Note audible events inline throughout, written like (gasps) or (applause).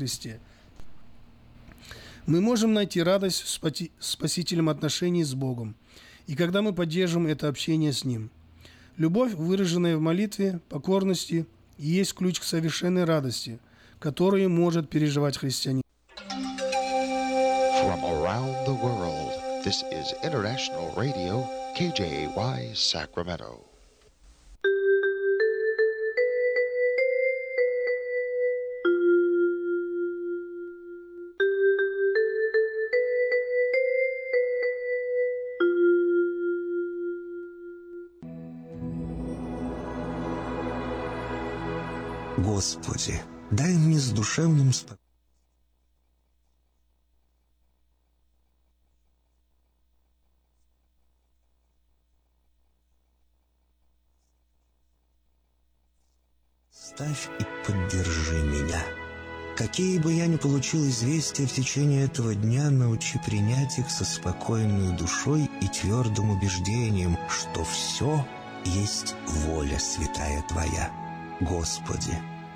Христе. Мы можем найти радость в спасительном отношении с Богом, и когда мы поддерживаем это общение с Ним. Любовь, выраженная в молитве, покорности, есть ключ к совершенной радости, которую может переживать христианин. From around the world, this is International Radio, KJY, Sacramento. Господи, дай мне с душевным спокойствием Ставь и поддержи меня. Какие бы я ни получил известия в течение этого дня, научи принять их со спокойной душой и твердым убеждением, что все есть воля святая Твоя. Господи,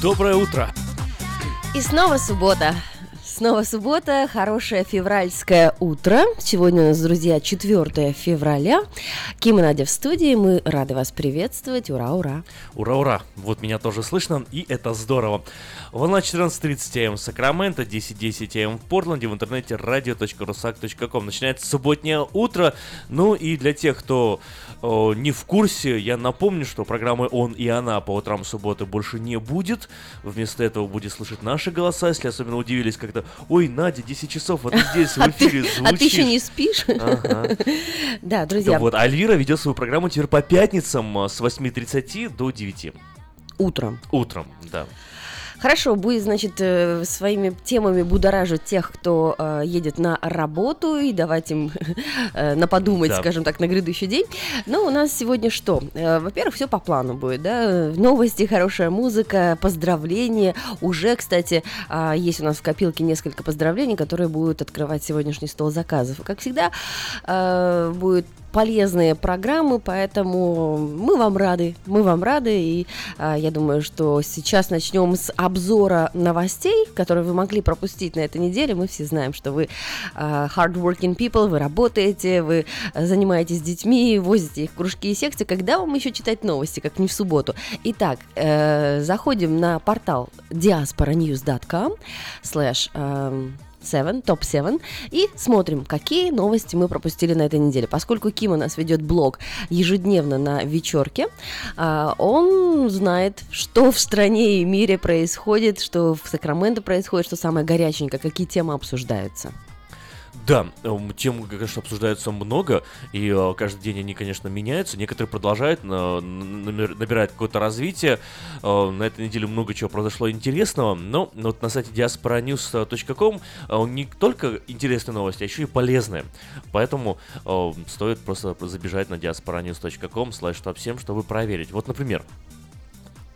Доброе утро! И снова суббота. Снова суббота, хорошее февральское утро. Сегодня у нас, друзья, 4 февраля. Ким и Надя в студии, мы рады вас приветствовать. Ура, ура! Ура, ура! Вот меня тоже слышно, и это здорово. Волна 14.30 АМ Сакраменто, 10.10 АМ в Портленде, в интернете radio.rusak.com. Начинается субботнее утро. Ну и для тех, кто э, не в курсе, я напомню, что программы «Он и она» по утрам субботы больше не будет. Вместо этого будет слышать наши голоса, если особенно удивились, когда Ой, Надя, 10 часов, а ты здесь в эфире звучишь. (laughs) А ты еще не спишь? (laughs) Да, друзья. Вот, Альвира ведет свою программу теперь по пятницам а, с 8.30 до 9. Утром. Утром, да. Хорошо, будет, значит, э, своими темами будоражить тех, кто э, едет на работу и давать им (laughs) э, на подумать, да. скажем так, на грядущий день. Но у нас сегодня что? Э, во-первых, все по плану будет, да? Новости, хорошая музыка, поздравления. Уже, кстати, э, есть у нас в копилке несколько поздравлений, которые будут открывать сегодняшний стол заказов. Как всегда, э, будет полезные программы, поэтому мы вам рады, мы вам рады, и а, я думаю, что сейчас начнем с обзора новостей, которые вы могли пропустить на этой неделе. Мы все знаем, что вы а, hardworking people, вы работаете, вы занимаетесь детьми, возите их в кружки и секции. Когда вам еще читать новости, как не в субботу? Итак, э, заходим на портал diasporanews.com slash эм, 7, топ 7, и смотрим, какие новости мы пропустили на этой неделе. Поскольку Ким у нас ведет блог ежедневно на вечерке, а, он знает, что в стране и мире происходит, что в Сакраменто происходит, что самое горяченькое, какие темы обсуждаются. Да, тем, конечно, обсуждается много, и э, каждый день они, конечно, меняются. Некоторые продолжают, набирают какое-то развитие. Э, на этой неделе много чего произошло интересного, но вот на сайте diasporanews.com э, не только интересные новости, а еще и полезные. Поэтому стоит просто забежать на diasporanews.com slash top 7, чтобы проверить. Вот, например,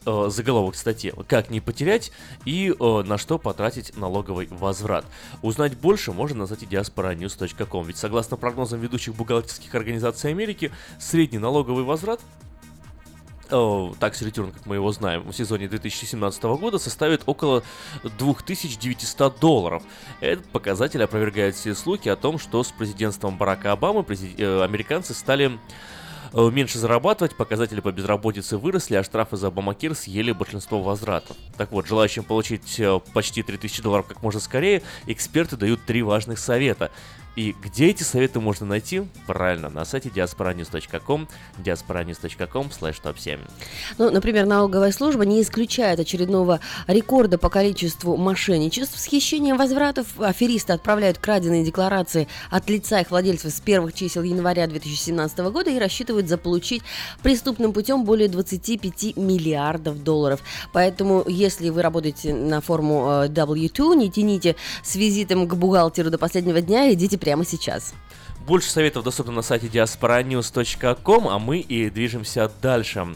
э, заголовок статьи «Как не потерять и э, на что потратить налоговый возврат». Узнать больше можно на сайте diasporanews.com, ведь согласно прогнозам ведущих бухгалтерских организаций Америки, средний налоговый возврат Tax Return, как мы его знаем, в сезоне 2017 года составит около 2900 долларов. Этот показатель опровергает все слухи о том, что с президентством Барака Обамы э, американцы стали Э, меньше зарабатывать, показатели по безработице выросли, а штрафы за Обамакир съели большинство возвратов. Так вот, желающим получить э, почти 3000 долларов как можно скорее, эксперты дают три важных совета. И где эти советы можно найти? Правильно, на сайте diasporanews.com, diasporanews.com slash top 7. Ну, например, налоговая служба не исключает очередного рекорда по количеству мошенничеств с хищением возвратов. Аферисты отправляют краденые декларации от лица их владельцев с первых чисел января 2017 года и рассчитывают заполучить преступным путем более 25 миллиардов долларов. Поэтому, если вы работаете на форму э, W2, не тяните с визитом к бухгалтеру до последнего дня, идите прямо сейчас. Больше советов доступно на сайте diasporanews.com, а мы и движемся дальше.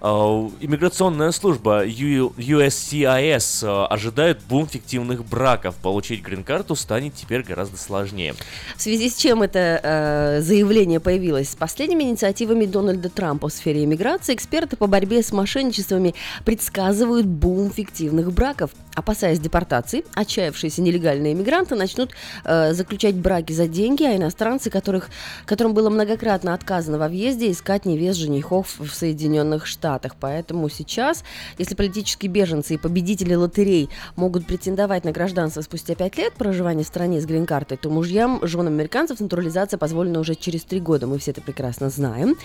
Э, иммиграционная служба USCIS э, ожидает бум фиктивных браков. Получить грин-карту станет теперь гораздо сложнее. В связи с чем это э, заявление появилось? С последними инициативами Дональда Трампа в сфере иммиграции эксперты по борьбе с мошенничествами предсказывают бум фиктивных браков. Опасаясь депортации, отчаявшиеся нелегальные иммигранты начнут э, заключать браки за деньги, а иностранцы, которых, которым было многократно отказано во въезде, искать невест женихов в Соединенных Штатах. Штатах. Поэтому сейчас, если политические беженцы и победители лотерей могут претендовать на гражданство спустя пять лет проживания в стране с грин-картой, то мужьям, женам американцев натурализация позволена уже через три года. Мы все это прекрасно знаем.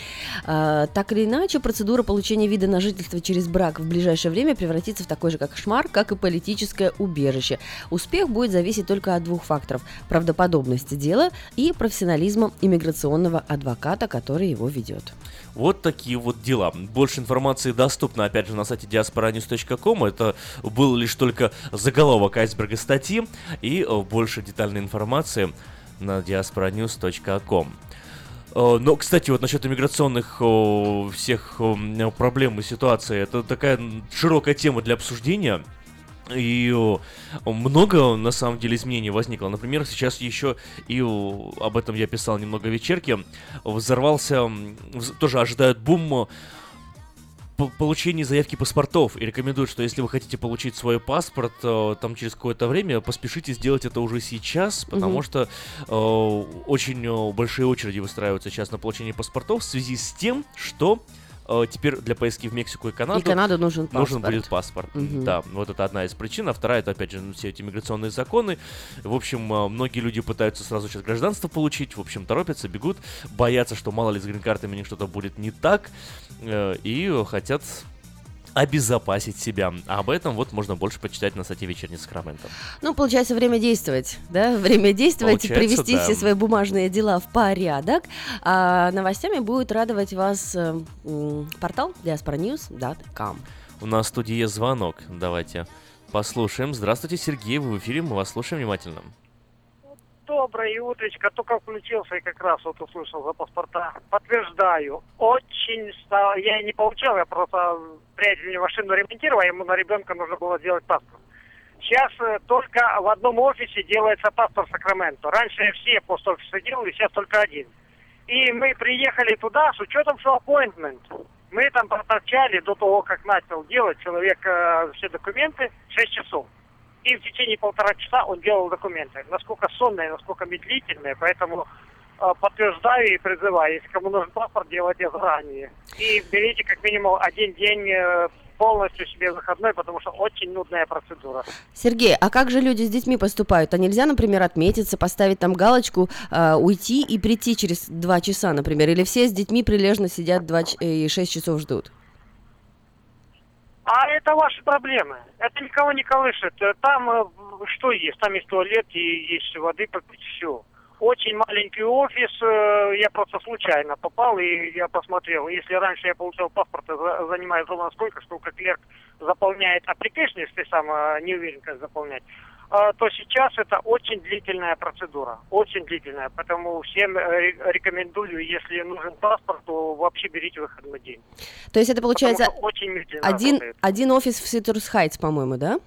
А, так или иначе, процедура получения вида на жительство через брак в ближайшее время превратится в такой же кошмар, как и политическое убежище. Успех будет зависеть только от двух факторов – правдоподобности дела и профессионализма иммиграционного адвоката, который его ведет. Вот такие вот дела. Больше информации доступно, опять же, на сайте diasporanews.com. Это был лишь только заголовок айсберга статьи. И э, больше детальной информации на diasporanews.com. Э, но, кстати, вот насчет иммиграционных всех проблем и ситуации, это такая широкая тема для обсуждения. И много, на самом деле, изменений возникло. Например, сейчас еще, и об этом я писал немного вечерки, взорвался, тоже ожидают бум получения заявки паспортов и рекомендуют, что если вы хотите получить свой паспорт э, там через какое-то время, поспешите сделать это уже сейчас, потому угу. что э, очень э, большие очереди выстраиваются сейчас на получение паспортов в связи с тем, что теперь для поездки в Мексику и Канаду, и Канаду нужен, паспорт. нужен будет паспорт. Угу. Да, вот это одна из причин. А вторая, это опять же все эти миграционные законы. В общем, э, многие люди пытаются сразу сейчас гражданство получить, в общем, торопятся, бегут, боятся, что мало ли с грин-картами у них что-то будет не так, э, и хотят обезопасить себя. А об этом вот можно больше почитать на сайте Вечерний Сакраменто. Ну, получается, время действовать, да? Время действовать получается, и привести да. все свои бумажные дела в порядок. А новостями будет радовать вас э, портал diasporanews.com. У нас в студии есть звонок. Давайте послушаем. Здравствуйте, Сергей, вы в эфире, мы вас слушаем внимательно. Доброе утречко. Только включился и как раз вот услышал за паспорта. Подтверждаю. Очень стал... Я не получал, я просто приятель мне машину ремонтировал, а ему на ребенка нужно было сделать паспорт. Сейчас э, только в одном офисе делается паспорт Сакраменто. Раньше все пост-офисы делали, сейчас только один. И мы приехали туда с учетом, что appointment. Мы там проторчали до того, как начал делать человек э, все документы 6 часов. И в течение полтора часа он делал документы. Насколько сонные, насколько медлительные, поэтому э, подтверждаю и призываю, если кому нужен паспорт, делайте заранее. И берите как минимум один день э, полностью себе выходной, потому что очень нудная процедура. Сергей, а как же люди с детьми поступают? А нельзя, например, отметиться, поставить там галочку, э, уйти и прийти через два часа, например? Или все с детьми прилежно сидят два ч- и шесть часов ждут? А это ваши проблемы. Это никого не колышет. Э, Там э, что есть? Там есть туалет и есть воды попить, все. Очень маленький офис, э, я просто случайно попал и я посмотрел. Если раньше я получал паспорт, и за- занимает ровно сколько, сколько клерк заполняет application, если сам э, не уверен, как заполнять, э, то сейчас это очень длительная процедура. Очень длительная. Поэтому всем э, ре- рекомендую, если нужен паспорт, то вообще берите выходной день. То есть это получается очень один, работает. один офис в Citrus Heights, по-моему, да?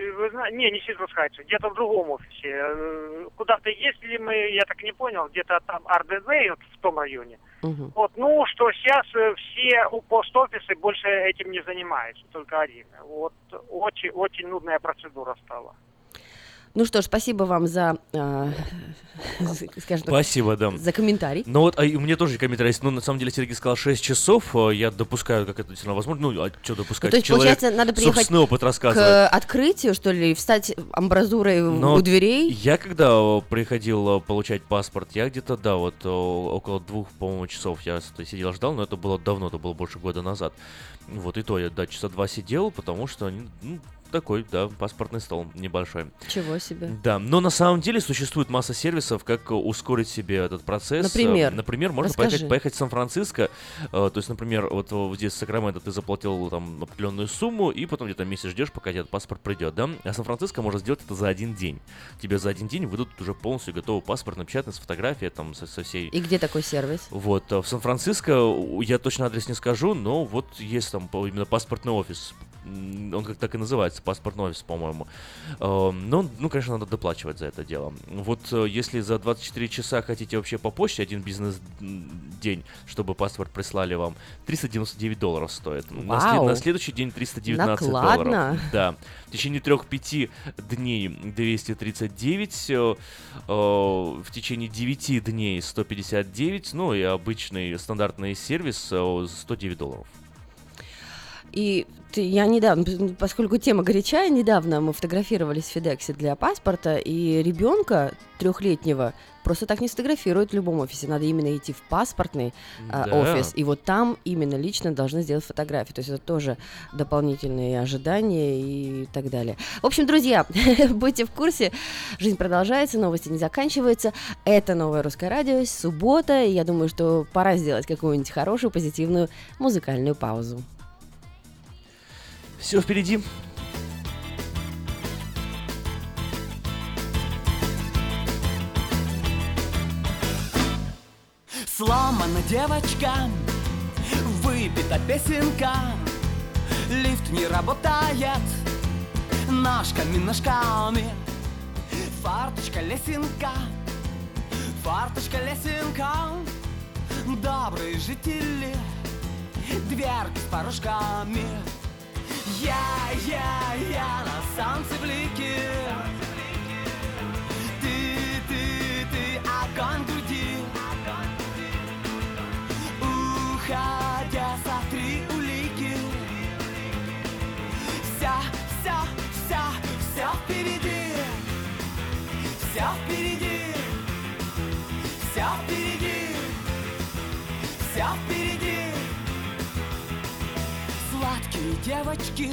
Вы знаете, не, не Heights, где-то в другом офисе. Э, Куда-то ездили мы, я так не понял, где-то там РДЗ, вот в том районе. Мгм. Вот, ну, что сейчас э, все у пост-офисы больше этим не занимаются, только один. Вот очень, очень нудная процедура стала. Ну что ж, спасибо вам за, э, (laughs) скажем так, Спасибо, да. за комментарий. Ну вот, а и у меня тоже комментарий есть. Ну, на самом деле, Сергей сказал 6 часов. э, Я допускаю, как это действительно возможно. Ну, а что допускать? Ну, то есть, Человек получается, надо приехать опыт. К открытию, что ли, встать амбразурой Но у дверей? Я когда э, приходил э, получать паспорт, я где-то, да, вот около двух, по-моему, часов я сидел, ждал, но это было давно, это было больше года назад. Вот и то я, да, часа два сидел, потому что, ну, такой, да, паспортный стол небольшой. Чего себе. Да, но на самом деле существует масса сервисов, как ускорить себе этот процесс. Например? Э, Например, можно Расскажи. поехать, поехать в Сан-Франциско. э, То есть, например, вот э, здесь в Сакраменто ты заплатил там определенную сумму, и потом где-то месяц ждешь, пока тебе паспорт придет, да? А Сан-Франциско можно сделать это за один день. Тебе за один день выдадут уже полностью готовый паспорт, напечатанный с фотографией, там, со, со всей... И где такой сервис? Вот, в Сан-Франциско я точно адрес не скажу, но вот есть там именно паспортный офис. Он как так и называется, паспортный офис, по-моему. Э, Ну, ну, конечно, надо доплачивать за это дело. Вот э, если за 24 часа хотите вообще по почте один бизнес-день, чтобы паспорт прислали вам, 399 долларов стоит. На, след- Вау. на следующий день 319 Накладно. долларов. Да. В течение 3-5 дней 239, э, э, в течение 9 дней 159, ну и обычный стандартный сервис э, 109 долларов. И я недавно, п- поскольку тема горячая, недавно мы фотографировались в Фидексе для паспорта, и ребенка трехлетнего просто так не сфотографируют в любом офисе. Надо именно идти в паспортный а, Да. офис, и вот там именно лично должны сделать фотографию. То есть это тоже дополнительные ожидания и так далее. В общем, друзья, (laughs) будьте в курсе. Жизнь продолжается, новости не заканчиваются. Это новое русское радио, суббота, и я думаю, что пора сделать какую-нибудь хорошую, позитивную музыкальную паузу. Все впереди. Сломана девочка, выбита песенка. Лифт не работает ножками, ножками Фарточка, лесенка, фарточка, лесенка. Добрые жители, дверки с порожками Я, я, я на солнце блики Ты, ты, ты, огонь груди. Уходя, девочки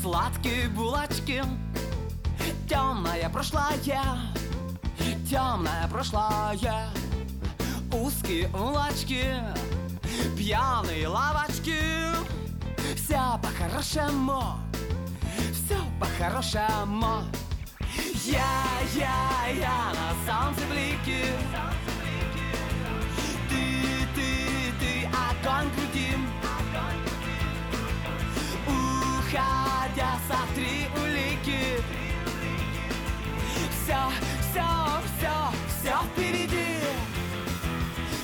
Сладкие булочки. Темное прошлое Темное прошлое Узкие улочки Пьяные лавочки. Все по-хорошему Все по-хорошему. Я, я, я на солнце блики. Ты, ты, ты, огонь Сходя со три улики. Все, все, все, все впереди.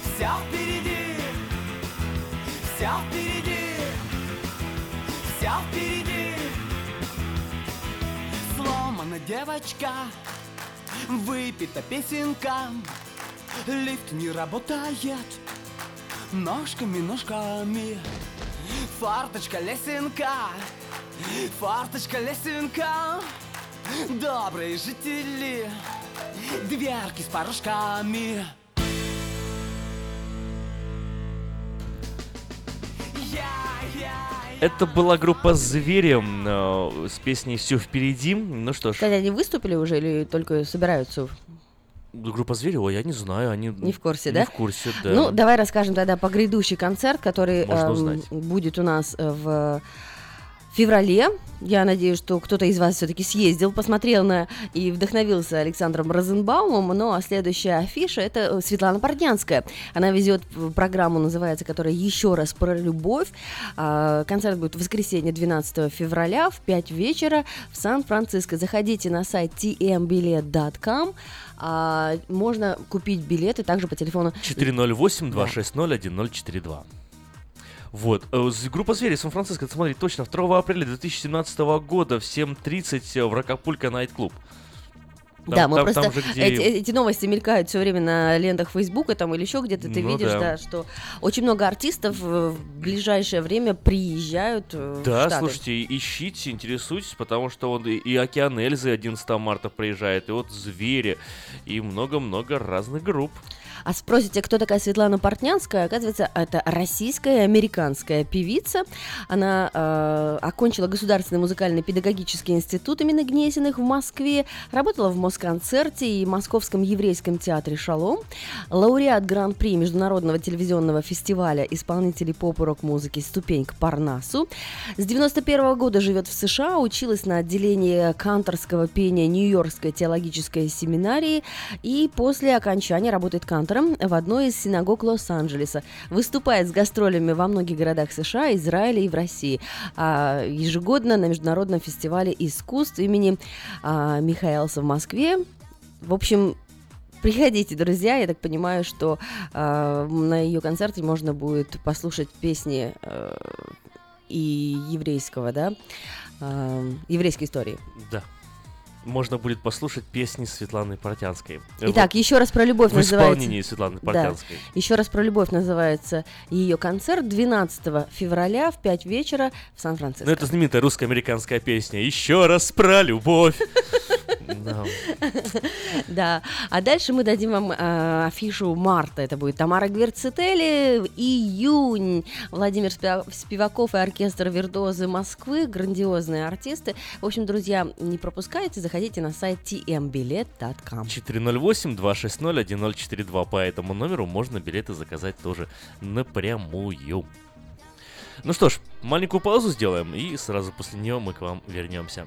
Все впереди. Все впереди. Все впереди. Сломана девочка. Выпита песенка. Лифт не работает. Ножками, ножками. Фарточка, лесенка. Фарточка, лесенка Добрые жители Дверки с порошками Это была группа «Звери» э, с песней «Все впереди». Ну что ж, Кстати, они выступили уже или только собираются? группа «Звери», ой, я не знаю, они... Не в курсе, не да? в курсе, да. Ну, давай расскажем тогда по грядущий концерт, который узнать. будет у нас э, в феврале. Я надеюсь, что кто-то из вас все-таки съездил, посмотрел на и вдохновился Александром Розенбаумом. Ну а следующая афиша – это э, Светлана Портнянская. Она везет э, программу, называется, которая «Еще раз про любовь». А, концерт будет в воскресенье 12 февраля в 5 вечера в Сан-Франциско. Заходите на сайт tmbilet.com. А, можно купить билеты также по телефону 408 260 1042. Вот. Э, группа «Звери» Сан-Франциско, смотри, точно, 2 апреля 2017 года в 7.30 э, в Рокопулька Найт-клуб. Там, да, мы там, просто там же, где... эти, эти новости мелькают все время на лентах Фейсбука там или еще где-то ты ну, видишь, да. да, что очень много артистов э, в ближайшее время приезжают. Да, в Штаты. слушайте, ищите, интересуйтесь, потому что он и Океан Эльзы 11 марта приезжает, и вот Звери, и много-много разных групп. А спросите, кто такая Светлана Портнянская? Оказывается, это российская американская певица. Она э, окончила Государственный музыкальный педагогический институт имени Гнесиных в Москве, работала в Москонцерте и Московском еврейском театре «Шалом», лауреат Гран-при Международного телевизионного фестиваля исполнителей поп и рок-музыки «Ступень к Парнасу». С 91 года живет в США, училась на отделении канторского пения Нью-Йоркской теологической семинарии и после окончания работает кантором в одной из синагог Лос-Анджелеса. Выступает с гастролями во многих городах США, Израиля и в России. А ежегодно на Международном фестивале искусств имени а, Михаэлса в Москве. В общем, Приходите, друзья. Я так понимаю, что а, на ее концерте можно будет послушать песни э, и еврейского, да, а, еврейской истории. Да. Можно будет послушать песни Светланы Портянской. Э, Итак, еще раз про любовь в называется. исполнении Светланы Да. Портянской. Еще раз про любовь называется ее концерт 12 февраля в 5 вечера в Сан-Франциско. Ну, это знаменитая русско-американская песня. Еще раз про любовь. (laughs) Да. Да. А дальше мы дадим вам э, афишу марта. Это будет Тамара Гверцетели. Июнь. Владимир Спиваков и оркестр Виртуозы Москвы. Грандиозные артисты. В общем, друзья, не пропускайте. Заходите на сайт tmbilet.com. 408-260-1042. По этому номеру можно билеты заказать тоже напрямую. Ну что ж, маленькую паузу сделаем, и сразу после нее мы к вам вернемся.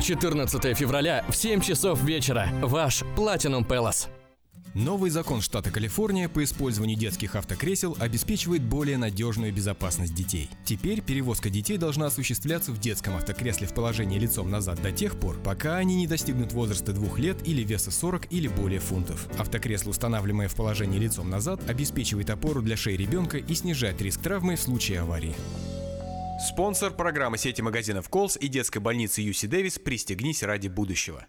14 февраля в 7 часов вечера. Ваш Platinum Palace. Новый закон штата Калифорния по использованию детских автокресел обеспечивает более надежную безопасность детей. Теперь перевозка детей должна осуществляться в детском автокресле в положении лицом назад до тех пор, пока они не достигнут возраста двух лет или веса 40 или более фунтов. Автокресло, устанавливаемое в положении лицом назад, обеспечивает опору для шеи ребенка и снижает риск травмы в случае аварии. Спонсор программы сети магазинов Колс и детской больницы Юси Дэвис «Пристегнись ради будущего».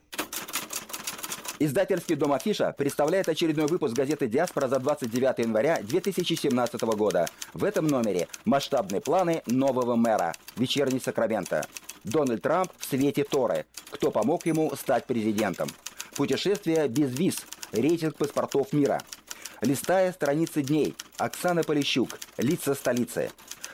Издательский дом Афиша представляет очередной выпуск газеты «Диаспора» за 29 января 2017 года. В этом номере масштабные планы нового мэра. Вечерний Сакраменто. Дональд Трамп в свете Торы. Кто помог ему стать президентом? Путешествие без виз. Рейтинг паспортов мира. Листая страницы дней. Оксана Полищук. Лица столицы.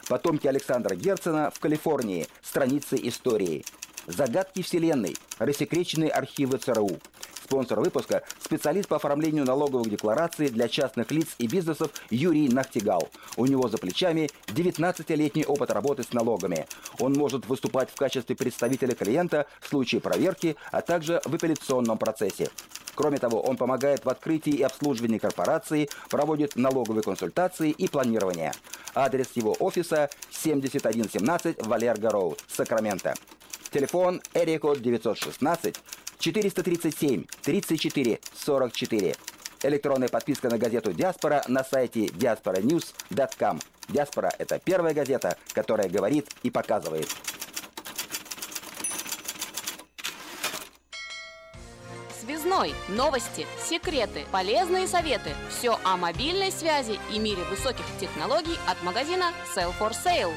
Потомки Александра Герцена в Калифорнии. Страницы истории. Загадки Вселенной. Рассекреченные архивы ЦРУ. Спонсор выпуска – специалист по оформлению налоговых деклараций для частных лиц и бизнесов Юрий Нахтигал. У него за плечами 19-летний опыт работы с налогами. Он может выступать в качестве представителя клиента в случае проверки, а также в апелляционном процессе. Кроме того, он помогает в открытии и обслуживании корпорации, проводит налоговые консультации и планирование. Адрес его офиса 7117 Валерго Роуд, Сакраменто. Телефон Эрикод 916 437 34 44. Электронная подписка на газету «Диаспора» на сайте diasporanews.com. «Диаспора» — это первая газета, которая говорит и показывает. Связной. Новости, секреты, полезные советы. Все о мобильной связи и мире высоких технологий от магазина Sell for Sale.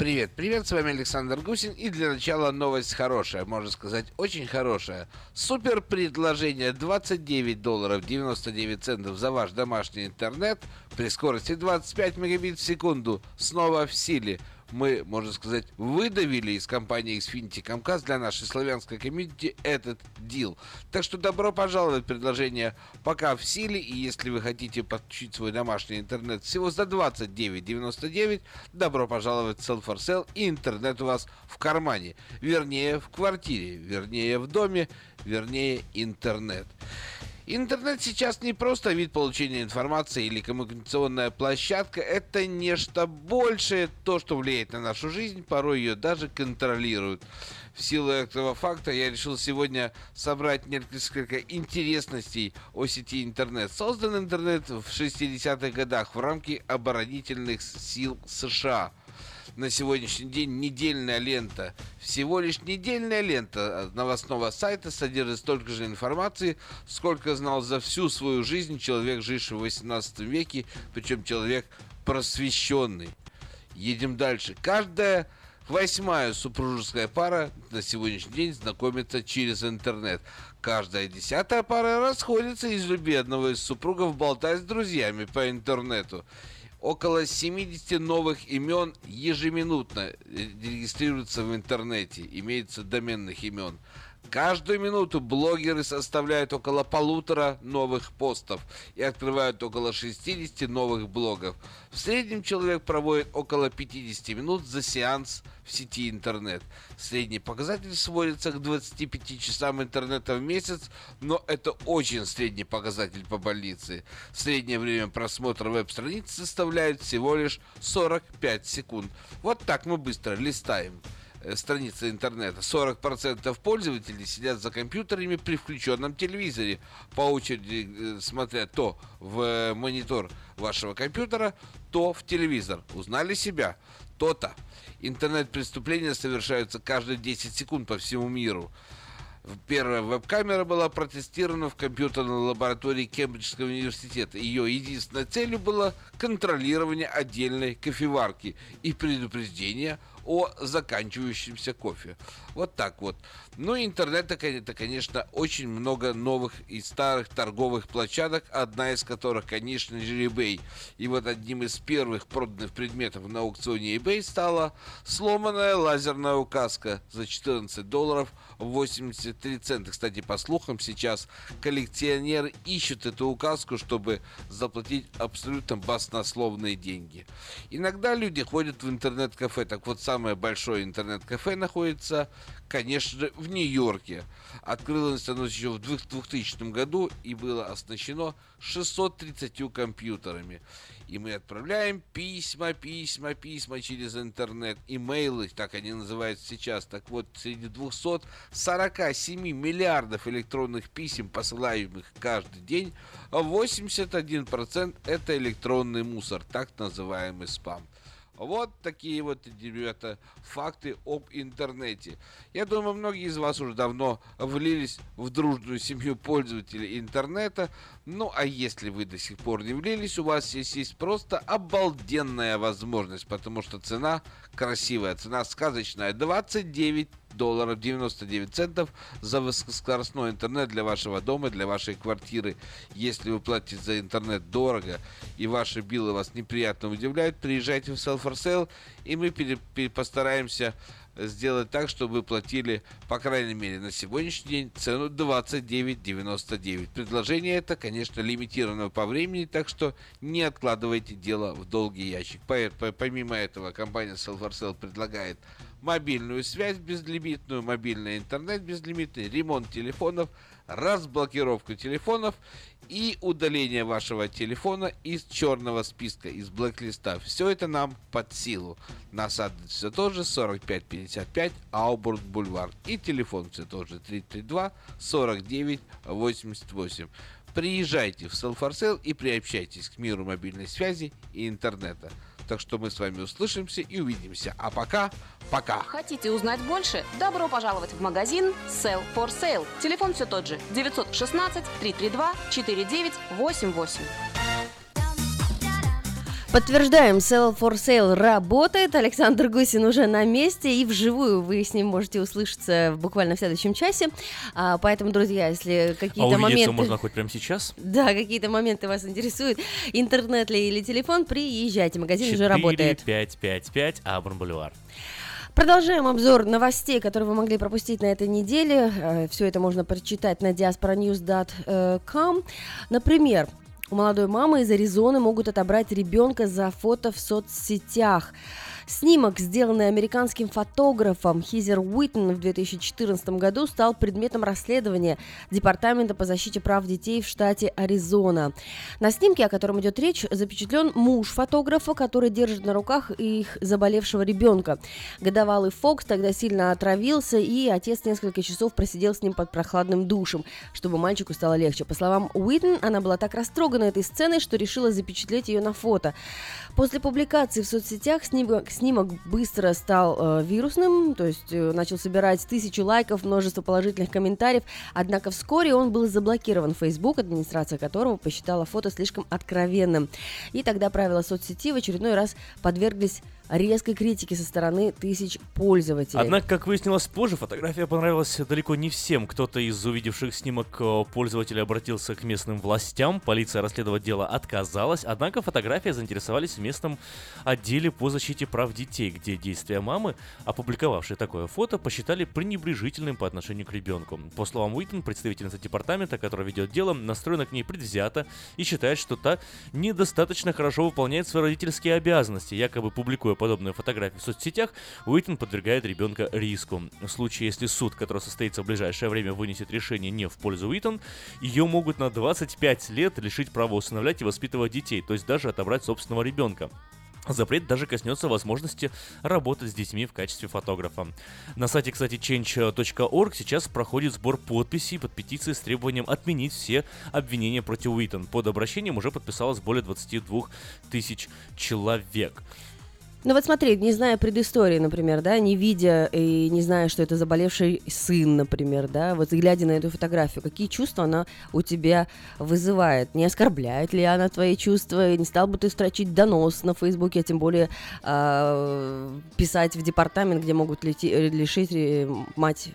Привет, привет, с вами Александр Гусин. И для начала новость хорошая, можно сказать очень хорошая. Супер предложение. 29 долларов 99 центов за ваш домашний интернет при скорости 25 мегабит в секунду. Снова в силе мы, можно сказать, выдавили из компании Xfinity Comcast для нашей славянской комьюнити этот дил. Так что добро пожаловать, предложение пока в силе, и если вы хотите подключить свой домашний интернет всего за 29.99, добро пожаловать в Sell for Sale, и интернет у вас в кармане, вернее в квартире, вернее в доме, вернее интернет. Интернет сейчас не просто вид получения информации или коммуникационная площадка, это нечто большее, то, что влияет на нашу жизнь, порой ее даже контролирует. В силу этого факта я решил сегодня собрать несколько интересностей о сети интернет. Создан интернет в 60-х годах в рамке оборонительных сил США – на сегодняшний день недельная лента. Всего лишь недельная лента новостного сайта содержит столько же информации, сколько знал за всю свою жизнь человек, живший в 18 веке, причем человек просвещенный. Едем дальше. Каждая восьмая супружеская пара на сегодняшний день знакомится через интернет. Каждая десятая пара расходится из любви одного из супругов, болтая с друзьями по интернету. Около 70 новых имен ежеминутно регистрируются в интернете, имеется доменных имен. Каждую минуту блогеры составляют около полутора новых постов и открывают около 60 новых блогов. В среднем человек проводит около 50 минут за сеанс в сети интернет. Средний показатель сводится к 25 часам интернета в месяц, но это очень средний показатель по больнице. Среднее время просмотра веб-страниц составляет всего лишь 45 секунд. Вот так мы быстро листаем. Э, страницы интернета. 40% пользователей сидят за компьютерами при включенном телевизоре, по очереди э, смотря то в монитор вашего компьютера, то в телевизор. Узнали себя? То-то. Интернет-преступления совершаются каждые 10 секунд по всему миру. Первая веб-камера была протестирована в компьютерной лаборатории Кембриджского университета. Ее единственной целью было контролирование отдельной кофеварки и предупреждение о заканчивающемся кофе. Вот так вот. Ну, интернет это, конечно, очень много новых и старых торговых площадок, одна из которых, конечно же, eBay. И вот одним из первых проданных предметов на аукционе eBay стала сломанная лазерная указка за 14 долларов 83 цента. Кстати, по слухам, сейчас коллекционеры ищут эту указку, чтобы заплатить абсолютно баснословные деньги. Иногда люди ходят в интернет-кафе. Так вот, самое большое интернет-кафе находится, конечно же, в Нью-Йорке. Открылось оно еще в 2000 году и было оснащено 630 компьютерами. И мы отправляем письма, письма, письма через интернет, имейлы, так они называются сейчас. Так вот, среди 247 миллиардов электронных писем, посылаемых каждый день, 81% это электронный мусор, так называемый спам. Вот такие вот, ребята, факты об интернете. Я думаю, многие из вас уже давно влились в дружную семью пользователей интернета. Ну, а если вы до сих пор не влились, у вас здесь есть просто обалденная возможность, потому что цена красивая, цена сказочная. 29 долларов 99 центов за высокоскоростной интернет для вашего дома, для вашей квартиры. Если вы платите за интернет дорого и ваши биллы вас неприятно удивляют, приезжайте в Sell for Sale и мы постараемся сделать так, чтобы вы платили, по крайней мере, на сегодняшний день цену 29,99. Предложение это, конечно, лимитировано по времени, так что не откладывайте дело в долгий ящик. Помимо этого, компания Self предлагает мобильную связь безлимитную, мобильный интернет безлимитный, ремонт телефонов, разблокировку телефонов и удаление вашего телефона из черного списка, из блэклиста. Все это нам под силу. Нас все тот же 4555 Аубург Бульвар. И телефон все тот же 332 49 88. Приезжайте в Селфорсел и приобщайтесь к миру мобильной связи и интернета. Так что мы с вами услышимся и увидимся. А пока, пока. Хотите узнать больше? Добро пожаловать в магазин Sell for Sale. Телефон все тот же 916 332 4988. Подтверждаем, Sell for Sale работает. Александр Гусин уже на месте, и вживую вы с ним можете услышаться буквально в следующем часе. А, поэтому, друзья, если какие-то а моменты... можно хоть прямо сейчас? Да, какие-то моменты вас интересуют, интернет ли или телефон, приезжайте, магазин 4, уже работает. 555 Абрам Бульвар. Продолжаем обзор новостей, которые вы могли пропустить на этой неделе. Э, Все это можно прочитать на diasporanews.com. Например, у молодой мамы из Аризоны могут отобрать ребенка за фото в соцсетях. Снимок, сделанный американским фотографом Хизер Уиттон в 2014 году, стал предметом расследования Департамента по защите прав детей в штате Аризона. На снимке, о котором идет речь, запечатлен муж фотографа, который держит на руках их заболевшего ребенка. Годовалый Фокс тогда сильно отравился, и отец несколько часов просидел с ним под прохладным душем, чтобы мальчику стало легче. По словам Уиттон, она была так растрогана этой сценой, что решила запечатлеть ее на фото. После публикации в соцсетях снимок, снимок быстро стал э, вирусным, то есть э, начал собирать тысячу лайков, множество положительных комментариев, однако вскоре он был заблокирован Facebook, администрация которого посчитала фото слишком откровенным. И тогда правила соцсети в очередной раз подверглись резкой критики со стороны тысяч пользователей. Однако, как выяснилось позже, фотография понравилась далеко не всем. Кто-то из увидевших снимок э, пользователей обратился к местным властям, полиция расследовать дело отказалась, однако фотография заинтересовались в местном отделе по защите прав детей, где действия мамы, опубликовавшей такое фото, посчитали пренебрежительным по отношению к ребенку. По словам Уитон, представительница департамента, которая ведет дело, настроена к ней предвзято и считает, что та недостаточно хорошо выполняет свои родительские обязанности, якобы публикуя подобные фотографии в соцсетях, Уитон подвергает ребенка риску. В случае, если суд, который состоится в ближайшее время, вынесет решение не в пользу Уитон, ее могут на 25 лет лишить права усыновлять и воспитывать детей, то есть даже отобрать собственного ребенка. Запрет даже коснется возможности работать с детьми в качестве фотографа. На сайте, кстати, change.org сейчас проходит сбор подписей под петицией с требованием отменить все обвинения против Уитон. Под обращением уже подписалось более 22 тысяч человек. Ну вот смотри, не зная предыстории, например, да, не видя и не зная, что это заболевший сын, например, да, вот глядя на эту фотографию, какие чувства она у тебя вызывает? Не оскорбляет ли она твои чувства? Не стал бы ты строчить донос на Фейсбуке, а тем более э, писать в департамент, где могут лети, лишить э, мать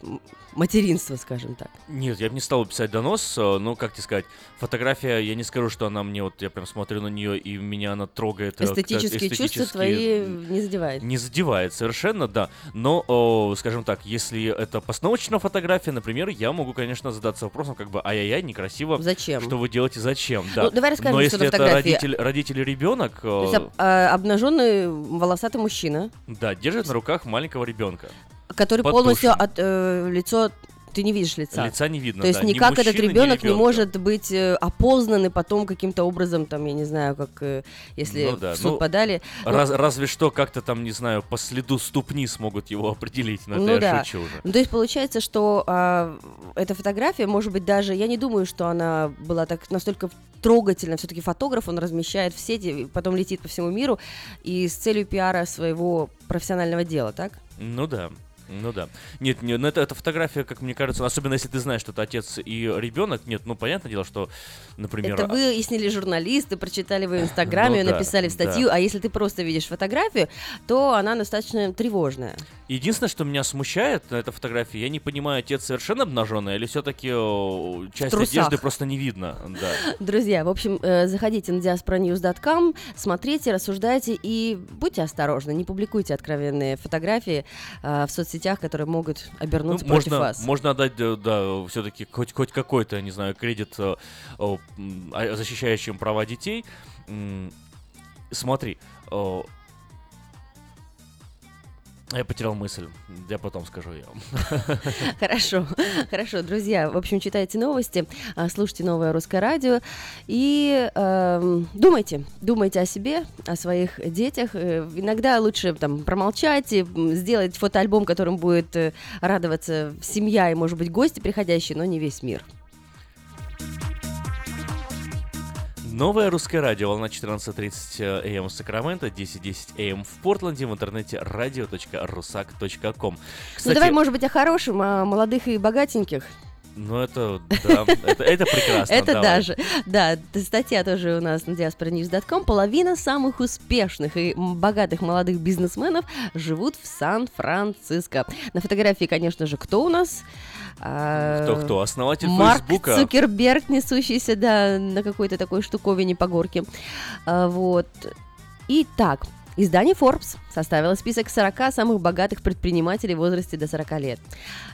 материнства, скажем так. Нет, я бы не стал писать донос, э, но, как тебе сказать, фотография, я не скажу, что она мне, вот я прям смотрю на нее, и меня она трогает. Э, эстетические, эстетические чувства твои не задевает. Не задевает, совершенно, да. Но, о, скажем так, если это постановочная фотография, например, я могу, конечно, задаться вопросом, как бы, ай-яй-яй, некрасиво. Зачем? Что вы делаете, зачем, да. Ну, давай расскажем, Но если это родитель, родитель ребенок... То есть, об, а, обнаженный волосатый мужчина. Да, держит на руках маленького ребенка. Который полностью от, э, лицо ты не видишь лица. Лица не видно. То есть да. никак мужчины, этот ребенок не может быть э, опознан и потом каким-то образом, там, я не знаю, как э, если ну, да. в суд ну, подали. Раз, ну, разве что как-то там, не знаю, по следу ступни смогут его определить, но ну, это да. я шучу уже. Ну, то есть получается, что а, эта фотография, может быть, даже, я не думаю, что она была так настолько трогательно. Все-таки фотограф, он размещает в сети, потом летит по всему миру и с целью пиара своего профессионального дела, так? Ну да. Ну да. Нет, нет, ну это, это фотография, как мне кажется, особенно если ты знаешь, что это отец и ребенок. Нет, ну понятное дело, что, например. Это выяснили журналисты, прочитали в (laughs) Инстаграме, ну, написали да, в статью. Да. А если ты просто видишь фотографию, то она достаточно тревожная. Единственное, что меня смущает на этой фотографии, я не понимаю, отец совершенно обнаженный или все-таки часть одежды просто не видно. Да. (laughs) Друзья, в общем, э, заходите на diasporanews.com, смотрите, рассуждайте и будьте осторожны, не публикуйте откровенные фотографии э, в соцсетях соцсетях, которые могут обернуться ну, против можно, вас. Можно отдать, да, все-таки хоть, хоть какой-то, не знаю, кредит, э, э, защищающим права детей. Смотри, я потерял мысль, я потом скажу ее. (laughs) Хорошо, хорошо, друзья. В общем, читайте новости, а, слушайте новое русское радио и э, думайте, думайте о себе, о своих детях. Э, иногда лучше там промолчать и сделать фотоальбом, которым будет э, радоваться семья и, может быть, гости приходящие, но не весь мир. Новое русское радио, волна 14.30 АМ в Сакраменто, 10.10 АМ в Портленде, в интернете radio.rusak.com. Кстати, ну давай, может быть, о хорошем, о молодых и богатеньких. Ну, это, да, это, это прекрасно. Это даже, да, статья тоже у нас на diasporanews.com. Половина самых успешных и богатых молодых бизнесменов живут в Сан-Франциско. На фотографии, конечно же, кто у нас? Кто-кто? Основатель Марк Фейсбука? Цукерберг, несущийся, да, на какой-то такой штуковине по горке. А, вот. Итак, Издание Forbes составило список 40 самых богатых предпринимателей в возрасте до 40 лет.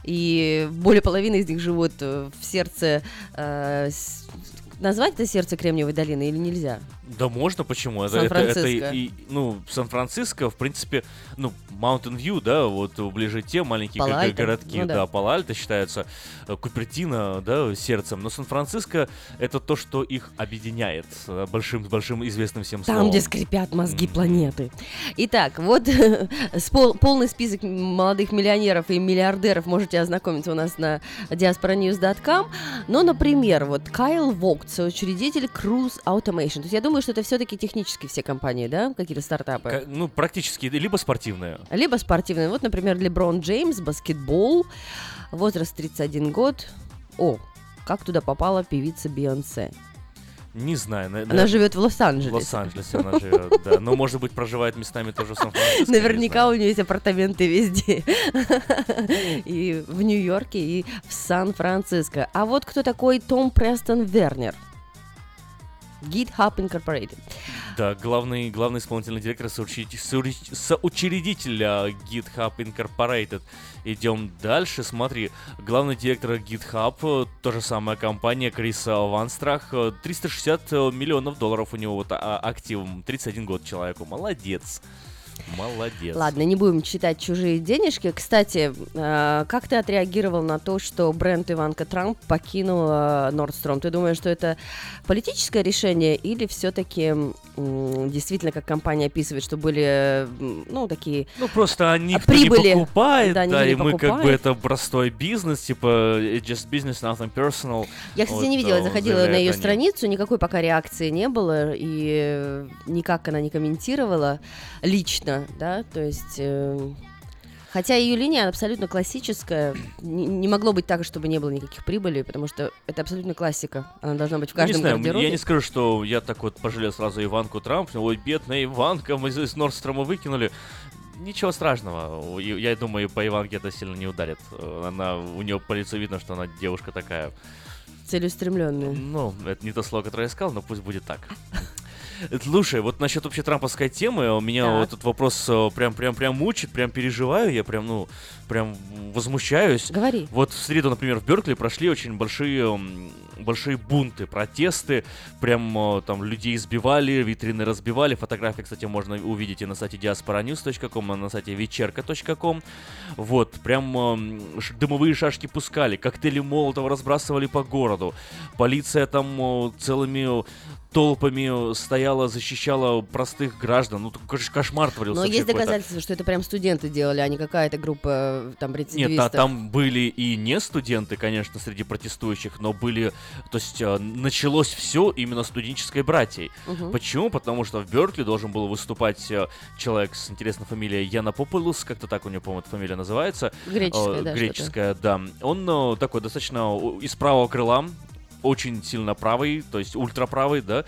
И более половины из них живут в сердце э, назвать это сердце Кремниевой долины или нельзя? Да можно, почему? Это, это, это и, ну, Сан-Франциско, в принципе, ну, Mountain View, да, вот ближе те маленькие Палальто. городки, ну, да, да, Палальто считаются, э, Купертино, да, сердцем, но Сан-Франциско это то, что их объединяет э, большим, большим известным всем Там, словом. где скрипят мозги mm. планеты. Итак, вот пол, полный список молодых миллионеров и миллиардеров можете ознакомиться у нас на diasporanews.com. Но, например, вот Кайл Вогт, соучредитель Cruise Automation. То есть я думаю, что это все-таки технически все компании, да, какие-то стартапы? К- ну, практически, либо спортивные. Либо спортивные. Вот, например, Леброн Джеймс, баскетбол, возраст 31 год. О, как туда попала певица Бейонсе? Не знаю. На, она живет в Лос-Анджелесе. В Лос-Анджелесе она живет, да. (laughs) Но, может быть, проживает местами тоже в Сан-Франциско. Наверняка у нее есть апартаменты везде. (laughs) И в Нью-Йорке, и в Сан-Франциско. А вот кто такой Том Престон Вернер? GitHub Incorporated. Да, главный, главный исполнительный директор, соучредитель, соучредитель GitHub Incorporated. Идем дальше, смотри, главный директор GitHub, та же самая компания Криса Ванстрах, 360 миллионов долларов у него вот а, активом, 31 год человеку. Молодец. Ладно, не будем читать чужие денежки. Кстати, э, как ты отреагировал на то, что бренд Иванка Трамп покинул э, Nordstrom? Ты думаешь, что это политическое решение или все-таки э, действительно, как компания описывает, что были, ну, такие Ну, просто они прибыли, не покупает, да, да, и покупает. мы как бы это простой бизнес, типа just business, nothing personal. Я, кстати, вот, не видела, э, заходила на ее они. страницу, никакой пока реакции не было, и никак она не комментировала лично, да, то есть... Э, хотя ее линия абсолютно классическая, не, не могло быть так, чтобы не было никаких прибылей, потому что это абсолютно классика, она должна быть в каждом Ну, не знаю, гардеробе. я не скажу, что я так вот пожалел сразу Иванку Трамп, ой, бедная Иванка, мы из Нордстрома выкинули. Ничего страшного. Я думаю, по Иванке это сильно не ударит. Она, у нее по лицу видно, что она девушка такая. Целеустремленная. Ну, это не то слово, которое я сказал, но пусть будет так. Слушай, вот насчет вообще трамповской темы, у меня Так. вот этот вопрос э, прям, прям, прям мучит, прям переживаю, я прям, ну, прям возмущаюсь. Говори. Вот в среду, например, в Беркли прошли очень большие, большие бунты, протесты, прям э, там людей избивали, витрины разбивали, фотографии, кстати, можно увидеть и на сайте diasporanews.com, и на сайте вечерка.com, вот, прям ш- дымовые шашки пускали, коктейли Молотова разбрасывали по городу, полиция там э, целыми толпами стояла, защищала простых граждан, ну, кошмар творился. Но есть доказательства, что это прям студенты делали, а не какая-то группа э, там Нет, рецидивистов. а там были и не студенты, конечно, среди протестующих, но были, то есть э, началось все именно студенческой братьей. Мгм. Почему? Потому что в Беркли должен был выступать э, человек с интересной фамилией Яна Популус, как-то так у него, по-моему, эта фамилия называется. Греческая, да, Греческая, да. Он такой достаточно из правого крыла, очень сильно правый, то есть ультраправый, да,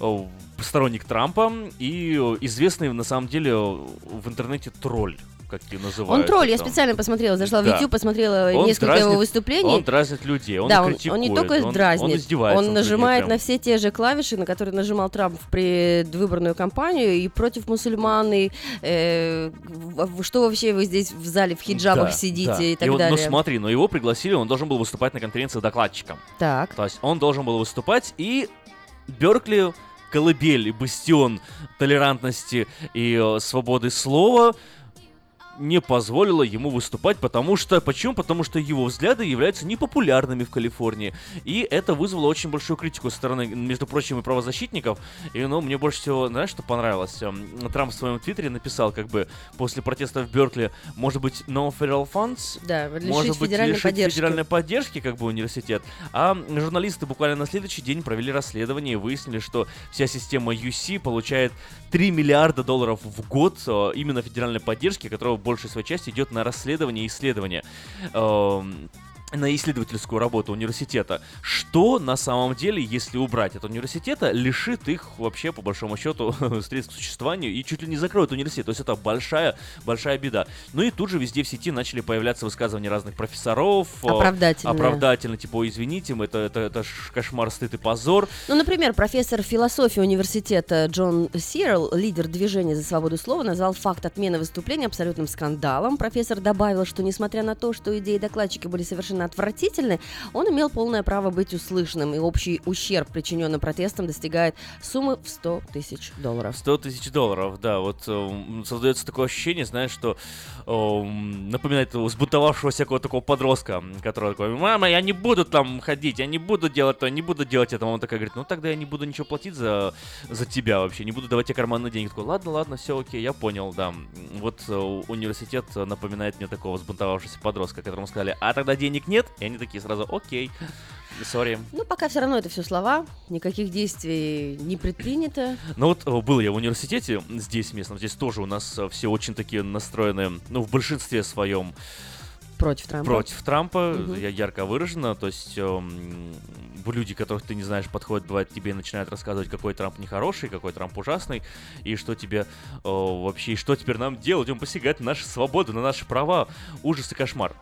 э, сторонник Трампа. И э, известный на самом деле в интернете тролль как ее называют. Он тролль, я специально посмотрела, зашла в. YouTube, посмотрела Он несколько дразнит- его выступлений. Он дразнит людей, он да, он, критикует, он не только он, дразнит, он издевается. он нажимает на все те же клавиши, на которые нажимал Трамп в предвыборную кампанию, и против мусульман, и э, что вообще вы здесь в зале в хиджабах Да, сидите да. и так вот, далее. Ну смотри, но его пригласили, он должен был выступать на конференции докладчиком. Так. То есть он должен был выступать, и Беркли, колыбель и бастион толерантности и э, свободы слова, не позволила ему выступать, потому что... Почему? Потому что его взгляды являются непопулярными в Калифорнии. И это вызвало очень большую критику со стороны, между прочим, и правозащитников. И, ну, мне больше всего, знаешь, что понравилось? Эм, Трамп в своем твиттере написал, как бы, после протеста в Беркли, может быть, no federal funds? Да, лишить может быть, федеральной лишить поддержки. федеральной поддержки, как бы, университет. А журналисты буквально на следующий день провели расследование и выяснили, что вся система UC получает 3 миллиарда долларов в год э, именно федеральной поддержки, которая в большей своей части идет на расследование и исследование. На исследовательскую работу университета, что на самом деле, если убрать от университета, лишит их вообще, по большому счету, (laughs) средств к существованию и чуть ли не закроет университет. То есть это большая, большая беда. Ну и тут же везде в сети начали появляться высказывания разных профессоров. э, Оправдательные. Оправдательно, типа, «Ой, извините, это, это, это ж кошмар, стыд и позор. Ну, например, профессор философии университета Джон Сирл, лидер движения за свободу слова, назвал факт отмены выступления абсолютным скандалом. Профессор добавил, что несмотря на то, что идеи докладчика были совершенно отвратительны, он имел полное право быть услышанным, и общий ущерб, причиненный протестом, достигает суммы в 100 тысяч долларов. 100 тысяч долларов, да, вот э, создается такое ощущение, знаешь, что э, напоминает взбунтовавшегося какого-то такого подростка, который такой, мама, я не буду там ходить, я не буду делать то, не буду делать это. Он такой говорит, ну тогда я не буду ничего платить за, за тебя вообще, не буду давать тебе карманные деньги. Такой, ладно, ладно, все окей, я понял, да. Вот э, университет напоминает мне такого взбунтовавшегося подростка, которому сказали, а тогда денег нет, и они такие сразу, окей, сори. Ну, пока все равно это все слова, никаких действий не предпринято. Ну вот э, был я в университете здесь местном, здесь тоже у нас э, все очень такие настроены, ну в большинстве своем Против Трампа. против Трампа, Мгм. я ярко выражено, то есть эм, люди, которых ты не знаешь, подходят, бывает, тебе и начинают рассказывать, какой Трамп нехороший, какой Трамп ужасный, и что тебе э, вообще, и что теперь нам делать, он посягает на наши свободы, на наши права, ужас и кошмар.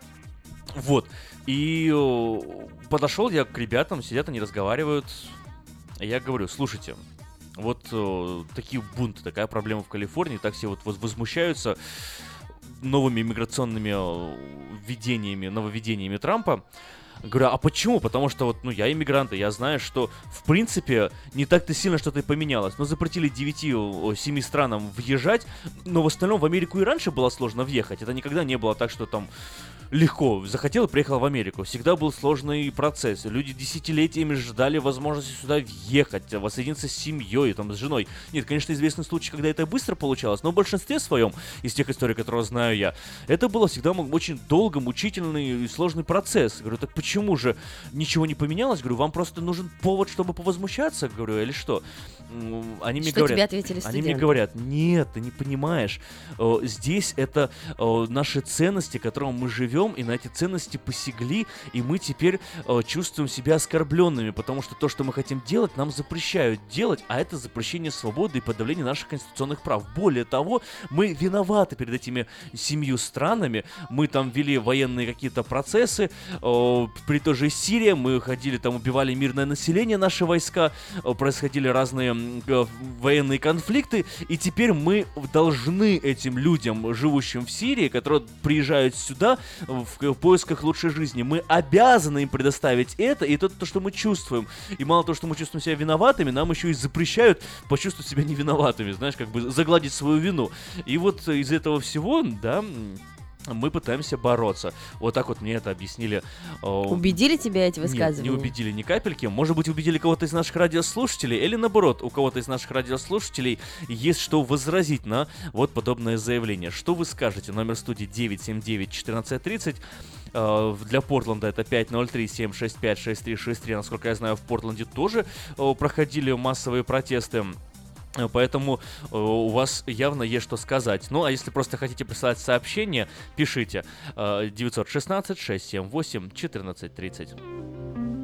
Вот, и э, подошел я к ребятам, сидят они разговаривают, я говорю, слушайте, вот э, такие бунты, такая проблема в Калифорнии, так все вот воз- возмущаются новыми миграционными э, введениями, нововведениями Трампа. Говорю, а почему? Потому что вот, ну, я иммигрант, и я знаю, что, в принципе, не так-то сильно что-то и поменялось. Но запретили 9-7 странам въезжать, но в остальном в Америку и раньше было сложно въехать. Это никогда не было так, что там легко захотел и приехал в Америку. Всегда был сложный процесс. Люди десятилетиями ждали возможности сюда въехать, воссоединиться с семьей, там, с женой. Нет, конечно, известны случаи, когда это быстро получалось, но в большинстве своем, из тех историй, которые знаю я, это было всегда очень долго, мучительный и сложный процесс. Говорю, так почему же ничего не поменялось? Говорю, вам просто нужен повод, чтобы повозмущаться? Говорю, или что? Они мне Что говорят, тебе ответили они мне говорят, нет, ты не понимаешь, здесь это наши ценности, которым мы живем, и на эти ценности посягли, и мы теперь э, чувствуем себя оскорбленными, потому что то, что мы хотим делать, нам запрещают делать, а это запрещение свободы и подавление наших конституционных прав. Более того, мы виноваты перед этими семью странами, мы там вели военные какие-то процессы, э, при той же Сирии мы ходили там, убивали мирное население, наши войска, э, происходили разные э, военные конфликты, и теперь мы должны этим людям, живущим в Сирии, которые приезжают сюда в поисках лучшей жизни, мы обязаны им предоставить это, и это то, что мы чувствуем. И мало того, что мы чувствуем себя виноватыми, нам еще и запрещают почувствовать себя невиноватыми, знаешь, как бы загладить свою вину. И вот из этого всего, да, мы пытаемся бороться. Вот так вот мне это объяснили. э, Убедили тебя эти нет, высказывания? не убедили ни капельки. Может быть, убедили кого-то из наших радиослушателей, или наоборот, у кого-то из наших радиослушателей есть что возразить на вот подобное заявление. Что вы скажете? Номер студии 979-1430. Э, Для Портленда это 503-765-6363. Насколько я знаю, в Портленде тоже э, проходили массовые протесты. Э, поэтому э, у вас явно есть что сказать. Ну, а если просто хотите присылать сообщение, пишите э, 916 678 1430.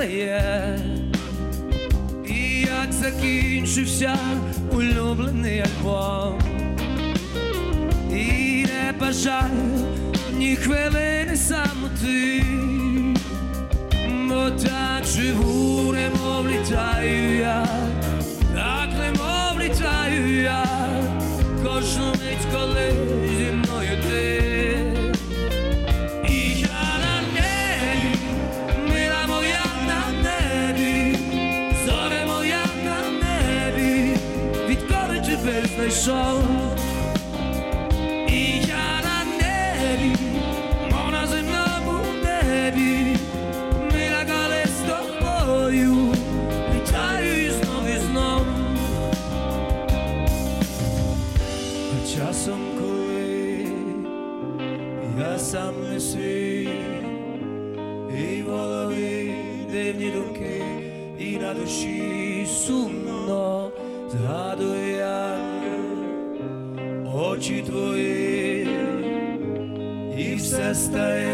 Світанок і як закінчився улюблений альбом. І не бажаю ні хвилини самоти, бо так живу, немов літаю я, так немов літаю я, кожну мить, коли тебе знайшов. І я на небі, мов на земному небі, мила коли з тобою, літаю і знов і знов. А часом, коли я сам не свій, і в голові дивні думки, і на душі і все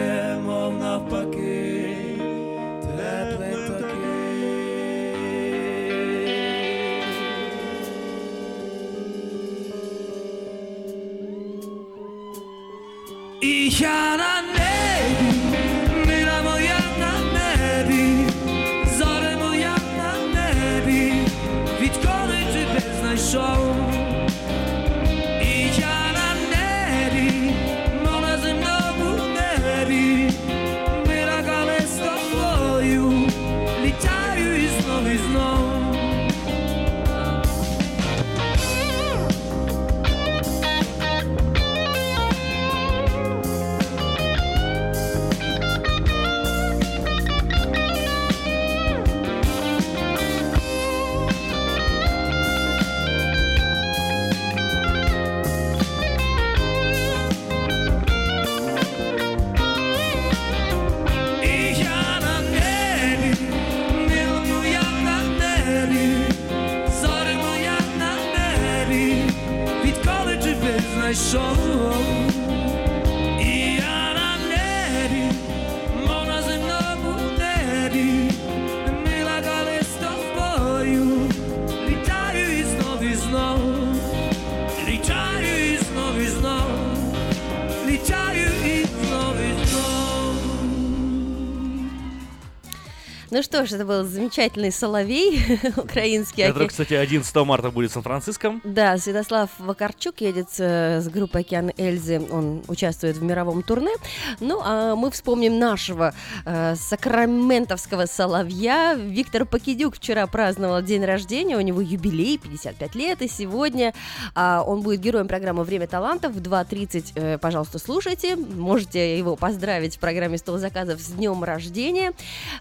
Что ж, это был замечательный соловей (laughs) украинский. Это, кстати, 11 марта будет в Сан-Франциско. Да, Святослав Вакарчук едет э, с группой «Океан Эльзы», он участвует в мировом турне. Ну, а мы вспомним нашего э, сакраментовского соловья. Виктор Покидюк вчера праздновал день рождения, у него юбилей, 55 лет, и сегодня э, он будет героем программы «Время талантов» в 2.30, э, пожалуйста, слушайте. Можете его поздравить в программе «Стол заказов» с днем рождения.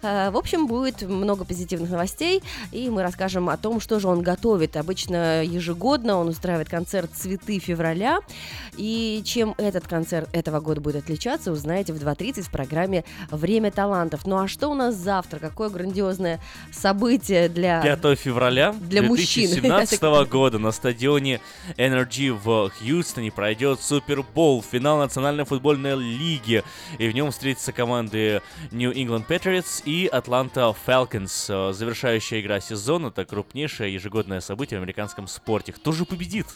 Э, в общем, будет много позитивных новостей, и мы расскажем о том, что же он готовит. Обычно ежегодно он устраивает концерт «Цветы февраля», и чем этот концерт этого года будет отличаться, узнаете в 2.30 в программе «Время талантов». Ну а что у нас завтра? Какое грандиозное событие для... 5 февраля Для мужчин. 2017 года на стадионе Energy в Хьюстоне пройдет Супербол, финал Национальной футбольной лиги. И в нем встретятся команды New England Patriots и Atlanta Falcons. Э, Завершающая игра сезона — это крупнейшее ежегодное событие в американском спорте. Кто же победит?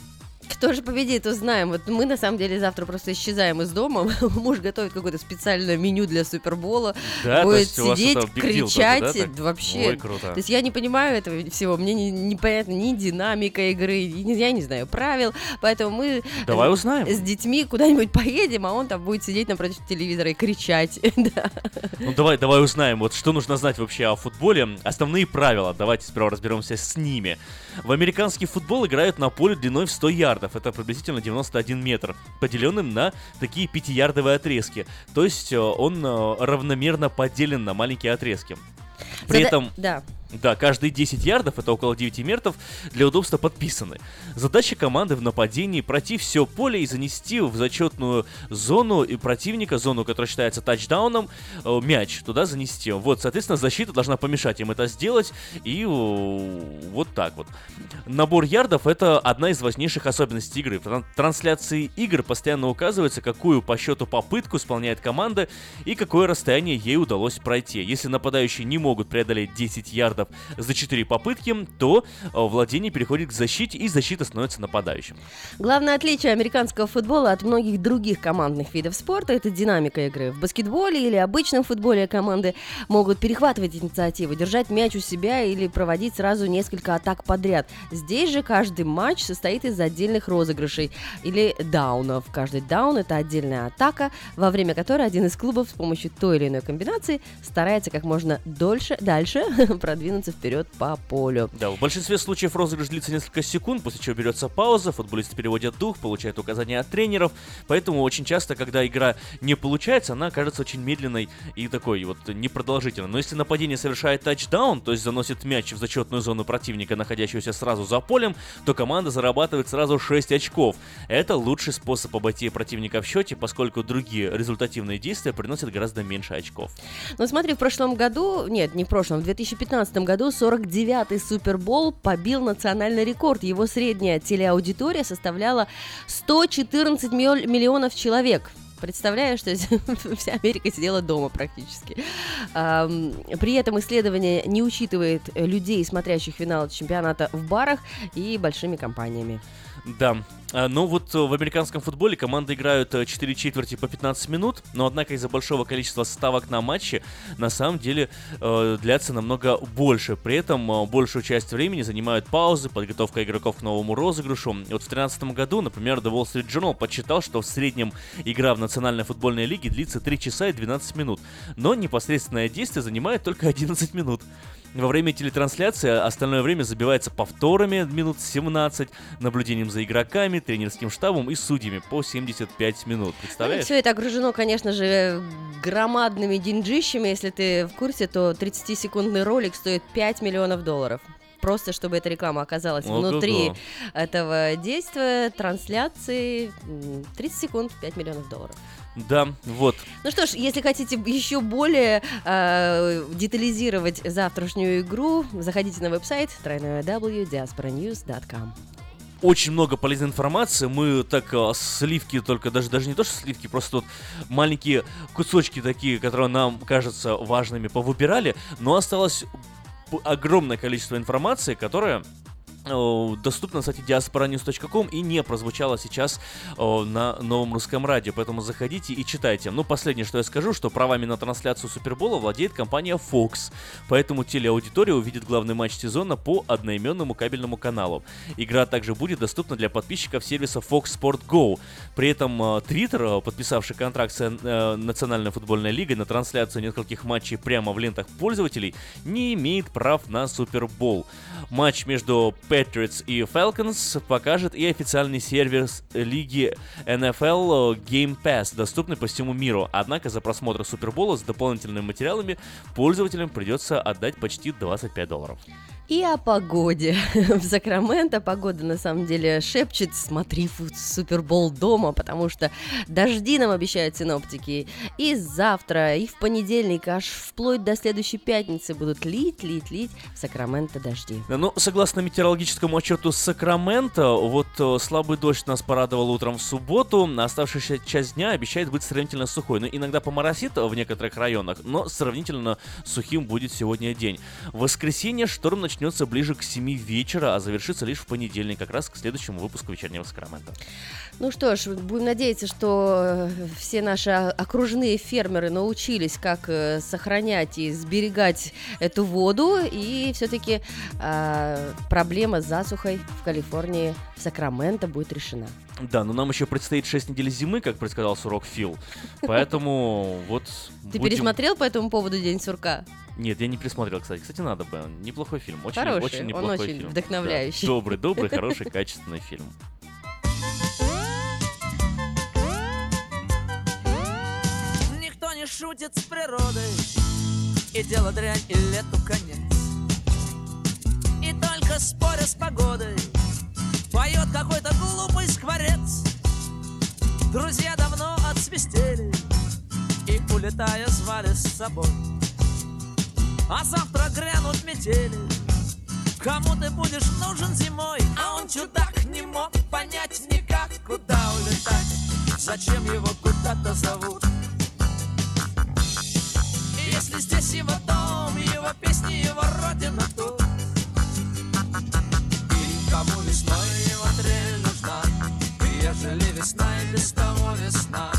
Кто же победит, узнаем. Вот мы на самом деле завтра просто исчезаем из дома. (laughs) Муж готовит какое-то специальное меню для Супербола. Да, будет сидеть, кричать, тоже, да, так? вообще. Ой, круто. То есть я не понимаю этого всего. Мне не- непонятно ни динамика игры, ни- я не знаю правил. Поэтому мы Давай э, узнаем. с детьми куда-нибудь поедем, а он там будет сидеть напротив телевизора и кричать. (laughs) Да. Ну давай, давай узнаем, вот что нужно знать вообще о футболе. Основные правила, давайте сперва разберемся с ними. В американский футбол играют на поле длиной в 100 ярдов, это приблизительно 91 метр, поделенным на такие 5-ярдовые отрезки. То есть э, он э, равномерно поделен на маленькие отрезки. При Зада- этом Да. Да, каждые 10 ярдов, это около 9 метров, для удобства подписаны. Задача команды в нападении пройти все поле и занести в зачетную зону и противника, зону, которая считается тачдауном, э, мяч туда занести. Вот, соответственно, защита должна помешать им это сделать, и э, вот так вот. Набор ярдов это одна из важнейших особенностей игры. В тран- трансляции игр постоянно указывается, какую по счету попытку исполняет команда и какое расстояние ей удалось пройти. Если нападающие не могут преодолеть 10 ярдов за 4 попытки, то э, владение переходит к защите и защита становится нападающим. Главное отличие американского футбола от многих других командных видов спорта – это динамика игры. В баскетболе или обычном футболе команды могут перехватывать инициативу, держать мяч у себя или проводить сразу несколько атак подряд. Здесь же каждый матч состоит из отдельных розыгрышей или даунов. Каждый даун – это отдельная атака, во время которой один из клубов с помощью той или иной комбинации старается как можно дольше, дальше (laughs) продвинуться вперед по полю. Да, в большинстве случаев розыгрыш длится несколько секунд, после чего берется пауза, футболисты переводят дух, получают указания от тренеров, поэтому очень часто, когда игра не получается, она кажется очень медленной и такой вот непродолжительной. Но если нападение совершает тачдаун, то есть заносит мяч в зачетную зону противника, находящегося сразу за полем, то команда зарабатывает сразу 6 очков. Это лучший способ обойти противника в счете, поскольку другие результативные действия приносят гораздо меньше очков. Ну смотри, в прошлом году, нет, не в прошлом, в 2015 году 49-й Супербол побил национальный рекорд. Его средняя телеаудитория составляла 114 миллион- миллионов человек. Представляешь, что (laughs) вся Америка сидела дома практически. При этом исследование не учитывает людей, смотрящих финал чемпионата в барах и большими компаниями. Да, А, ну вот э, в американском футболе команды играют 4 четверти по 15 минут, но однако из-за большого количества ставок на матче на самом деле э, длятся намного больше. При этом э, большую часть времени занимают паузы, подготовка игроков к новому розыгрышу. И Вот в 2013 году, например, The Wall Street Journal подсчитал, что в среднем игра в Национальной футбольной лиге длится 3 часа и 12 минут, но непосредственное действие занимает только 11 минут. Во время телетрансляции остальное время забивается повторами минут 17, наблюдением за игроками, тренерским штабом и судьями по 75 минут. Представляешь? Все это окружено, конечно же, громадными деньжищами. Если ты в курсе, то 30-секундный ролик стоит 5 миллионов долларов. Просто чтобы эта реклама оказалась Ого-го. внутри этого действия, трансляции. м, 30 секунд, 5 миллионов долларов. Да, вот. Ну что ж, если хотите еще более э, детализировать завтрашнюю игру, заходите на веб-сайт www.diasporanews.com. Очень много полезной информации. Мы так а, сливки, только даже, даже не то, что сливки, просто вот маленькие кусочки такие, которые нам кажутся важными, повыбирали, но осталось огромное количество информации, которая доступна на сайте diasporanews.com и не прозвучала сейчас э, на новом русском радио, поэтому заходите и читайте. Ну, последнее, что я скажу, что правами на трансляцию Супербола владеет компания Fox, поэтому телеаудитория увидит главный матч сезона по одноименному кабельному каналу. Игра также будет доступна для подписчиков сервиса Fox Sport Go. При этом э, Twitter, э, подписавший контракт с э, Национальной футбольной лигой на трансляцию нескольких матчей прямо в лентах пользователей, не имеет прав на Супербол. Матч между Patriots и Falcons покажет и официальный сервис лиги NFL Game Pass, доступный по всему миру. Однако за просмотр Супербола с дополнительными материалами пользователям придется отдать почти 25 долларов. И о погоде. (laughs) В Сакраменто погода на самом деле шепчет, смотри Супербол дома, потому что дожди нам обещают синоптики. И завтра, и в понедельник, аж вплоть до следующей пятницы будут лить, лить, лить в Сакраменто дожди. Ну, согласно метеорологическому отчету Сакрамента, вот э, слабый дождь нас порадовал утром в субботу, а оставшаяся часть дня обещает быть сравнительно сухой. Но иногда поморосит в некоторых районах, но сравнительно сухим будет сегодня день. В воскресенье шторм начнет начнется ближе к 7 вечера, а завершится лишь в понедельник, как раз к следующему выпуску вечернего Сакрамента. Ну что ж, будем надеяться, что э, все наши окружные фермеры научились, как э, сохранять и сберегать эту воду, и все-таки э, проблема с засухой в Калифорнии, в Сакраменто будет решена. Да, но нам еще предстоит 6 недель зимы, как предсказал Сурок Фил. Поэтому вот... (laughs) Ты будем- пересмотрел по этому поводу День сурка? Нет, я не пересмотрел, кстати. Кстати, надо бы. Неплохой фильм. Очень, Хороший, очень он неплохой очень фильм. вдохновляющий. Да, добрый, добрый, (laughs) хороший, качественный фильм. Никто не шутит с природой И дело дрянь, и лету конец И только споря с погодой Поет какой-то глупый скворец Друзья давно отсвистели И улетая звали с собой А завтра грянут метели. Кому ты будешь нужен зимой? А он чудак не мог понять никак Куда улетать. Зачем его куда-то зовут? Если здесь его дом, его песни, его родина тут. И кому весной его трель нужна? И ежели весна и без того весна?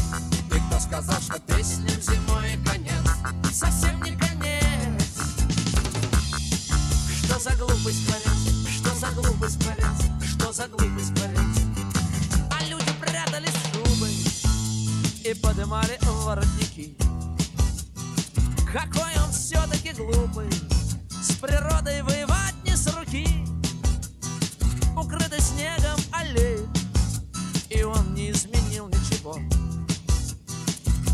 И кто сказал, что песням зимой за глупость творец? Что за глупость творец? Что за глупость творец? А люди прятались в шубы И подымали воротники какой он все-таки глупый С природой воевать не с руки Укрытый снегом аллеи И он не изменил ничего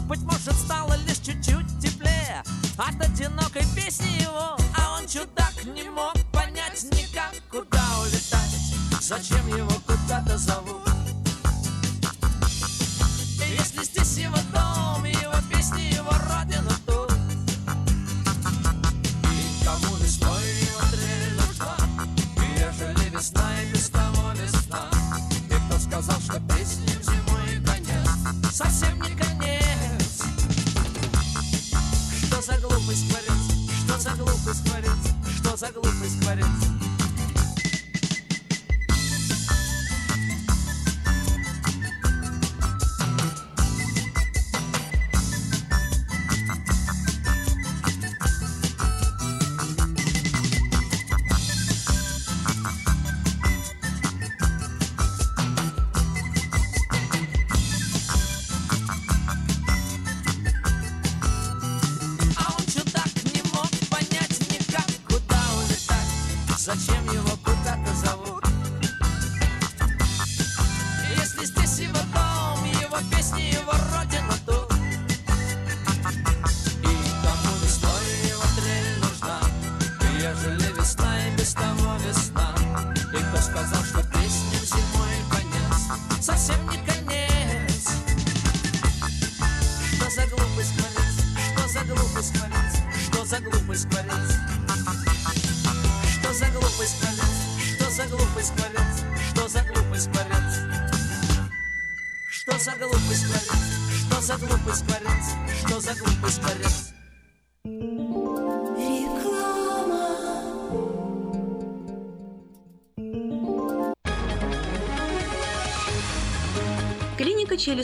Быть может стало лишь чуть-чуть теплее От одинокой песни его чудак не мог понять никак Куда улетать, зачем его куда-то зовут? Если здесь его дом, его песни, его родина тут и кому весной его трель нужна ежели весна и без того весна И кто сказал, что песням зимой конец? Совсем не конец. Что за глупость? Что за глупость творец? за глупость хвалится.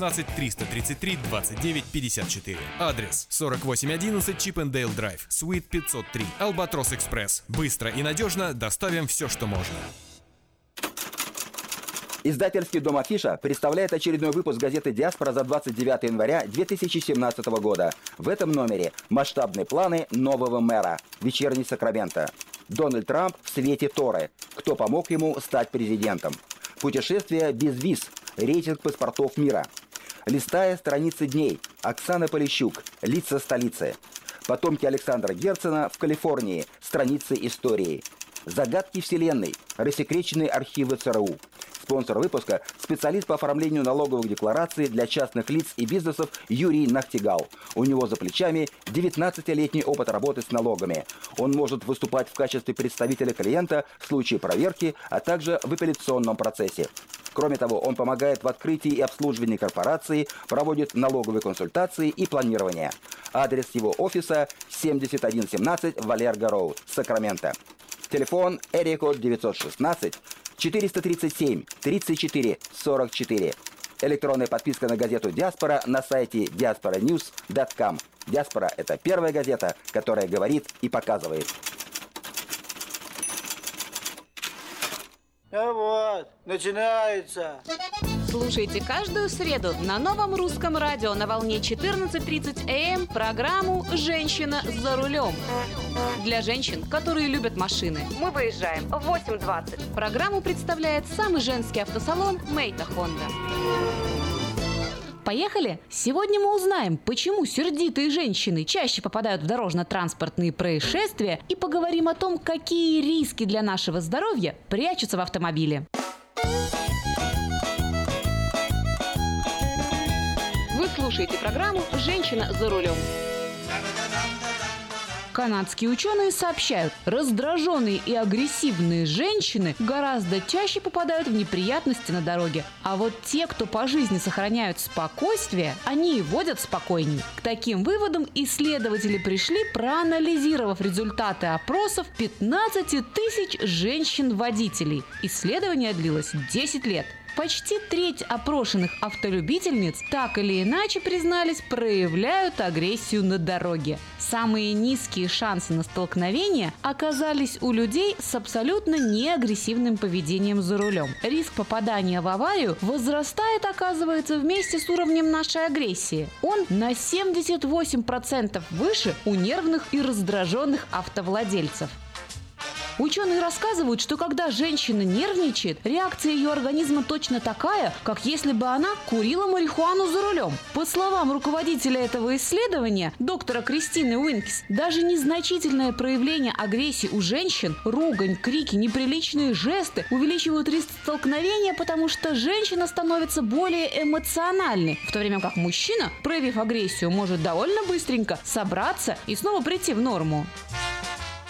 333 29 54. Адрес 4811 Чипендейл Драйв, Суит 503. Албатрос Экспресс. Быстро и надежно доставим все, что можно. Издательский дом «Афиша» представляет очередной выпуск газеты «Диаспора» за 29 января 2017 года. В этом номере масштабные планы нового мэра. Вечерний Сакраменто. Дональд Трамп в свете Торы. Кто помог ему стать президентом? Путешествие без виз. Рейтинг паспортов мира. Листая страницы дней. Оксана Полищук. Лица столицы. Потомки Александра Герцена в Калифорнии. Страницы истории. Загадки Вселенной. Рассекреченные архивы ЦРУ. Спонсор выпуска – специалист по оформлению налоговых деклараций для частных лиц и бизнесов Юрий Нахтигал. У него за плечами 19-летний опыт работы с налогами. Он может выступать в качестве представителя клиента в случае проверки, а также в апелляционном процессе. Кроме того, он помогает в открытии и обслуживании корпорации, проводит налоговые консультации и планирование. Адрес его офиса 7117 Валерго Роуд, Сакраменто. Телефон Эрико 916 437 34 44. Электронная подписка на газету «Диаспора» на сайте diasporanews.com. «Диаспора» — это первая газета, которая говорит и показывает. Ну вот, начинается. Слушайте каждую среду на новом русском радио на волне 14.30 АМ программу «Женщина за рулем». Для женщин, которые любят машины. Мы выезжаем в 8.20. Программу представляет самый женский автосалон «Мейта Хонда». Поехали! Сегодня мы узнаем, почему сердитые женщины чаще попадают в дорожно-транспортные происшествия и поговорим о том, какие риски для нашего здоровья прячутся в автомобиле. Вы слушаете программу «Женщина за рулем». Канадские ученые сообщают, раздраженные и агрессивные женщины гораздо чаще попадают в неприятности на дороге. А вот те, кто по жизни сохраняют спокойствие, они и водят спокойней. К таким выводам исследователи пришли, проанализировав результаты опросов 15 тысяч женщин-водителей. Исследование длилось 10 лет. Почти треть опрошенных автолюбительниц так или иначе признались, проявляют агрессию на дороге. Самые низкие шансы на столкновение оказались у людей с абсолютно неагрессивным поведением за рулем. Риск попадания в аварию возрастает, оказывается, вместе с уровнем нашей агрессии. Он на 78% выше у нервных и раздраженных автовладельцев. Ученые рассказывают, что когда женщина нервничает, реакция ее организма точно такая, как если бы она курила марихуану за рулем. По словам руководителя этого исследования, доктора Кристины Уинкис, даже незначительное проявление агрессии у женщин, ругань, крики, неприличные жесты увеличивают риск столкновения, потому что женщина становится более эмоциональной, в то время как мужчина, проявив агрессию, может довольно быстренько собраться и снова прийти в норму.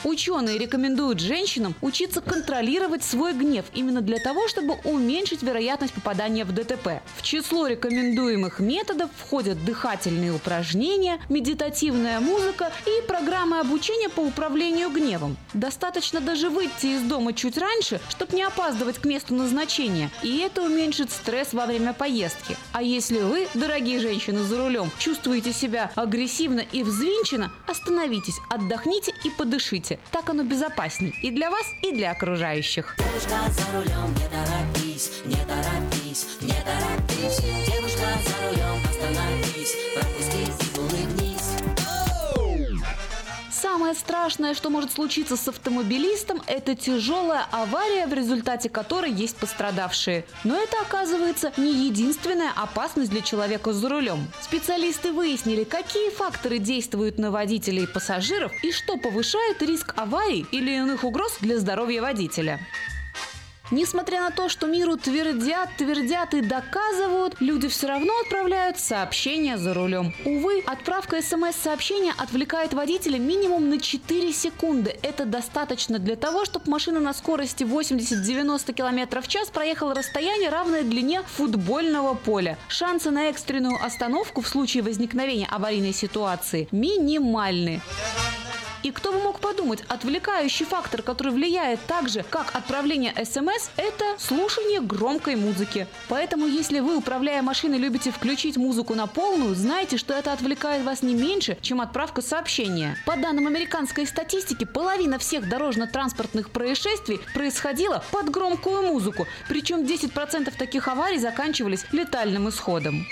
Ученые рекомендуют женщинам учиться контролировать свой гнев именно для того, чтобы уменьшить вероятность попадания в ДТП. В число рекомендуемых методов входят дыхательные упражнения, медитативная музыка и программы обучения по управлению гневом. Достаточно даже выйти из дома чуть раньше, чтобы не опаздывать к месту назначения, и это уменьшит стресс во время поездки. А если вы, дорогие женщины за рулем, чувствуете себя агрессивно и взвинченно, остановитесь, отдохните и подышите. Так оно безопасней и для вас, и для окружающих. Девушка за рулем, не торопись, не торопись, не торопись. Девушка за рулем, остановись, пропусти Самое страшное, что может случиться с автомобилистом, это тяжелая авария, в результате которой есть пострадавшие. Но это, оказывается, не единственная опасность для человека за рулем. Специалисты выяснили, какие факторы действуют на водителей и пассажиров и что повышает риск аварий или иных угроз для здоровья водителя. Несмотря на то, что миру твердят, твердят и доказывают, люди все равно отправляют сообщения за рулем. Увы, отправка смс-сообщения отвлекает водителя минимум на 4 секунды. Это достаточно для того, чтобы машина на скорости 80-90 км в час проехала расстояние, равное длине футбольного поля. Шансы на экстренную остановку в случае возникновения аварийной ситуации минимальны. И кто бы мог подумать, отвлекающий фактор, который влияет так же, как отправление смс, это слушание громкой музыки. Поэтому, если вы, управляя машиной, любите включить музыку на полную, знайте, что это отвлекает вас не меньше, чем отправка сообщения. По данным американской статистики, половина всех дорожно-транспортных происшествий происходила под громкую музыку, причем 10% таких аварий заканчивались летальным исходом.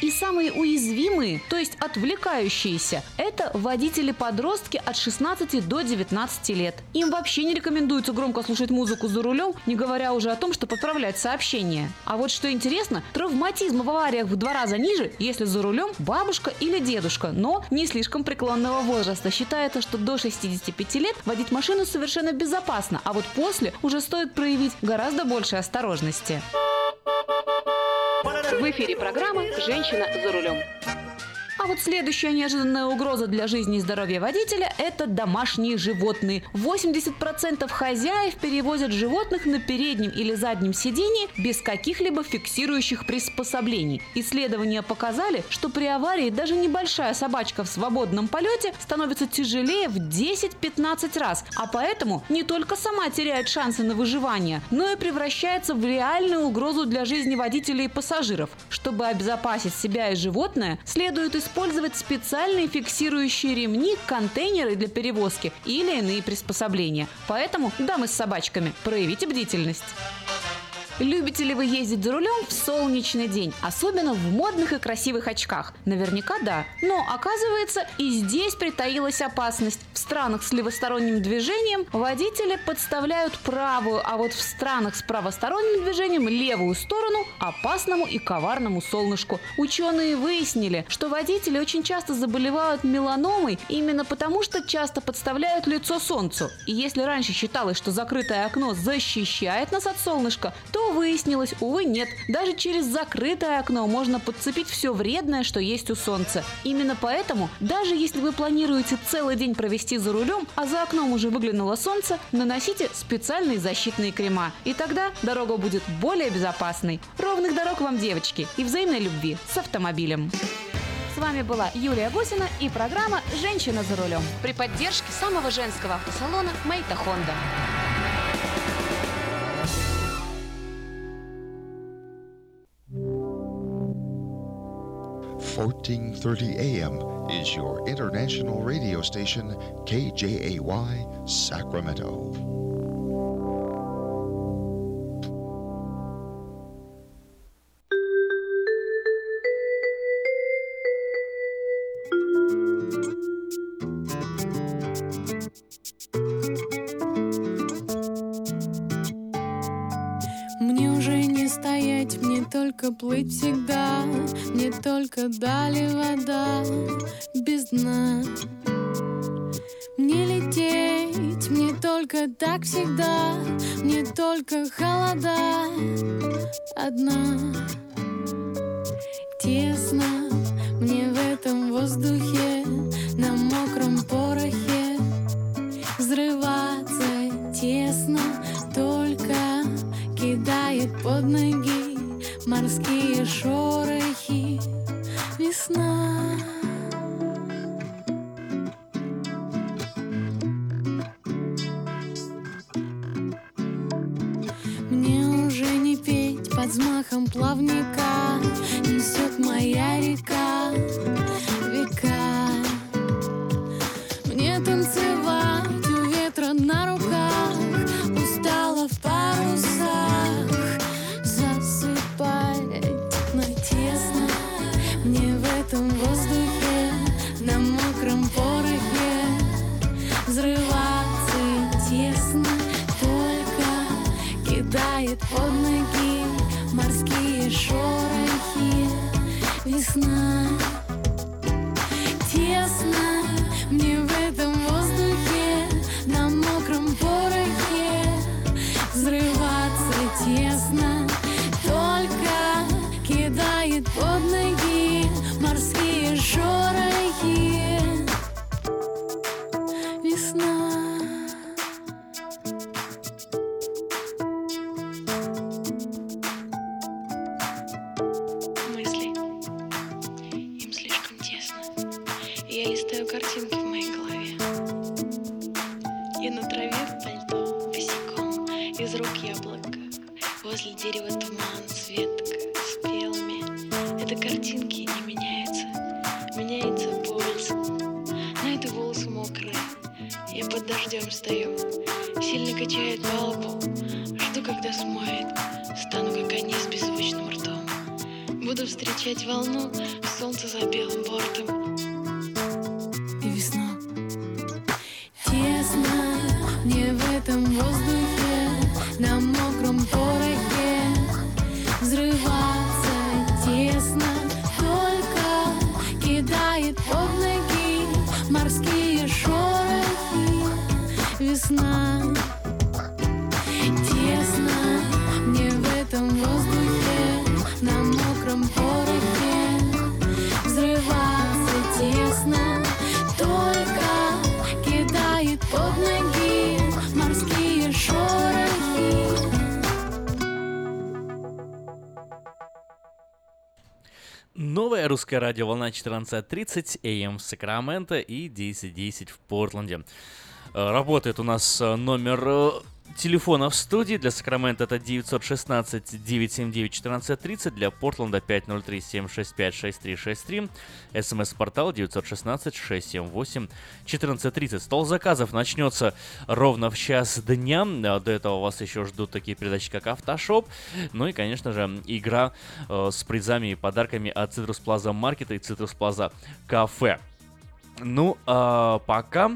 И самые уязвимые, то есть отвлекающиеся, это водители-подростки от 16 до 19 лет. Им вообще не рекомендуется громко слушать музыку за рулем, не говоря уже о том, чтобы отправлять сообщения. А вот что интересно, травматизм в авариях в два раза ниже, если за рулем бабушка или дедушка, но не слишком преклонного возраста. Считается, что до 65 лет водить машину совершенно безопасно, а вот после уже стоит проявить гораздо больше осторожности. В эфире программа «Женщина за рулем». А вот следующая неожиданная угроза для жизни и здоровья водителя – это домашние животные. 80% хозяев перевозят животных на переднем или заднем сидении без каких-либо фиксирующих приспособлений. Исследования показали, что при аварии даже небольшая собачка в свободном полете становится тяжелее в 10-15 раз, а поэтому не только сама теряет шансы на выживание, но и превращается в реальную угрозу для жизни водителей и пассажиров. Чтобы обезопасить себя и животное, следует использовать использовать специальные фиксирующие ремни, контейнеры для перевозки или иные приспособления. Поэтому, дамы с собачками, проявите бдительность. Любите ли вы ездить за рулем в солнечный день, особенно в модных и красивых очках? Наверняка да. Но оказывается, и здесь притаилась опасность. В странах с левосторонним движением водители подставляют правую, а вот в странах с правосторонним движением левую сторону опасному и коварному солнышку. Ученые выяснили, что водители очень часто заболевают меланомой именно потому, что часто подставляют лицо солнцу. И если раньше считалось, что закрытое окно защищает нас от солнышка, то выяснилось, увы, нет. Даже через закрытое окно можно подцепить все вредное, что есть у солнца. Именно поэтому, даже если вы планируете целый день провести за рулем, а за окном уже выглянуло солнце, наносите специальные защитные крема. И тогда дорога будет более безопасной. Ровных дорог вам, девочки, и взаимной любви с автомобилем. С вами была Юлия Гусина и программа «Женщина за рулем» при поддержке самого женского автосалона «Мэйта Хонда». 1430 AM is your international radio station, KJAY, Sacramento. Мне уже не стоять, мне только плыть всегда Мне только дали вода без дна. Мне лететь, мне только так всегда Мне только холода одна Новая русская радиоволна 14.30 АМ в Сакраменто и 10.10 в Портленде. Э, Работает у нас э, номер э, телефона в студии. Для Сакрамента это 916-979-1430. Для Портленда 503-765-6363. СМС-портал 916-678-1430. Стол заказов начнется ровно в час дня. Э, До этого вас еще ждут такие передачи, как Автошоп. Ну и, конечно же, игра э, с призами и подарками от Citrus Plaza Market и Citrus Plaza Cafe. Ну, а пока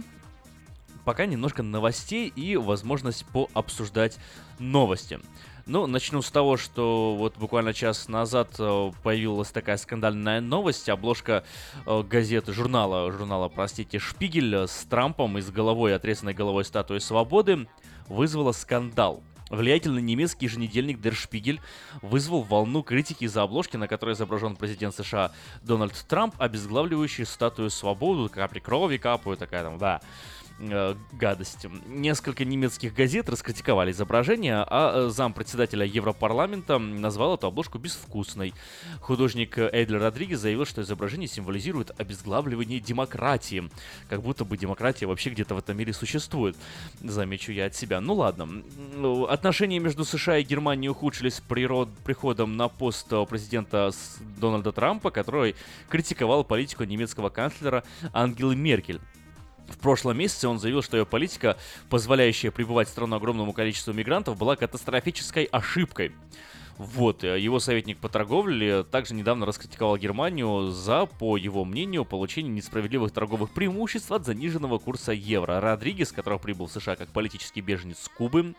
пока немножко новостей и возможность пообсуждать новости. Ну, начну с того, что вот буквально час назад э, появилась такая скандальная новость. Обложка э, газеты, журнала, журнала, простите, Шпигель с Трампом и с головой, отрезанной головой статуи свободы вызвала скандал. Влиятельный немецкий еженедельник Der Spiegel вызвал волну критики из-за обложки, на которой изображен президент США Дональд Трамп, обезглавливающий статую свободы, капли крови капают, такая там, да э. Несколько немецких газет раскритиковали изображение, а э, зампредседателя Европарламента назвал эту обложку безвкусной. Художник Эйдлер Родригес заявил, что изображение символизирует обезглавливание демократии. Как будто бы демократия вообще где-то в этом мире существует. Замечу я от себя. Ну ладно. Ну, Отношения между США и Германией ухудшились природ... приходом на пост президента Дональда Трампа, который критиковал политику немецкого канцлера Ангелы Меркель. В прошлом месяце он заявил, что ее политика, позволяющая прибывать в страну огромному количеству мигрантов, была катастрофической ошибкой. Вот, э, его советник по торговле также недавно раскритиковал Германию за, по его мнению, получение несправедливых торговых преимуществ от заниженного курса евро. Родригес, который прибыл в США как политический беженец с Кубы,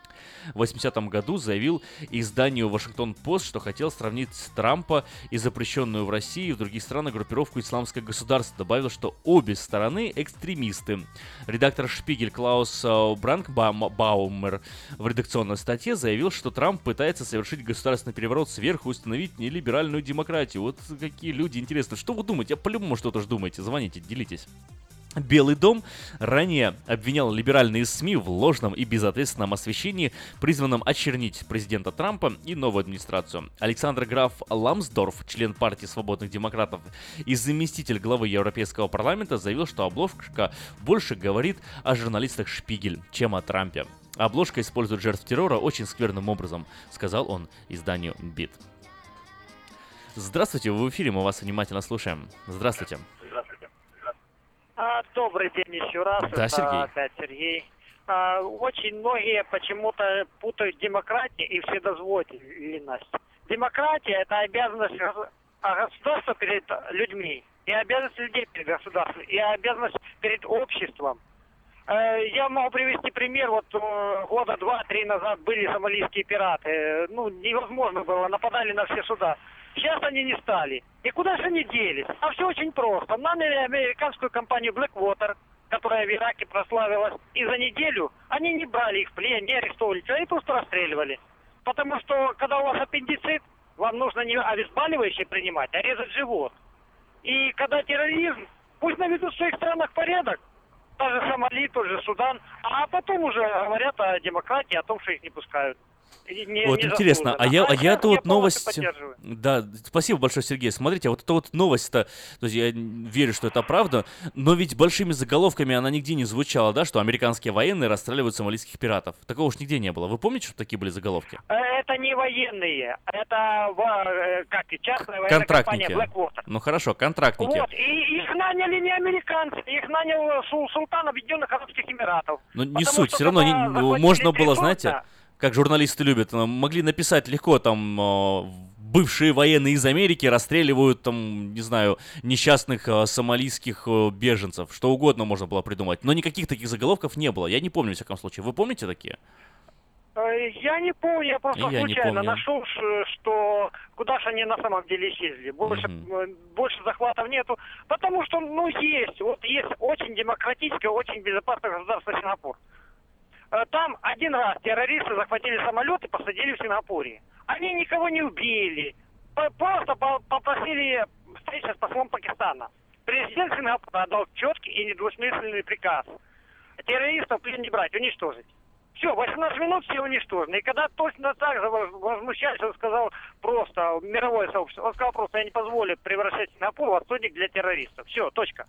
в 80-м году заявил изданию Вашингтон-Пост, что хотел сравнить Трампа и запрещенную в России и в других странах группировку «Исламское государство». Добавил, что обе стороны экстремисты. Редактор Шпигель Клаус э, Бранкбаумер в редакционной статье заявил, что Трамп пытается совершить государственный переворот сверху установить нелиберальную демократию. Вот какие люди, интересно. Что вы думаете? Я по-любому что-то ж думаете. Звоните, делитесь. Белый дом ранее обвинял либеральные СМИ в ложном и безответственном освещении, призванном очернить президента Трампа и новую администрацию. Александр Граф Ламсдорф, член партии свободных демократов и заместитель главы Европейского парламента, заявил, что обложка больше говорит о журналистах Шпигель, чем о Трампе. Обложка использует жертв террора очень скверным образом, сказал он изданию БИТ. Здравствуйте, вы в эфире, мы вас внимательно слушаем. Здравствуйте. А, добрый день еще раз. Да, Это Сергей. Опять Сергей. А, очень многие почему-то путают демократию и вседозволенность. Демократия – это обязанность а государства перед людьми, и обязанность людей перед государством, и обязанность перед обществом. Э, Я могу привести пример. Вот э, года два-три назад были сомалийские пираты. Э, Ну, невозможно было, нападали на все суда. Сейчас они не стали. И куда же они делись? А все очень просто. Наняли американскую компанию Blackwater, которая в Ираке прославилась. И за неделю они не брали их в плен, не арестовывали, ничего, они просто расстреливали. потому что когда у вас аппендицит, вам нужно не обезболивающее принимать, а резать живот. И когда терроризм, пусть наведут в своих странах порядок, та же Сомали, тот же Судан, а потом уже говорят о демократии, о том, что их не пускают. Не- Вот не интересно, а я, а заслуженно. я-то вот новость... Да, спасибо большое, Сергей. Смотрите, а вот эта вот новость-то, то есть я верю, что это правда, но ведь большими заголовками она нигде не звучала, да, что американские военные расстреливают сомалийских пиратов. Такого уж нигде не было. Вы помните, что такие были заголовки? Э, Это не военные, это э, как и частная военная Контрактники. компания Blackwater. Ну хорошо, контрактники. Вот, и их наняли не американцы, их нанял су- султан Объединенных Арабских Эмиратов. Но не суть, все равно не- можно было, знаете, как журналисты любят, э, могли написать легко там э, бывшие военные из Америки расстреливают там, не знаю, несчастных э, сомалийских э, беженцев. Что угодно можно было придумать. Но никаких таких заголовков не было. Я не помню, в всяком случае. Вы помните такие? Э, Я не помню, я просто я случайно нашел, что куда же они на самом деле исчезли. Больше, э, больше захватов нету. Потому что, ну, есть. Вот есть очень демократическое, очень безопасное государство Сингапур. Э, Там один раз террористы захватили самолет и посадили в Сингапуре. Они никого не убили. Просто по- попросили встречи с послом Пакистана. Президент Сингапура отдал четкий и недвусмысленный приказ. Террористов не брать, уничтожить. Все, 18 минут все уничтожены. И когда точно так же воз- возмущались, он сказал просто, мировое сообщество, он сказал просто, я не позволю превращать Сингапур в отстойник для террористов. Все, точка.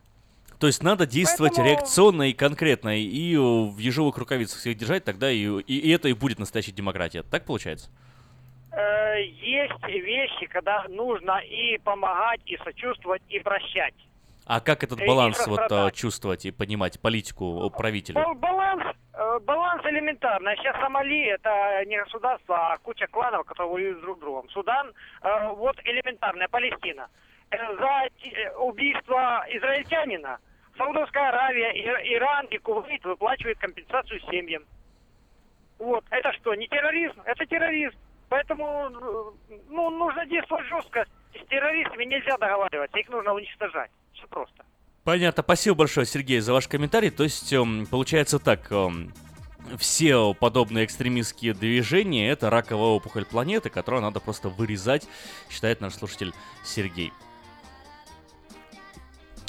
То есть надо действовать Поэтому- реакционно и конкретно, и э, в ежовых рукавицах всех держать, тогда и, и, и это и будет настоящая демократия. Так получается? Э, есть вещи, когда нужно и помогать, и сочувствовать, и прощать. А как этот баланс вот э, чувствовать и понимать политику правителя? Бал- Баланс, баланс элементарный. Сейчас Сомали это не государство, а куча кланов, которые воюют друг с другом. Судан, вот элементарная Палестина. За э, убийство израильтянина Саудовская Аравия, Иран и Кувейт выплачивают компенсацию семьям. Вот, это что, не терроризм? Это терроризм. Поэтому, ну, нужно действовать жестко. С террористами нельзя договариваться, их нужно уничтожать. Все просто. Понятно. Спасибо большое, Сергей, за ваш комментарий. То есть, эм, получается так, эм, все подобные экстремистские движения — это раковая опухоль планеты, которую надо просто вырезать, считает наш слушатель Сергей.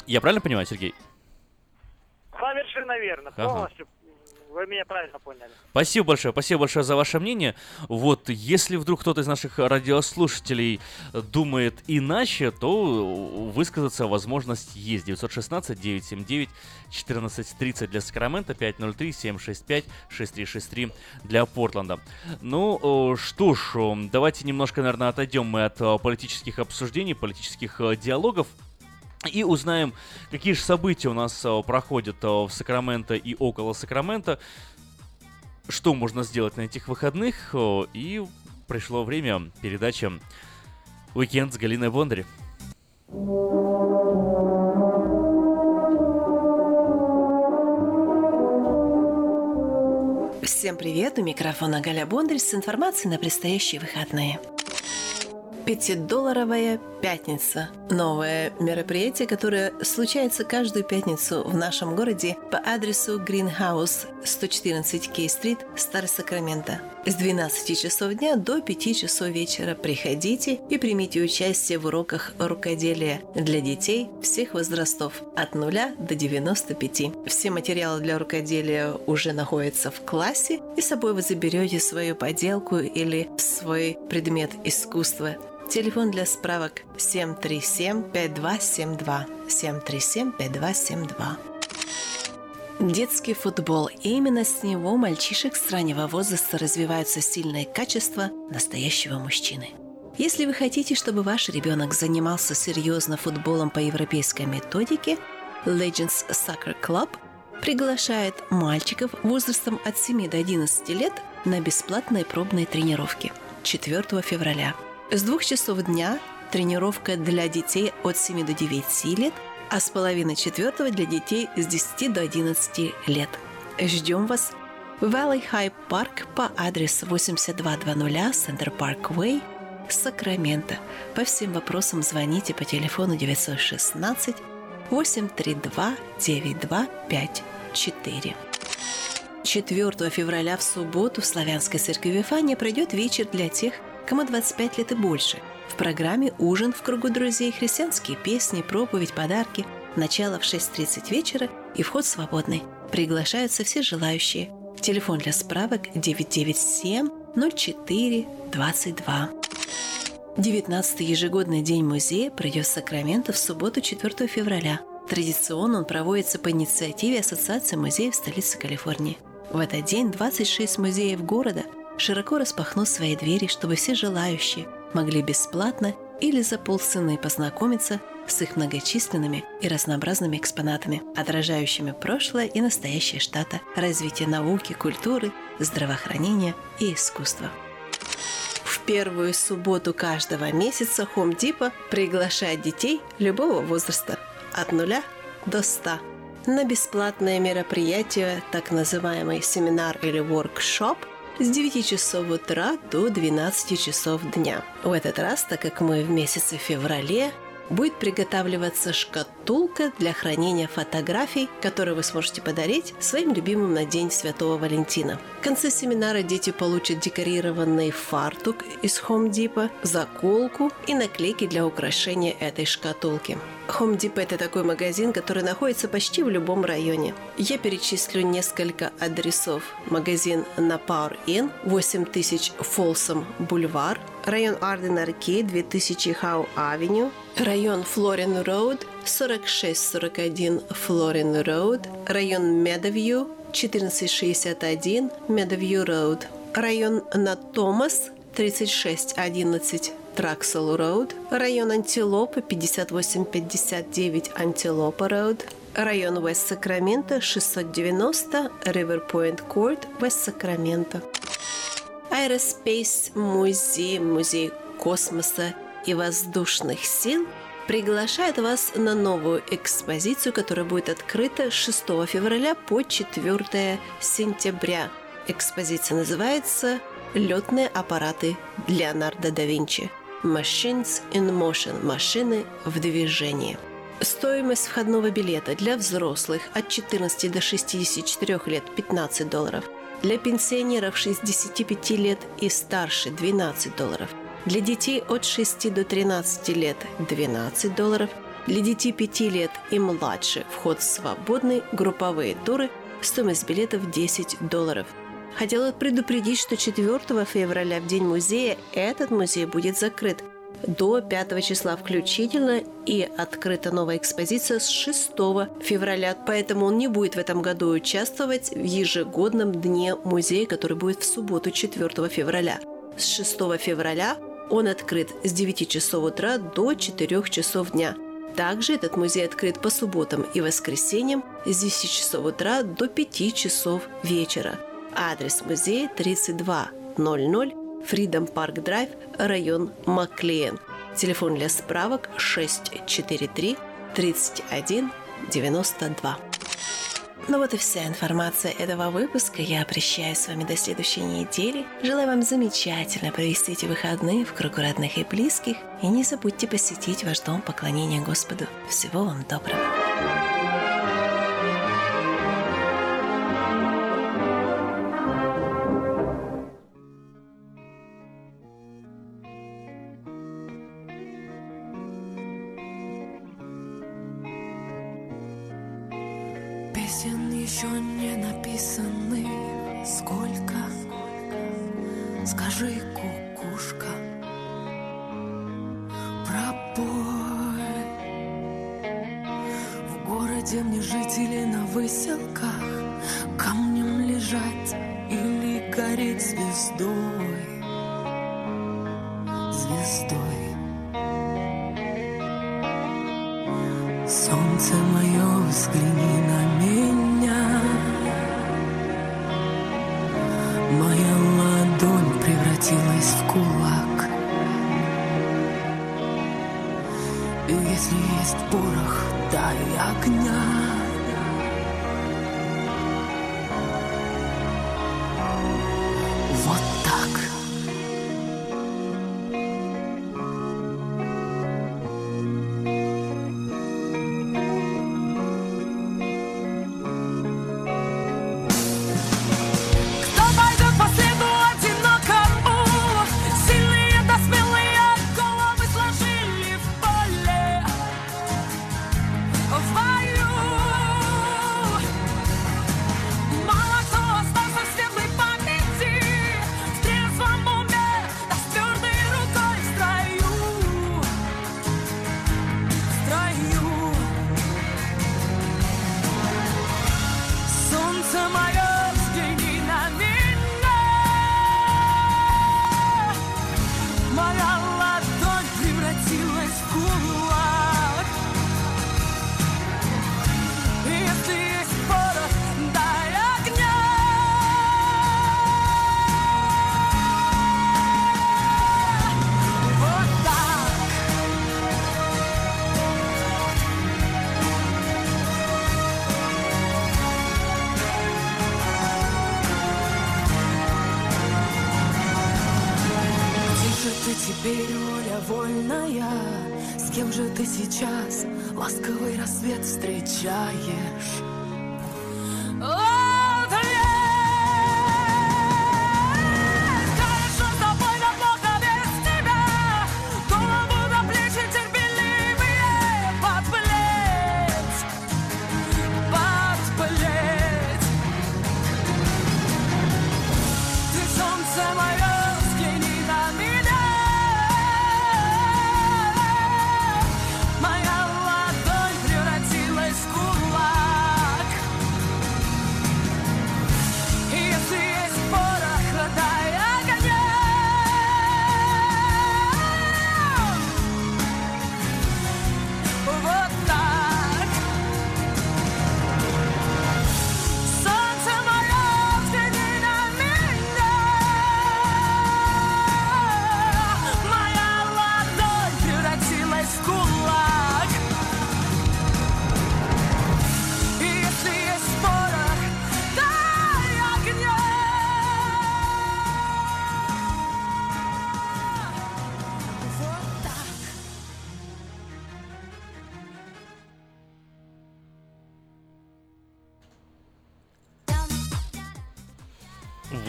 Я правильно понимаю, Сергей? Совершенно верно, Ага. полностью. Вы меня правильно поняли. Спасибо большое, спасибо большое за ваше мнение. Вот, если вдруг кто-то из наших радиослушателей думает иначе, то высказаться возможность есть. 916-979-1430 для Сакрамента, 503-765-6363 для Портленда. Ну, э, что ж, э, давайте немножко, наверное, отойдем мы от э, политических обсуждений, политических диалогов. И узнаем, какие же события у нас э, проходят э, в Сакраменто и около Сакрамента, что можно сделать на этих выходных. э, И пришло время передачи «Уикенд с Галиной Бондари». Всем привет! У микрофона Галя Бондарь с информацией на предстоящие выходные. Пятидолларовая пятница. Новое мероприятие, которое случается каждую пятницу в нашем городе по адресу Greenhouse 114 Кей-стрит, Старый Сакраменто. С 12 часов дня до 5 часов вечера приходите и примите участие в уроках рукоделия для детей всех возрастов от 0 до 95. Все материалы для рукоделия уже находятся в классе, и с собой вы заберете свою поделку или свой предмет искусства. Телефон для справок 737-5272. 737-5272. Детский футбол. И именно с него мальчишек с раннего возраста развиваются сильные качества настоящего мужчины. Если вы хотите, чтобы ваш ребенок занимался серьезно футболом по европейской методике, Legends Soccer Club приглашает мальчиков возрастом от 7 до 11 лет на бесплатные пробные тренировки 4 февраля. С двух часов дня тренировка для детей от 7 до 9 лет, а с половины четвертого для детей с 10 до 11 лет. Ждем вас в Valley High Park по адресу 8220 Center Parkway, Сакраменто. По всем вопросам звоните по телефону 916 832 9254. 4 февраля в субботу в Славянской церкви Вифания пройдет вечер для тех, кому 25 лет и больше. В программе ужин в кругу друзей, христианские песни, проповедь, подарки. Начало в 6.30 вечера и вход свободный. Приглашаются все желающие. Телефон для справок 997 04 22. 19-й ежегодный день музея пройдет в Сакраменто в субботу 4 февраля. Традиционно он проводится по инициативе Ассоциации музеев столицы Калифорнии. В этот день 26 музеев города широко распахнут свои двери, чтобы все желающие могли бесплатно или за полцены познакомиться с их многочисленными и разнообразными экспонатами, отражающими прошлое и настоящее штата, развитие науки, культуры, здравоохранения и искусства. В первую субботу каждого месяца Home Depot приглашает детей любого возраста от нуля до 100 на бесплатное мероприятие, так называемый семинар или воркшоп с 9 часов утра до 12 часов дня. В этот раз, так как мы в месяце феврале, будет приготавливаться шкатулка для хранения фотографий, которые вы сможете подарить своим любимым на День Святого Валентина. В конце семинара дети получат декорированный фартук из Home Depot, заколку и наклейки для украшения этой шкатулки. Home Depot – это такой магазин, который находится почти в любом районе. Я перечислю несколько адресов. Магазин на Power Inn, 8000 Folsom Бульвар, район Arden Arcade, 2000 Howe Avenue, район Florin Road, 4641 Florin Road, район Meadowview, 1461 Meadowview Road, район Natomas, 3611 Truxel Road, район Антилопы 5859 Antelope Road, район West Sacramento 690 Riverpoint Court, West Sacramento. Aerospace Museum, Музей космоса и воздушных сил приглашает вас на новую экспозицию, которая будет открыта 6 февраля по 4 сентября. Экспозиция называется «Летные аппараты Леонардо да Винчи». Machines in Motion – машины в движении. Стоимость входного билета для взрослых от 14 до 64 лет – 15 долларов. Для пенсионеров 65 лет и старше – 12 долларов. Для детей от 6 до 13 лет – 12 долларов. Для детей 5 лет и младше вход свободный, групповые туры, стоимость билетов 10 долларов – Хотела предупредить, что 4 февраля, в День музея, этот музей будет закрыт до 5 числа включительно и открыта новая экспозиция с 6 февраля, поэтому он не будет в этом году участвовать в ежегодном дне музея, который будет в субботу 4 февраля. С 6 февраля он открыт с 9 часов утра до 4 часов дня. Также этот музей открыт по субботам и воскресеньям с 10 часов утра до 5 часов вечера – Адрес музея 3200 Freedom Park Drive, район Маклиен. Телефон для справок 643 31 92. Ну вот и вся информация этого выпуска. Я прощаюсь с вами до следующей недели. Желаю вам замечательно провести эти выходные в кругу родных и близких. И не забудьте посетить ваш дом поклонения Господу. Всего вам доброго.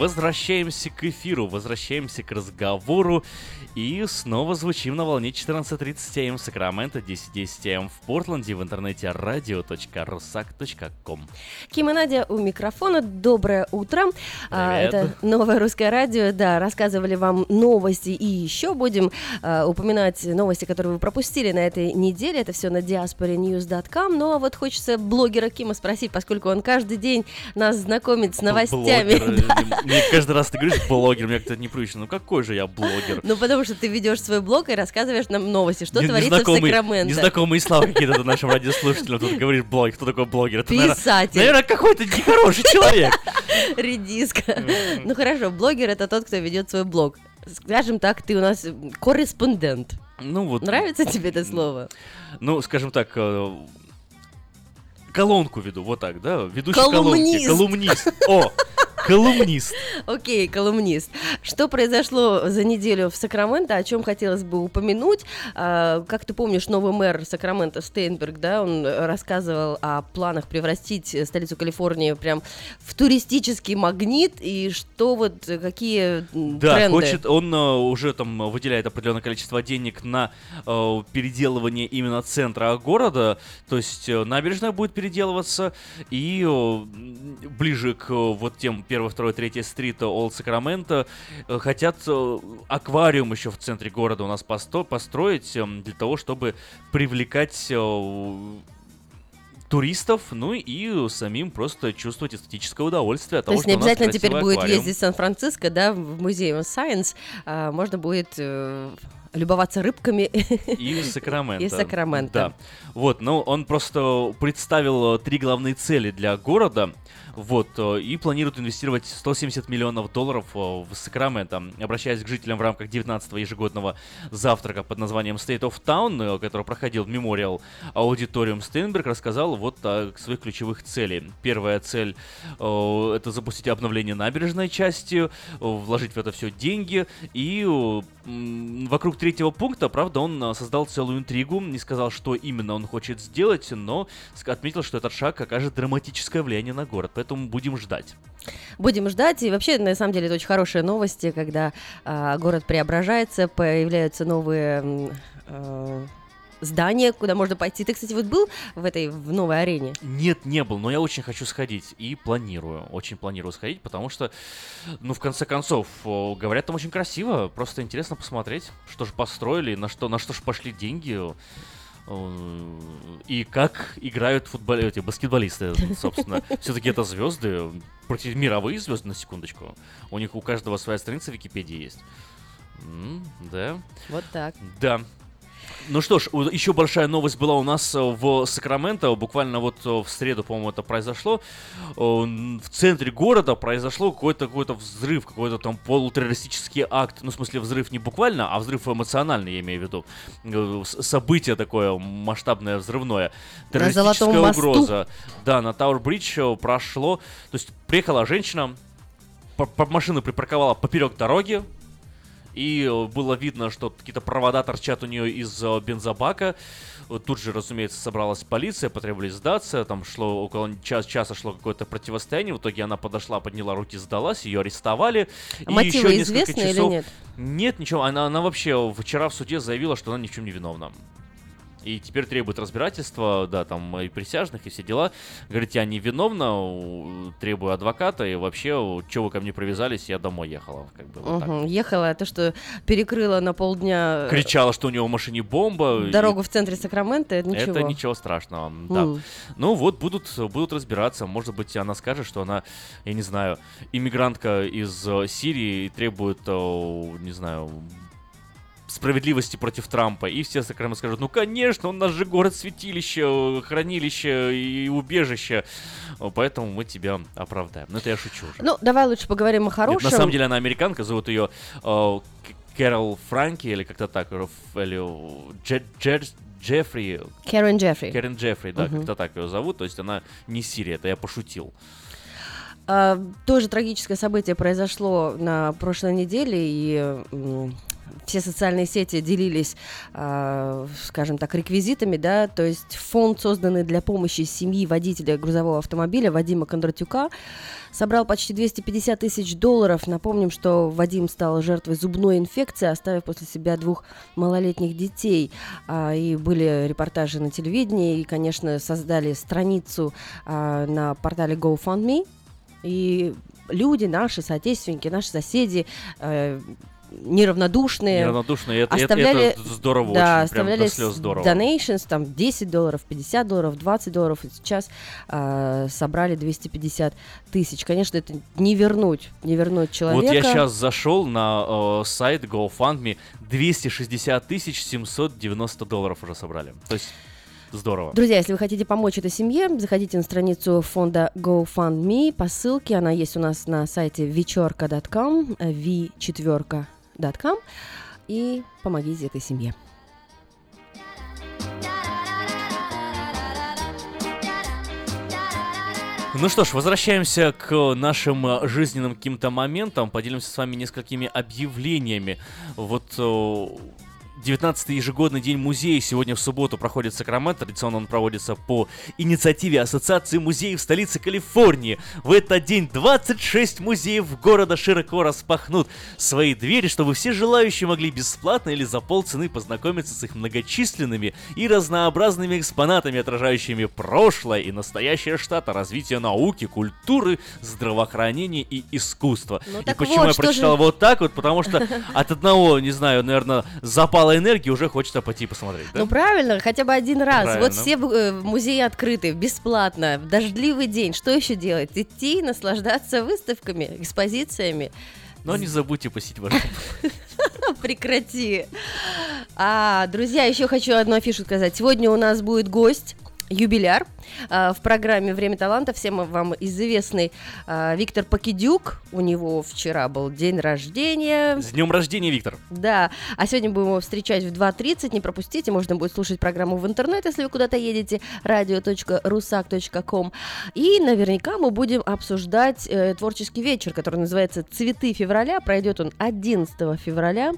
Возвращаемся к эфиру, возвращаемся к разговору и снова звучим на волне 14.30 АМ Сакраменто, 10.10 АМ в Портленде, в интернете radio.rusak.com. Ким и Надя у микрофона. Доброе утро. А, это новое русское радио. Да, рассказывали вам новости и еще будем а, упоминать новости, которые вы пропустили на этой неделе. Это все на diasporanews.com. Ну а вот хочется блогера Кима спросить, поскольку он каждый день нас знакомит с новостями. Блогер. (laughs) Да. Мне каждый раз ты говоришь блогер, мне как-то непривычно. Ну какой же я блогер? Ну, потому что ты ведешь свой блог и рассказываешь нам новости, что Не- творится в незнакомые- Сакраменто. Незнакомые слова какие-то нашим радиослушателям. Тут говоришь блогер, кто такой блогер? Это, наверное- Писатель. Наверное, какой-то нехороший человек. (laughs) Редиска. Ну хорошо, блогер это тот, кто ведет свой блог. Скажем так, ты у нас корреспондент. Ну вот. Нравится тебе это слово? Ну, скажем так, э, колонку веду, вот так, да? Ведущий Колумнист. колонки. Колумнист. О, колумнист. Окей, колумнист. Что произошло за неделю в Сакраменто, о чем хотелось бы упомянуть? А, Как ты помнишь, новый мэр Сакрамента Стейнберг, да, он рассказывал о планах превратить столицу Калифорнии прям в туристический магнит, и что вот, э, какие Да, тренды? хочет, он э, уже там выделяет определенное количество денег на э, переделывание именно центра города, то есть э, набережная будет переделываться, и э, ближе к э, вот тем 1, 2, 3 стрит Олд Сакраменто хотят э, аквариум еще в центре города у нас построить э, для того, чтобы привлекать э, туристов, ну и самим просто чувствовать эстетическое удовольствие от То того, есть не обязательно теперь будет аквариум. ездить в Сан-Франциско, да, в музей Science, а, можно будет э, любоваться рыбками. (laughs) И Сакраменто. И Сакраменто. Да. Вот, ну, он просто представил э, три главные цели для города. Вот, э, и планирует инвестировать 170 миллионов долларов э, в Сакраменто. Обращаясь к жителям в рамках 19-го ежегодного завтрака под названием State of Town, э, который проходил в Memorial Auditorium, Стейнберг рассказал вот о своих ключевых целей. Первая цель это запустить обновление набережной части, вложить в это все деньги. И вокруг третьего пункта, правда, он создал целую интригу, не сказал, что именно он хочет сделать, но отметил, что этот шаг окажет драматическое влияние на город, поэтому будем ждать. Будем ждать. И вообще, на самом деле, это очень хорошие новости, когда а, город преображается, появляются новые э, здания, куда можно пойти. Ты, кстати, вот был в этой в новой арене? Нет, не был, но я очень хочу сходить и планирую, очень планирую сходить, потому что, ну, в конце концов, говорят, там очень красиво, просто интересно посмотреть, что же построили, на что, на что же пошли деньги, и как играют футбол... эти баскетболисты, собственно. (laughs) Все-таки это звезды, против мировые звезды, на секундочку. У них у каждого своя страница в Википедии есть. М, Да. Вот так. Да. Ну что ж, еще большая новость была у нас э, в Сакраменто. Буквально вот э, в среду, по-моему, это произошло. Э, В центре города произошло какой-то какой-то взрыв, какой-то там полутеррористический акт. Ну, в смысле, взрыв не буквально, а взрыв эмоциональный, я имею в виду. Событие такое масштабное, взрывное. На Террористическая мосту. угроза. Да, на Тауэр Бридж э, прошло. То есть приехала женщина, машину припарковала поперек дороги, и э, было видно, что какие-то провода торчат у нее из э, бензобака. Тут же, разумеется, собралась полиция, потребовали сдаться. Там шло около час, часа шло какое-то противостояние. В итоге она подошла, подняла руки, сдалась, ее арестовали. А мотивы еще несколько известны или часов- нет? Нет, ничего. Она, она вообще вчера в суде заявила, что она ни в чем не виновна. И теперь требует разбирательства, да, там и присяжных, и все дела. Говорит, я невиновна, требую адвоката, и вообще, что вы ко мне привязались, я домой ехала. Как бы, вот так. Мгм. Ехала, то, что перекрыла на полдня э, Кричала, что у него в машине бомба. и- дорогу в центре Сакрамента, это ничего. Это ничего страшного, да. М. Ну вот, будут, будут разбираться. Может быть, она скажет, что она, я не знаю, иммигрантка из э, Сирии и требует, э, не знаю, справедливости против Трампа. И все Сакраменто скажут, ну конечно, у нас же город святилище, хранилище и убежище. Поэтому мы тебя оправдаем. Но это я шучу уже. Ну, давай лучше поговорим о Нет, хорошем. на самом деле она американка, зовут ее э, Кэрол Франки или как-то так, или Ф- или э, Дже- Дже- Джеффри. Кэрен Джеффри. Кэрен Джеффри, да, Мгм. как-то так ее зовут, то есть она не Сирия, это я пошутил. А, тоже трагическое событие произошло на прошлой неделе, и все социальные сети делились, а, скажем так, реквизитами, да, то есть фонд, созданный для помощи семьи водителя грузового автомобиля Вадима Кондратюка, собрал почти 250 тысяч долларов. Напомним, что Вадим стал жертвой зубной инфекции, оставив после себя двух малолетних детей. А, И были репортажи на телевидении, и, конечно, создали страницу а, на портале GoFundMe. И люди, наши соотечественники, наши соседи, э, неравнодушные. Неравнодушные, это- оставляли, это здорово да, очень, прям до оставляли здорово. donations, там 10 долларов, 50 долларов, 20 долларов, и сейчас э, собрали 250 тысяч. Конечно, это не вернуть, не вернуть человека. Вот я сейчас зашел на э, сайт GoFundMe, 260 тысяч 790 долларов уже собрали. То есть здорово. Друзья, если вы хотите помочь этой семье, заходите на страницу фонда GoFundMe по ссылке. Она есть у нас на сайте вечерка.com, v4.com, и помогите этой семье. Ну что ж, возвращаемся к нашим жизненным каким-то моментам. Поделимся с вами несколькими объявлениями. Вот 19-й ежегодный день музея сегодня в субботу проходит в Сакраменто. Традиционно он проводится по инициативе Ассоциации музеев столицы Калифорнии. В этот день 26 музеев города широко распахнут свои двери, чтобы все желающие могли бесплатно или за полцены познакомиться с их многочисленными и разнообразными экспонатами, отражающими прошлое и настоящее штата, развитие науки, культуры, здравоохранения и искусства. Ну и почему вот, я прочитал же- вот так вот? Потому что (laughs) от одного, не знаю, наверное, запала энергии уже хочется пойти посмотреть. да? Ну правильно, хотя бы один раз. Правильно. Вот все э, музеи открыты, бесплатно, в дождливый день. Что еще делать? Идти, наслаждаться выставками, экспозициями. Но не забудьте посетить ваш (laughs) Прекрати. А, друзья, еще хочу одну афишу сказать. Сегодня у нас будет гость. Юбиляр а, в программе «Время таланта». Всем вам известный а, Виктор Покидюк. У него вчера был день рождения. С днем рождения, Виктор! Да, а сегодня будем его встречать в 2.30, не пропустите, можно будет слушать программу в интернет, если вы куда-то едете, radio.rusak.com. И наверняка мы будем обсуждать э, творческий вечер, который называется «Цветы февраля», пройдет он 11 февраля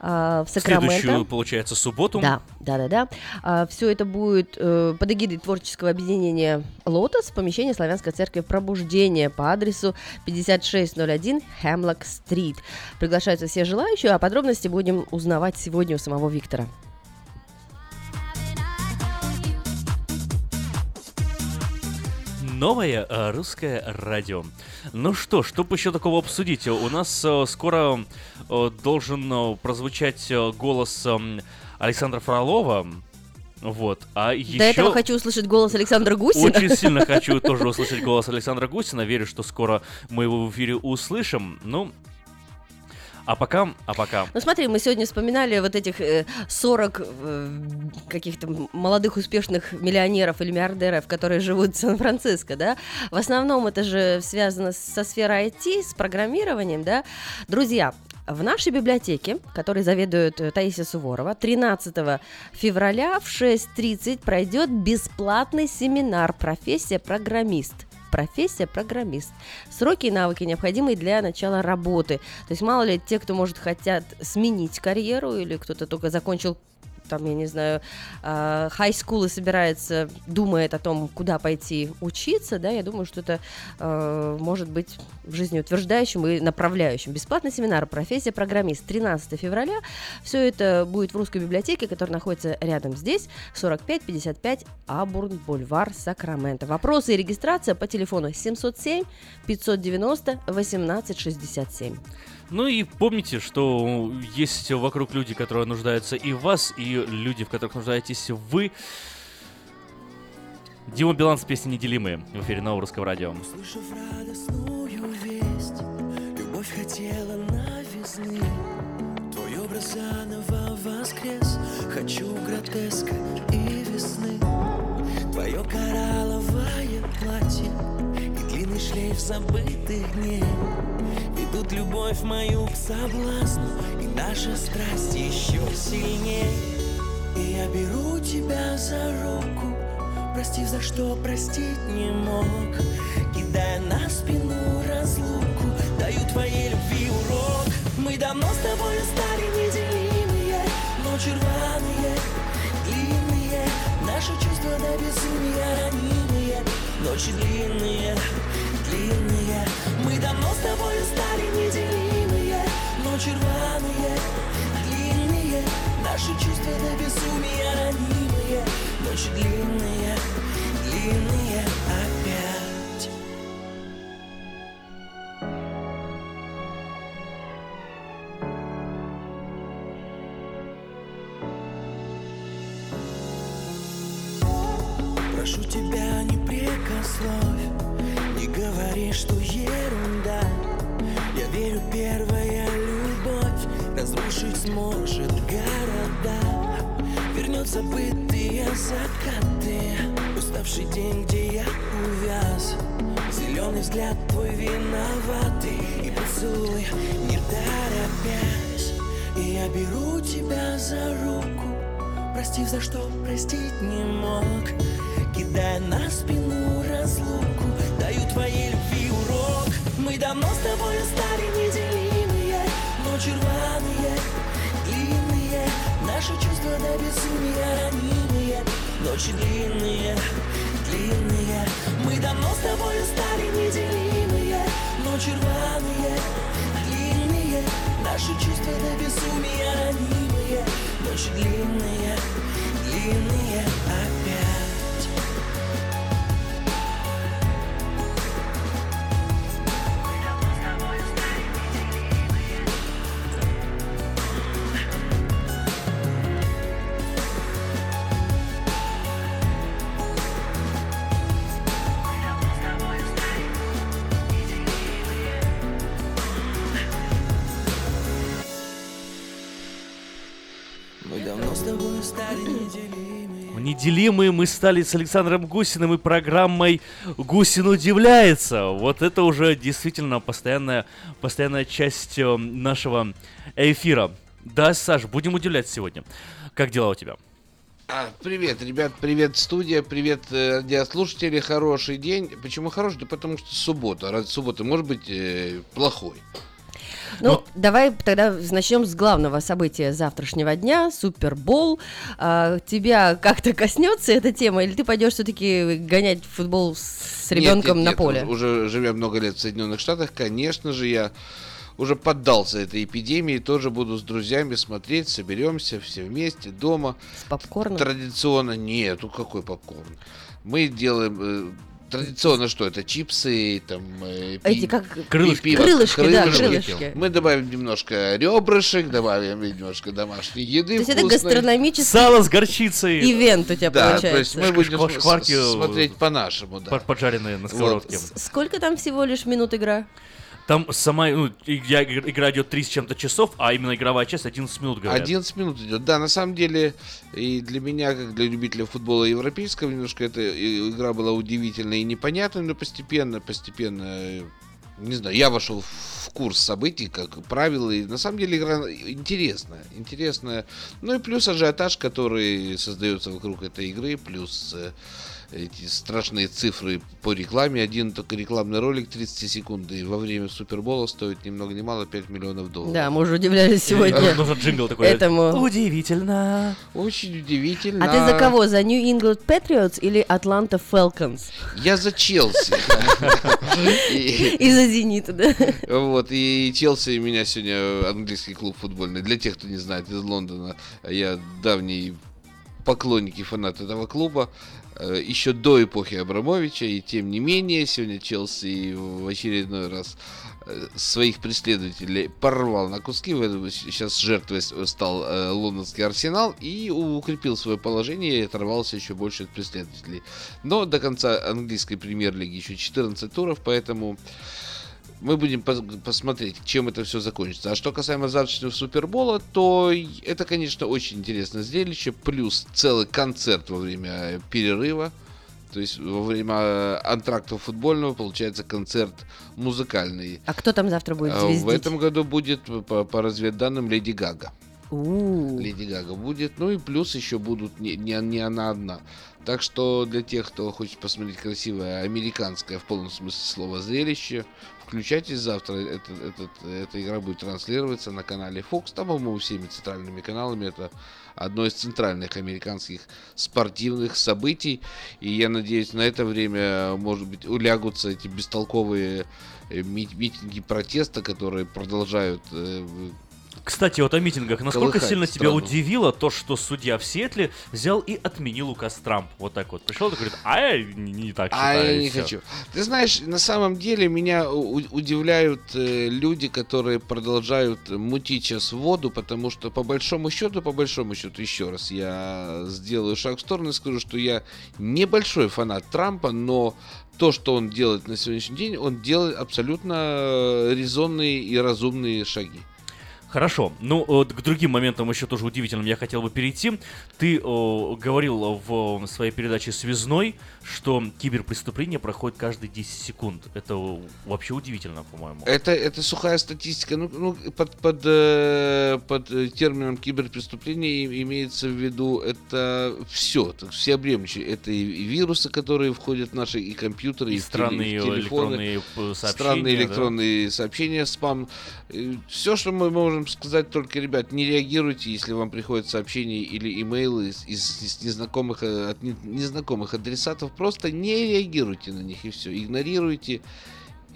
э, в Сакраменто. Следующую, получается, субботу. Да, да, да, да. все это будет э, под эгидой творческого объединения «Лотос» в помещении Славянской церкви Пробуждения по адресу 5601 Хемлок-стрит. Приглашаются все желающие, а подробности будем узнавать сегодня у самого Виктора. Новое э, русское радио. Ну что, чтобы еще такого обсудить? У нас э, скоро э, должен прозвучать голос э, Александра Фролова. Вот, а еще... До этого хочу услышать голос Александра Гусина. Очень сильно хочу (laughs) тоже услышать голос Александра Гусина. Верю, что скоро мы его в эфире услышим. Ну, А пока, а пока. Ну смотри, мы сегодня вспоминали вот этих э, 40 э, каких-то молодых успешных миллионеров или миллиардеров, которые живут в Сан-Франциско, да. В основном это же связано со сферой IT, с программированием, да. Друзья, в нашей библиотеке, которой заведует э, Таисия Суворова, 13 февраля в 6.30 пройдет бесплатный семинар «Профессия программист». Профессия программист. Сроки и навыки необходимые для начала работы. То есть мало ли те, кто может хотят сменить карьеру или кто-то только закончил там, я не знаю, хай school и собирается, думает о том, куда пойти учиться, да, я думаю, что это э, может быть жизнеутверждающим и направляющим. Бесплатный семинар «Профессия программист» 13 февраля. Все это будет в русской библиотеке, которая находится рядом здесь, 4555 Абурн, бульвар, Сакраменто. Вопросы и регистрация по телефону 707 590 1867. Ну и помните, что есть вокруг люди, которые нуждаются и в вас, и люди, в которых нуждаетесь вы. Дима Билан с песней «Неделимые» в эфире Нового Русского Радио. Услышав радостную весть, любовь хотела новизны. Твой образ заново воскрес, хочу гротеска и весны. Твое платье длинный шлейф забытых дней Ведут любовь мою к соблазну И наша страсть еще сильнее. И я беру тебя за руку Простив за что простить не мог. Кидая на спину разлуку Даю твоей любви урок. Мы давно с тобой стали неделимые Ночи рваные, длинные. Наши чувства до безумия ранимые Ночи длинные, длинные. Мы давно с тобой стали неделимые Ночи рваные, длинные. Наши чувства до безумия ранимые. Ночи длинные, длинные опять. Прошу тебя, не прикословь Не говори, что ерунда. Я верю, первая любовь Разрушить сможет города. Вернет забытые закаты. Уставший день, где я увяз. Зеленый взгляд твой виноватый. И поцелуй, не торопясь. И я беру тебя за руку. Простив за что простить не мог. Кидая на спину разлуку Даю твоей любви урок. Мы давно с тобой стали неделимые Ночи рваные, длинные. Наши чувства до безумия ранимые Ночи длинные, длинные. Мы давно с тобой стали неделимые Ночи рваные, длинные. Наши чувства до безумия ранимые Ночи длинные, длинные. опять Неделимые мы стали с Александром Гусиным и программой «Гусин удивляется». Вот это уже действительно постоянная, постоянная часть э, нашего эфира. Да, Саш, будем удивлять сегодня. Как дела у тебя? А, привет, ребят, привет, студия, привет, э, радиослушатели, хороший день. Почему хороший? Да потому что суббота. Раз суббота может быть э, плохой. Ну, давай тогда начнем с главного события завтрашнего дня, Супербол. А, тебя как-то коснется эта тема, или ты пойдешь все-таки гонять в футбол с ребенком Нет, нет, на нет, поле? Уже живя много лет в Соединенных Штатах, конечно же, я уже поддался этой эпидемии, тоже буду с друзьями смотреть, соберемся все вместе дома. С попкорном? Традиционно нет, ну какой попкорн? Мы делаем э, традиционно что это чипсы, там э, пи- Эти как Крылышки. пиво, Крылышки, да, крылышки. Мы добавим немножко ребрышек, добавим немножко домашней еды. То есть это гастрономический Сало с горчицей. ивент у тебя Да, получается. то есть мы будем шкварки, смотреть по-нашему, да. Под- Поджаренные на сковородке. Сколько там всего лишь минут игра? Там сама, ну, я, игра идет 3 с чем-то часов, а именно игровая часть 11 минут, говорят. 11 минут идет. Да, на самом деле, и для меня, как для любителя футбола европейского, немножко эта игра была удивительной и непонятной, но постепенно, постепенно не знаю, я вошел в курс событий, как правило, и на самом деле игра интересная, интересная. Ну и плюс ажиотаж, который создается вокруг этой игры, плюс э, эти страшные цифры по рекламе. Один только рекламный ролик 30 секунд и во время Супербола стоит ни много ни мало 5 миллионов долларов. Да, мы уже удивлялись сегодня. Нужен джингл такой. Этому. Удивительно. Очень удивительно. А ты за кого? За New England Patriots или Atlanta Falcons? Я за Челси. И за Зенита, да? Вот, и Челси у меня сегодня английский клуб футбольный. Для тех, кто не знает, из Лондона. Я давний поклонник и фанат этого клуба. Э, еще до эпохи Абрамовича, и тем не менее, сегодня Челси в очередной раз э, своих преследователей порвал на куски. Сейчас жертвой стал э, лондонский арсенал и укрепил свое положение и оторвался еще больше от преследователей. Но до конца английской премьер-лиги еще 14 туров, поэтому мы будем посмотреть, чем это все закончится. А что касаемо завтрашнего Супербола, то это, конечно, очень интересное зрелище, плюс целый концерт во время перерыва. То есть во время антракта футбольного получается концерт музыкальный. А кто там завтра будет а, звездить? В этом году будет, по, по разведданным, Леди Гага. У-у-у. Леди Гага будет. Ну и плюс еще будут не, не, не она одна. Так что для тех, кто хочет посмотреть красивое американское в полном смысле слова зрелище, Включайтесь завтра, это, этот, эта игра будет транслироваться на канале Fox, там, по-моему, всеми центральными каналами, это одно из центральных американских спортивных событий, и я надеюсь, на это время, может быть, улягутся эти бестолковые э, митинги протеста, которые продолжают э, кстати, вот о митингах. Насколько Колыхать сильно страну. тебя удивило то, что судья в Сиэтле взял и отменил указ Трамп? Вот так вот. Пришел и говорит, а я не, не так считаю. А я не всё. хочу. Ты знаешь, на самом деле меня удивляют э, люди, которые продолжают мутить сейчас воду, потому что по большому счету, по большому счету, еще раз, я сделаю шаг в сторону и скажу, что я небольшой фанат Трампа, но то, что он делает на сегодняшний день, он делает абсолютно э, резонные и разумные шаги. Хорошо. Ну, к другим моментам еще тоже удивительным я хотел бы перейти. Ты о, говорил в своей передаче «Связной», что киберпреступления проходят каждые 10 секунд. Это вообще удивительно, по-моему. Это, это сухая статистика. Ну, ну, под, под, э, под э, термином киберпреступления и- имеется в виду это все, всеобъемлющее. Это и, вирусы, которые входят в наши и компьютеры, И и, странные телефоны, электронные, э, сообщения, странные да? электронные сообщения, спам. Все, что мы можем сказать, только, ребят, не реагируйте, если вам приходят сообщения или имейлы из, из- из незнакомых, э, от не- незнакомых адресатов. Просто не реагируйте на них и все. Игнорируйте.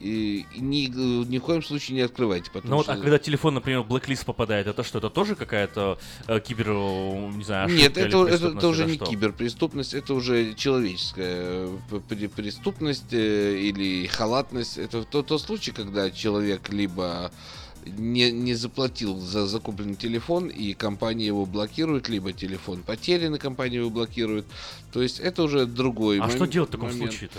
И, ни, ни в коем случае не открывайте. Потому Ну вот, что... а когда телефон, например, в блэк-лист попадает, это что? Это тоже какая-то э, кибер, э, не знаю, Нет, это, это, это уже не что? киберпреступность, это уже человеческая э, пре- преступность э, или халатность. Это тот, тот случай, когда человек либо не, не заплатил за закупленный телефон, и компания его блокирует, либо телефон потерян, и компания его блокирует. То есть это уже другой А мом- что делать в таком момент. случае-то?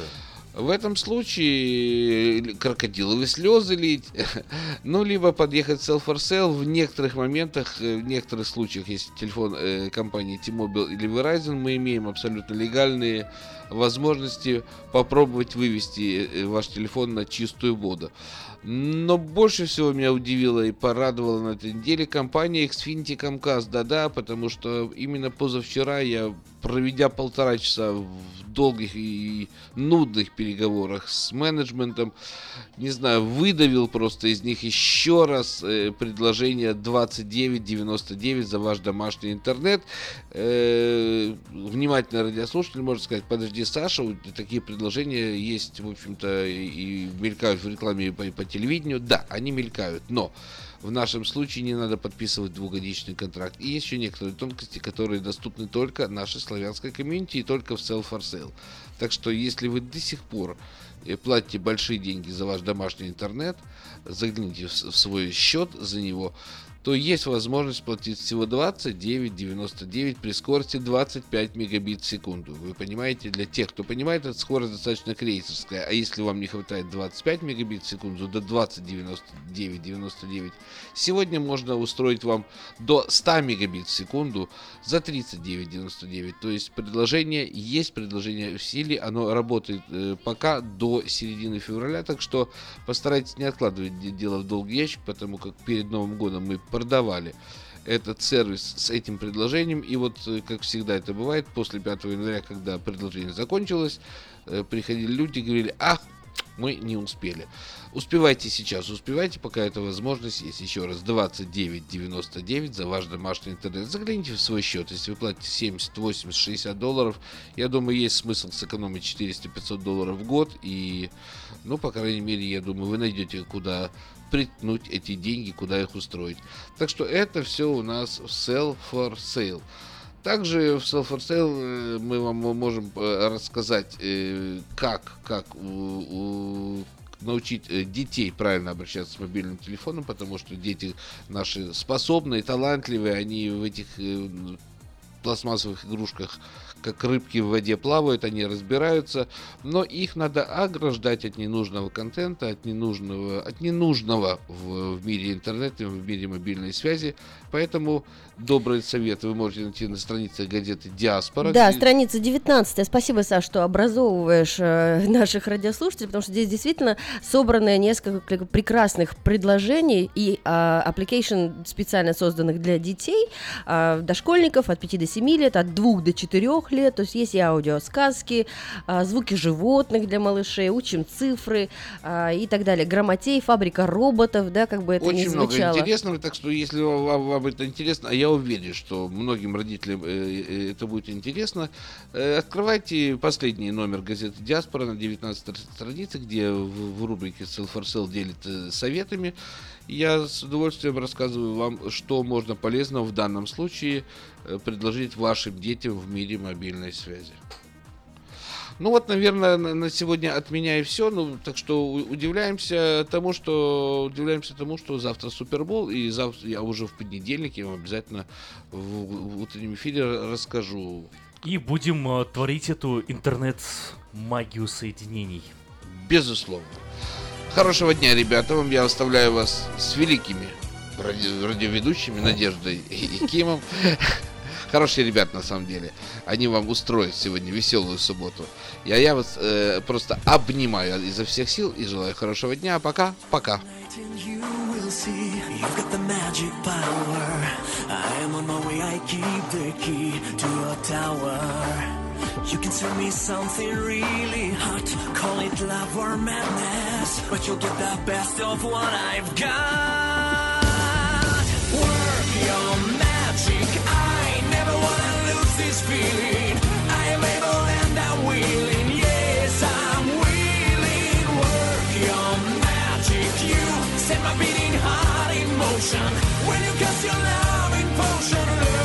В этом случае крокодиловые слезы лить, (laughs) ну, либо подъехать Sell for Sale. В некоторых моментах, э, в некоторых случаях, если телефон э, компании T-Mobile или Verizon, мы имеем абсолютно легальные возможности попробовать вывести э, ваш телефон на чистую воду. Но больше всего меня удивило и порадовало на этой неделе компания Xfinity Comcast. Да-да, потому что именно позавчера я, проведя полтора часа в долгих и нудных переговорах с менеджментом, не знаю, выдавил просто из них еще раз э, предложение 29.99 за ваш домашний интернет. Э, внимательно радиослушатель может сказать, подожди, Саша, вот такие предложения есть, в общем-то, и мелькают в рекламе по, по телевидению. Да, они мелькают, но в нашем случае не надо подписывать двухгодичный контракт. И еще некоторые тонкости, которые доступны только нашей славянской комьюнити и только в Sell for Sale. Так что, если вы до сих пор э, платите большие деньги за ваш домашний интернет, загляните в свой счет за него, то есть возможность платить всего 29,99 при скорости 25 мегабит в секунду. Вы понимаете, для тех, кто понимает, эта скорость достаточно крейсерская. А если вам не хватает 25 мегабит в секунду, до 20,99,99, сегодня можно устроить вам до 100 мегабит в секунду за 39,99. То есть предложение есть, предложение в силе, оно работает э, пока до середины февраля, так что постарайтесь не откладывать дело в долгий ящик, потому как перед Новым годом мы продавали этот сервис с этим предложением. И вот, э, как всегда это бывает, после 5 января, когда предложение закончилось, э, приходили люди и говорили, ах, мы не успели. Успевайте сейчас, успевайте, пока эта возможность есть. Еще раз, 29.99 за ваш домашний интернет. Загляните в свой счет. Если вы платите 70, 80, 60 долларов, я думаю, есть смысл сэкономить 400-500 долларов в год. И, ну, по крайней мере, я думаю, вы найдете, куда приткнуть эти деньги, куда их устроить. Так что это все у нас в Sell for Sale. Также в Sell for Sale э, мы вам можем э, рассказать, э, как, как научить детей правильно обращаться с мобильным телефоном, потому что дети наши способные, талантливые, они в этих пластмассовых игрушках как рыбки в воде плавают, они разбираются, но их надо ограждать от ненужного контента, от ненужного, от ненужного в, в мире интернета, в мире мобильной связи. Поэтому добрый совет вы можете найти на странице газеты «Диаспора». Да, где... страница 19. Спасибо, Саш, что образовываешь э, наших радиослушателей, потому что здесь действительно собраны несколько прекрасных предложений и э, application специально созданных для детей, э, дошкольников от 5 до 7 лет, от 2 до 4 лет. То есть есть и аудиосказки, э, звуки животных для малышей, учим цифры э, и так далее. Грамотей, фабрика роботов, да, как бы это Очень ни звучало. Очень много интересного, так что если вам, вам это интересно, а я уверен, что многим родителям э, э, это будет интересно. Э, открывайте последний номер газеты «Диаспора» на 19 странице, где в рубрике «Sell for Sale» делит советами. Я с удовольствием рассказываю вам, что можно полезного в данном случае предложить вашим детям в мире мобильной связи. Ну вот, наверное, на сегодня от меня и все. Ну, так что удивляемся тому, что удивляемся тому, что завтра Супербол, и завтра я уже в понедельник я вам обязательно в, в утреннем эфире расскажу. И будем uh, творить эту интернет-магию соединений. Безусловно. Хорошего дня, ребята. Вам я оставляю вас с великими ради- радиоведущими Надеждой и Кимом. Хорошие ребята, на самом деле. Они вам устроят сегодня веселую субботу. Я, я вас э, просто обнимаю изо всех сил и желаю хорошего дня. Пока, пока. You can send me something really hot, call it love or madness, but you'll get the best of what I've got. Work your magic, this feeling. I am able and I'm willing, yes, I'm willing. Work your magic, you set my beating heart in motion. When you cast your love in potion,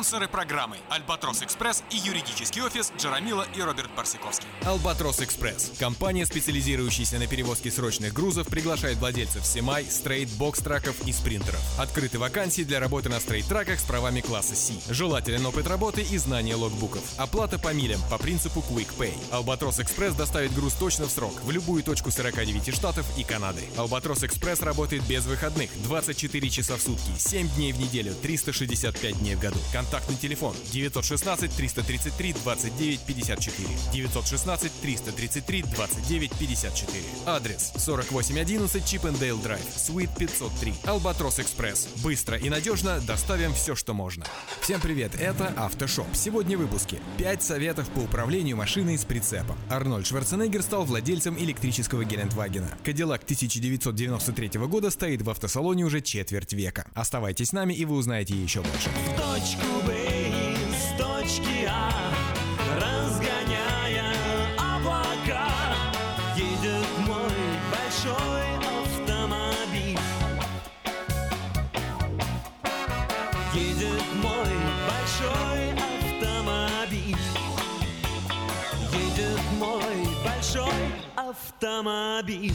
Спонсоры программы «Альбатрос Экспресс» и юридический офис Джарамила и Роберт Барсиковский. Албатрос Экспресс. Компания, специализирующаяся на перевозке срочных грузов, приглашает владельцев Семай, стрейт, бокс-траков и спринтеров. Открыты вакансии для работы на стрейт-траках с правами класса C. Желателен опыт работы и знание логбуков. Оплата по милям по принципу Quick Pay. Албатрос Экспресс доставит груз точно в срок в любую точку 49 штатов и Канады. Албатрос Экспресс работает без выходных 24 часа в сутки, 7 дней в неделю, 365 дней в году. Контактный телефон 916 333 29 54. 916 333 29 54. Адрес 4811 Чипендейл Драйв, Суит 503. Албатрос Экспресс. Быстро и надежно доставим все, что можно. Всем привет, это Автошоп. Сегодня в выпуске 5 советов по управлению машиной с прицепом. Арнольд Шварценеггер стал владельцем электрического Гелендвагена. Кадиллак 1993 года стоит в автосалоне уже четверть века. Оставайтесь с нами и вы узнаете еще больше. В точку автомобиль.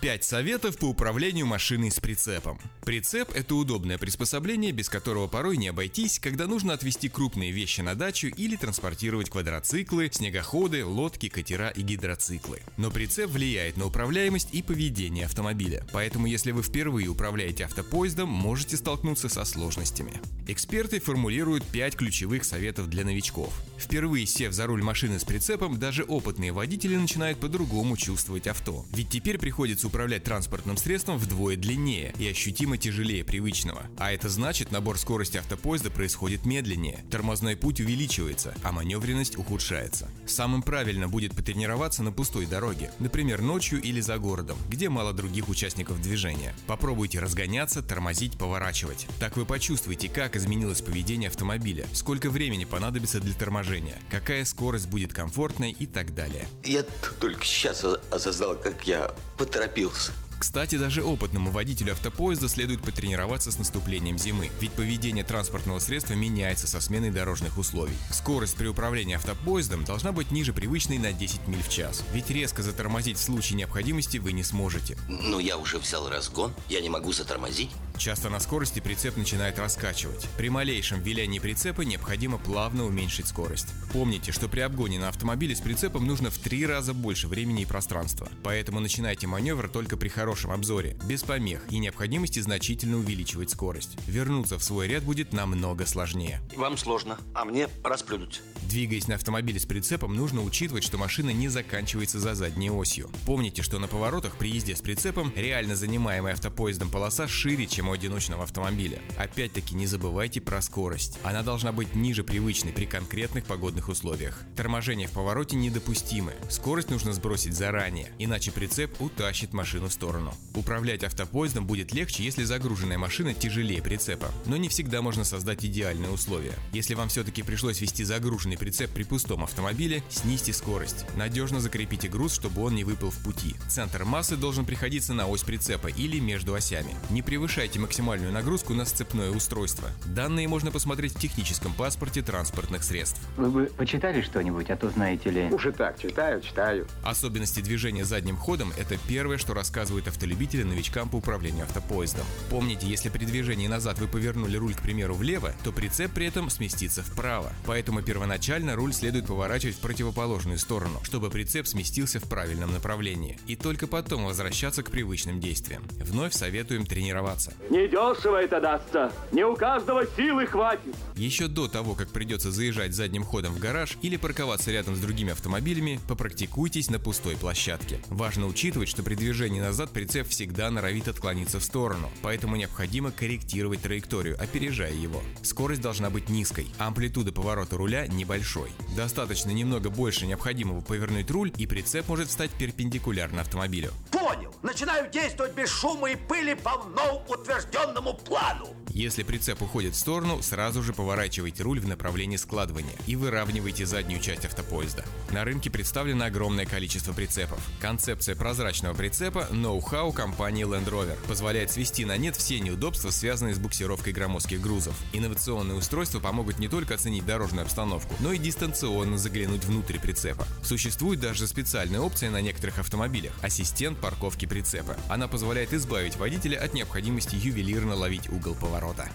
5 советов по управлению машиной с прицепом. Прицеп – это удобное приспособление, без которого порой не обойтись, когда нужно отвезти крупные вещи на дачу или транспортировать квадроциклы, снегоходы, лодки, катера и гидроциклы. Но прицеп влияет на управляемость и поведение автомобиля, поэтому если вы впервые управляете автопоездом, можете столкнуться со сложностями. Эксперты формулируют 5 ключевых советов для новичков. Впервые сев за руль машины с прицепом, даже опытные водители начинают по-другому чувствовать авто. Ведь теперь приходится управлять транспортным средством вдвое длиннее и ощутимо тяжелее привычного. А это значит, набор скорости автопоезда происходит медленнее, тормозной путь увеличивается, а маневренность ухудшается. Самым правильно будет потренироваться на пустой дороге, например, ночью или за городом, где мало других участников движения. Попробуйте разгоняться, тормозить, поворачивать. Так вы почувствуете, как изменилось поведение автомобиля, сколько времени понадобится для торможения, какая скорость будет комфортной и так далее. Я только сейчас осознал, как я поторопился. Feels. Кстати, даже опытному водителю автопоезда следует потренироваться с наступлением зимы, ведь поведение транспортного средства меняется со сменой дорожных условий. Скорость при управлении автопоездом должна быть ниже привычной на 10 миль в час, ведь резко затормозить в случае необходимости вы не сможете. Ну, я уже взял разгон, я не могу затормозить. Часто на скорости прицеп начинает раскачивать. При малейшем вилянии прицепа необходимо плавно уменьшить скорость. Помните, что при обгоне на автомобиле с прицепом нужно в три раза больше времени и пространства. Поэтому начинайте маневр только при хорошем обзоре, без помех и необходимости значительно увеличивать скорость. Вернуться в свой ряд будет намного сложнее. Вам сложно, а мне расплюнуть. Двигаясь на автомобиле с прицепом, нужно учитывать, что машина не заканчивается за задней осью. Помните, что на поворотах при езде с прицепом реально занимаемая автопоездом полоса шире, чем у одиночного автомобиля. Опять-таки не забывайте про скорость. Она должна быть ниже привычной при конкретных погодных условиях. Торможение в повороте недопустимы. Скорость нужно сбросить заранее, иначе прицеп утащит машину в сторону. Управлять автопоездом будет легче, если загруженная машина тяжелее прицепа. Но не всегда можно создать идеальные условия. Если вам все-таки пришлось вести загруженный прицеп при пустом автомобиле, снизьте скорость. Надежно закрепите груз, чтобы он не выпал в пути. Центр массы должен приходиться на ось прицепа или между осями. Не превышайте максимальную нагрузку на сцепное устройство. Данные можно посмотреть в техническом паспорте транспортных средств. Вы бы почитали что-нибудь, а то знаете ли... Уж и так, читаю, читаю. Особенности движения задним ходом – это первое, что рассказывают автолюбители новичкам по управлению автопоездом. Помните, если при движении назад вы повернули руль, к примеру, влево, то прицеп при этом сместится вправо. Поэтому первоначально руль следует поворачивать в противоположную сторону, чтобы прицеп сместился в правильном направлении. И только потом возвращаться к привычным действиям. Вновь советуем тренироваться. Недешево это дастся. Не у каждого силы хватит. Еще до того, как придется заезжать задним ходом в гараж или парковаться рядом с другими автомобилями, попрактикуйтесь на пустой площадке. Важно учитывать, что при движении назад прицеп всегда норовит отклониться в сторону, поэтому необходимо корректировать траекторию, опережая его. Скорость должна быть низкой, а амплитуда поворота руля небольшой. Достаточно немного больше необходимого повернуть руль, и прицеп может встать перпендикулярно автомобилю. Понял. Начинаю действовать без шума и пыли по мnou утвержденному плану. Если прицеп уходит в сторону, сразу же поворачивайте руль в направлении складывания и выравнивайте заднюю часть автопоезда. На рынке представлено огромное количество прицепов. Концепция прозрачного прицепа – ноу-хау компании Land Rover. Позволяет свести на нет все неудобства, связанные с буксировкой громоздких грузов. Инновационные устройства помогут не только оценить дорожную обстановку, но и дистанционно заглянуть внутрь прицепа. Существует даже специальная опция на некоторых автомобилях – ассистент парковки прицепа. Она позволяет избавить водителя от необходимости ювелирно ловить угол поворота.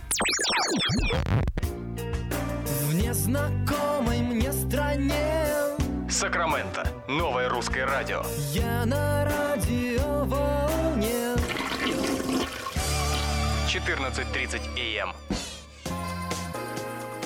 В незнакомой мне стране Сакраменто. Новое русское радио. Я на радиоволне 14.30 АМ.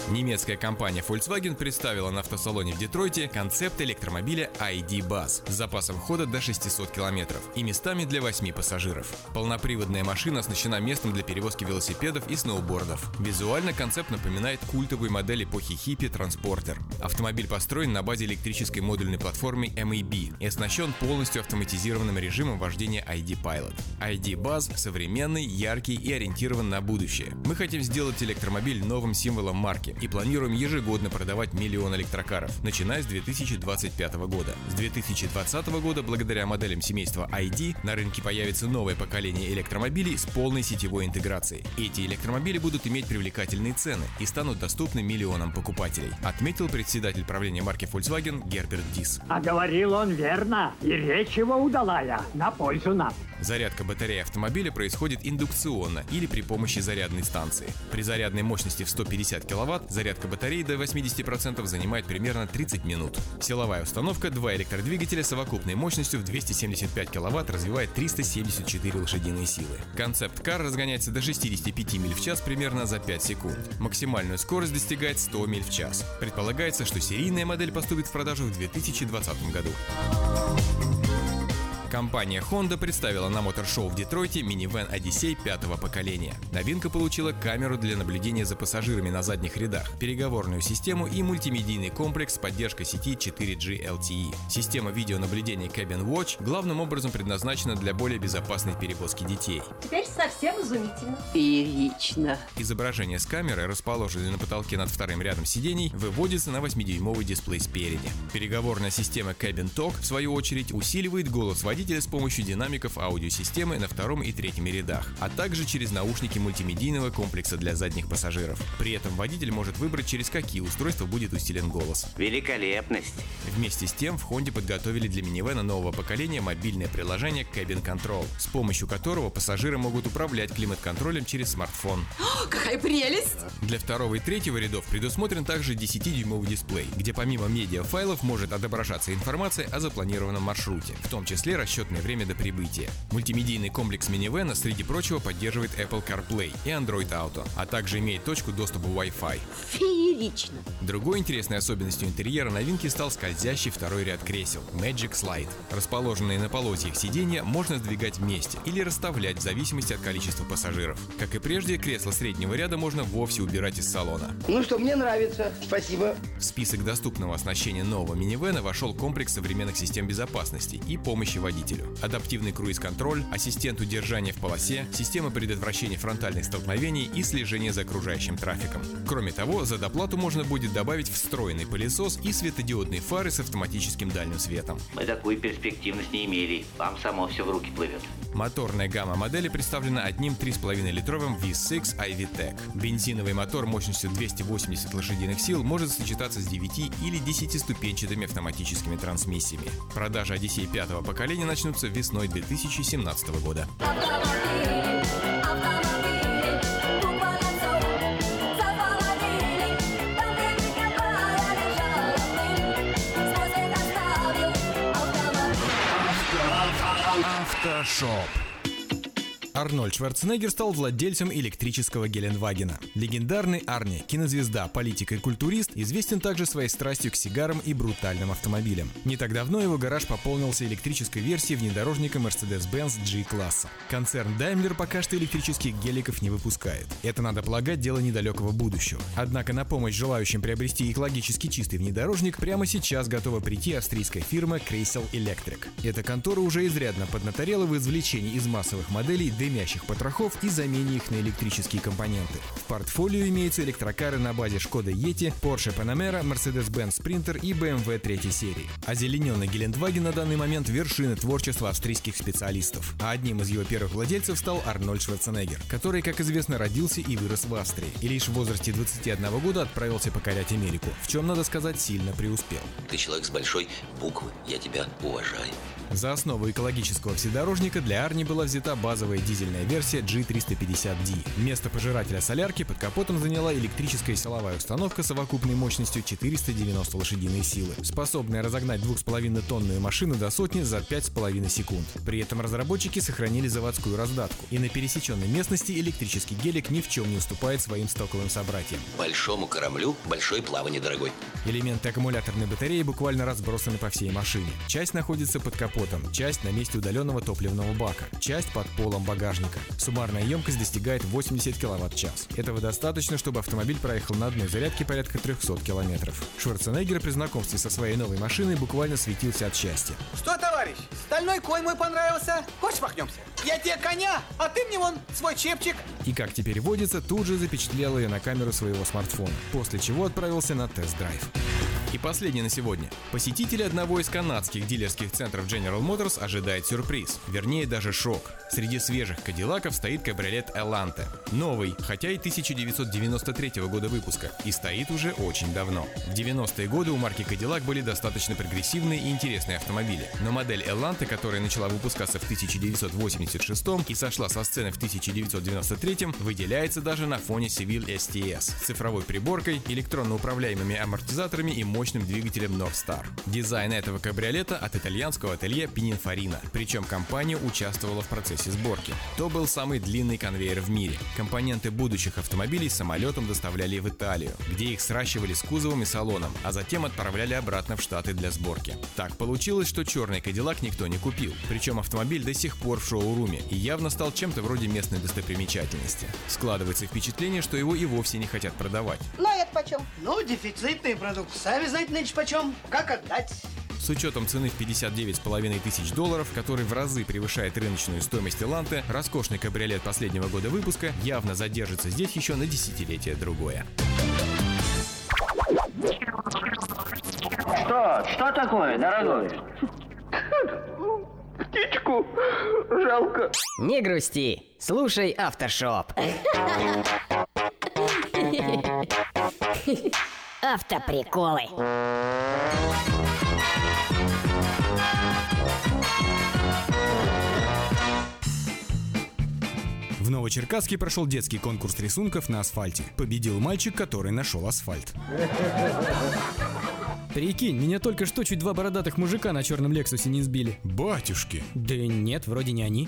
Немецкая компания Volkswagen представила на автосалоне в Детройте концепт электромобиля ID Buzz с запасом хода до 600 км и местами для 8 пассажиров. Полноприводная машина оснащена местом для перевозки велосипедов и сноубордов. Визуально концепт напоминает культовую модель эпохи хиппи Транспортер. Автомобиль построен на базе электрической модульной платформы MEB и оснащен полностью автоматизированным режимом вождения ID Pilot. ID Buzz современный, яркий и ориентирован на будущее. Мы хотим сделать электромобиль новым символом марки и планируем ежегодно продавать миллион электрокаров, начиная с 2025 года. С 2020 года, благодаря моделям семейства ID, на рынке появится новое поколение электромобилей с полной сетевой интеграцией. Эти электромобили будут иметь привлекательные цены и станут доступны миллионам покупателей, отметил председатель правления марки Volkswagen Герберт Дис. А говорил он верно, и речь его удалая, на пользу нам. Зарядка батареи автомобиля происходит индукционно или при помощи зарядной станции. При зарядной мощности в 150 кВт зарядка батареи до 80% занимает примерно 30 минут. Силовая установка 2 электродвигателя совокупной мощностью в 275 кВт развивает 374 лошадиные силы. Концепт-кар разгоняется до 65 миль в час примерно за 5 секунд. Максимальную скорость достигает 100 миль в час. Предполагается, что серийная модель поступит в продажу в 2020 году. Компания Honda представила на мотор-шоу в Детройте минивэн Odyssey пятого поколения. Новинка получила камеру для наблюдения за пассажирами на задних рядах, переговорную систему и мультимедийный комплекс с поддержкой сети 4G LTE. Система видеонаблюдения Cabin Watch главным образом предназначена для более безопасной перевозки детей. Теперь совсем изумительно. Феерично. Изображение с камеры, расположенной на потолке над вторым рядом сидений, выводится на 8-дюймовый дисплей спереди. Переговорная система Cabin Talk, в свою очередь, усиливает голос водителя с помощью динамиков аудиосистемы на втором и третьем рядах, а также через наушники мультимедийного комплекса для задних пассажиров. При этом водитель может выбрать, через какие устройства будет усилен голос. Великолепность. Вместе с тем в Honda подготовили для минивэна нового поколения мобильное приложение Cabin Control, с помощью которого пассажиры могут управлять климат-контролем через смартфон. О, (gasps) какая прелесть! Для второго и третьего рядов предусмотрен также 10-дюймовый дисплей, где помимо медиафайлов может отображаться информация о запланированном маршруте, в том числе расчетное время до прибытия. Мультимедийный комплекс минивэна, среди прочего, поддерживает Apple CarPlay и Android Auto, а также имеет точку доступа Wi-Fi. Феерично. Другой интересной особенностью интерьера новинки стал скользящий второй ряд кресел Magic Slide. Расположенные на полозьях сиденья можно сдвигать вместе или расставлять в зависимости от количества пассажиров. Как и прежде, кресла среднего ряда можно вовсе убирать из салона. Ну что, мне нравится. Спасибо. В список доступного оснащения нового минивэна вошел комплекс современных систем безопасности и помощи водителю водителю. Адаптивный круиз-контроль, ассистент удержания в полосе, система предотвращения фронтальных столкновений и слежения за окружающим трафиком. Кроме того, за доплату можно будет добавить встроенный пылесос и светодиодные фары с автоматическим дальним светом. Мы такую перспективность не имели. Вам само все в руки плывет. Моторная гамма модели представлена одним 3,5-литровым V6 iVTEC. Бензиновый мотор мощностью 280 лошадиных сил может сочетаться с 9 или 10-ступенчатыми автоматическими трансмиссиями. Продажи Одиссей пятого поколения начнутся весной 2017 года. Автошоп. Арнольд Шварценеггер стал владельцем электрического Геленвагена. Легендарный Арни, кинозвезда, политик и культурист, известен также своей страстью к сигарам и брутальным автомобилям. Не так давно его гараж пополнился электрической версией внедорожника Mercedes-Benz G-класса. Концерн Daimler пока что электрических геликов не выпускает. Это, надо полагать, дело недалекого будущего. Однако на помощь желающим приобрести экологически чистый внедорожник прямо сейчас готова прийти австрийская фирма Kreisel Electric. Эта контора уже изрядно поднаторела в извлечении из массовых моделей дымящих потрохов и замене их на электрические компоненты. В портфолио имеются электрокары на базе Skoda Yeti, Porsche Panamera, Mercedes-Benz Sprinter и BMW третьей серии. Озелененный Гелендваген на данный момент вершина творчества австрийских специалистов. А одним из его первых владельцев стал Арнольд Шварценеггер, который, как известно, родился и вырос в Австрии. И лишь в возрасте 21 года отправился покорять Америку, в чем, надо сказать, сильно преуспел. Ты человек с большой буквы. Я тебя уважаю. За основу экологического вседорожника для Арни была взята базовая дизельная версия G350D. Место пожирателя солярки под капотом заняла электрическая силовая установка совокупной мощностью 490 лошадиные силы, способная разогнать 2,5 тонную машину до сотни за 5,5 секунд. При этом разработчики сохранили заводскую раздатку, и на пересеченной местности электрический гелик ни в чем не уступает своим стоковым собратьям. Большому кораблю большое плавание, дорогой. Элементы аккумуляторной батареи буквально разбросаны по всей машине. Часть находится под капотом, часть на месте удаленного топливного бака, часть под полом багажника. Суммарная емкость достигает 80 кВт-час. Этого достаточно, чтобы автомобиль проехал на одной зарядке порядка 300 километров. Шварценеггер при знакомстве со своей новой машиной буквально светился от счастья. Что, товарищ, стальной конь мой понравился? Хочешь махнемся? Я тебе коня, а ты мне вон свой чепчик. И как теперь водится, тут же запечатлел ее на камеру своего смартфона, после чего отправился на тест-драйв. И последний на сегодня. Посетители одного из канадских дилерских центров General Motors ожидает сюрприз, вернее даже шок. Среди свежих кадиллаков стоит кабриолет Elante. Новый, хотя и 1993 года выпуска, и стоит уже очень давно. В 90-е годы у марки Cadillac были достаточно прогрессивные и интересные автомобили, но модель Elante, которая начала выпускаться в 1986 и сошла со сцены в 1993, выделяется даже на фоне Seville STS с цифровой приборкой, электронно управляемыми амортизаторами и мощным двигателем North Star. Дизайн этого кабриолета от итальянского ателье Pininfarina, причем компания участвовала в процессе сборки. То был самый длинный конвейер в мире. Компоненты будущих автомобилей самолетом доставляли в Италию, где их сращивали с кузовом и салоном, а затем отправляли обратно в Штаты для сборки. Так получилось, что черный Кадиллак никто не купил, причем автомобиль до сих пор в шоуруме и явно стал чем-то вроде местной достопримечательности. Складывается впечатление, что его и вовсе не хотят продавать. Ну, а это почем? Ну, дефицитный продукт. Сами знаете, нынче почем. Как отдать? С учетом цены в 59,5 тысяч долларов, который в разы превышает рыночную стоимость Эланте, роскошный кабриолет последнего года выпуска явно задержится здесь еще на десятилетие другое. Что? Что такое, дорогой? Птичку жалко. Не грусти, слушай Автошоп. Автоприколы. В Новочеркасске прошел детский конкурс рисунков на асфальте. Победил мальчик, который нашел асфальт. Прикинь, меня только что чуть два бородатых мужика на черном Лексусе не сбили. Батюшки. Да нет, вроде не они.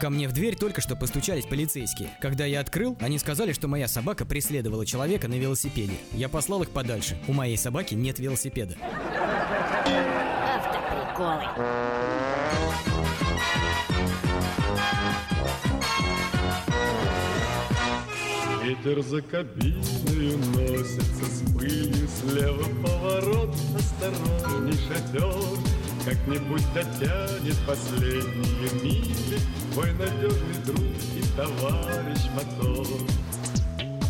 Ко мне в дверь только что постучались полицейские. Когда я открыл, они сказали, что моя собака преследовала человека на велосипеде. Я послал их подальше. У моей собаки нет велосипеда. Автоприколы. Ветер за кабиной носится с пылью Слева поворот, осторожней шофер Как-нибудь дотянет последние мили Твой надежный друг и товарищ мотор.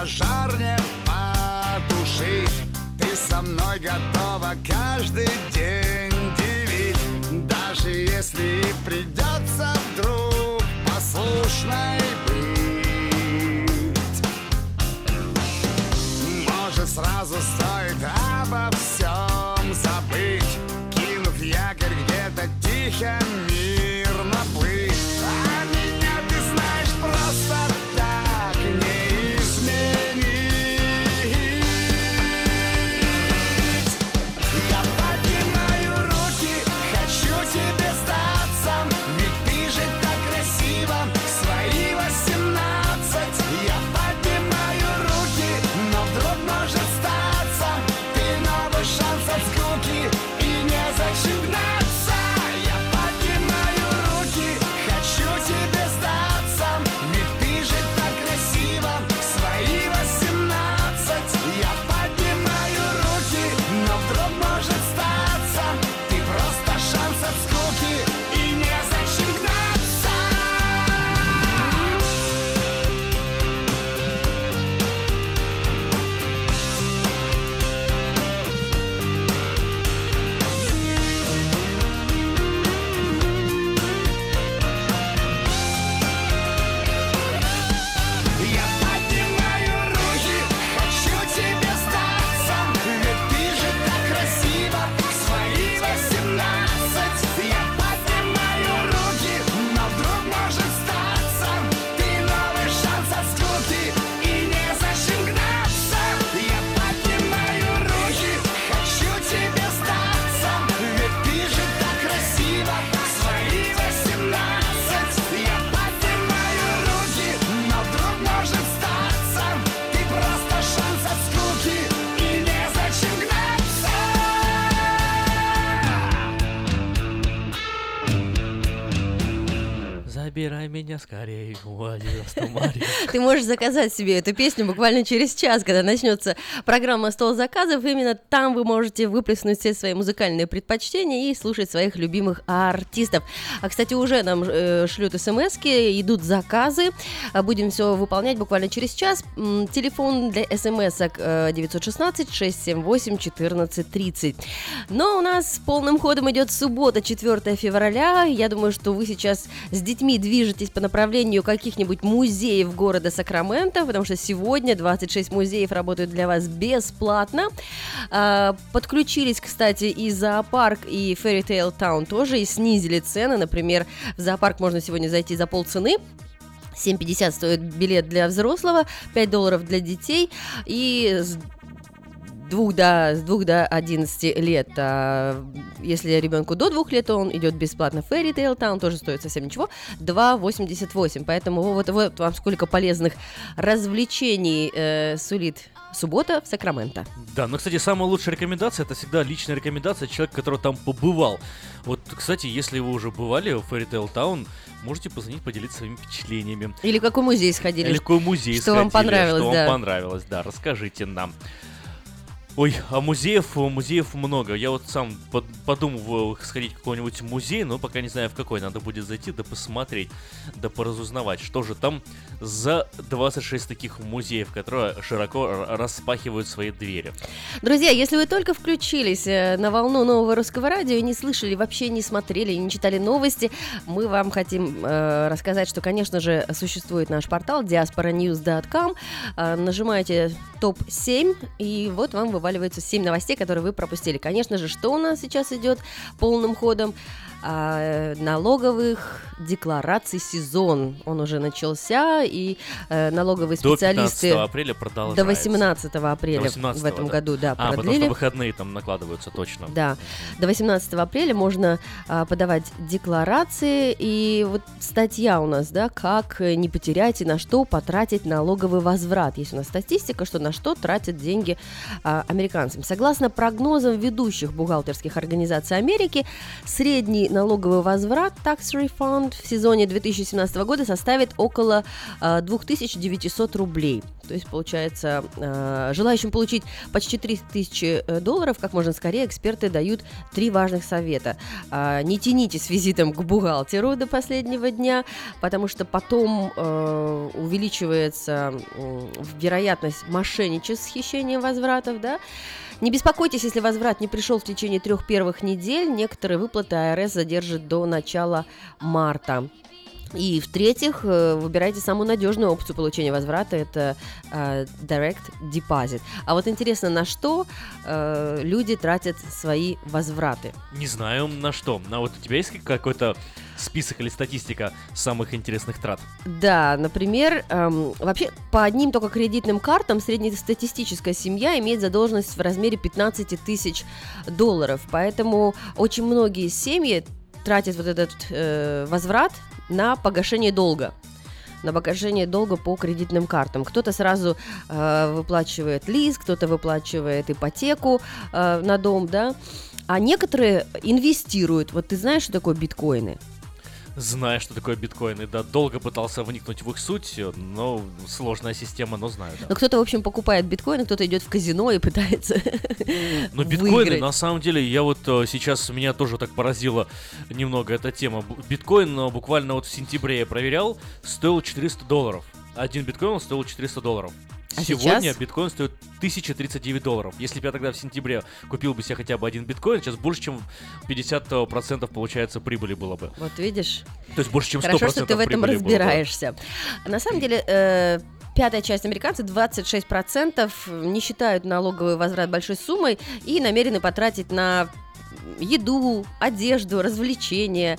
Пожар не потушить Ты со мной готова каждый день делить Даже если и придется вдруг послушной быть. Может сразу стоит обо всем забыть Кинув якорь где-то тихо, забирай меня скорее, за Мария. Ты можешь заказать себе эту песню буквально через час, когда начнется программа «Стол заказов». Именно там вы можете выплеснуть все свои музыкальные предпочтения и слушать своих любимых артистов. А, кстати, уже нам э, шлют смс идут заказы. А, Будем все выполнять буквально через час. Телефон для смс 916-678-1430. Но у нас полным ходом идет суббота, 4 февраля. Я думаю, что вы сейчас с детьми движетесь по направлению каких-нибудь музеев города Сакраменто, потому что сегодня 26 музеев работают для вас бесплатно. А, Подключились, кстати, и зоопарк, и Fairy Tale Town тоже, и снизили цены. Например, в зоопарк можно сегодня зайти за полцены. 7,50 стоит билет для взрослого, 5 долларов для детей и двух до, с двух до 11 лет. А если ребенку до двух лет, то он идет бесплатно. Fairy Tale Town тоже стоит совсем ничего. 2,88. Поэтому вот, вот вам сколько полезных развлечений э, сулит суббота в Сакраменто. Да, но, кстати, самая лучшая рекомендация это всегда личная рекомендация человека, который там побывал. Вот, кстати, если вы уже бывали в Fairy Tale Town, можете позвонить, поделиться своими впечатлениями. Или в какой музей сходили? Или в какой музей Что вам сходили, понравилось, что да. вам понравилось, да, расскажите нам. Ой, а музеев, музеев много. Я вот сам под- подумываю сходить в какой-нибудь музей, но пока не знаю в какой. Надо будет зайти да посмотреть, да поразузнавать, что же там за 26 таких музеев, которые широко распахивают свои двери. Друзья, если вы только включились э, на волну нового русского радио и не слышали, вообще не смотрели, не читали новости, мы вам хотим э, рассказать, что, конечно же, существует наш портал diasporanews.com. Э, нажимаете топ-7, и вот вам вываливается 7 новостей, которые вы пропустили. Конечно же, что у нас сейчас идет полным ходом? А, налоговых деклараций сезон. Он уже начался, и э, налоговые До специалисты... 15 апреля продолжается. До 18 апреля До 18 в этом да. году, да, А, потому продлили. что выходные там накладываются, точно. Да, до 18 апреля можно а, подавать декларации. И вот статья у нас, да, как не потерять и на что потратить налоговый возврат. Есть у нас статистика, что на что тратят деньги а, американцам. Согласно прогнозам ведущих бухгалтерских организаций Америки, средний налоговый возврат, tax refund, в сезоне 2017 года составит около а, 2900 рублей. То есть, получается, а, желающим получить почти 3000 э, долларов, как можно скорее, эксперты дают три важных совета. Не тяните с визитом к бухгалтеру до последнего дня, потому что потом э, увеличивается вероятность мошенничеств с хищением возвратов, да. Не беспокойтесь, если возврат не пришел в течение трех первых недель. Некоторые выплаты АРС задержит до начала марта. И в-третьих, э, выбирайте самую надежную опцию получения возврата, это э, Direct Deposit. А вот интересно, на что э, люди тратят свои возвраты? Не знаю на что. А вот у тебя есть какой-то список или статистика самых интересных трат? Да, например, эм, вообще по одним только кредитным картам среднестатистическая семья имеет задолженность в размере 15 тысяч долларов. Поэтому очень многие семьи тратят вот этот э, возврат на погашение долга на погашение долга по кредитным картам. Кто-то сразу э, выплачивает лиз, кто-то выплачивает ипотеку э, на дом, да. А некоторые инвестируют. Вот ты знаешь, что такое биткоины? Знаю, что такое биткоины, да, долго пытался вникнуть в их суть, но сложная система, но знаю, да. Но кто-то, в общем, покупает биткоины, кто-то идет в казино и пытается (laughs) Но биткоины, выиграть. на самом деле, я вот э, сейчас, меня тоже так поразила немного эта тема. Биткоин э, буквально вот в сентябре я проверял, стоил 400 долларов. Один биткоин стоил 400 долларов. А Сегодня сейчас? биткоин стоит 1039 долларов. Если бы я тогда в сентябре купил бы себе хотя бы один биткоин, сейчас больше, чем 50% получается прибыли было бы. Вот видишь? То есть больше, чем 100% Хорошо, что ты в этом было бы. разбираешься. На самом деле, э, пятая часть американцев, 26%, не считают налоговый возврат большой суммой и намерены потратить на еду, одежду, развлечения.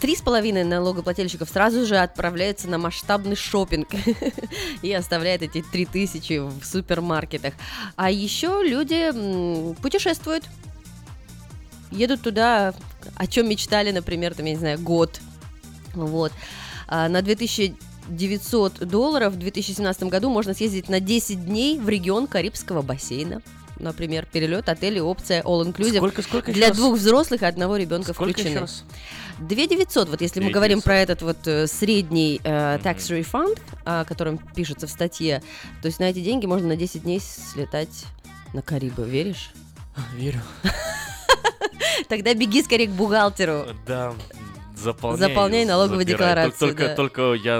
Три с половиной налогоплательщиков сразу же отправляются на масштабный шопинг (laughs) и оставляют эти три тысячи в супермаркетах. А еще люди путешествуют, едут туда, о чем мечтали, например, там, я не знаю, год. Вот. А на 2900 долларов в 2017 году можно съездить на 10 дней в регион Карибского бассейна. например, перелет, отель и опция all inclusive Сколько- сколько для раз? двух взрослых и одного ребенка Сколько включены. еще раз? 2 900, вот если мы 2 говорим 900. про этот вот э, средний э, tax refund, о котором пишется в статье, то есть на эти деньги можно на 10 дней слетать на Карибы, веришь? Верю. (laughs) Тогда беги скорее к бухгалтеру. Да. Заполняй, Заполняй налоговую забирай. декларацию, Только, да. только я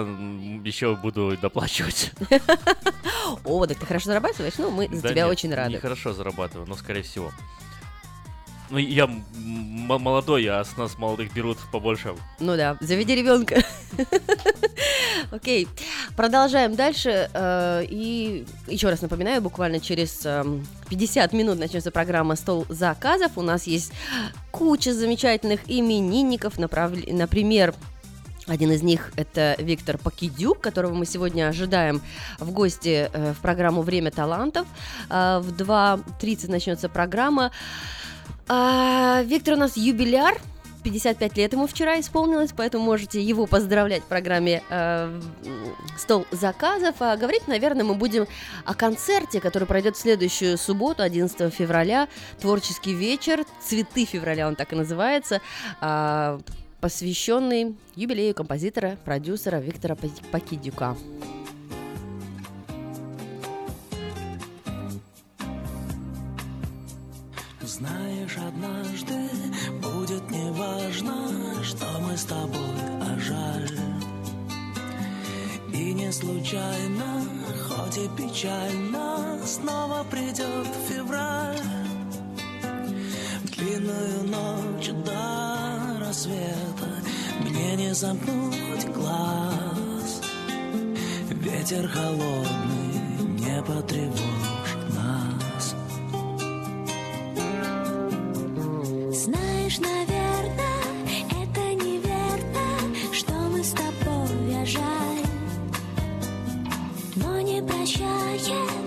еще буду доплачивать. (laughs) О, так ты хорошо зарабатываешь? Ну, мы за тебя очень рады. Нехорошо зарабатываю, но скорее всего. Ну, я молодой, а с нас молодых берут побольше. Ну да, заведи ребенка. (laughs) Окей, продолжаем дальше. э, И еще раз напоминаю, буквально через эм, 50 минут начнется программа «Стол заказов». У нас есть куча замечательных именинников, например, один из них это Виктор Пакидюк, которого мы сегодня ожидаем в гости э, в программу «Время талантов». А, В 2.30 начнется программа. А, Виктор у нас юбиляр, 55 лет ему вчера исполнилось, поэтому можете его поздравлять в программе э, «Стол заказов». А говорить, наверное, мы будем о концерте, который пройдет в следующую субботу, 11 февраля. Творческий вечер, «Цветы февраля» он так и называется, а, посвященный юбилею композитора, продюсера Виктора Пак- Пакидюка. Знаешь, однажды будет неважно, что мы с тобой, а жаль. И не случайно, хоть и печально, снова придет февраль. В длинную ночь до рассвета мне не замкнуть глаз. Ветер холодный не нас. Знаешь, наверное, это неверно, что мы с тобой, жаль. Но не прощает,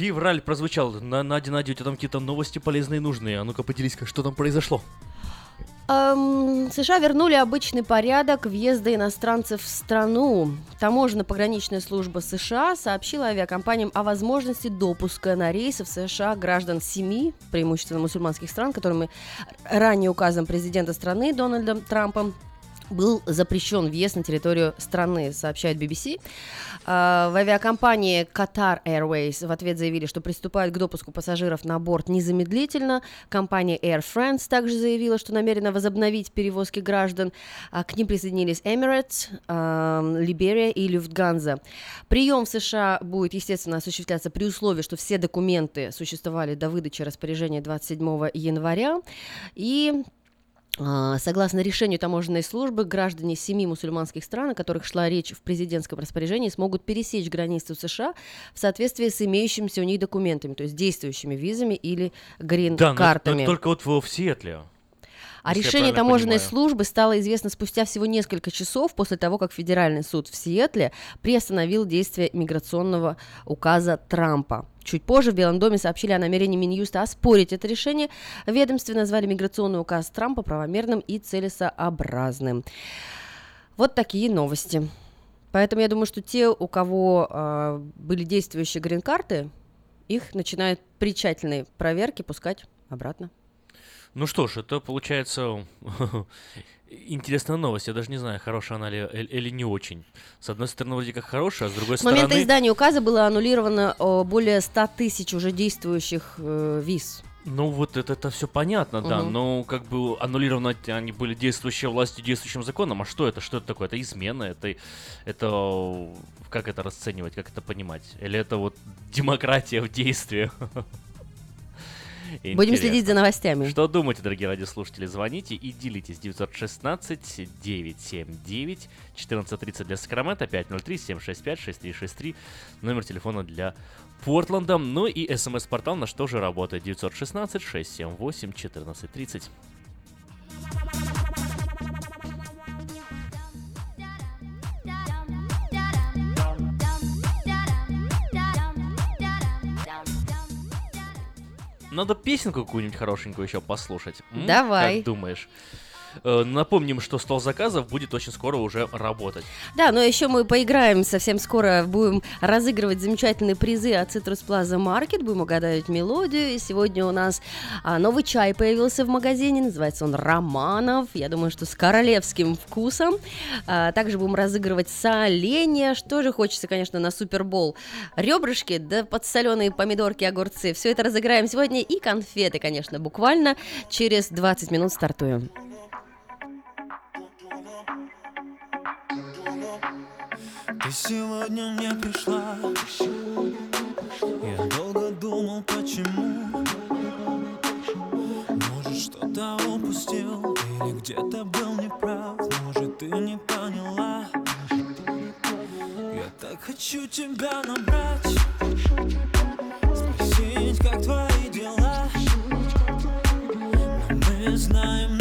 Февраль прозвучал. На, Надя, Надя, у тебя там какие-то новости полезные и нужные. А ну-ка поделись, что там произошло. Эм, США вернули обычный порядок въезда иностранцев в страну. Таможенно-пограничная служба США сообщила авиакомпаниям о возможности допуска на рейсы в США граждан семи, преимущественно мусульманских стран, которыми ранее указом президента страны Дональдом Трампом был запрещен въезд на территорию страны, сообщает BBC. А, В авиакомпании Qatar Airways в ответ заявили, что приступают к допуску пассажиров на борт незамедлительно. Компания Air France также заявила, что намерена возобновить перевозки граждан. А К ним присоединились Emirates, а, Liberia и Lufthansa. Прием в США будет, естественно, осуществляться при условии, что все документы существовали до выдачи распоряжения 27 января. И Согласно решению таможенной службы, граждане семи мусульманских стран, о которых шла речь в президентском распоряжении, смогут пересечь границу США в соответствии с имеющимися у них документами, то есть действующими визами или Да, но грин-картами. но только вот в, в Сиэтле. А если решение таможенной понимаю. службы стало известно спустя всего несколько часов после того, как федеральный суд в Сиэтле приостановил действие миграционного указа Трампа. Чуть позже в Белом доме сообщили о намерении Минюста оспорить это решение. Ведомстве назвали миграционный указ Трампа правомерным и целесообразным. Вот такие новости. Поэтому я думаю, что те, у кого а, были действующие грин-карты, их начинают при тщательной проверке пускать обратно. Ну что ж, это получается (laughs) интересная новость. Я даже не знаю, хорошая она ли э- или не очень. С одной стороны, вроде как хорошая, а с другой С момента стороны... издания указа было аннулировано более 100 тысяч уже действующих э, виз. Ну вот это, это все понятно, да, но как бы аннулированы они были действующие властью, действующим законом. А что это? Что это такое? Это измена? Это, это как это расценивать, как это понимать? Или это вот демократия в действии? (laughs) Будем Интересно. следить за новостями. Что думаете, дорогие радиослушатели? Звоните и делитесь. 916-979 1430 для Сакрамента, 503-765-6363, номер телефона для Портленда. Ну и смс-портал наш тоже работает. 916-678-1430. Надо песенку какую-нибудь хорошенькую еще послушать. М? Давай. Как думаешь? Э, Напомним, что стол заказов будет очень скоро уже работать. Да, но еще мы поиграем совсем скоро, будем разыгрывать замечательные призы от Citrus Plaza Market, будем угадывать мелодию. И сегодня у нас а, новый чай появился в магазине, называется он Романов, я думаю, что с королевским вкусом. А, также будем разыгрывать соленья, что же хочется, конечно, на Супербол. Ребрышки, да подсоленые помидорки, огурцы. Все это разыграем сегодня и конфеты, конечно, буквально через 20 минут стартуем. Ты сегодня мне пришла. Я долго думал, почему. Может, что-то упустил Или где-то был неправ. Может, ты не поняла. Я так хочу тебя набрать. Спросить, как твои дела. Но мы знаем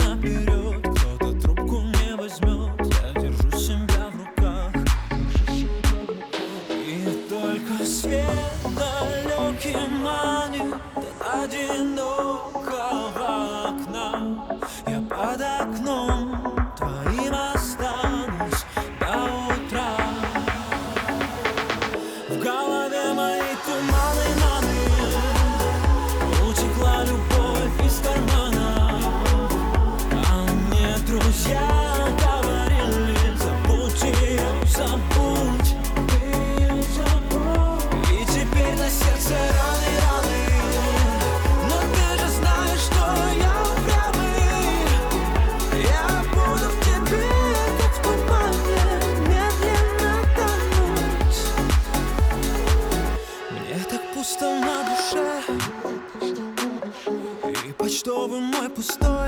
custou.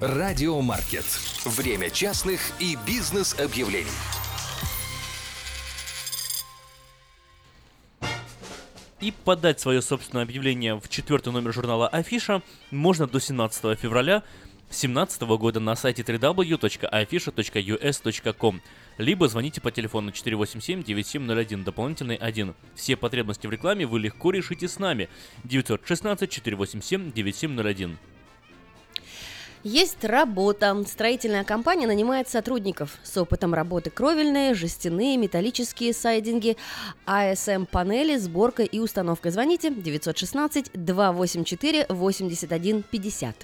Радио Маркет. Время частных и бизнес-объявлений. И подать свое собственное объявление в четвертый номер журнала Афиша можно до 17 февраля 2017 года на сайте www.afisha.us.com либо звоните по телефону 487-9701, дополнительный 1. Все потребности в рекламе вы легко решите с нами. 916-487-9701. Есть работа. Строительная компания нанимает сотрудников с опытом работы кровельные, жестяные, металлические сайдинги, АСМ-панели, сборка и установка. Звоните 916-284-8150.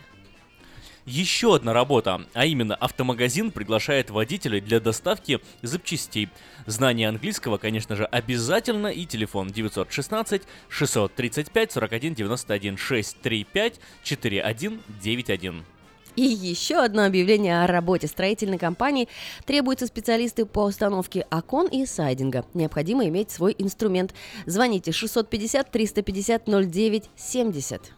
Еще одна работа, а именно автомагазин приглашает водителей для доставки запчастей. Знание английского, конечно же, обязательно и телефон 916 635 41 91 635 4191. И еще одно объявление о работе строительной компании. Требуются специалисты по установке окон и сайдинга. Необходимо иметь свой инструмент. Звоните 650 350 09 70.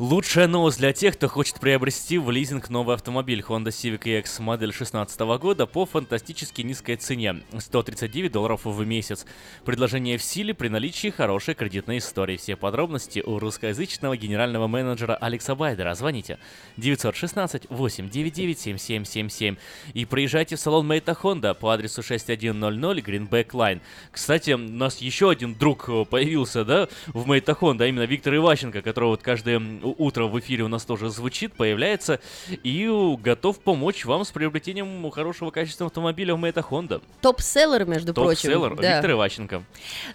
Лучшая новость для тех, кто хочет приобрести в лизинг новый автомобиль Honda Civic EX модель 2016 года по фантастически низкой цене – 139 долларов в месяц. Предложение в силе при наличии хорошей кредитной истории. Все подробности у русскоязычного генерального менеджера Алекса Байдера. Звоните 916 899 7777 и приезжайте в салон Мейта Honda по адресу 6100 Greenback Line. Кстати, у нас еще один друг э, появился, да, в Мейта Honda, а именно Виктор Иващенко, которого вот каждое м, утро в эфире у нас тоже звучит, появляется и э, готов помочь вам с приобретением хорошего качества автомобиля в Мейта Honda. Топ-селлер, между прочим. Топ-селлер Да. Виктор Иващенко.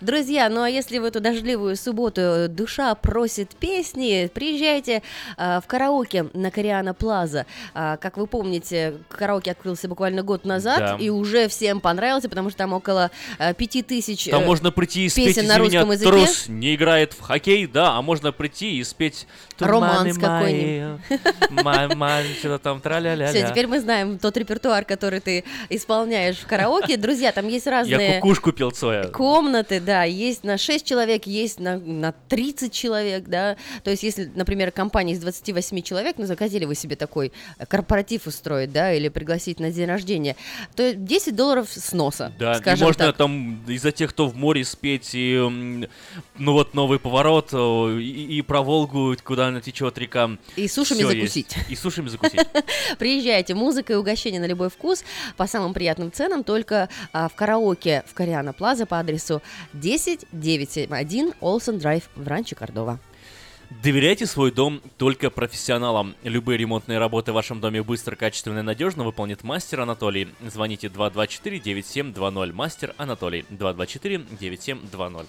Друзья, ну а если в эту дождливую субботу душа просит песни, приезжайте а, в караоке на Кориана Плаза. А, как вы помните, караоке открылся буквально год назад, Да. и уже всем понравился, потому что там около а, пяти тысяч Там э, можно прийти и спеть, песен на «Извини, русском языке. трус не играет в хоккей, да, а можно прийти и спеть Романс «Туманы мои, ма- что-то там тра-ля-ля-ля. Все, теперь мы знаем тот репертуар, который ты исполняешь в караоке. Друзья, там есть Я разные кукушку пел Цоя. комнаты, да, есть на 6 человек, есть на, на 30 человек, да. То есть, если, например, компания из 28 человек, ну, захотели вы себе такой э, корпоратив устроить, да, или пригласить на день рождения, то 10 долларов с носа, Да, и можно так. там из-за тех, кто в море спеть, и, ну вот новый поворот, и, и про Волгу, куда она течет река. И сушами Всё закусить. есть. И сушами закусить. (laughs) Приезжайте, музыка и угощение на любой вкус по самым приятным ценам, только а, в караоке в Кориана Плаза по адресу 10971 Олсен Драйв в Ранчо Кордова. Доверяйте свой дом только профессионалам. Любые ремонтные работы в вашем доме быстро, качественно и надежно выполнит мастер Анатолий. Звоните 224-9720. Мастер Анатолий. 224-9720.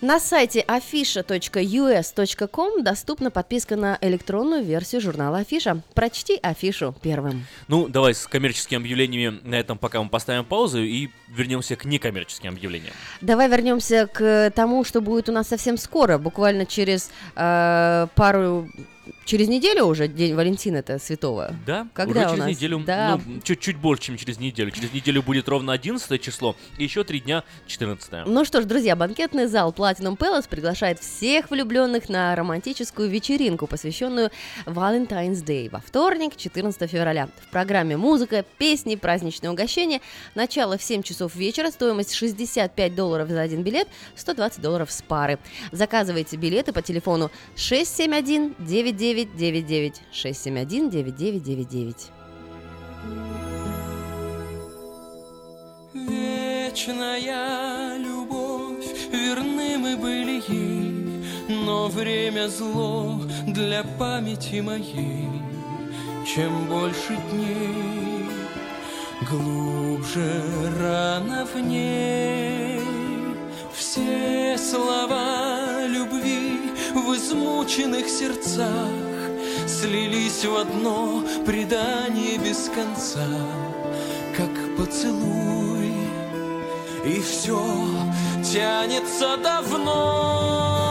На сайте afisha.us.com доступна подписка на электронную версию журнала Афиша. Прочти афишу первым. Ну, давай с коммерческими объявлениями на этом пока мы поставим паузу и вернемся к некоммерческим объявлениям. Давай вернемся к тому, что будет у нас совсем скоро, буквально через э, пару Через неделю уже День Валентина это святого. Да, Когда уже через нас? неделю, Да. ну, чуть-чуть больше, чем через неделю. Через неделю будет ровно 11 число, и еще три дня 14 Ну что ж, друзья, банкетный зал Platinum Palace приглашает всех влюбленных на романтическую вечеринку, посвященную Valentine's Day во вторник, 14 февраля. В программе музыка, песни, праздничные угощения. Начало в 7 часов вечера, стоимость 65 долларов за один билет, 120 долларов с пары. Заказывайте билеты по телефону 671-9999, 671-9999. Вечная любовь, верны мы были ей, но время зло для памяти моей. Чем больше дней, глубже рана в ней. Все слова любви в измученных сердцах слились в одно предание без конца, как поцелуй. И все тянется давно.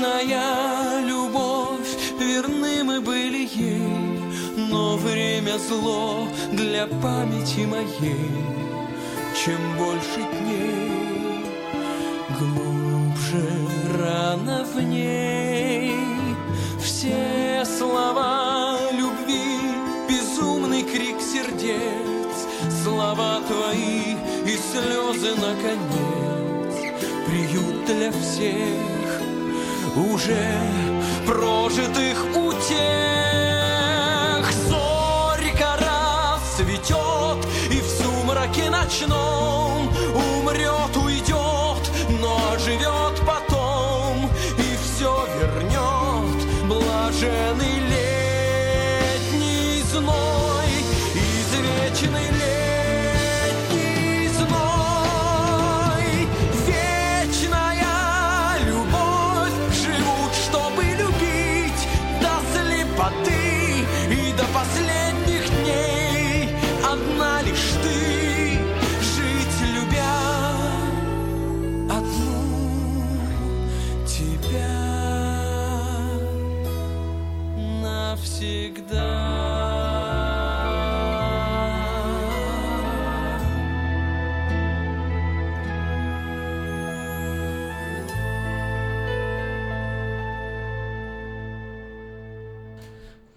Вечная любовь, верны мы были ей, но время зло для памяти моей. Чем больше дней, глубже рана в ней. Все слова любви, безумный крик сердец, слова твои и слезы наконец, приют для всех уже прожитых утех. Зорька расцветет и в сумраке ночном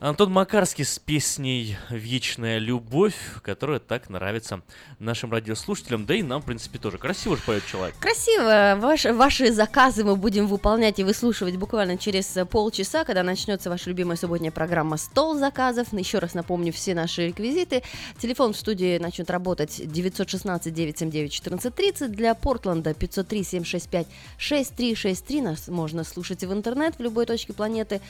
Антон Макарский с песней «Вечная любовь», которая так нравится нашим радиослушателям, да и нам, в принципе, тоже. Красиво же поет человек. Красиво. Ваши, ваши заказы мы будем выполнять и выслушивать буквально через э, полчаса, когда начнется ваша любимая субботняя программа «Стол заказов». Еще раз напомню все наши реквизиты. Телефон в студии начнет работать 916-979-1430. Для Портленда 503-765-6363. Нас можно слушать в интернет в любой точке планеты.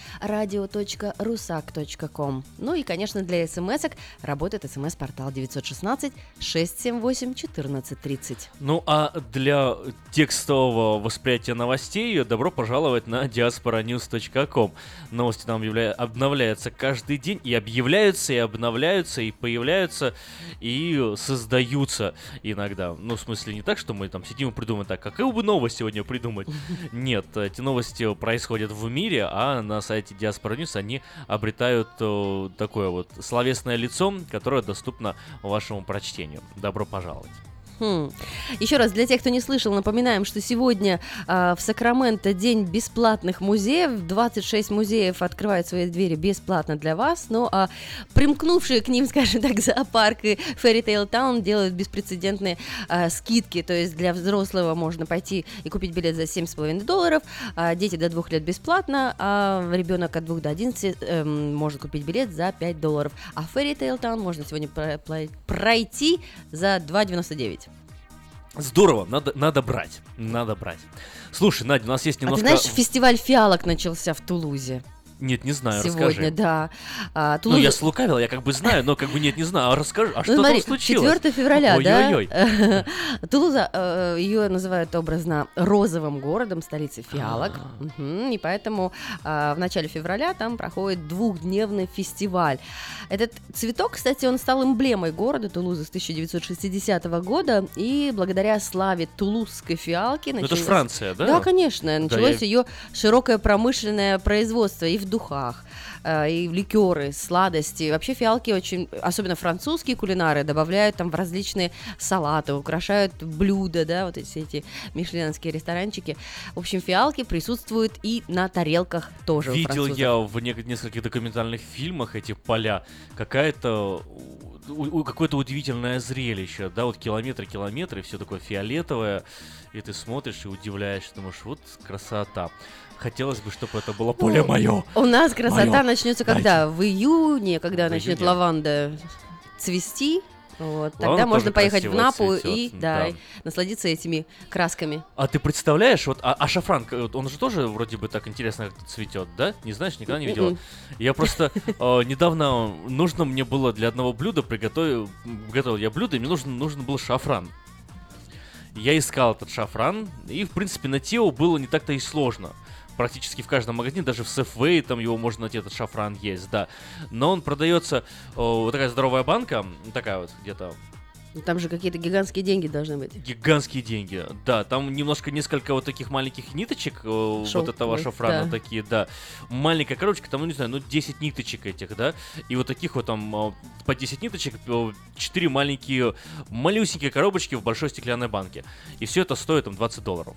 radio.rusak.com. Ну и, конечно, для смс-ок работает смс-портал 916-678-1430. Ну а для текстового восприятия новостей добро пожаловать на diasporanews.com. Новости там объявля- обновляются каждый день, и объявляются, и обновляются, и появляются, и создаются иногда. Ну, в смысле, не так, что мы там сидим и придумаем так, какую бы новость сегодня придумать. (laughs) Нет, эти новости происходят в мире, а на сайте Diaspora News они обретают э, такое вот словесное лицо, которое доступно вашему прочтению. Добро пожаловать. Мгм. Еще раз, для тех, кто не слышал, напоминаем, что сегодня а, в Сакраменто день бесплатных музеев. 26 музеев открывают свои двери бесплатно для вас. Ну а примкнувшие к ним, (laughs) скажем так, зоопарк и Fairy Tale Town делают беспрецедентные а, скидки. То есть для взрослого можно пойти и купить билет за 7,5 долларов, а дети до 2 лет бесплатно, а ребенок от 2 до 11 эм, может купить билет за 5 долларов. А Fairy Tale Town можно сегодня про- про- пройти за 2,99. Здорово, надо, надо брать, надо брать. Слушай, Надя, у нас есть А ты немножко... знаешь, фестиваль фиалок начался в Тулузе. Нет, не знаю, Сегодня, расскажи. да. А, Ну, Тулуза- я слукавил, я как бы знаю, но как бы нет, не знаю. А расскажи, а Ну, что смотри, там случилось? 4 февраля, Ой-ой-ой. да? (laughs) Тулуза, э, ее называют образно розовым городом, столицей фиалок. Мгм, И поэтому а, в начале февраля там проходит двухдневный фестиваль. Этот цветок, кстати, он стал эмблемой города Тулузы с 1960 года. И благодаря славе тулузской фиалки... Ну, это ж началось- Франция, да? Да, конечно. Началось я- ее широкое промышленное производство и в духах, э, и ликеры, сладости. Вообще фиалки очень, особенно французские кулинары, добавляют там в различные салаты, украшают блюда, да, вот эти, эти мишленовские ресторанчики. В общем, фиалки присутствуют и на тарелках тоже Видел я в нескольких документальных фильмах эти поля. Какая-то какое-то удивительное зрелище, да, вот километры, километры, все такое фиолетовое, и ты смотришь и удивляешься, думаешь, вот красота. Хотелось бы, чтобы это было поле Ну, мое. У нас красота Моё. начнется Дайте. когда? В июне, когда В начнет июне. лаванда цвести. Вот, тогда можно поехать в Напу цветет, и да. да, насладиться этими красками. А ты представляешь, вот, а, а шафран, вот он же тоже вроде бы так интересно цветет, да? Не знаешь, никогда не видела? Мгм. Я просто э, недавно нужно мне было для одного блюда приготовить, готовил я блюдо, и мне нужен, нужен был шафран. Я искал этот шафран, и, в принципе, найти его было не так-то и сложно. Практически в каждом магазине, даже в Safeway там его можно найти, этот шафран есть, да. Но он продается, э, вот такая здоровая банка, такая вот где-то Ну, Там же какие-то гигантские деньги должны быть. Гигантские деньги, да, там немножко несколько вот таких маленьких ниточек, э, вот этого шафрана да. такие, да, маленькая коробочка, там, ну не знаю, ну 10 ниточек этих, да, и вот таких вот там э, по 10 ниточек, 4 маленькие, малюсенькие коробочки в большой стеклянной банке, и все это стоит там 20 долларов.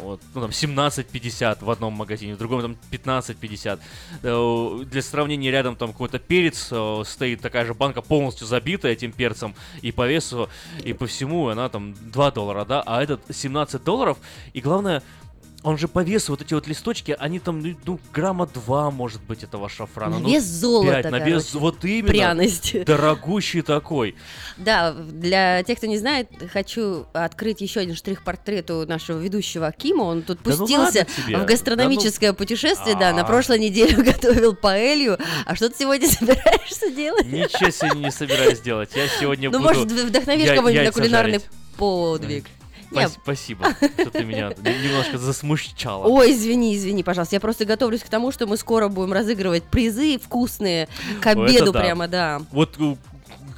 Вот, ну там 17.50 в одном магазине, в другом там 15.50. Э, Для сравнения рядом там какой-то перец э, стоит, такая же банка полностью забита этим перцем и по весу, и по всему она там 2 доллара, да, а этот 17 долларов, и главное, он же по весу, вот эти вот листочки, они там, ну, ну, грамма 2, может быть, этого шафрана. На ну, вес золота, пять, на вес, короче. вот именно. Пряность. (laughs) Дорогущий такой. Да, для тех, кто не знает, хочу открыть еще один штрих-портрет у нашего ведущего Кима. Он тут Да ну пустился в гастрономическое путешествие, да, на А. прошлой неделе (laughs) готовил паэлью. А что ты сегодня (laughs) собираешься делать? Ничего себе не собираюсь делать. Я сегодня Ну, буду может, в- вдохновишь кого-нибудь на кулинарный подвиг. Спас- Не, Спасибо, что ты меня (laughs) немножко засмущала. Ой, извини, извини, пожалуйста. Я просто готовлюсь к тому, что мы скоро будем разыгрывать призы вкусные к обеду да. прямо, да. Вот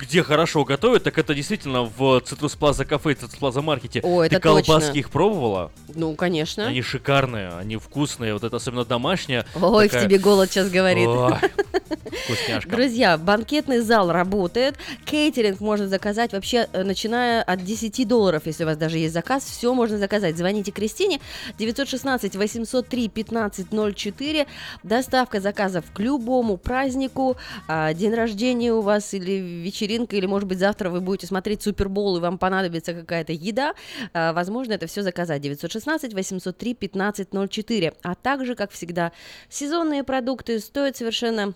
где хорошо готовят, так это действительно в Цитрус Плаза кафе и Цитрус Плаза маркете. О, это Ты колбаски точно. их пробовала? Ну, конечно. Они шикарные, они вкусные, вот это особенно домашняя. Ой, в такая- тебе голод сейчас говорит. Ой, (laughs) Вкусняшка. Друзья, банкетный зал работает. Кейтеринг можно заказать вообще, э, начиная от 10 долларов, если у вас даже есть заказ, все можно заказать. Звоните Кристине 916 803 1504. Доставка заказов к любому празднику, а, день рождения у вас или вечеринка, или, может быть, завтра вы будете смотреть Супербол и вам понадобится какая-то еда. А, Возможно, это все заказать. 916 803 1504. А также, как всегда, сезонные продукты стоят совершенно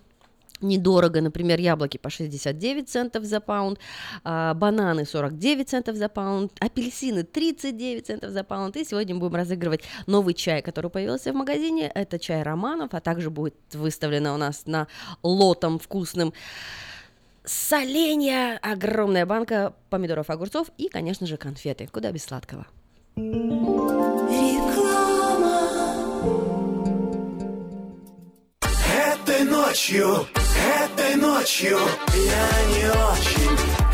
недорого, например, яблоки по 69 центов за паунд, а, бананы 49 центов за паунд, апельсины 39 центов за паунд. И сегодня будем разыгрывать новый чай, который появился в магазине. Это чай Романов, а также будет выставлено у нас на лотом вкусным соленья, огромная банка помидоров, огурцов и, конечно же, конфеты. Куда без сладкого. Этой ночью, этой ночью я не очень.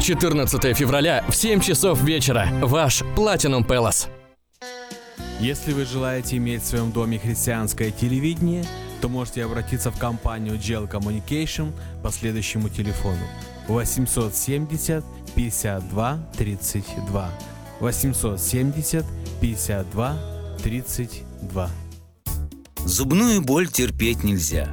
14 февраля в 7 часов вечера. Ваш Platinum Palace. Если вы желаете иметь в своем доме христианское телевидение, то можете обратиться в компанию Gel Communication по следующему телефону 870 52 32 870 52 32 Зубную боль терпеть нельзя.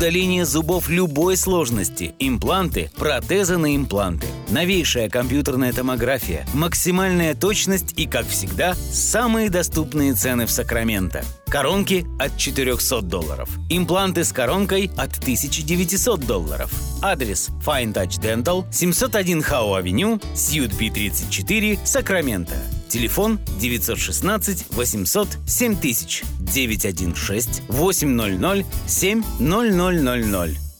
удаление зубов любой сложности, импланты, протезы на импланты, новейшая компьютерная томография, максимальная точность и, как всегда, самые доступные цены в Сакраменто. Коронки от 400 долларов. Импланты с коронкой от 1900 долларов. Адрес Fine Touch Dental, 701 Хау Авеню, Сьют Би 34, Сакраменто. Телефон 916 800 7000 916 800 7000.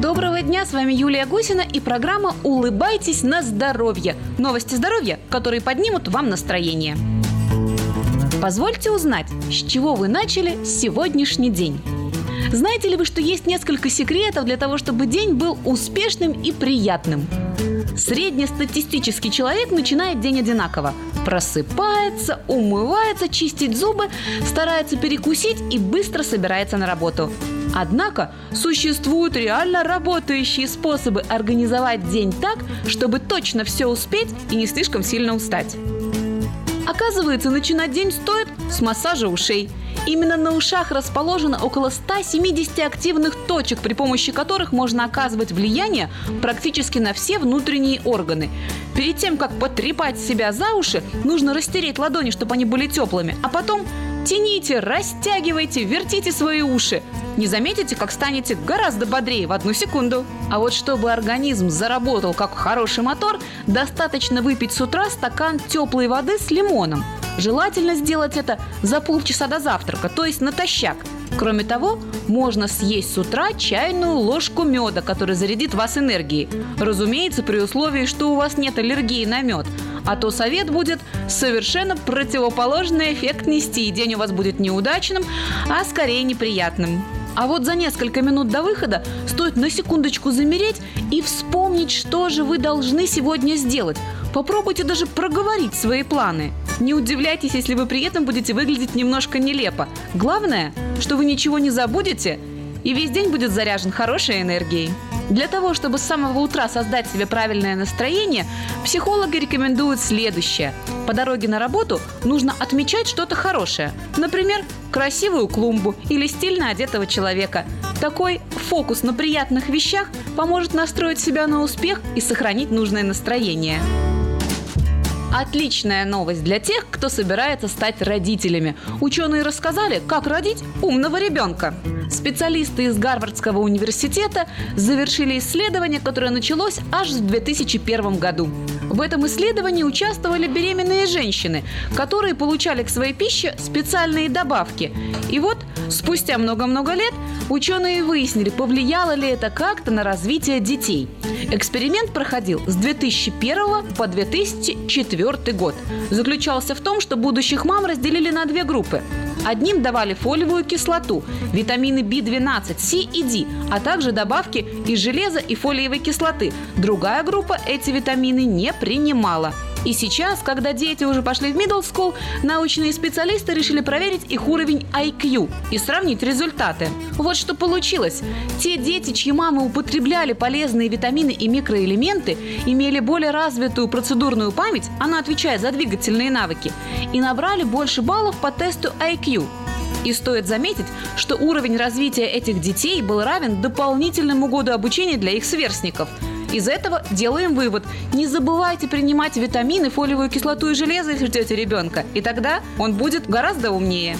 Доброго дня, с вами Юлия Гусина и программа «Улыбайтесь на здоровье». Новости здоровья, которые поднимут вам настроение. Позвольте узнать, с чего вы начали сегодняшний день. Знаете ли вы, что есть несколько секретов для того, чтобы день был успешным и приятным? Среднестатистический человек начинает день одинаково. Просыпается, умывается, чистит зубы, старается перекусить и быстро собирается на работу. Однако существуют реально работающие способы организовать день так, чтобы точно все успеть и не слишком сильно устать. Оказывается, начинать день стоит с массажа ушей. Именно на ушах расположено около 170 активных точек, при помощи которых можно оказывать влияние практически на все внутренние органы. Перед тем, как потрепать себя за уши, нужно растереть ладони, чтобы они были теплыми, а потом тяните, растягивайте, вертите свои уши. Не заметите, как станете гораздо бодрее в одну секунду. А вот чтобы организм заработал как хороший мотор, достаточно выпить с утра стакан теплой воды с лимоном. Желательно сделать это за полчаса до завтрака, то есть натощак. Кроме того, можно съесть с утра чайную ложку меда, который зарядит вас энергией. Разумеется, при условии, что у вас нет аллергии на мед. А то совет будет совершенно противоположный эффект нести, и день у вас будет неудачным, а скорее неприятным. А вот за несколько минут до выхода стоит на секундочку замереть и вспомнить, что же вы должны сегодня сделать. Попробуйте даже проговорить свои планы. Не удивляйтесь, если вы при этом будете выглядеть немножко нелепо. Главное, что вы ничего не забудете, и весь день будет заряжен хорошей энергией. Для того, чтобы с самого утра создать себе правильное настроение, психологи рекомендуют следующее. По дороге на работу нужно отмечать что-то хорошее. Например, красивую клумбу или стильно одетого человека. Такой фокус на приятных вещах поможет настроить себя на успех и сохранить нужное настроение. Отличная новость для тех, кто собирается стать родителями. Ученые рассказали, как родить умного ребенка. Специалисты из Гарвардского университета завершили исследование, которое началось аж в 2001 году. В этом исследовании участвовали беременные женщины, которые получали к своей пище специальные добавки. И вот, спустя много-много лет, ученые выяснили, повлияло ли это как-то на развитие детей. Эксперимент проходил с 2001 по 2004 год. Заключался в том, что будущих мам разделили на две группы. Одним давали фолиевую кислоту, витамины B12, C и D, а также добавки из железа и фолиевой кислоты. Другая группа эти витамины не принимала. И сейчас, когда дети уже пошли в middle school, научные специалисты решили проверить их уровень IQ и сравнить результаты. Вот что получилось. Те дети, чьи мамы употребляли полезные витамины и микроэлементы, имели более развитую процедурную память, она отвечает за двигательные навыки, и набрали больше баллов по тесту IQ. И стоит заметить, что уровень развития этих детей был равен дополнительному году обучения для их сверстников. Из этого делаем вывод. Не забывайте принимать витамины, фолиевую кислоту и железо, если ждете ребенка. И тогда он будет гораздо умнее.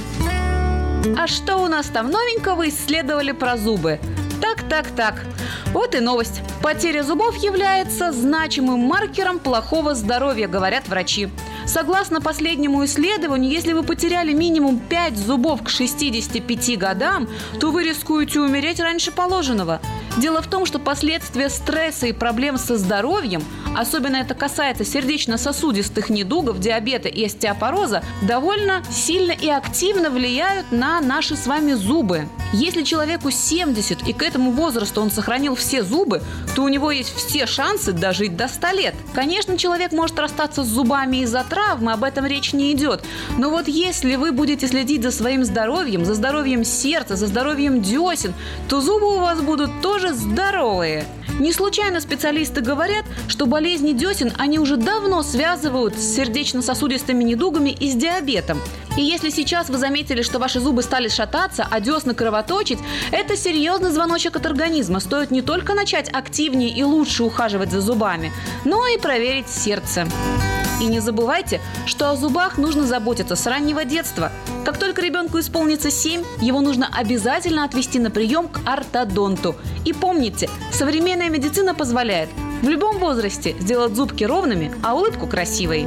А что у нас там новенького исследовали про зубы? Так, так, так. Вот и новость. Потеря зубов является значимым маркером плохого здоровья, говорят врачи. Согласно последнему исследованию, если вы потеряли минимум 5 зубов к 65 годам, то вы рискуете умереть раньше положенного. Дело в том, что последствия стресса и проблем со здоровьем, особенно это касается сердечно-сосудистых недугов, диабета и остеопороза, довольно сильно и активно влияют на наши с вами зубы. Если человеку 70 и к этому возрасту он сохранил все зубы, то у него есть все шансы дожить до 100 лет. Конечно, человек может расстаться с зубами из-за травмы, об этом речь не идет. Но вот если вы будете следить за своим здоровьем, за здоровьем сердца, за здоровьем десен, то зубы у вас будут тоже здоровые. Не случайно специалисты говорят, что болезни десен они уже давно связывают с сердечно-сосудистыми недугами и с диабетом. И если сейчас вы заметили, что ваши зубы стали шататься, а десны кровоточить, это серьезный звоночек от организма. Стоит не только начать активнее и лучше ухаживать за зубами, но и проверить сердце. И не забывайте, что о зубах нужно заботиться с раннего детства. Как только ребенку исполнится 7, его нужно обязательно отвести на прием к ортодонту. И помните, современная медицина позволяет в любом возрасте сделать зубки ровными, а улыбку красивой.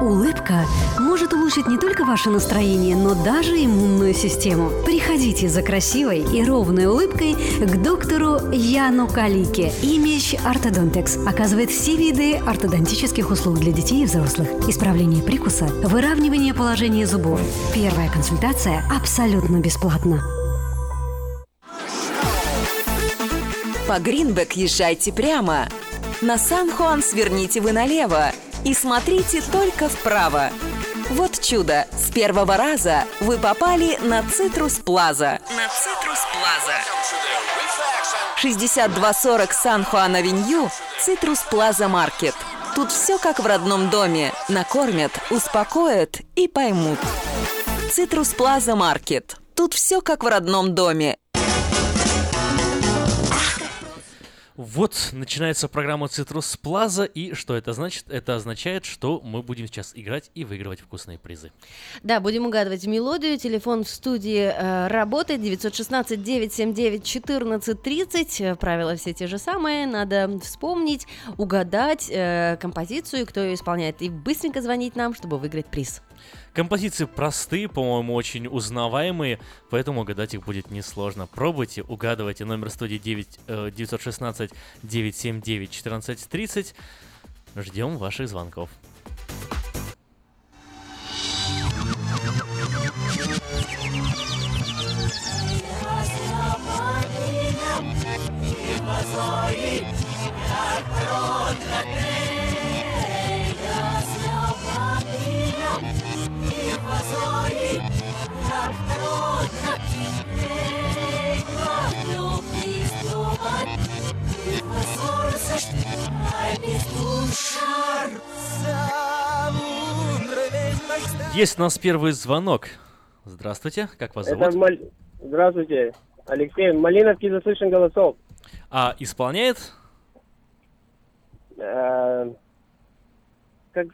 Улыбка может улучшить не только ваше настроение, но даже иммунную систему. Приходите за красивой и ровной улыбкой к доктору Яну Калике. Image Orthodontics оказывает все виды ортодонтических услуг для детей и взрослых. Исправление прикуса, выравнивание положения зубов. Первая консультация абсолютно бесплатна. По Greenback езжайте прямо. На San Juan сверните вы налево и смотрите только вправо. Вот чудо! С первого раза вы попали на Citrus Plaza. На Citrus Plaza. 6240 San Juan Avenue, Citrus Plaza Market. Тут все как в родном доме. Накормят, успокоят и поймут. Citrus Plaza Market. Тут все как в родном доме. Вот, начинается программа Цитрус Плаза, и что это значит? Это означает, что мы будем сейчас играть и выигрывать вкусные призы. Да, будем угадывать мелодию. Телефон в студии э, работает 916-979-1430. Э, Правила все те же самые. Надо вспомнить, угадать э, композицию, кто ее исполняет, и быстренько звонить нам, чтобы выиграть приз. Композиции простые, по-моему, очень узнаваемые, поэтому угадать их будет несложно. Пробуйте, угадывайте. Номер студии 9, э, 916 979 1430. Ждем ваших звонков. Есть у нас первый звонок. Здравствуйте, как вас Это зовут? Мал- Здравствуйте, Алексей. Малиновский заслышан голосов. А исполняет? Э, Как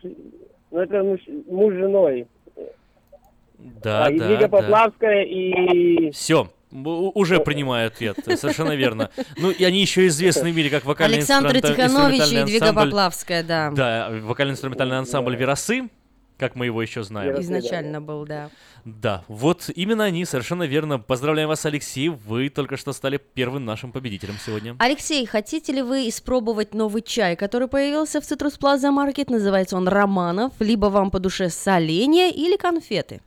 Ну, это муж, муж с женой. Да, А, да, да. Поплавская и... Все, уже принимаю ответ, совершенно верно. Ну, и они еще известны в мире как вокальный Александр Тиханович и Двига. Поплавская, да. Да, вокально-инструментальный ансамбль «Веросы», как мы его еще знаем. Изначально был, да. Да, вот именно они, совершенно верно. Поздравляем вас, Алексей, вы только что стали первым нашим победителем сегодня. Алексей, хотите ли вы испробовать новый чай, который появился в Citrus Plaza Market? Называется он Романов. Либо вам по душе соленья или конфеты?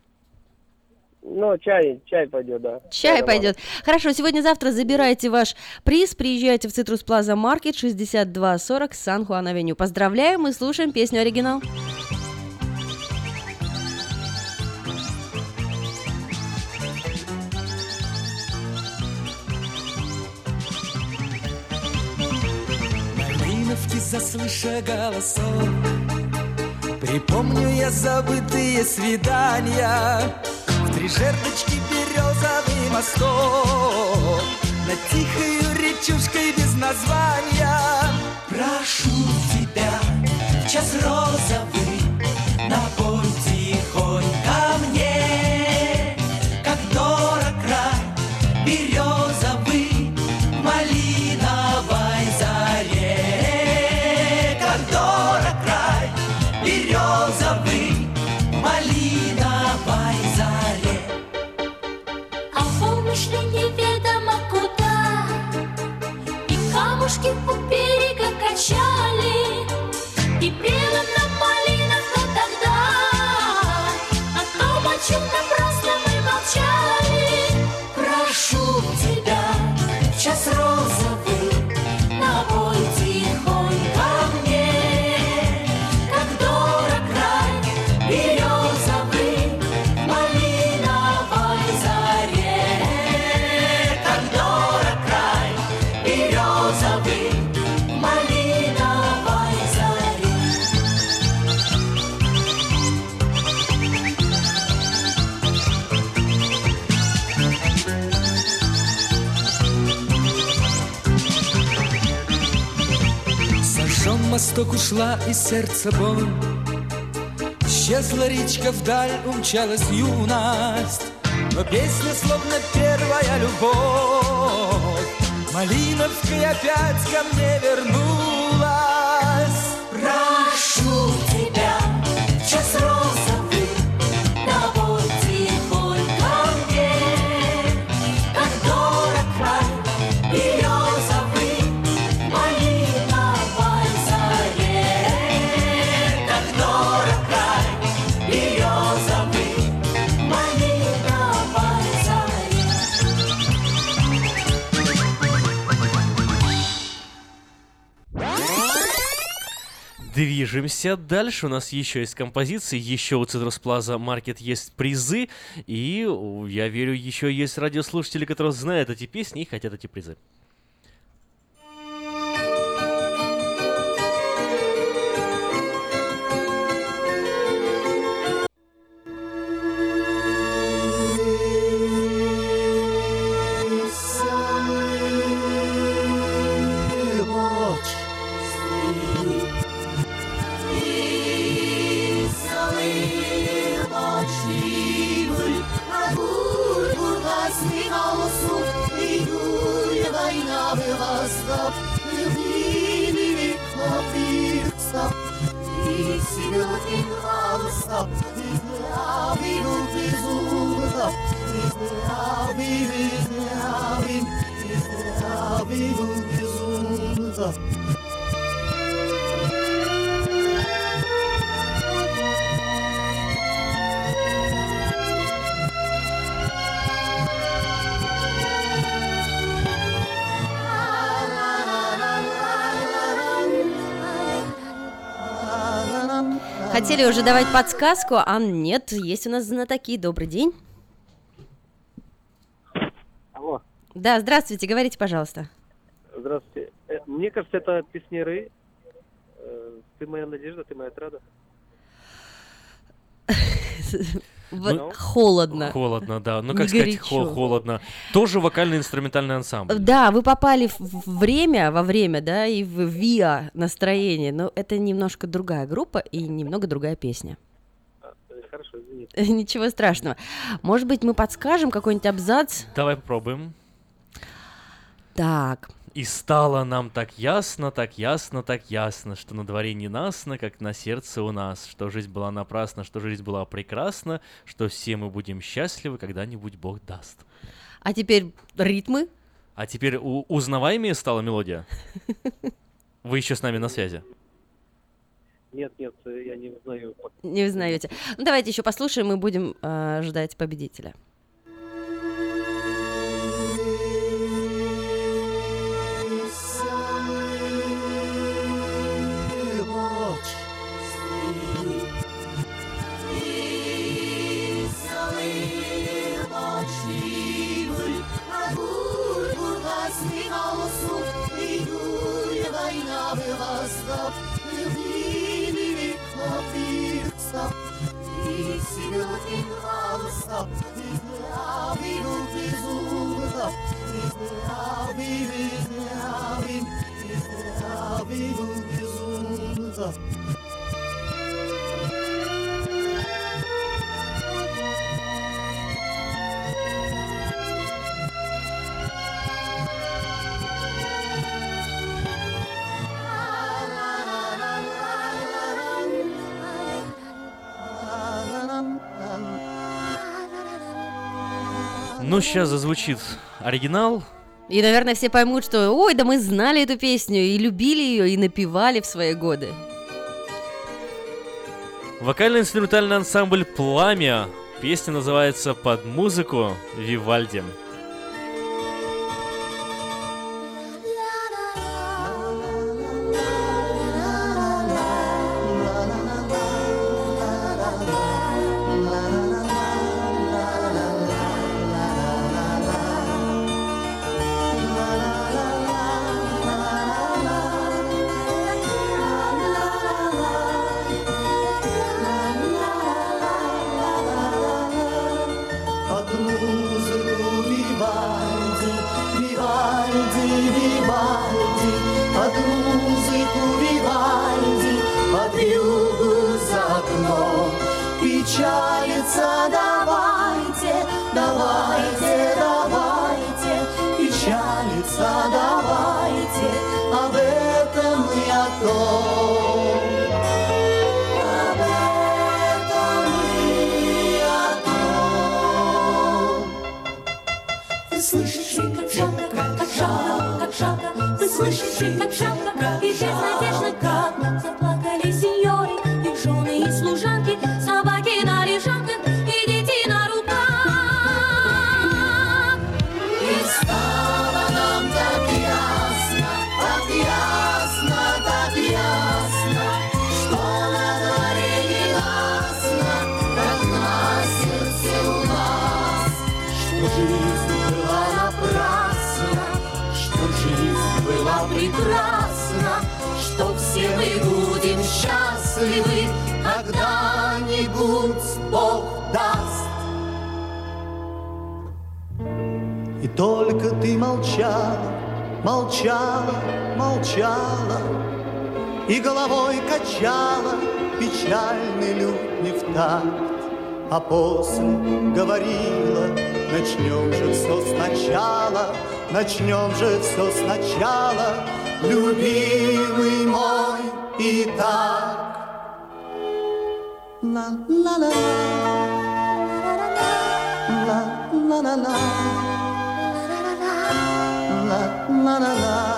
Ну, чай, чай пойдет, да. Чай пойдет. Хорошо, сегодня-завтра забирайте ваш приз, приезжайте в Citrus Plaza Market 6240 Сан Хуан Авеню. Поздравляем и слушаем песню оригинал. Малиновки заслыша голосов Припомню я забытые свидания три жердочки березовый мосток. Над тихою речушкой без названия. Прошу тебя в час розовый камушки у берега И пела нам малина кто тогда. О том, о чем напрасно Мосток ушла из сердца боль Исчезла речка вдаль, умчалась юность. Но песня словно первая любовь. Малиновка опять ко мне вернулась Движемся дальше. У нас еще есть композиции, еще у Citrus Plaza Market есть призы. И я верю, еще есть радиослушатели, которые знают эти песни и хотят эти призы. Хотели уже давать подсказку, а нет, есть у нас знатоки. Добрый день. Алло, Да, здравствуйте, говорите, пожалуйста. здравствуйте. Э, Мне кажется, это песняры. Э, Ты моя надежда, ты моя отрада. (laughs) В- Ну, холодно. Холодно, да. Ну, Не как сказать, хо- горячо. холодно. Тоже вокально-инструментальный ансамбль. Да, вы попали в время, во время, да, и в ВИА настроение, но это немножко другая группа и немного другая песня. Хорошо, извините. (laughs) Ничего страшного. Может быть, мы подскажем какой-нибудь абзац? Давай попробуем. Так, И стало нам так ясно, так ясно, так ясно, что на дворе не насно, как на сердце у нас, что жизнь была напрасна, что жизнь была прекрасна, что все мы будем счастливы, когда-нибудь Бог даст. а теперь ритмы. А теперь у- узнаваемее стала мелодия? (laughs) Вы еще с нами на связи? Нет, нет, э, я не узнаю. Не узнаете. Ну, давайте еще послушаем и будем э, ждать победителя. Ну, сейчас зазвучит оригинал. И, наверное, все поймут, что ой, да мы знали эту песню и любили ее, и напевали в свои годы. Вокально-инструментальный ансамбль «Пламя». Песня называется «Под музыку Вивальди». Молчала, И головой качала печальный люд не в такт, А после говорила, начнем же все сначала, Начнем же все сначала, любимый мой, и так. Ла-ла-ла, ла-ла-ла, la la la. La la la la.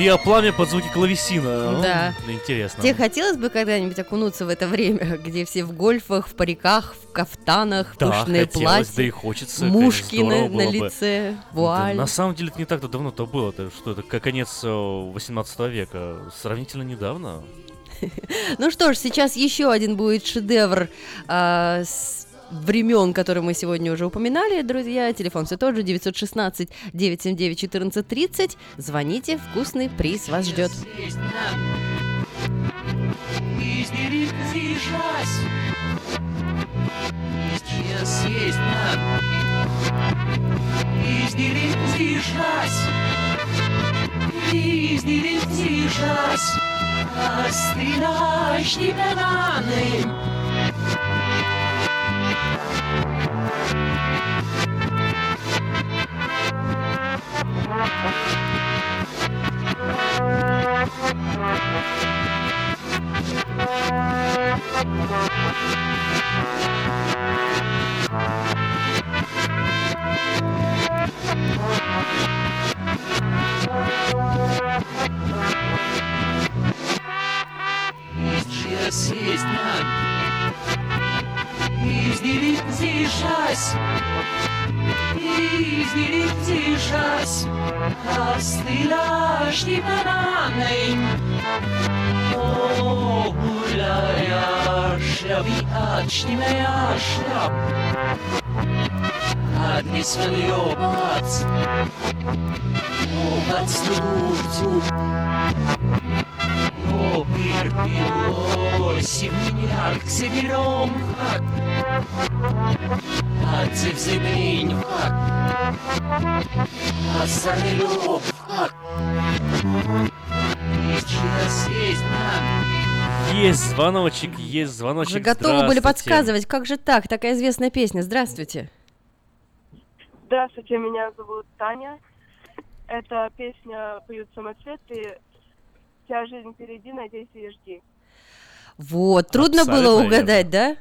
Виа пламя под звуки клавесина. Да. Интересно. Тебе хотелось бы когда-нибудь окунуться в это время, (laughs) где все в гольфах, в париках, в кафтанах, Да, пышные хотелось, платья, да и хочется. мушки конечно, на, бы. лице, Да, вуаль. на самом деле это не так-то давно-то было. Это что это, конец э, 18 века. Сравнительно недавно. (laughs) Ну что ж, сейчас еще один будет шедевр а, с времен, которые мы сегодня уже упоминали, друзья. Телефон все тот же 916 979 1430. Звоните, вкусный приз вас ждет. съесть надо. Издережась, издережась, остынашь бананы. Сейчас съесть надо. Издережась, издережась, остынашь бананы. О, гуляя, шляпьячная шляп. Адрес влюбаться, влюбаться О, перпилось, меня к соберем хак. Отцы в землень хак. А хак. Сейчас есть нам. Есть звоночек, есть звоночек. Уже готовы были подсказывать, как же так, такая известная песня. Здравствуйте. Здравствуйте, меня зовут Таня. Эта песня поют самоцветы. Вся жизнь впереди, надейся и жди. Вот, трудно Абсолютно было верно. угадать, да?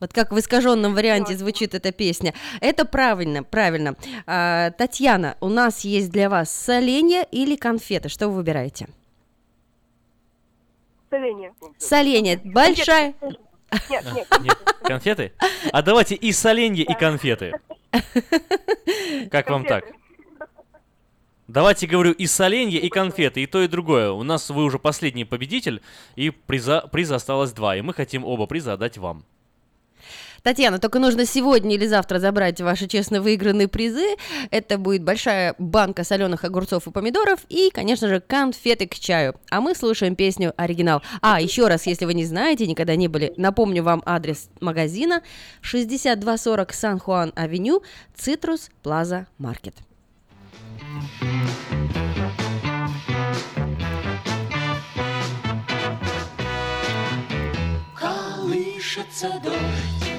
Вот как в искаженном варианте звучит эта песня. Это правильно, правильно. А, Татьяна, у нас есть для вас соленья или конфеты. Что вы выбираете? Соленья. Соленья. Большая. Нет, нет. (laughs) Нет, конфеты? А давайте и соленья, и конфеты. (laughs) Как вам так? Давайте, говорю, и соленья, и конфеты, и то, и другое. У нас вы уже последний победитель, и приза, приза осталось два, и мы хотим оба приза отдать вам. Татьяна, только нужно сегодня или завтра забрать ваши честно выигранные призы. Это будет большая банка соленых огурцов и помидоров и, конечно же, конфеты к чаю. А мы слушаем песню оригинал. А, еще раз, если вы не знаете, никогда не были, напомню вам адрес магазина 6240 Сан-Хуан-Авеню, Цитрус Плаза Маркет. Колышется дождь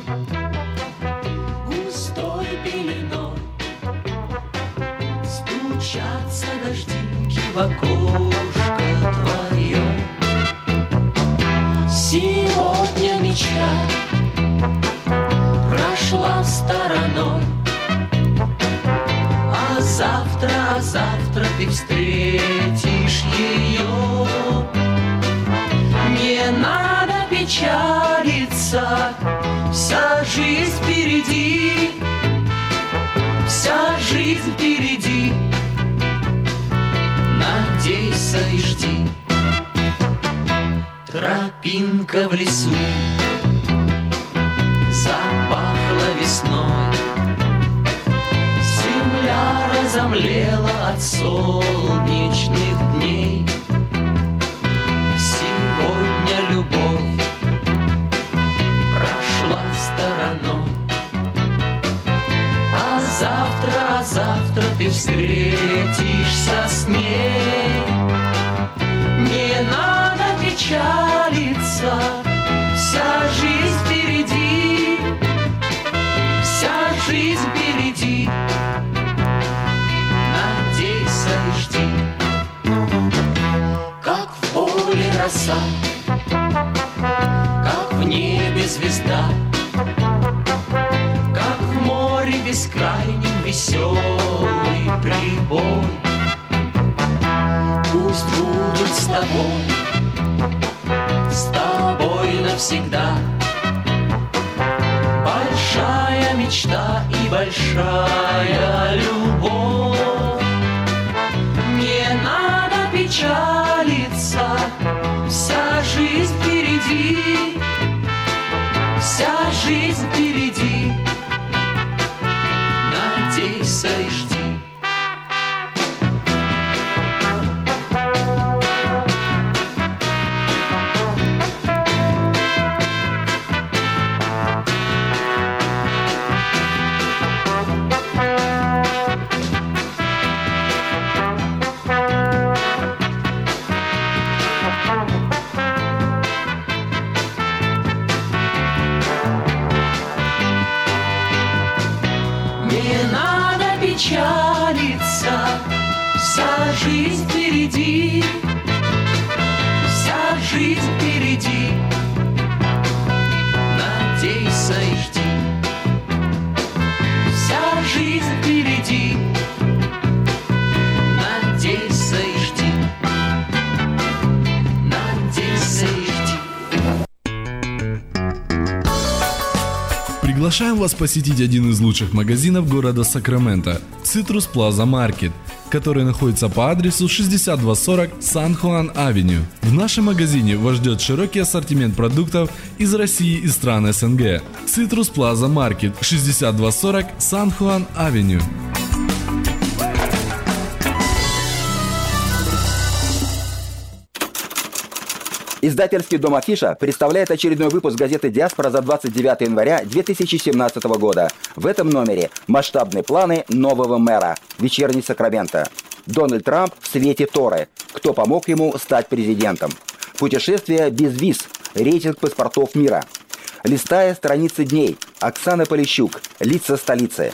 густой пеленой, Стучатся дождинки в окошко твое. Сегодня мечта прошла стороной, завтра, а завтра ты встретишь ее. Не надо печалиться, вся жизнь впереди, вся жизнь впереди. Надейся и жди. Тропинка в лесу запахла весной. Земля разомлела от солнечных дней. Сегодня любовь прошла стороной, А завтра, а завтра ты встретишься с ней. Не надо печалиться, роса, как в небе звезда, как в море бескрайнем веселый прибой. Пусть будет с тобой, с тобой навсегда. Большая мечта и большая любовь. Не надо печалиться, вся жизнь впереди, вся жизнь впереди. Вас посетить один из лучших магазинов города Сакраменто – Citrus Plaza Market, который находится по адресу 6240 San Juan Avenue. В нашем магазине вас ждет широкий ассортимент продуктов из России и стран СНГ. Citrus Plaza Market 6240 San Juan Avenue. Издательский дом Афиша представляет очередной выпуск газеты «Диаспора» за 29 января 2017 года. В этом номере масштабные планы нового мэра. Вечерний Сакраменто. Дональд Трамп в свете Торы. Кто помог ему стать президентом? Путешествие без виз. Рейтинг паспортов мира. Листая страницы дней. Оксана Полищук. Лица столицы.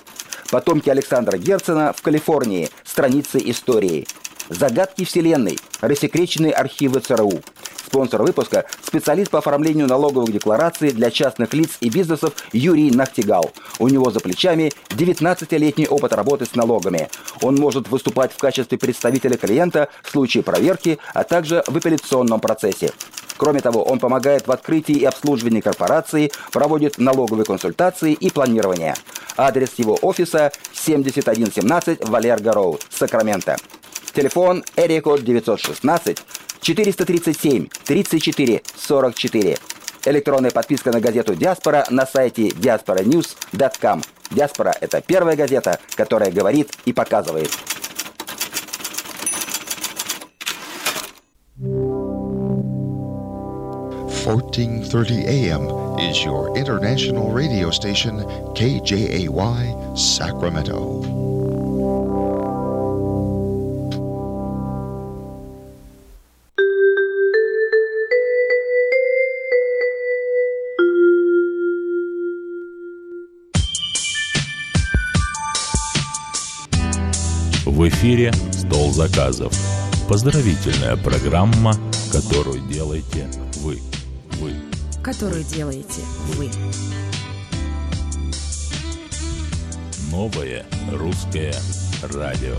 Потомки Александра Герцена в Калифорнии. Страницы истории. Загадки Вселенной. Рассекреченные архивы ЦРУ. Спонсор выпуска – специалист по оформлению налоговых деклараций для частных лиц и бизнесов Юрий Нахтигал. У него за плечами 19-летний опыт работы с налогами. Он может выступать в качестве представителя клиента в случае проверки, а также в апелляционном процессе. Кроме того, он помогает в открытии и обслуживании корпорации, проводит налоговые консультации и планирование. Адрес его офиса 7117 Валерго Роуд, Сакраменто. Телефон Эрикод 916 437 34 44. Электронная подписка на газету «Диаспора» на сайте diasporanews.com. «Диаспора» — это первая газета, которая говорит и показывает. Fourteen thirty AM is your international radio station KJAY Sacramento. В эфире «Стол заказов». Поздравительная программа, которую делаете вы. Вы. Которую делаете вы. Новое русское радио.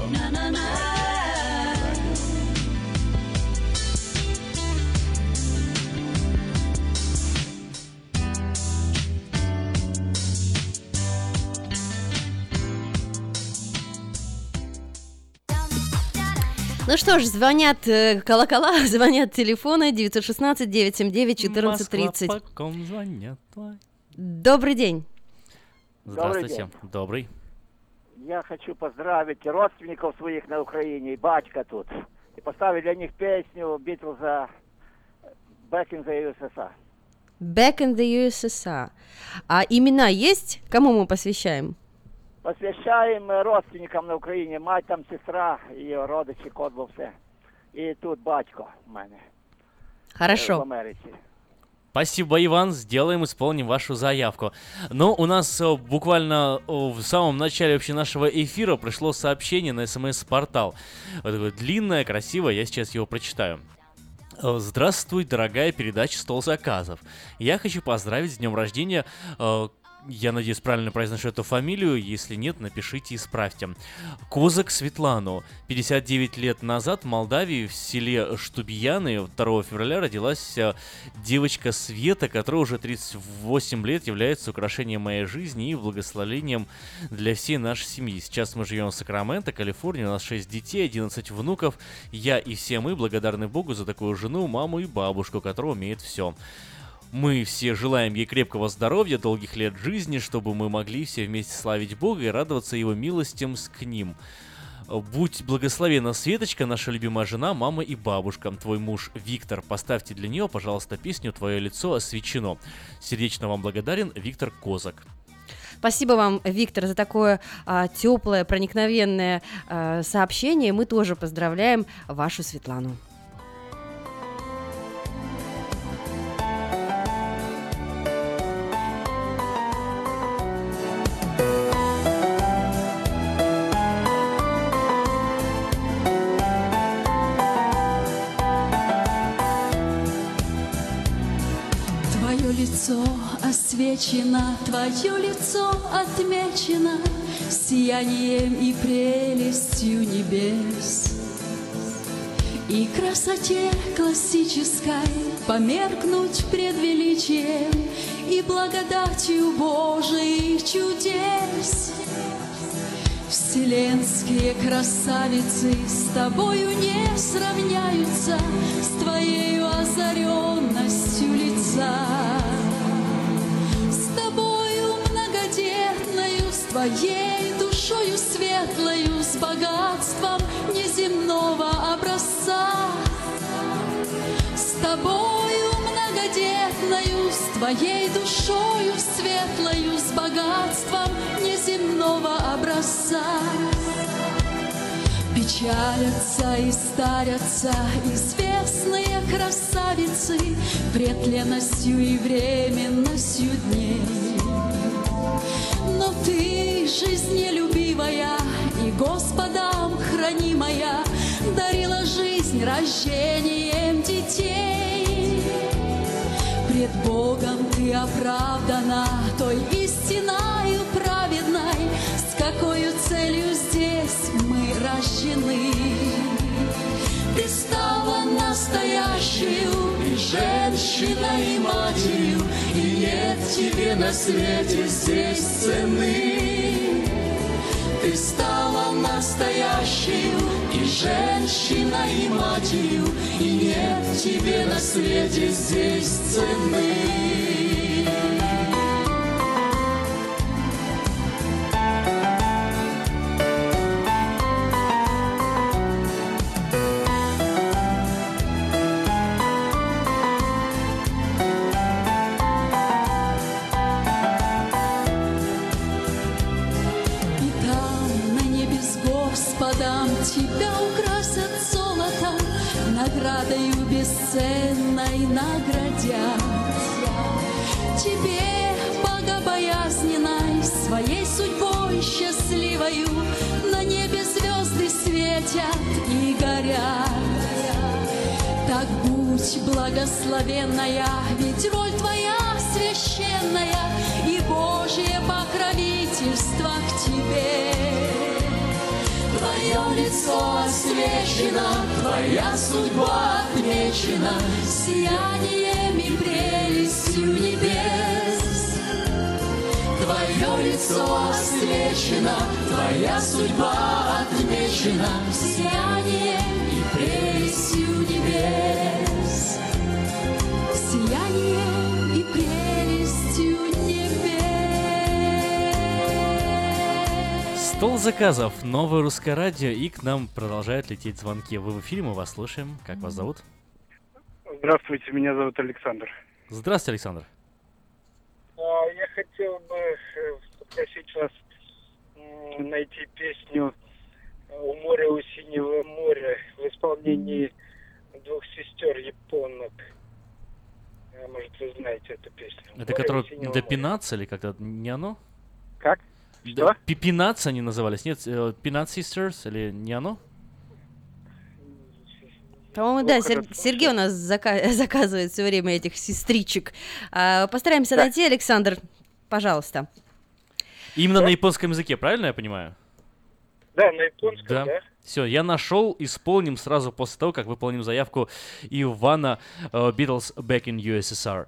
Ну что ж, звонят э, колокола, (laughs) звонят телефоны 916-979-1430. Москва, по ком звонят? Добрый день. Здравствуйте. Добрый. Я хочу поздравить родственников своих на Украине, и батька тут. И поставить для них песню Битлза Back in the USSR. Back in the USSR. А имена есть? Кому мы посвящаем? Посвящаем э, родственникам на Україні, мать там, сестра, і родичі, кот був все. І тут батько в мене е, в Хорошо. Америці. Спасибо, Иван, сделаем, исполним вашу заявку. Но у нас э, буквально э, в самом начале вообще нашего эфира пришло сообщение на смс-портал. Вот такое длинное, красивое, я сейчас его прочитаю. Э, Здравствуй, дорогая передача «Стол заказов». Я хочу поздравить с днем рождения э, я надеюсь, правильно произношу эту фамилию. Если нет, напишите и исправьте. Козак Светлану. 59 лет назад в Молдавии в селе Штубияны 2 февраля родилась э, девочка Света, которая уже 38 лет является украшением моей жизни и благословением для всей нашей семьи. Сейчас мы живем в Сакраменто, Калифорния, у нас 6 детей, 11 внуков. Я и все мы благодарны Богу за такую жену, маму и бабушку, которая умеет все. Мы все желаем ей крепкого здоровья, долгих лет жизни, чтобы мы могли все вместе славить Бога и радоваться Его милостям с к ним. Будь благословена Светочка, наша любимая жена, мама и бабушка. Твой муж Виктор. Поставьте для нее, пожалуйста, песню «Твое лицо освещено». Сердечно вам благодарен Виктор Козак. Спасибо вам, Виктор, за такое а, теплое, проникновенное а, сообщение. Мы тоже поздравляем вашу Светлану. Освечено, твое лицо отмечено Сиянием и прелестью небес. И красоте классической померкнуть пред величием И благодатью Божиих чудес. Вселенские красавицы с тобою не сравняются С твоей озаренностью лица. Твоей душою светлою, С богатством неземного образца. С тобою многодетною, с твоей душою светлою, С богатством неземного образца. Печалятся и старятся известные красавицы Пред ленностью и временностью дней. Но ты, жизнелюбивая и Господом хранимая, Дарила жизнь рождением детей. Пред Богом ты оправдана той истиною праведной, С какой целью здесь мы рождены. Ты стала настоящей и женщиной, и матерью, И нет тебе на свете здесь цены. Ты стала настоящей и женщиной, и матерью, И нет тебе на свете здесь цены. Тебя украсят золотом, наградою бесценной наградят. Тебе богобоязненной, своей судьбой счастливою, на небе звезды светят и горят. Так будь благословенная, ведь роль твоя священная и Божье покровительство к тебе. Твое лицо освещено, твоя судьба отмечена сиянием и прелестью небес. Твое лицо освещено, твоя судьба отмечена сиянием и прелестью небес. Сиянием Стол заказов, новое русское радио, и к нам продолжают лететь звонки. Вы в эфире, мы вас слушаем. Как вас зовут? Здравствуйте, меня зовут Александр. Здравствуйте, Александр. А, Я хотел бы э, попросить вас найти песню «У моря, у синего моря» в исполнении двух сестер японок. А, Может, вы знаете эту песню. Это «Море у которое синего Допинац или как-то не оно? Как? Да, Пипинац они назывались, нет? э, Peanut Sisters или не оно? По-моему, да, Сер- Сергей у нас зака- (laughs) заказывает все время этих сестричек. А, постараемся найти, Александр, пожалуйста. Именно на японском языке, правильно я понимаю? Да, на японском, Да. да. Все, я нашел, исполним сразу после того, как выполним заявку Ивана э, Beatles Back in USSR.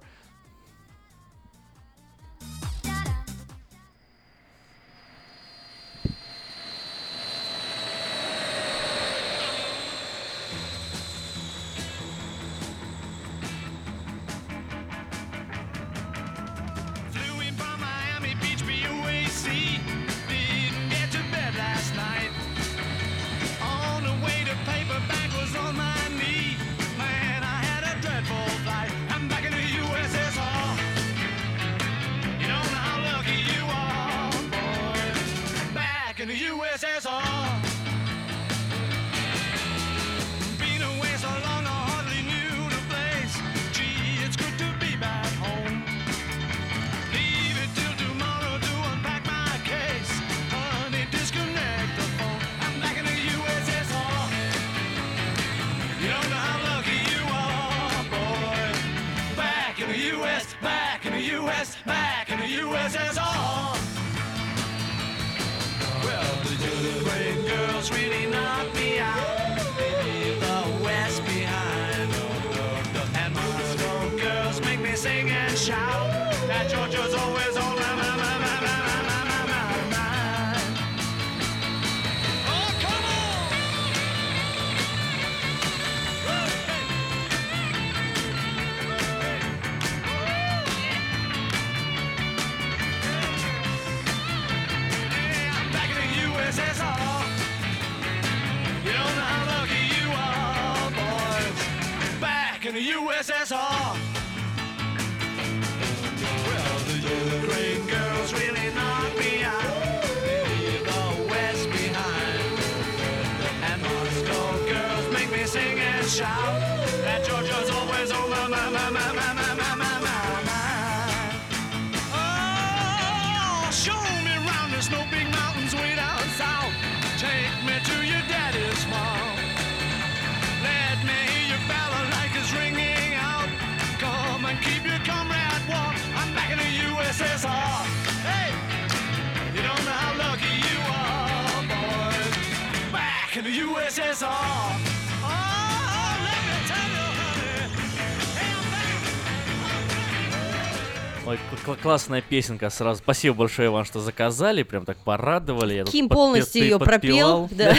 Классная песенка сразу. Спасибо большое, Иван, что заказали. Прям так порадовали. Я Ким полностью ее пропел. подпевал. (laughs) да.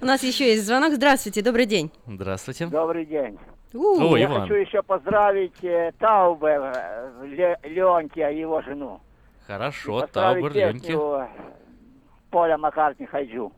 У нас еще есть звонок. Здравствуйте, добрый день. Здравствуйте. Добрый день. О, Я Иван. хочу еще поздравить э, Таубе, э, Ле- Леонтия, его жену. Хорошо, Поздравить Таубер, Ленки. песню Поля Маккартни «Хайджу».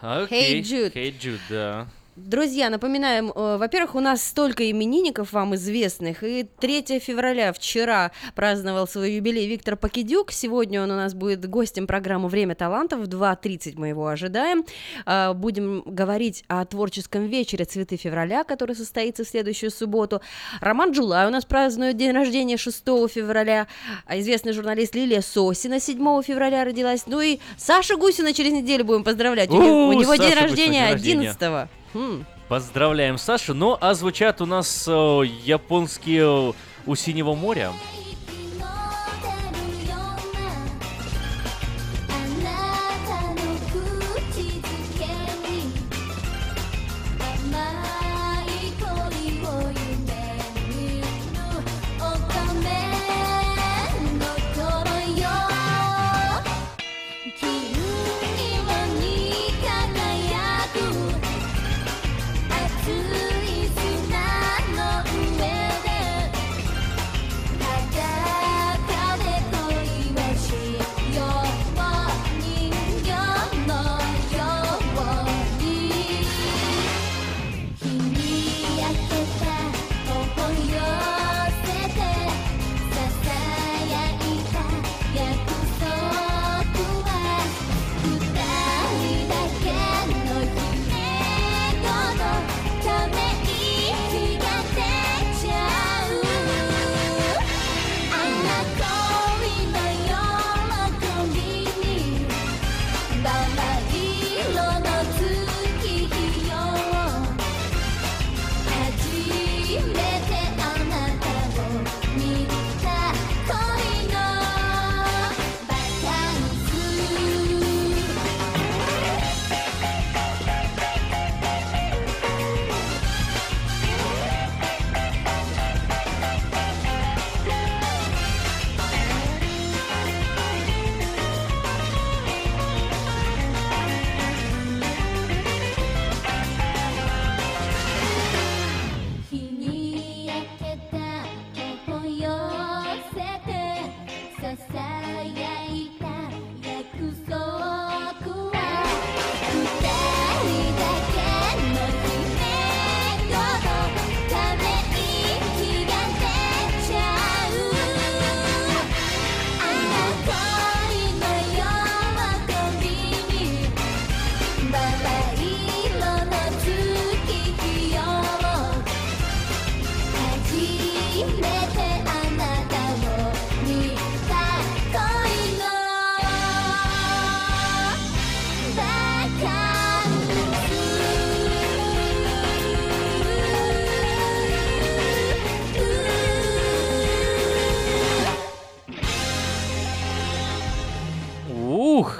Окей. Hey Jude. Hey Jude, да. Друзья, напоминаем, э, во-первых, у нас столько именинников вам известных, и 3 февраля вчера праздновал свой юбилей Виктор Покидюк, сегодня он у нас будет гостем программы «Время талантов», в 2.30 мы его ожидаем, А, будем говорить о творческом вечере «Цветы февраля», который состоится в следующую субботу, Роман Джулай у нас празднует день рождения 6 февраля, а известный журналист Лилия Сосина 7 февраля родилась, ну и Саша Гусина через неделю будем поздравлять, у, у него Саша день рождения день рождения. 11 Хм. Поздравляем, Саша. Ну, а звучат у нас э, японские э, у Синего моря.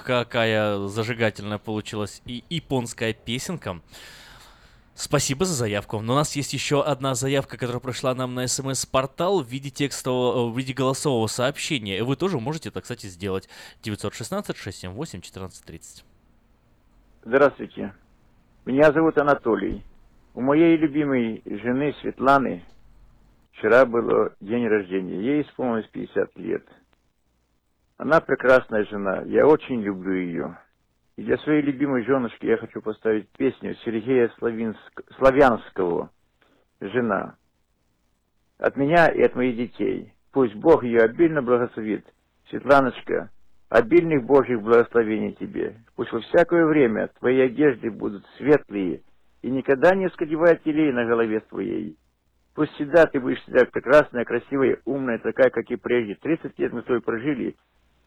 Какая зажигательная получилась и японская песенка. Спасибо за заявку. Но у нас есть еще одна заявка, которая пришла нам на смс-портал в виде текстового, в виде голосового сообщения. И вы тоже можете это, кстати, сделать. 916-678-1430. Здравствуйте. Меня зовут Анатолий. У моей любимой жены Светланы вчера был день рождения. Ей исполнилось 50 лет. Она прекрасная жена. Я очень люблю ее. И для своей любимой женушки я хочу поставить песню Сергея Славинск... Славянского «Жена». От меня и от моих детей. Пусть Бог ее обильно благословит. Светланочка, обильных Божьих благословений тебе. Пусть во всякое время твои одежды будут светлые, и никогда не скодевает телей на голове твоей. Пусть всегда ты будешь всегда прекрасная, красивая, умная, такая, как и прежде. 30 лет мы с тобой прожили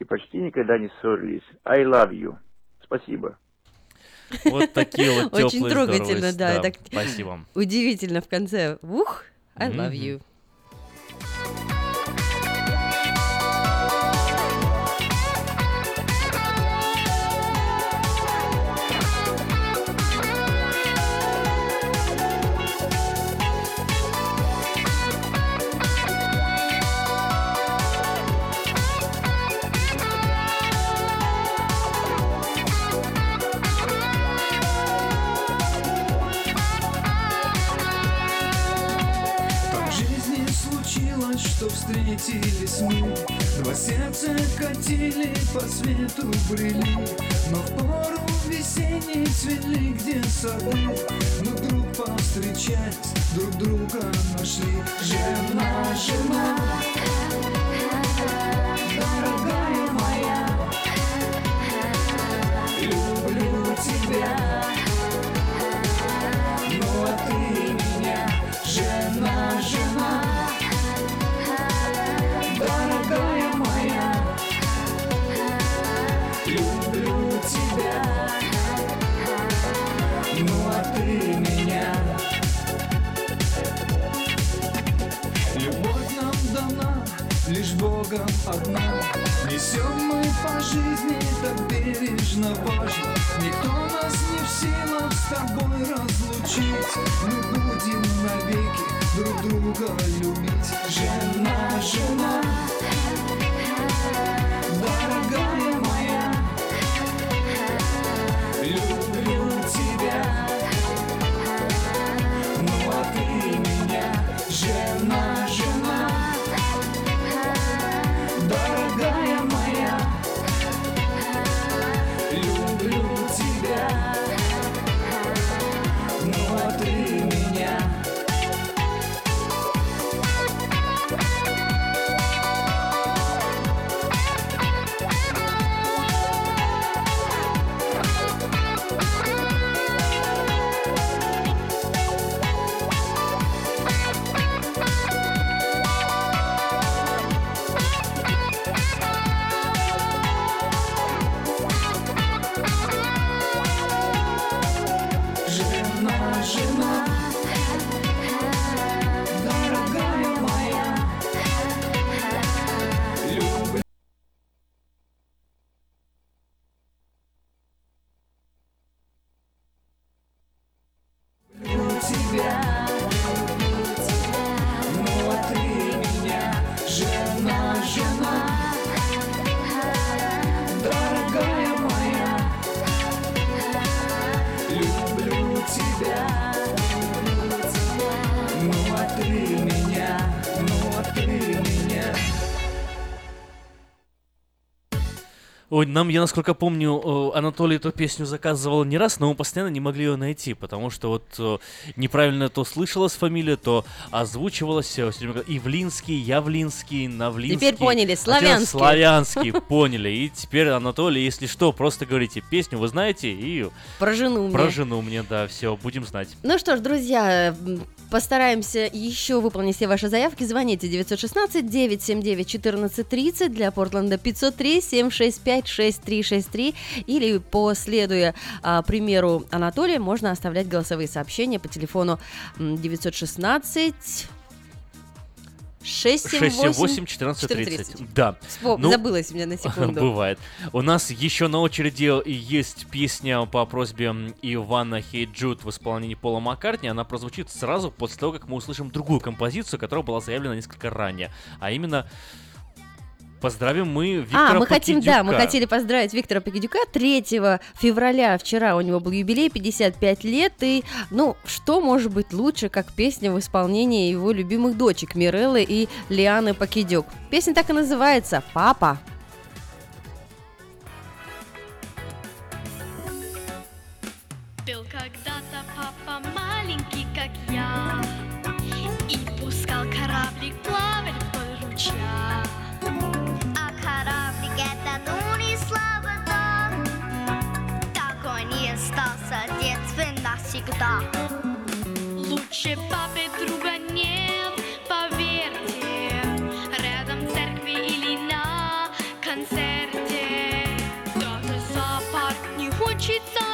и почти никогда не ссорились. I love you. Спасибо. Вот такие вот теплые, Очень трогательно, здоровые, да. так Спасибо. Удивительно в конце. Ух, I love you. Что встретились мы. Два сердца катили, по свету брели. Но в пору весенней цвели, где сады Но вдруг повстречаясь, друг друга нашли. Жена, жена, дорогая моя Люблю тебя лишь Богом одна. Несем мы по жизни так бережно важно. Никто нас не в силах с тобой разлучить. Мы будем навеки друг друга любить. Жена, жена, дорогая моя, люблю тебя. Ну а ты меня, жена, Ой, нам, я насколько помню, э, Анатолий эту песню заказывал не раз, но мы постоянно не могли ее найти, потому что вот э, неправильно то слышалась фамилия, то озвучивалась Ивлинский, Явлинский, Навлинский. Теперь поняли, А теперь славянский. Славянский, (laughs) поняли. И теперь, Анатолий, если что, просто говорите песню, вы знаете, и... Про жену мне. Про жену мне, да, все, будем знать. Ну что ж, друзья, постараемся еще выполнить все ваши заявки. Звоните 916-979-1430 для Портленда 503-765-6363 или последуя а, примеру Анатолия, можно оставлять голосовые сообщения по телефону м, 916 678 1430. Да. Вспом- Ну, Забылась у меня на секунду. (laughs) Бывает. У нас еще на очереди есть песня по просьбе Ивана Jude в исполнении Пола Маккартни. Она прозвучит сразу после того, как мы услышим другую композицию, которая была заявлена несколько ранее. А именно Поздравим мы Виктора а, мы хотим, да, мы Покидюка. хотели поздравить Виктора Покидюка 3 февраля, вчера у него был юбилей, 55 лет, и, ну, что может быть лучше, как песня в исполнении его любимых дочек Миреллы и Лианы Покидюк. Песня так и называется «Папа». Навсегда Лучше папы друга нет, поверьте, Рядом церкви или на концерте. Даже зоопарк не хочется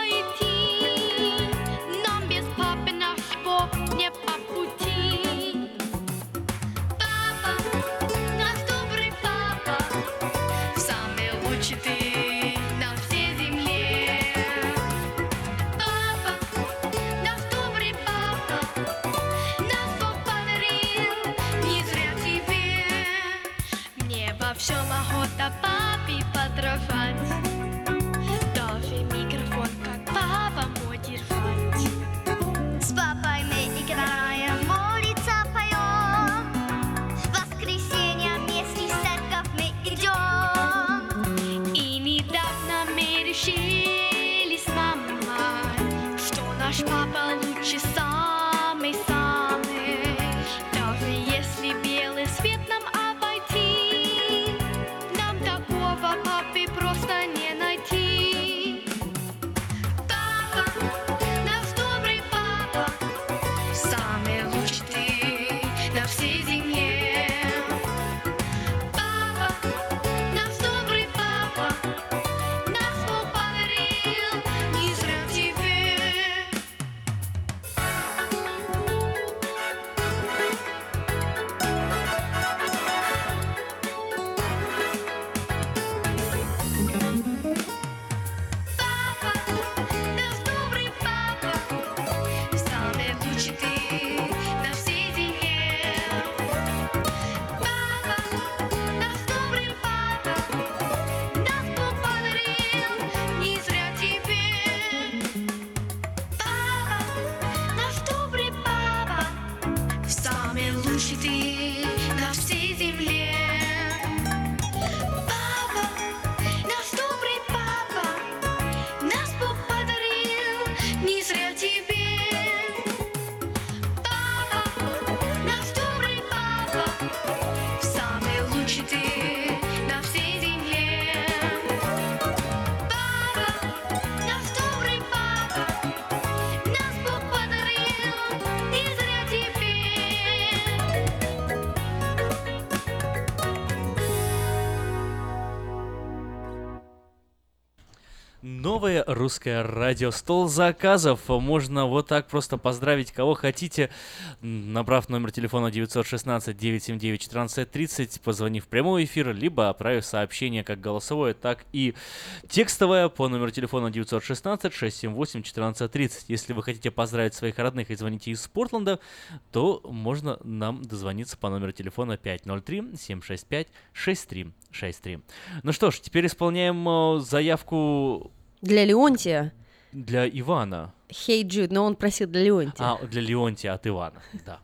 русское радио Стол заказов. Можно вот так просто поздравить кого хотите, набрав номер телефона 916-979-1430, позвонив в прямой эфир, либо отправив сообщение как голосовое, так и текстовое по номеру телефона 916-678-1430. Если вы хотите поздравить своих родных и звоните из Портленда, то можно нам дозвониться по номеру телефона 503-765-6363. Ну что ж, теперь исполняем э, заявку Для Леонтия для Ивана. Хей Джуд, но он просил для Леонтия. А, для Леонтия от Ивана, да.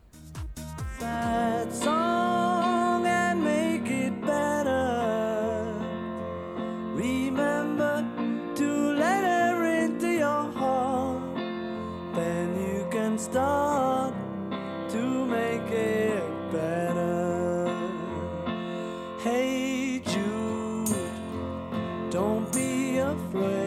start to make it better. Hey Jude, don't be afraid.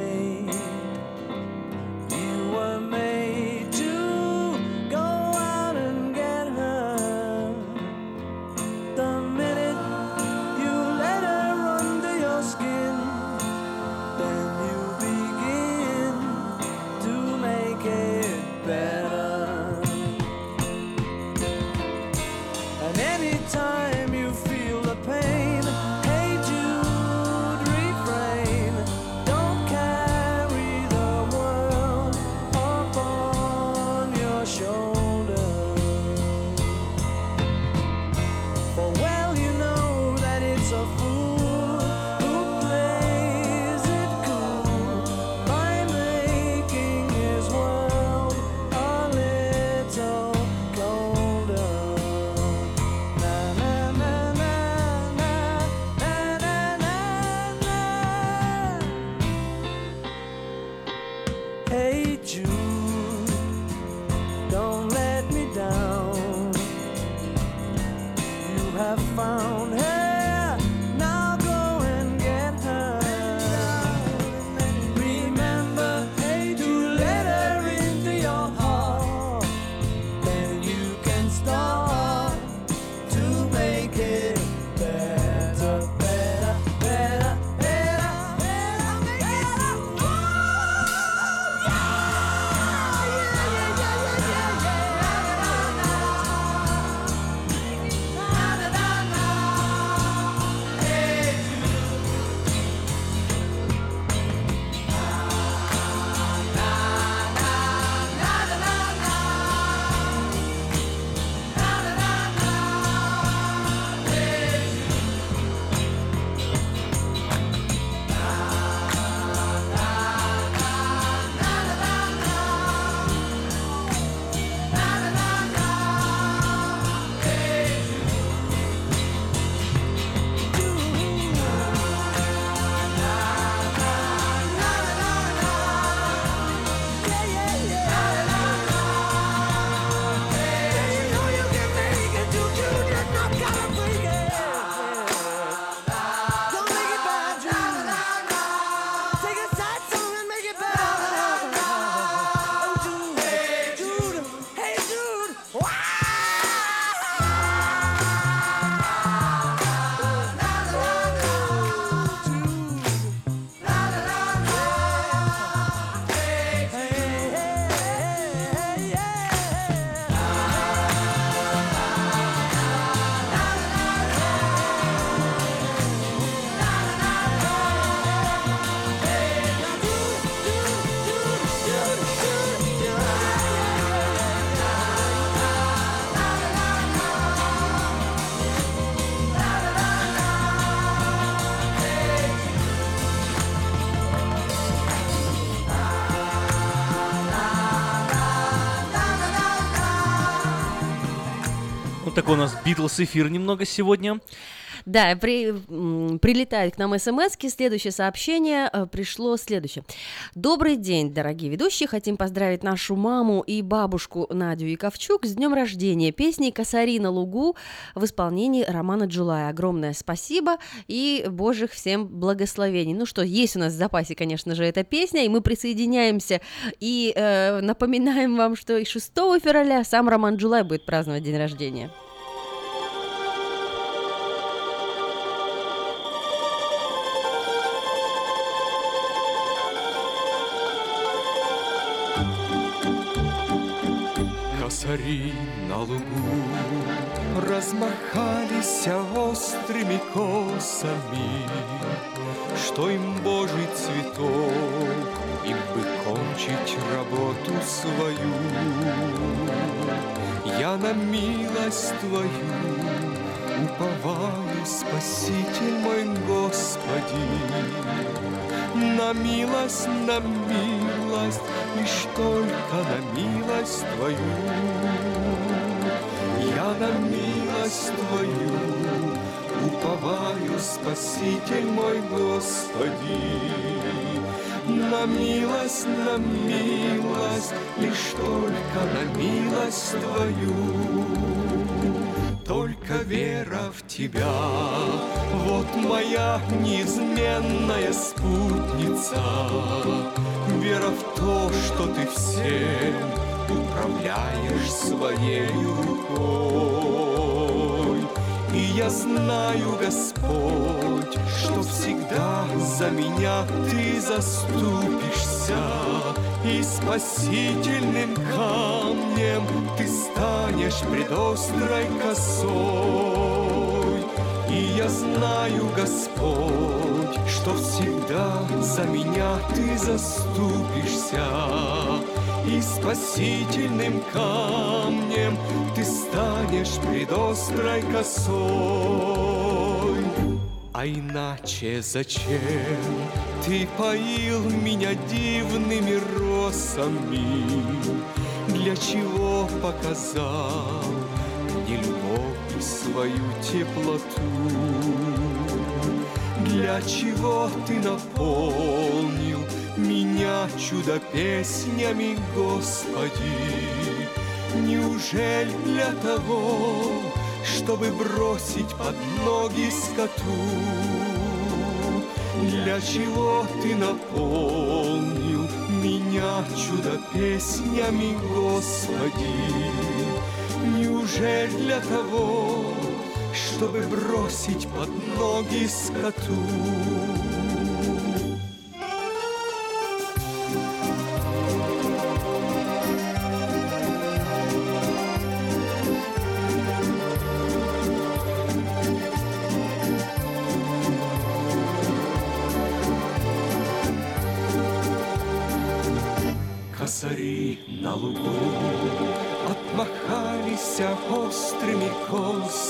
Такой у нас Битлз эфир немного сегодня. Да, при, прилетает к нам смс Следующее сообщение э, пришло следующее. Добрый день, дорогие ведущие. Хотим поздравить нашу маму и бабушку Надю Яковчук с днем рождения. Песни «Косари на лугу» в исполнении Романа Джулая. Огромное спасибо и божьих всем благословений. Ну что, есть у нас в запасе, конечно же, эта песня, и мы присоединяемся и э, напоминаем вам, что и 6 февраля сам Роман Джулай будет праздновать день рождения. Косари на лугу размахались острыми косами, Что им Божий цветок, им бы кончить работу свою. Я на милость Твою уповаю, Спаситель мой Господи, на милость, на милость, лишь только на милость Твою. Я на милость Твою уповаю, Спаситель мой Господи. На милость, на милость, лишь только на милость Твою. Только вера в Тебя, вот моя неизменная спутница. Вера в то, что Ты всем управляешь своей рукой. И я знаю, Господь, что всегда за меня Ты заступишься, и спасительным камнем Ты станешь пред острой косой. И я знаю, Господь, что всегда за меня Ты заступишься, и спасительным камнем Ты станешь пред острой косой. А иначе зачем ты поил меня дивными росами? Для чего показал мне любовь свою теплоту? Для чего ты наполнил меня чудо песнями, Господи? Неужели для того, чтобы бросить под ноги скоту? Для чего ты наполнил меня чудо песнями, Господи? Неужели для того, чтобы бросить под ноги скоту?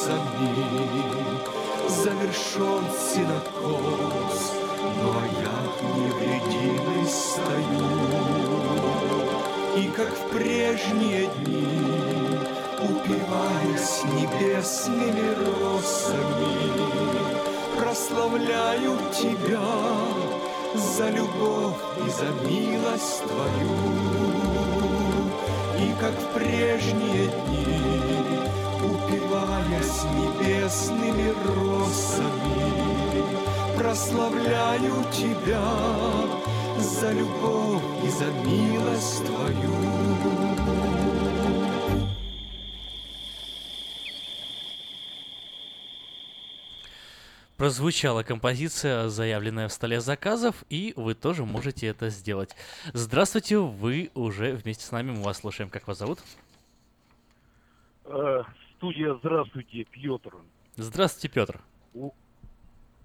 Косами. Завершен синокос, но я невредимый стою. И как в прежние дни, упиваясь небесными росами, прославляю тебя за любовь и за милость Твою. И как в прежние дни, упиваясь небесными росами, прославляю Тебя за любовь и за милость Твою. Прозвучала композиция, заявленная в столе заказов, и вы тоже можете это сделать. Здравствуйте, вы уже вместе с нами, мы вас слушаем. Как вас зовут? Студия «Здравствуйте», Пьотр. Здравствуйте, Петр. У,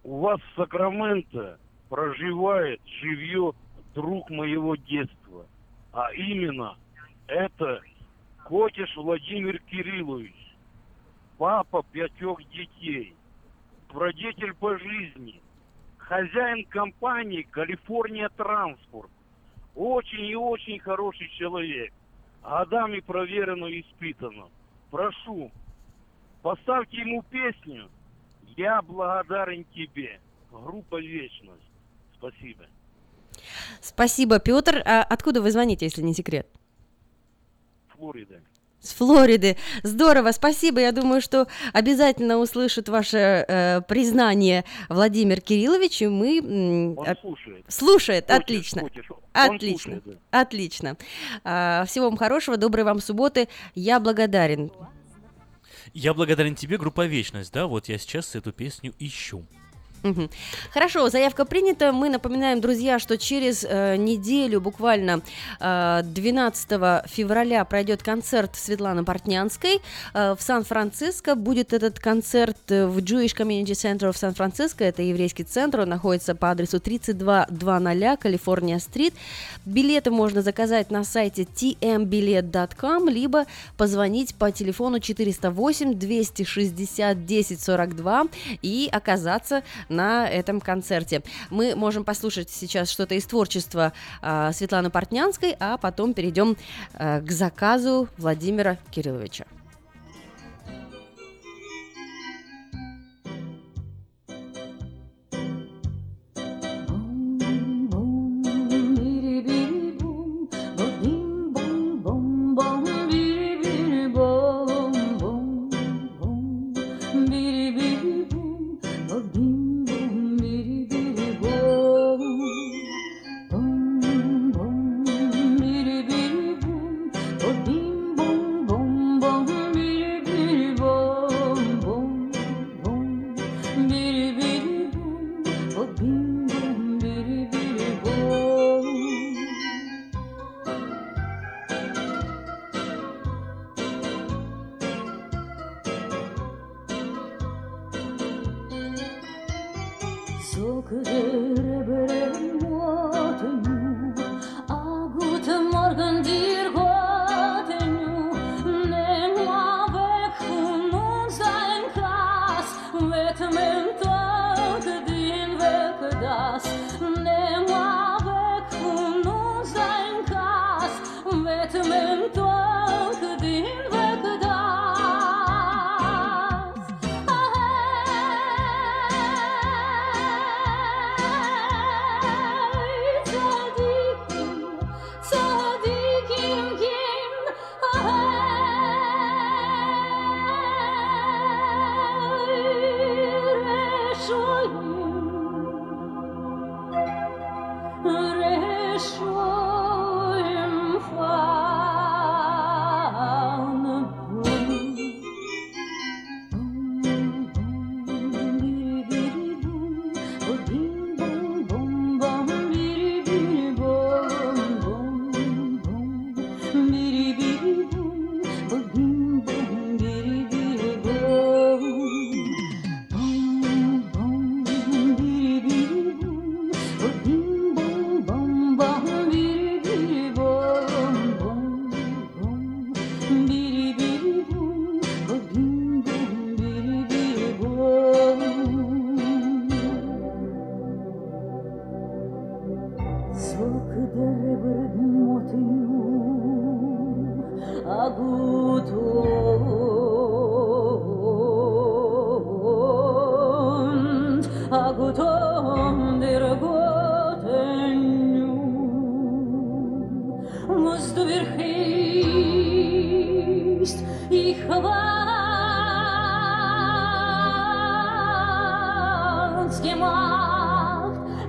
у вас в Сакраменто проживает, живет друг моего детства. А именно, это Котиш Владимир Кириллович, папа пятерых детей, владетель по жизни, хозяин компании «Калифорния Транспорт». Очень и очень хороший человек. Годами проверено и испытано. Прошу, Поставьте ему песню «Я благодарен тебе». Группа «Вечность». Спасибо. Спасибо, Петр. А откуда вы звоните, если не секрет? Флорида. С Флориды. Здорово, спасибо. Я думаю, что обязательно услышит ваше э, признание Владимир Кириллович, и мы... м, Он а- слушает. Слушает, Хочешь, отлично. хочешь. Он Отлично, слушает, да. отлично. А, всего вам хорошего, доброй вам субботы. Я благодарен. Я благодарен тебе, группа Вечность, да, вот я сейчас эту песню ищу. Хорошо, заявка принята. Мы напоминаем, друзья, что через э, неделю, буквально э, 12 февраля, пройдет концерт Светланы Портнянской э, в Сан-Франциско. Будет этот концерт э, в Jewish Community Center в Сан-Франциско. Это еврейский центр. Он находится по адресу 3200 Калифорния-стрит. Билеты можно заказать на сайте tmbilet.com, либо позвонить по телефону 408 260 1042 и оказаться на этом концерте. Мы можем послушать сейчас что-то из творчества а, Светланы Портнянской, а потом перейдем а, к заказу Владимира Кирилловича.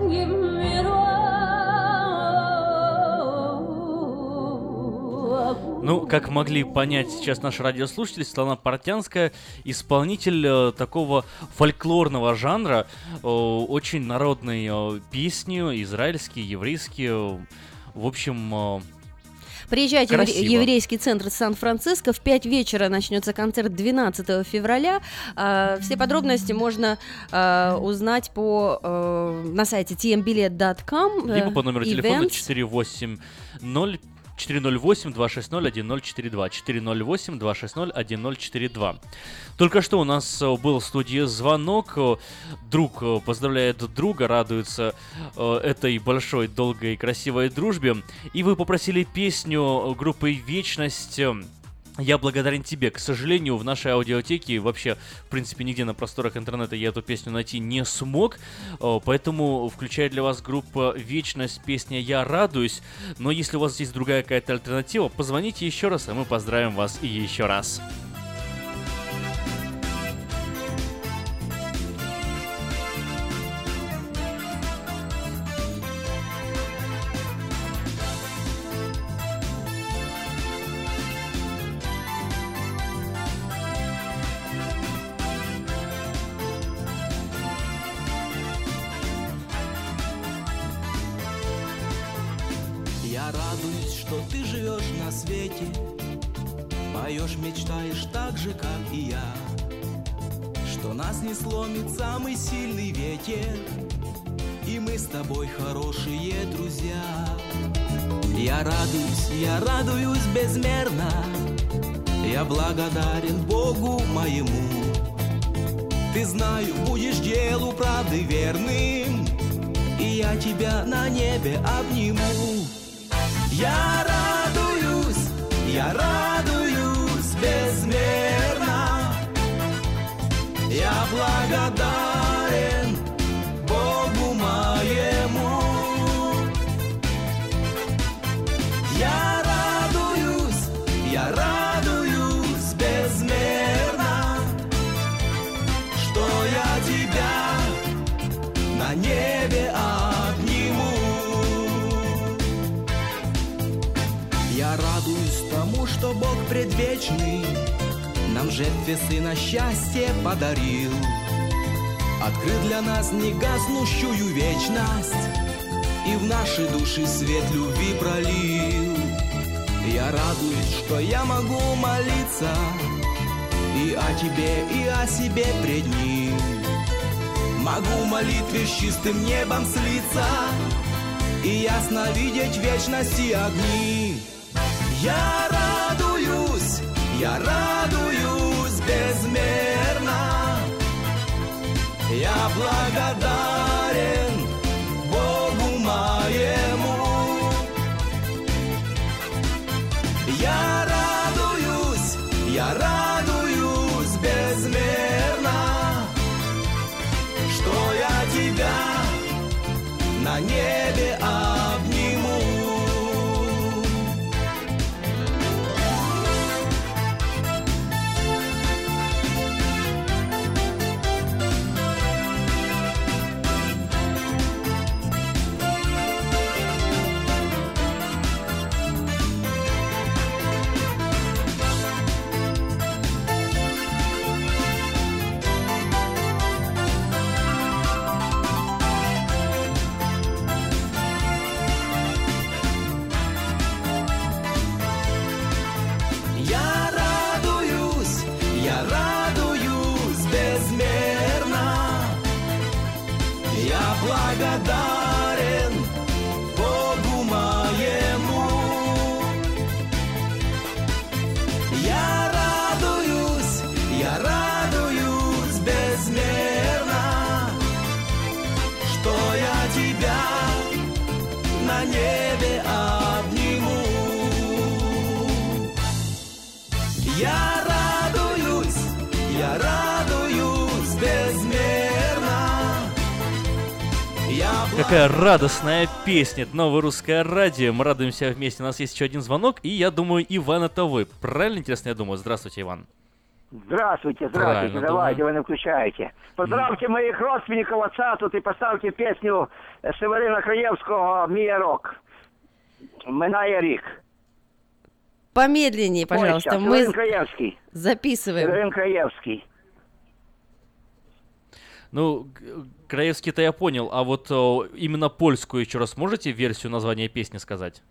Gib mir Ну, как могли понять сейчас наши радиослушатели, Светлана Портянская исполнитель э, такого фольклорного жанра, э, очень народной э, песни, израильские, еврейские, э, в общем... э, Приезжайте в Красиво. еврейский центр Сан-Франциско. В 5 вечера начнется концерт 12 февраля. А, Все подробности можно а, узнать по, э, на сайте tmbilet.com. э, Либо по номеру телефона events. 480 408 260 1042 408 260 1042 Только что у нас э, был в студии звонок. э, Друг э, поздравляет друга, радуется этой большой, долгой, красивой дружбе. И вы попросили песню группы Вечность. Э, Я благодарен тебе. К сожалению, в нашей аудиотеке вообще, в принципе, нигде на просторах интернета я эту песню найти не смог. О, Поэтому включаю для вас группа Вечность, песня Я радуюсь. Но если у вас есть другая какая-то альтернатива, позвоните еще раз, а мы поздравим вас еще раз. Так же, как и я Что нас не сломит самый сильный ветер И мы с тобой хорошие друзья. Я радуюсь, я радуюсь безмерно Я благодарен Богу моему. Ты знаю, будешь делу правды верным И я тебя на небе обниму. Я радуюсь, я радуюсь безмерно. Я благодарен Богу моему. Я радуюсь, я радуюсь безмерно, что я тебя на небе обниму. Я радуюсь тому, что Бог предвечный Нам жертве сына счастье подарил. Открыл для нас негаснущую вечность И в наши души свет любви пролил. Я радуюсь, что я могу молиться И о тебе, и о себе пред ним. Могу молитве с чистым небом слиться И ясно видеть вечности огни. Я радуюсь, я радуюсь безмерно. Я благодарен Я Какая радостная песня, новое русское радио. Мы радуемся вместе. У нас есть еще один звонок, и я думаю, Иван, это вы. Правильно, интересно, я думаю. Здравствуйте, Иван. Здравствуйте, здравствуйте, Правильно, давайте, думаю. вы не включаете. Поздравьте моих родственников отца тут и поставьте песню э, Северина Краевского «Мия Рок». Минає рік. Помедленнее, пожалуйста. Ой, щас, Мы Северин Краевский. записываем. Северин Краевский. Ну, Краевский-то я понял, а вот о, именно польскую еще раз можете версию названия песни сказать?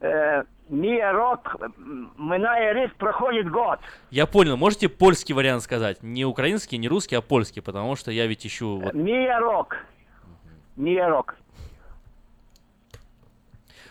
Э, Мия Рок, м, минає рік, проходит год. Я понял, можете польский вариант сказать? Не украинский, не русский, а польский, потому что я ведь ищу... Мия Рок. Мия Рок.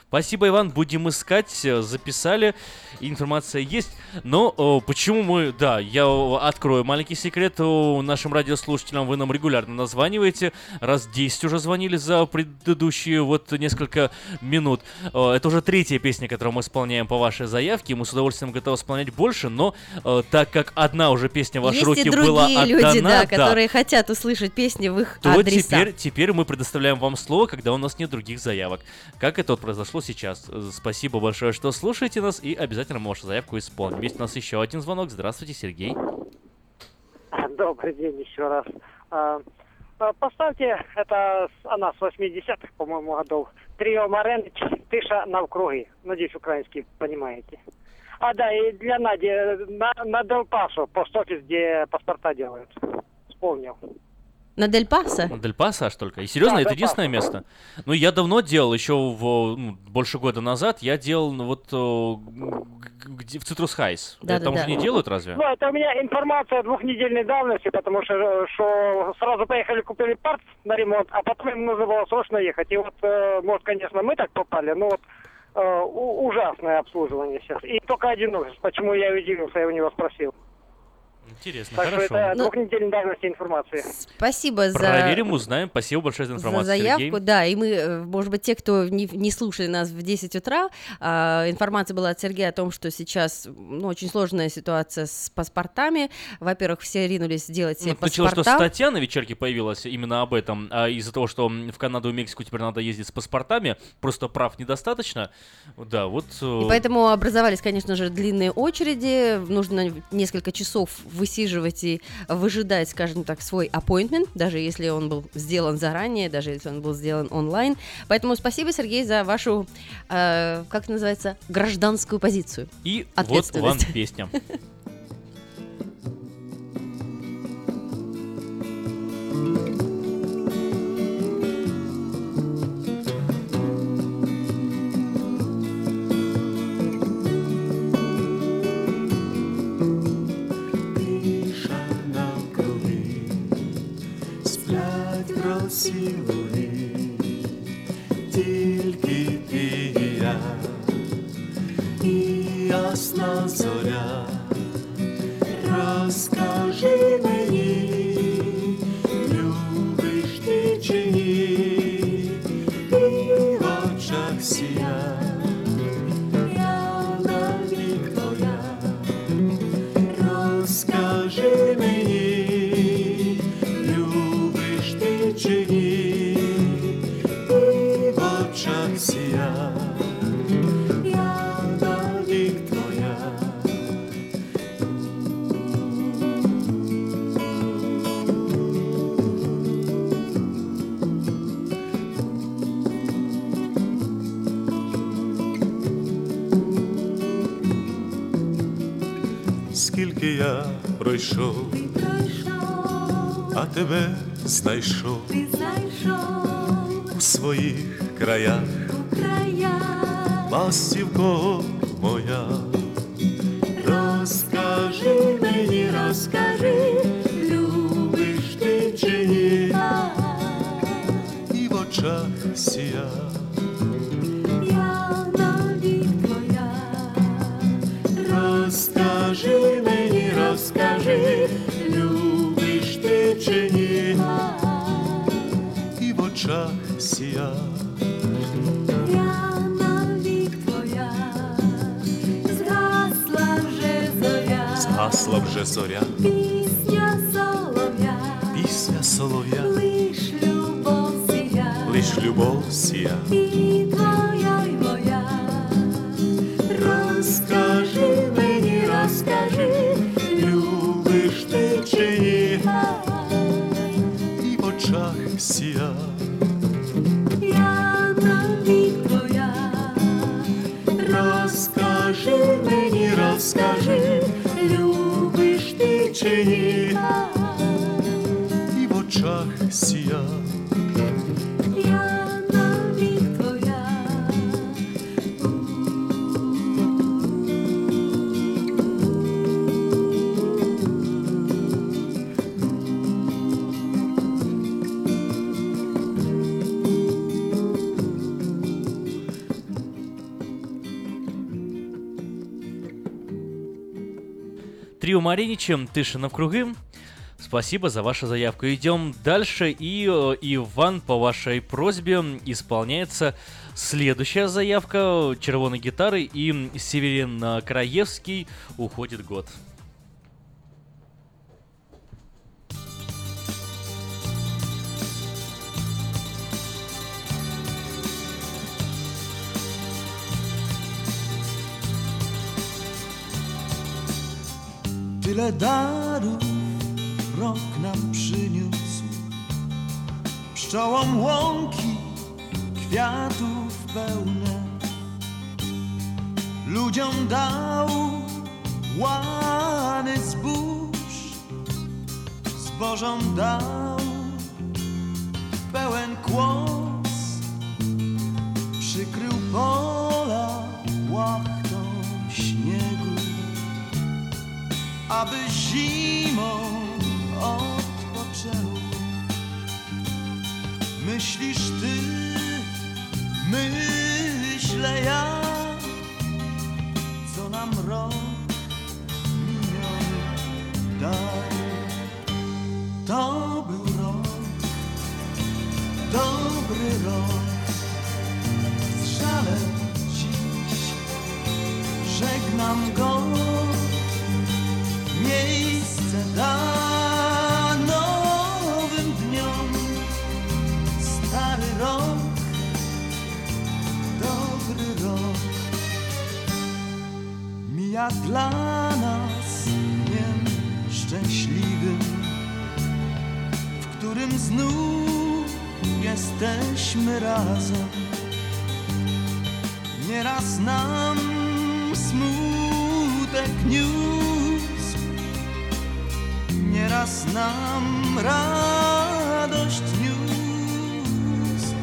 Спасибо, Иван. Будем искать. э, Записали. Информация есть. Но э, почему мы... Да, я э, открою маленький секрет. Э, Нашим радиослушателям вы нам регулярно названиваете. Раз 10 уже звонили за предыдущие вот несколько минут. Э, Это уже третья песня, которую мы исполняем по вашей заявке. Мы с удовольствием готовы исполнять больше, но э, так как одна уже песня в ваши Есть руки была отдана, люди, да, которые хотят услышать песни в их то адреса. теперь, теперь мы предоставляем вам слово, когда у нас нет других заявок. Как это вот произошло сейчас. Э, Спасибо большое, что слушаете нас, и обязательно вашу заявку исполним. Есть у нас еще один звонок. Здравствуйте, Сергей. Добрый день еще раз. А, а, Поставьте, это она с 80-х, по-моему, годов. Трио Маренич, Тиша навкруги. Надеюсь, украинский понимаете. А, да, и для Нади на, на Дел Пасо, пост-офис, где паспорта делают. Вспомнил. На Дель Пасо? Ну, Дель Пасо аж только. И серьезно, Да, это Дель единственное место? Ну, я давно делал, еще в, ну, больше года назад, я делал ну, вот где, в Цитрус Хайс. Да, Там да, же да. не делают разве? Ну, это у меня информация двухнедельной давности, потому что, что сразу поехали, купили парт на ремонт, а потом им нужно было срочно ехать. И вот, э, может, конечно, мы так попали, но вот э, ужасное обслуживание сейчас. И только один офис. Почему я удивился, я у него спросил. Интересно, Так что хорошо. это Ну, двухнедельной давности информации. Спасибо за... Проверим, узнаем. Спасибо большое за за информацию, заявку, Сергей. да, и мы, э, может быть, те, кто не, не слушали нас в 10 утра, а, информация была от Сергея о том, что сейчас ну, очень сложная ситуация с паспортами. Во-первых, все ринулись делать себе Ну, Началось, что паспорта. статья на вечерке появилась именно об этом, а из-за того, что в Канаду и Мексику теперь надо ездить с паспортами, просто прав недостаточно. Да, вот... э, И поэтому образовались, конечно же, длинные очереди. Нужно несколько часов высиживать и выжидать, скажем так, свой appointment, даже если он был сделан заранее, даже если он был сделан онлайн. Поэтому спасибо, Сергей, за вашу, э, как называется, гражданскую позицию. И вот вам песня. Тиша (laughs) сплять просілуги, тільки ти і я, і ясна зоря, розкажи мені, любиш ти чи ні, і в очах сія, Скільки я пройшов, ти пройшов, а тебе знайшов. Ти знайшов. У своїх краях, ластівко моя. Розкажи мені, розкажи, любиш ти чи ні, і в очах сія. Згасла вже зоря, пісня солов'я, пісня солов'я, лиш любов сія, лиш любов сія. Трио Мариничем, Тышина в круги. Спасибо за вашу заявку. Идем дальше. И, э, Иван, по вашей просьбе исполняется следующая заявка червоной гитары. И Северин э, Краевский уходит год. Tyle darów rok nam przyniósł. Pszczołom łąki kwiatów pełne. Ludziom dał łany zbóż. Zbożom dał pełen kłos. Przykrył pola łachtą aby zimą odpoczęło. Myślisz ty, myślę ja, co nam rok miniony dał. To był rok, dobry rok, z żalem dziś żegnam go miejsce da nowym dniom. Stary rok, dobry rok, mija dla nas dniem szczęśliwym, w którym znów jesteśmy razem. Nieraz nam smutek niósł nieraz nam radość niósł.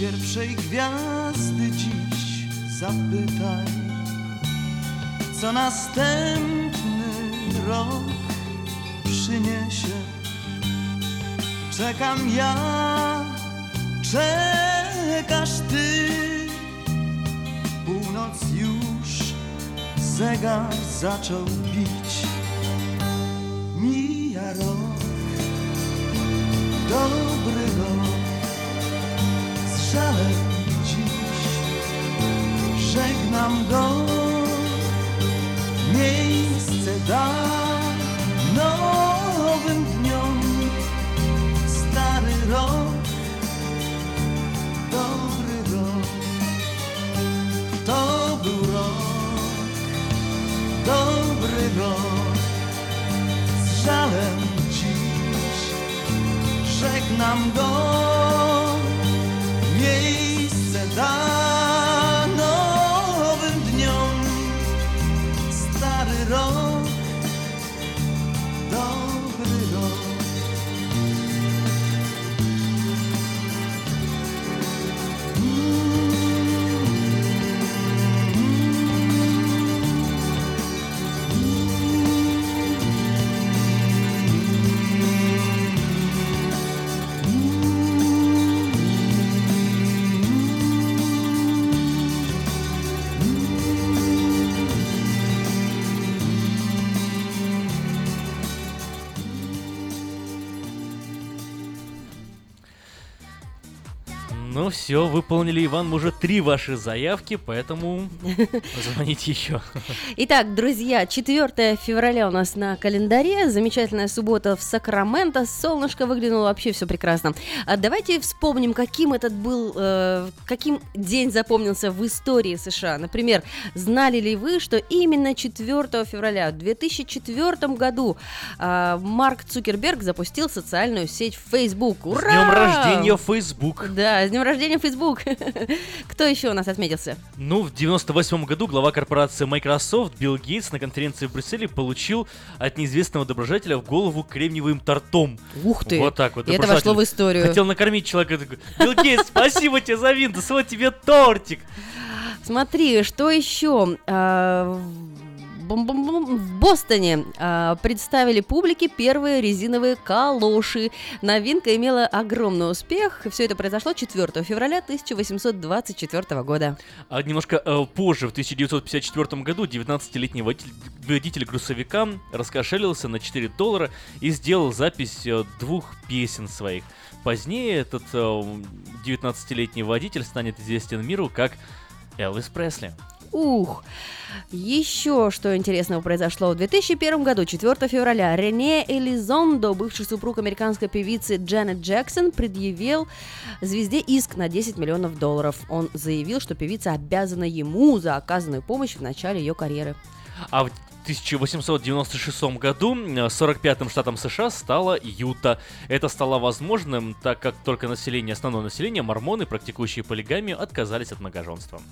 Pierwszej gwiazdy dziś zapytaj, co następny rok przyniesie. Czekam ja, czekasz ty, północ już zegar zaczął bić mija rok, dobry rok, z żalem dziś. Żegnam go, miejsce da nowym dniom, stary rok, dobry rok, to był rok, dobry rok żalem dziś żegnam go. Miejsce da Ну все, выполнили, Иван, уже три ваши заявки, поэтому (laughs) звоните еще. Итак, друзья, 4 февраля у нас на календаре. Замечательная суббота в Сакраменто. Солнышко выглянуло, вообще все прекрасно. А давайте вспомним, каким этот был, э, каким день запомнился в истории США. Например, знали ли вы, что именно 4 февраля в 2004 году э, Марк Цукерберг запустил социальную сеть Facebook? Ура! С днем рождения, Facebook! Да, с днем рождения, Facebook! (laughs) Кто еще у нас отметился? Ну, в 98 году глава корпорации Microsoft Билл Гейтс на конференции в Брюсселе получил от неизвестного доброжателя в голову кремниевым тортом. Ух ты! Вот так вот. И это вошло в историю. Хотел накормить человека. такой, Билл Гейтс, спасибо тебе за Windows, вот тебе тортик. Смотри, что еще? Бум-бум-бум. В Бостоне а, представили публике первые резиновые калоши. Новинка имела огромный успех. Все это произошло 4 февраля 1824 года. А немножко э, позже, в 1954 году, 19-летний водитель, водитель грузовика раскошелился на 4 доллара и сделал запись э, двух песен своих. Позднее этот э, 19-летний водитель станет известен миру как Элвис Пресли. Ух! Еще что интересного произошло. В 2001 году, 4 февраля, Рене Элизондо, бывший супруг американской певицы Джанет Джексон, предъявил звезде иск на 10 миллионов долларов. Он заявил, что певица обязана ему за оказанную помощь в начале ее карьеры. А в 1896 году э, 45-м штатом США стала Юта. Это стало возможным, так как только население, основное население, мормоны, практикующие полигамию, отказались от многоженства.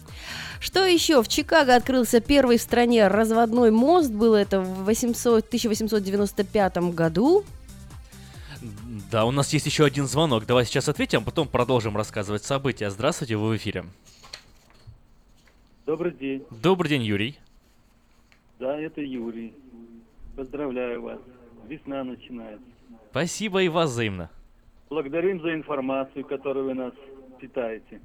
Что еще? В Чикаго открылся первый в стране разводной мост. Было это в 800 1895 году. Да, у нас есть еще один звонок. Давай сейчас ответим, а потом продолжим рассказывать события. Здравствуйте, вы в эфире. Добрый день. Добрый день, Юрий. Да, это Юрий. Поздравляю вас. Весна начинается. Спасибо и вас взаимно. Благодарим за информацию, которую вы нас питаете.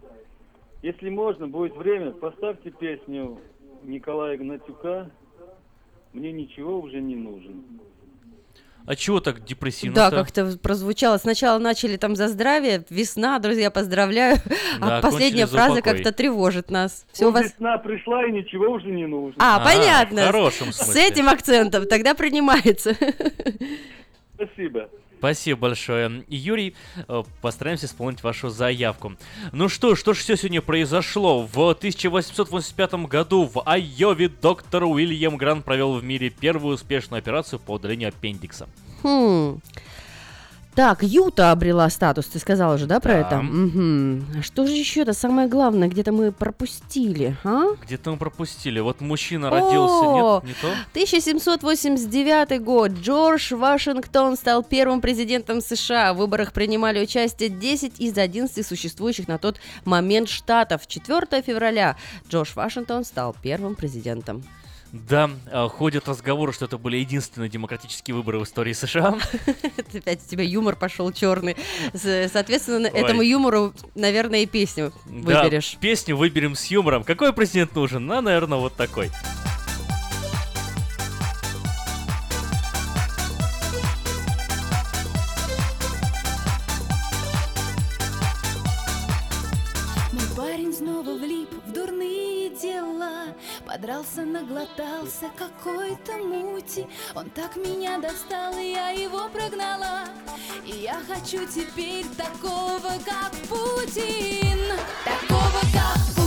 Если можно, будет время, поставьте песню Николая Гнатюка «Мне ничего уже не нужен». А чего так депрессивно? Да, как-то прозвучало. Сначала начали там за здравие, весна, друзья, поздравляю. (laughs) Да, а последняя фраза как-то тревожит нас. Все Ну, у вас... Весна пришла и ничего уже не нужно. А, понятно. в хорошем С смысле. этим акцентом тогда принимается. (laughs) Спасибо. Спасибо большое. Юрий, э, постараемся исполнить вашу заявку. Ну что, что же все сегодня произошло? В 1885 году в Айове доктор Уильям Грант провел в мире первую успешную операцию по удалению аппендикса. Хм. Так, Юта обрела статус, ты сказала же, да, про Да. это? А Что же еще это самое главное, где-то мы пропустили, а? Где-то мы пропустили. Вот мужчина родился, О! нет, не то? 1789 год. Джордж Вашингтон стал первым президентом США. В выборах принимали участие 10 из 11 существующих на тот момент штатов. 4 февраля Джордж Вашингтон стал первым президентом. Да, э, ходят разговоры, что это были единственные демократические выборы в истории США. (laughs) Это опять у тебя юмор пошел черный. Соответственно, этому юмору, наверное, и песню выберешь. Да, песню выберем с юмором. Какой президент нужен? Ну, наверное, вот такой. Подрался, наглотался какой-то мути. Он так меня достал, и я его прогнала. И я хочу теперь такого, как Путин. Такого, как Путин,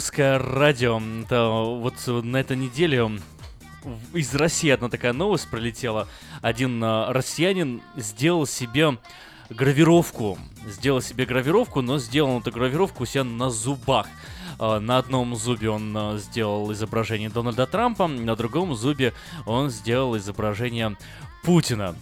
русское радио. Это вот на этой неделе из России одна такая новость пролетела. Один а, россиянин сделал себе гравировку. Сделал себе гравировку, но сделал эту гравировку у себя на зубах. А, На одном зубе он а, сделал изображение Дональда Трампа, на другом зубе он сделал изображение Путина.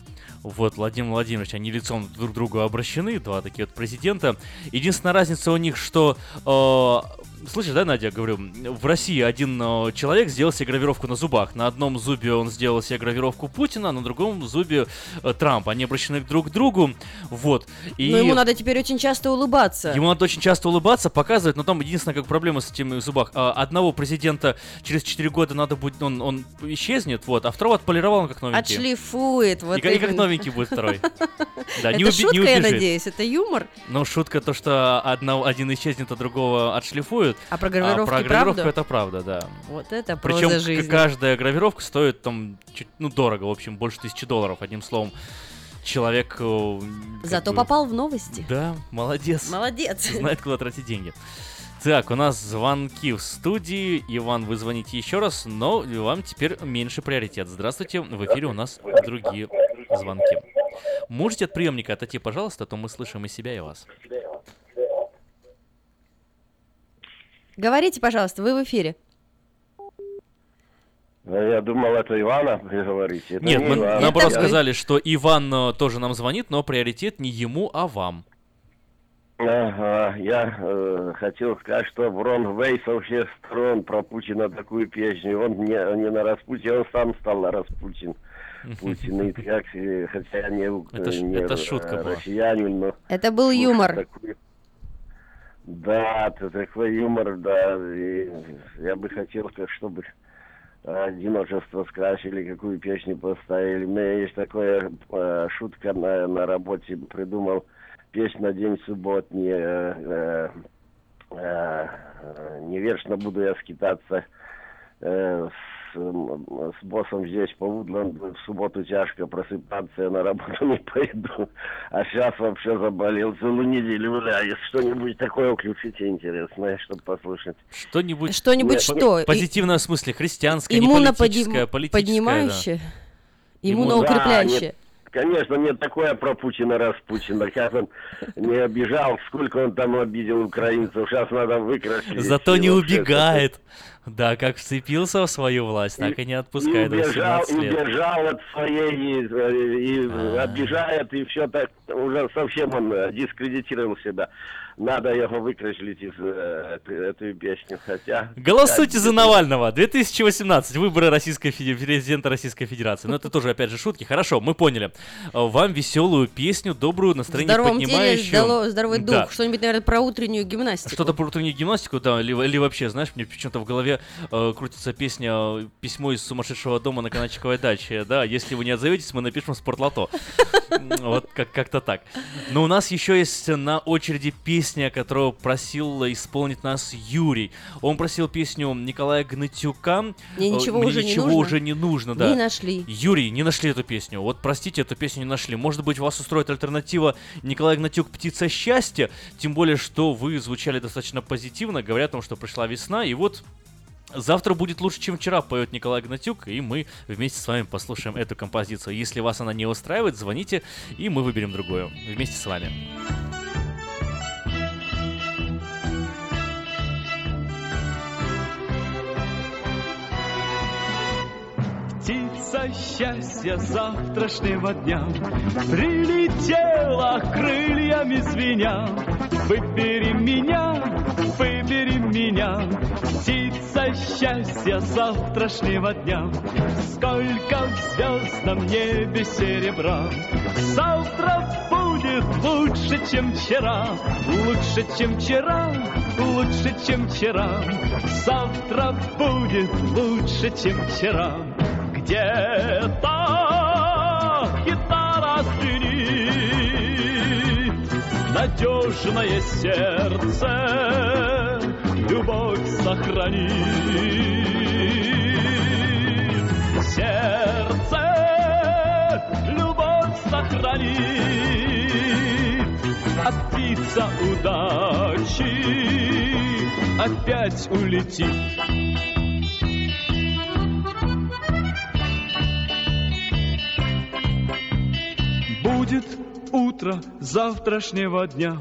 Вот, Владимир Владимирович, они лицом друг к другу обращены, два такие вот президента. Единственная разница у них, что... э, Слышишь, да, Надя, говорю, в России один э, человек сделал себе гравировку на зубах. На одном зубе он сделал себе гравировку Путина, а на другом зубе э, Трампа. Они обращены друг к другу, вот. И... Но ему надо теперь очень часто улыбаться. Ему надо очень часто улыбаться, показывать, но там единственная как проблема с этими зубах. А, Одного президента через 4 года надо будет, он, он исчезнет, вот, а второго отполировал он как новенький. Отшлифует. Вот и, как- и как новенький будет второй. (laughs) Да, не Это не шутка, я убежит. надеюсь, это юмор. Но шутка то, что одно, один исчезнет, а другого отшлифуют. А про гравировки про гравировку правда? это правда, да. Вот это Причем жизни. каждая гравировка стоит там чуть, ну, дорого, в общем, больше тысячи долларов, одним словом. Человек... э, Зато бы- попал в новости. Да, молодец. Молодец. Знает, куда тратить деньги. Так, у нас звонки в студии. Иван, вы звоните еще раз, но вам теперь меньше приоритет. Здравствуйте, в эфире у нас другие звонки. Можете от приемника отойти, пожалуйста, а то мы слышим и себя, и вас. Говорите, пожалуйста, вы в эфире. Я думал, это Ивана вы говорите. Это Нет, не мы Иван. наоборот сказали, что Иван э, тоже нам звонит, но приоритет не ему, а вам. Ага, я э, хотел сказать, что Брон Вей со всех сторон про Путина такую песню. Он не, не на Распутин, он сам стал на Распутин. (laughs) Путин, и как, хотя я не, Это не это шутка была. россиянин, но... Это был юмор. такую- Да, это такой юмор, да. и я бы хотел, как чтобы одиночество скрасили, какую песню поставили. У меня есть такая э, шутка на, на работе, придумал песню на день субботний. Э, э, э, не буду я скитаться э, с, с боссом здесь по Вудланду. В субботу тяжко просыпаться, я на работу (laughs) не пойду. А сейчас вообще заболел целую неделю. Бля, если что-нибудь такое включите интересное, чтобы послушать. Что-нибудь... Что-нибудь что? И- Позитивном смысле, христианское, не Иммуноподим- политическое, политическое, да. поднимающее, Иммун- иммуноукрепляющее. Да, нет, конечно, мне такое про Путина Распутина. Как он не обижал, сколько он там обидел украинцев. Сейчас надо выкрасить. Зато не убегает. Да, как вцепился в свою власть, так и не И отпускает до убежал, 18 и лет. убежал от своей, и, и А. обижает, и все так, уже совсем он э, дискредитировал себя. Надо его выкрасить из э, эту песню, хотя... Голосуйте за Навального. 2018. Выборы Российской Феде- президента Российской Федерации. Но это тоже, опять же, шутки. Хорошо, мы поняли. А, Вам веселую песню, добрую, настроение здоровом теле поднимающую. здало- здоровый дух. Да. Что-нибудь, наверное, про утреннюю гимнастику. Что-то про утреннюю гимнастику, да, или, или вообще, знаешь, мне почему-то в голове э, крутится песня э, «Письмо из сумасшедшего дома на Каначковой даче». Да, если вы не отзоветесь, мы напишем в спортлото. (laughs) Вот как- как-то так. Но у нас еще есть на очереди песня, которую просил исполнить нас Юрий. Он просил песню Николая Гнатюка. Мне Э, ничего «Мне уже не ничего нужно». уже не нужно, да. Не нашли. Юрий, не нашли эту песню. Вот простите, эту песню не нашли. Может быть, вас устроит альтернатива Николай Гнатюк «Птица счастья», тем более, что вы звучали достаточно позитивно, говорят о том, что пришла весна, и вот Завтра будет лучше, чем вчера, поет Николай Гнатюк, и мы вместе с вами послушаем эту композицию. Если вас она не устраивает, звоните, и мы выберем другую вместе с вами. Птица счастья завтрашнего дня. Прилетела крыльями звеня Выбери меня, выбери меня. Птица счастья завтрашнего дня. Сколько в звездном небе серебра. Завтра будет лучше, чем вчера. Лучше, чем вчера, лучше, чем вчера. Завтра будет лучше, чем вчера где-то гитара звенит, надежное сердце любовь сохранит. Сердце любовь сохранит, а птица удачи опять улетит. Будет утро завтрашнего дня,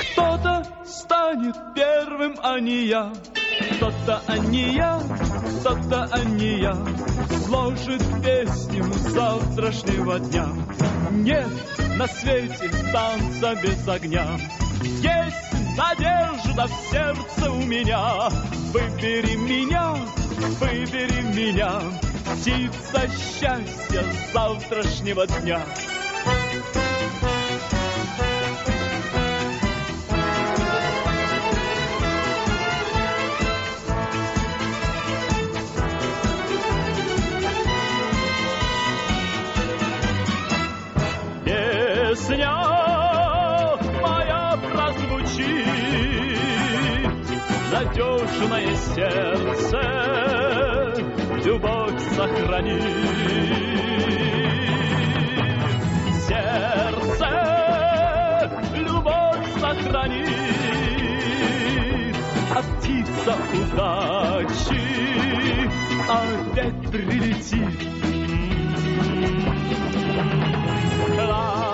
кто-то станет первым, а не я. Кто-то, а не я, кто-то, а не я, сложит песню завтрашнего дня. Нет на свете танца без огня, есть надежда в сердце у меня. Выбери меня, выбери меня, птица счастья завтрашнего дня. Песня моя прозвучит, надежное сердце любовь сохранит. Сердце любовь сохранит, а птица удачи опять прилетит. Сердце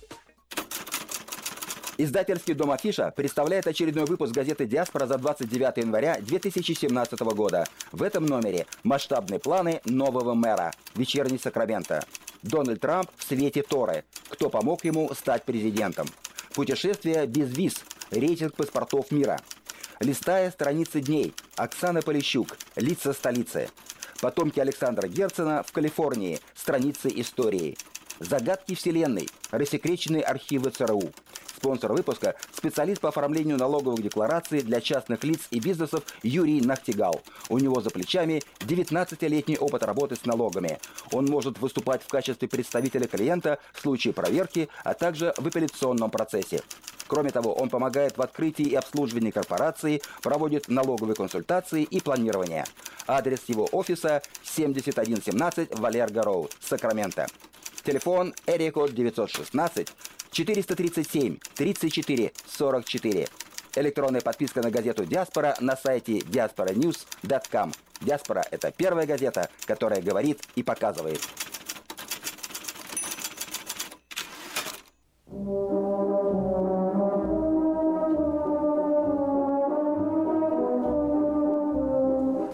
Издательский дом Афиша представляет очередной выпуск газеты «Диаспора» за 29 января 2017 года. В этом номере масштабные планы нового мэра. Вечерний Сакраменто. Дональд Трамп в свете Торы. Кто помог ему стать президентом? Путешествие без виз. Рейтинг паспортов мира. Листая страницы дней, Оксана Полищук, лица столицы. Потомки Александра Герцена в Калифорнии, страницы истории. Загадки Вселенной, рассекреченные архивы ЦРУ. Спонсор выпуска – специалист по оформлению налоговых деклараций для частных лиц и бизнесов Юрий Нахтигал. У него за плечами 19-летний опыт работы с налогами. Он может выступать в качестве представителя клиента в случае проверки, а также в апелляционном процессе. Кроме того, он помогает в открытии и обслуживании корпорации, проводит налоговые консультации и планирование. Адрес его офиса 7117 Валерго Роуд, Сакраменто. Телефон Эрикод 916 437 34 44. Электронная подписка на газету «Диаспора» на сайте diasporanews.com. «Диаспора» — это первая газета, которая говорит и показывает.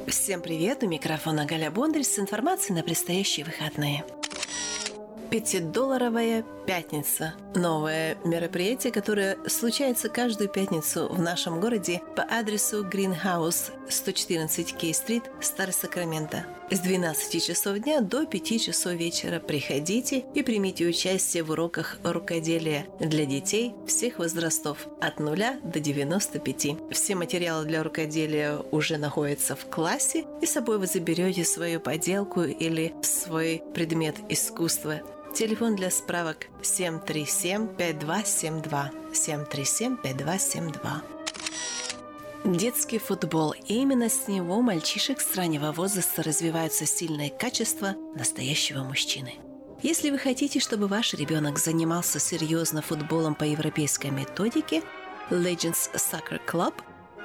Всем привет! У микрофона Галя Бондарь с информацией на предстоящие выходные. Пятидолларовая пятница. Новое мероприятие, которое случается каждую пятницу в нашем городе по адресу Greenhouse 114 Кей-стрит, Старый Сакраменто. С 12 часов дня до 5 часов вечера приходите и примите участие в уроках рукоделия для детей всех возрастов от 0 до 95. Все материалы для рукоделия уже находятся в классе, и с собой вы заберете свою поделку или свой предмет искусства Телефон для справок 737-5272. 737-5272. Детский футбол. И именно с него мальчишек с раннего возраста развиваются сильные качества настоящего мужчины. Если вы хотите, чтобы ваш ребенок занимался серьезно футболом по европейской методике, Legends Soccer Club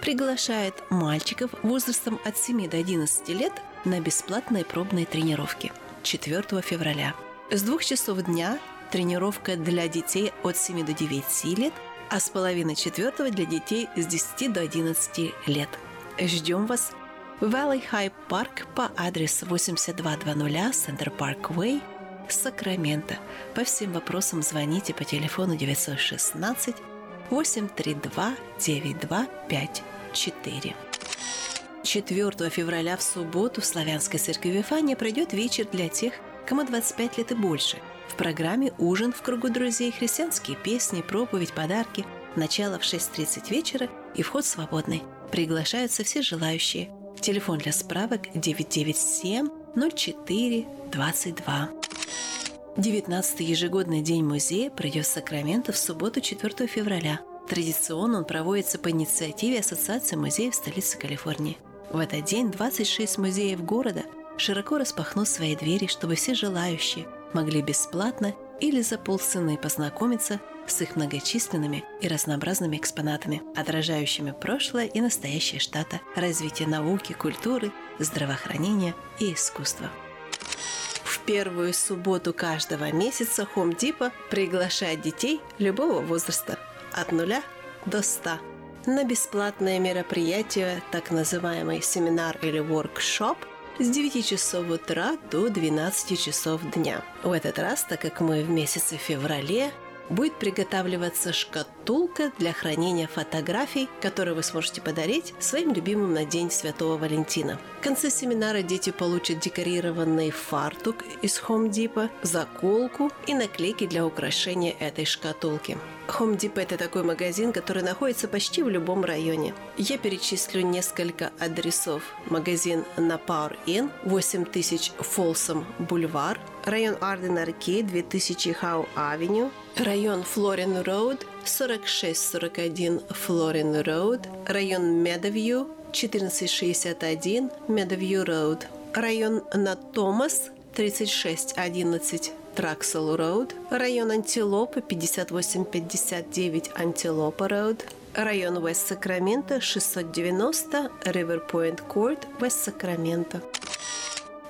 приглашает мальчиков возрастом от 7 до 11 лет на бесплатные пробные тренировки 4 февраля – с двух часов дня тренировка для детей от 7 до 9 лет, а с половины четвертого для детей с 10 до 11 лет. Ждем вас в Valley High Park по адресу 8220 Center Parkway, Сакраменто. По всем вопросам звоните по телефону 916 832 9254. 4 февраля в субботу в Славянской церкви Вифания пройдет вечер для тех, кому 25 лет и больше. В программе «Ужин в кругу друзей», христианские песни, проповедь, подарки. Начало в 6.30 вечера и вход свободный. Приглашаются все желающие. Телефон для справок 997 04 22. 19-й ежегодный день музея пройдет в Сакраменто в субботу 4 февраля. Традиционно он проводится по инициативе Ассоциации музеев столицы Калифорнии. В этот день 26 музеев города – широко распахнув свои двери, чтобы все желающие могли бесплатно или за полцены познакомиться с их многочисленными и разнообразными экспонатами, отражающими прошлое и настоящее штата, развитие науки, культуры, здравоохранения и искусства. В первую субботу каждого месяца Home Depot приглашает детей любого возраста от нуля до 100 на бесплатное мероприятие, так называемый семинар или воркшоп – с 9 часов утра до 12 часов дня. В этот раз, так как мы в месяце феврале, будет приготавливаться шкатулка для хранения фотографий, которые вы сможете подарить своим любимым на День Святого Валентина. В конце семинара дети получат декорированный фартук из Home Depot, заколку и наклейки для украшения этой шкатулки. Home Depot – это такой магазин, который находится почти в любом районе. Я перечислю несколько адресов. Магазин на Power Inn, 8000 Folsom Бульвар, район Arden Arcade, 2000 Howe Avenue, район Florin Road, 4641 Florin Road, район Meadowview, 1461 Meadowview Road, район Natomas, 3611 Truxel Road, район Antelope 5859 Antelope Road, район West Sacramento 690 Riverpoint Court West Sacramento.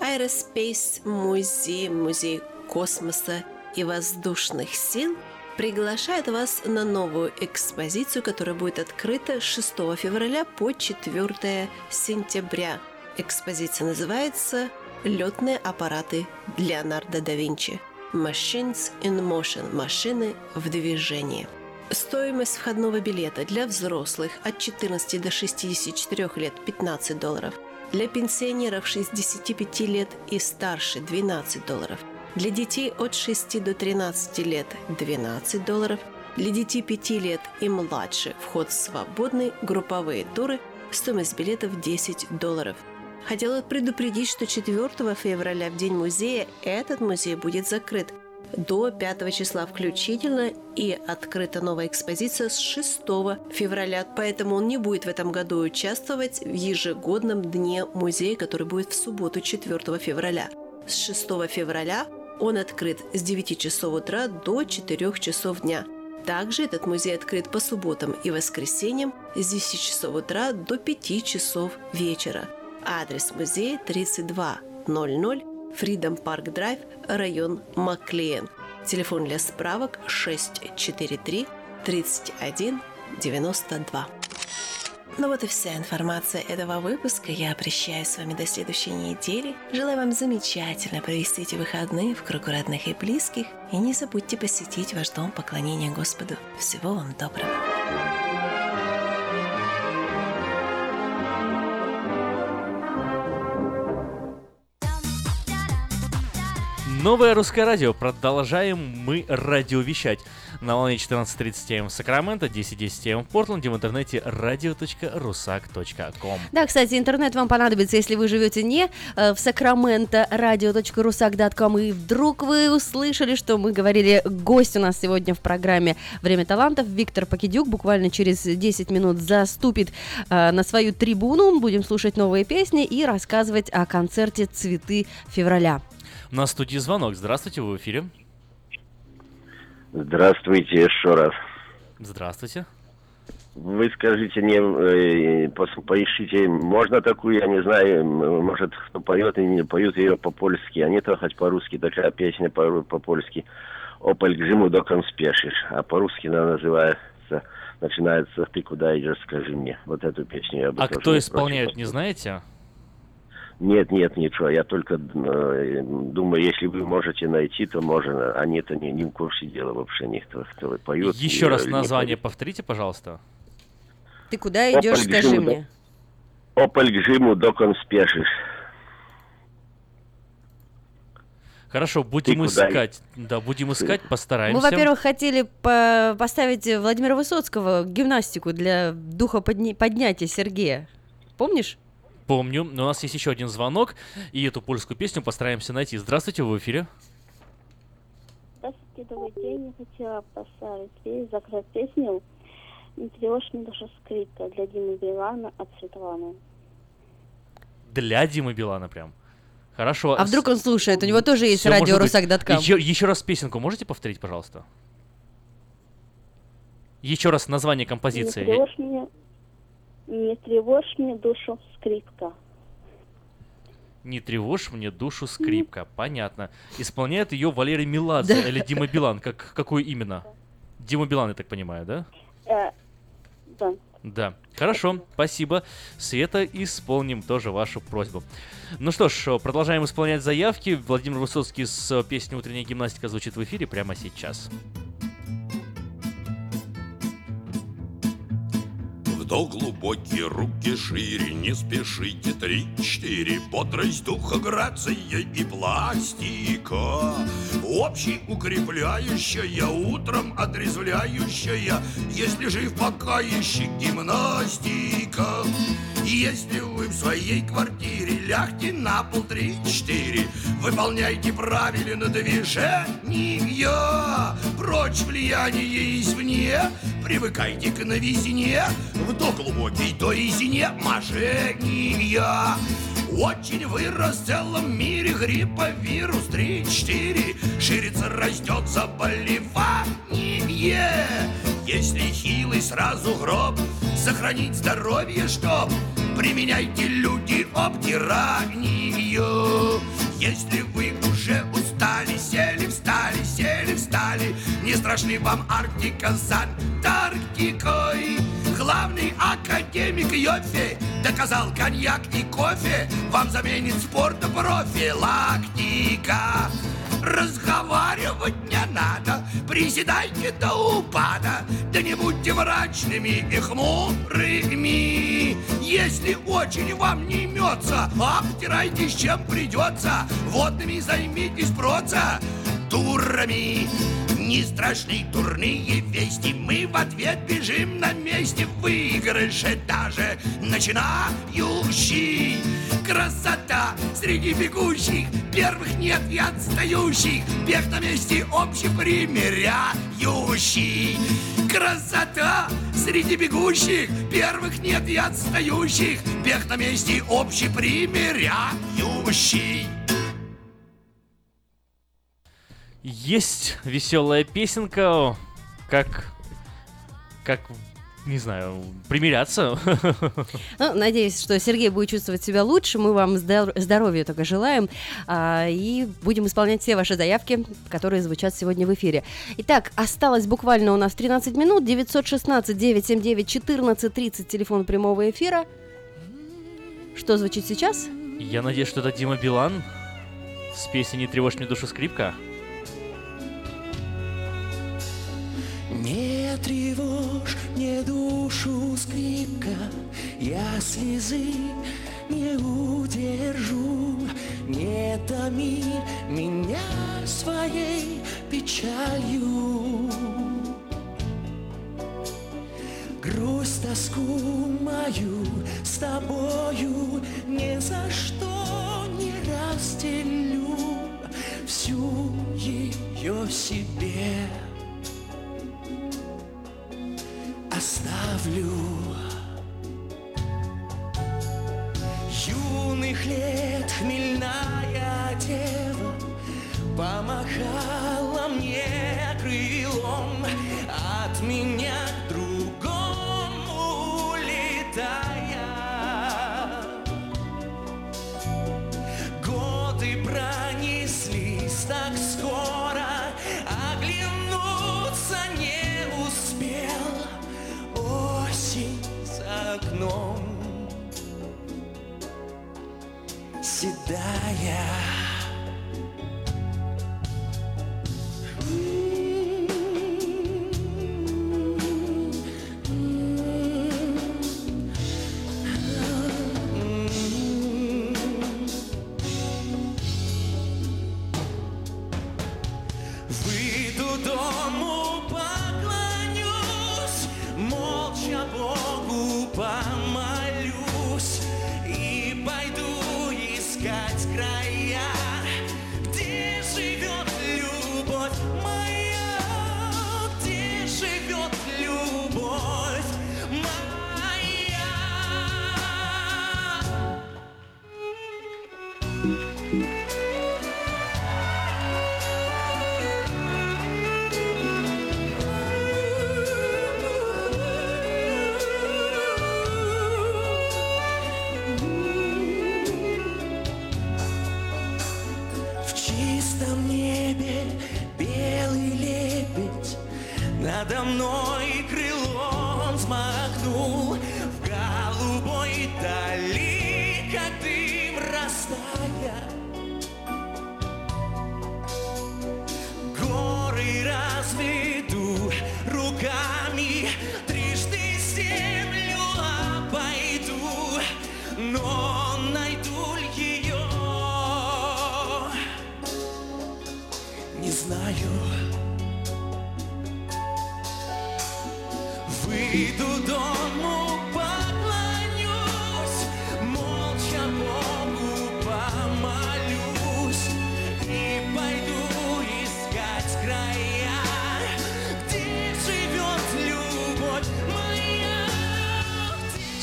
Aerospace музей, музей космоса и воздушных сил приглашает вас на новую экспозицию, которая будет открыта 6 февраля по 4 сентября. Экспозиция называется «Летные аппараты Леонардо да Винчи». Machines in Motion – машины в движении. Стоимость входного билета для взрослых от 14 до 64 лет 15 долларов, для пенсионеров 65 лет и старше 12 долларов, для детей от 6 до 13 лет 12 долларов, для детей 5 лет и младше вход свободный, групповые туры, стоимость билетов 10 долларов. Хотела предупредить, что 4 февраля, в День музея, этот музей будет закрыт до 5 числа включительно и открыта новая экспозиция с 6 февраля, поэтому он не будет в этом году участвовать в ежегодном дне музея, который будет в субботу 4 февраля. С 6 февраля он открыт с 9 часов утра до 4 часов дня. Также этот музей открыт по субботам и воскресеньям с 10 часов утра до 5 часов вечера. Адрес музея 3200 Freedom Park Drive, район Маклиен. Телефон для справок 643 31 92. Ну вот и вся информация этого выпуска. Я прощаюсь с вами до следующей недели. Желаю вам замечательно провести эти выходные в кругу родных и близких. И не забудьте посетить ваш дом поклонения Господу. Всего вам доброго. Новое русское радио. Продолжаем мы радиовещать. На волне 14.30 М в Сакраменто, 10.10 М в Портленде, в интернете radio.rusak.com. Да, кстати, интернет вам понадобится, если вы живете не э, в Сакраменто, radio.rusak.com, и вдруг вы услышали, что мы говорили, гость у нас сегодня в программе «Время талантов» Виктор Покидюк буквально через 10 минут заступит э, на свою трибуну, будем слушать новые песни и рассказывать о концерте «Цветы февраля». На студии звонок. Здравствуйте, вы в эфире. Здравствуйте еще раз. Здравствуйте. Вы скажите мне, э, поищите, можно такую, я не знаю, может, кто поет и не поют ее по-польски, а не то хоть по-русски, такая песня по- по-польски. «Опель к зиму докон спешишь», а по-русски она называется, начинается «Ты куда идешь, скажи мне». Вот эту песню я бы А кто исполняет, не знаете? Нет, нет, ничего, я только э, думаю, если вы можете найти, то можно, а нет, они не в курсе дела вообще, никто, кто поют. Еще и- раз не название поют. повторите, пожалуйста. Ты куда идешь, Опель к скажи мне. до- Опель к зиму докон спешишь. Хорошо, будем куда искать. Да, будем искать, постараемся. Мы, во-первых, хотели по- поставить Владимира Высоцкого гимнастику для духа подня- поднятия Сергея. Помнишь? Помню, но у нас есть еще один звонок, и эту польскую песню постараемся найти. Здравствуйте, вы в эфире. Здравствуйте, добрый день. Я хотела поставить песню, заказать песню «Не тревожь мне душа скрипка» для Димы Билана от Светланы. Для Димы Билана прям. Хорошо. А вдруг он слушает? У него тоже есть радио Русак.com. Еще, еще раз песенку можете повторить, пожалуйста? Еще раз название композиции. Не не тревожь мне душу скрипка. Не тревожь мне душу скрипка. Понятно. Исполняет ее Валерий Меладзе Да. или Дима Билан. Как, какой именно? Дима Билан, я так понимаю, да? Э, да. Да. Хорошо, спасибо. Света, исполним тоже вашу просьбу. Ну что ж, продолжаем исполнять заявки. Владимир Высоцкий с песней «Утренняя гимнастика» звучит в эфире прямо сейчас. Вдох глубокие, руки шире, не спешите, три-четыре Бодрость духа, грация и пластика. Общий укрепляющая, утром отрезвляющая. Если жив пока еще гимнастика. Если вы в своей квартире лягте на пол. Три-четыре Выполняйте правильно движения Прочь влияние извне Привыкайте к новизне Вдох глубокий до резине Мажения очень вырос в целом мире гриппа вирус 3-4 Ширится, растет заболевание. Если хилый, сразу гроб Сохранить здоровье, чтоб Применяйте люди обтиранию Если вы уже устали, сели, встали, сели, встали Не страшны вам Арктика с Антарктикой Главный академик Йофи Доказал коньяк и кофе Вам заменит спорт профилактика Разговаривать не надо, приседайте до упада, да не будьте мрачными и хмурыми. Если очень вам не имется, обтирайтесь чем придется, водными займитесь проца турами. Не страшны турные вести, мы в ответ бежим на месте в даже начинающий. Красота среди бегущих, первых нет и отстающих, бег на месте общепримиряющий. Красота среди бегущих, первых нет и отстающих, бег на месте общепримиряющий. Есть веселая песенка, как, как, не знаю, примиряться. (laughs) Ну, надеюсь, что Сергей будет чувствовать себя лучше. Мы вам здор- здоровья только желаем. а, и будем исполнять все ваши заявки, которые звучат сегодня в эфире. Итак, осталось буквально у нас 13 минут. 916-979-1430, телефон прямого эфира. Что звучит сейчас? Я надеюсь, что это Дима Билан с песней «Не тревожь мне душу скрипка». Не тревожь мне душу скрипка, я слезы не удержу, не томи меня своей печалью. Грусть, тоску мою с тобою ни за что не разделю, всю ее себе оставлю. Юных лет хмельная дева Помахала мне крылом От меня к другому летая Годы пронеслись так окном Седая. Выйду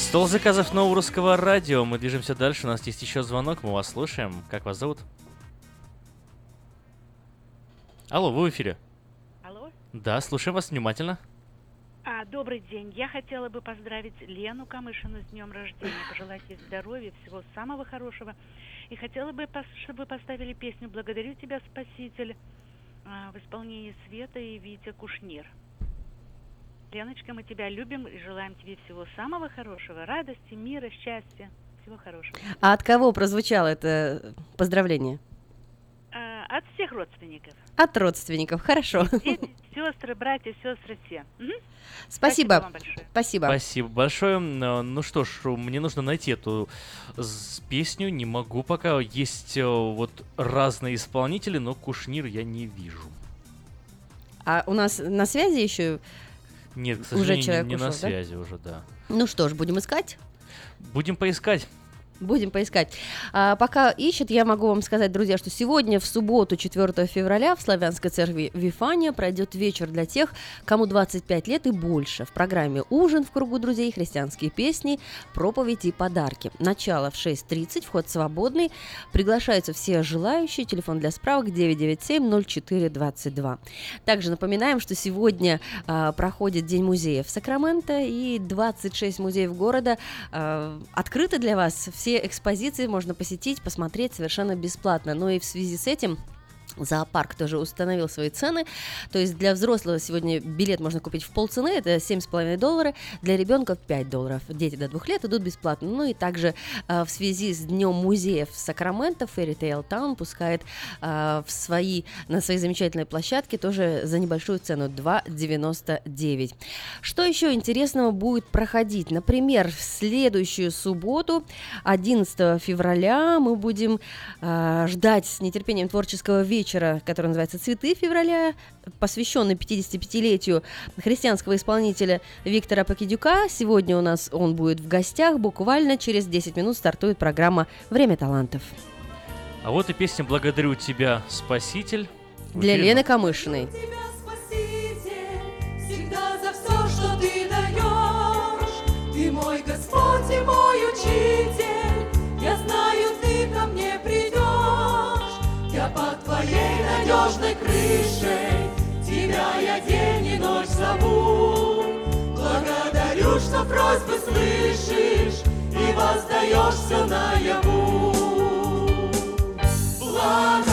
Стол заказов нового русского радио. Мы движемся дальше. У нас есть еще звонок. Мы вас слушаем. Как вас зовут? Алло, вы в эфире. Алло. Да, слушаем вас внимательно. А, добрый день. Я хотела бы поздравить Лену Камышину с днем рождения, пожелать ей здоровья, всего самого хорошего. И хотела бы, чтобы поставили песню «Благодарю тебя, Спаситель» а, в исполнении Света и Витя Кушнир. Леночка, мы тебя любим и желаем тебе всего самого хорошего, радости, мира, счастья. Всего хорошего. А от кого прозвучало это поздравление? А, От всех родственников. От родственников, хорошо. Дети, сестры, братья, сестры все. Мгм. Спасибо. вам большое. Спасибо. Спасибо большое. Ну что ж, мне нужно найти эту песню. Не могу пока. Есть э, вот разные исполнители, но Кушнир я не вижу. А у нас на связи еще? Нет, к Уже сожалению, не- человек не, на ушел, да? связи уже, да. Ну что ж, будем искать? Будем поискать. Будем поискать. А, пока ищет, я могу вам сказать, друзья, что сегодня, в субботу, 4 февраля, в Славянской церкви Вифания пройдет вечер для тех, кому 25 лет и больше. В программе «Ужин в кругу друзей», христианские песни, проповеди и подарки. Начало в 6.30, вход свободный. Приглашаются все желающие. Телефон для справок 997-0422. Также напоминаем, что сегодня а, проходит День музеев Сакрамента, и 26 музеев города а, открыты для вас. Все экспозиции можно посетить, посмотреть совершенно бесплатно. Но и в связи с этим Зоопарк тоже установил свои цены. То есть для взрослого сегодня билет можно купить в полцены, это 7,5 доллара. Для ребенка 5 долларов. Дети до двух лет идут бесплатно. Ну и также э, в связи с Днем музеев Сакраменто Fairy Tale Town пускает э, в свои, на свои замечательные площадки тоже за небольшую цену 2,99. Что еще интересного будет проходить? Например, в следующую субботу, 11 февраля, мы будем э, ждать с нетерпением творческого вечера, который называется «Цветы февраля», посвященный 55-летию христианского исполнителя Виктора Покидюка. Сегодня у нас он будет в гостях. Буквально через 10 минут стартует программа «Время талантов». А вот и песня «Благодарю тебя, Спаситель». Для эфире Лены Камышиной. Всегда за все, что ты даешь. Ты мой Господь и мой Учитель. Под твоей надежной крышей. Тебя я день и ночь зову. Благодарю, что просьбы слышишь и воздаешь все наяву. Благодарю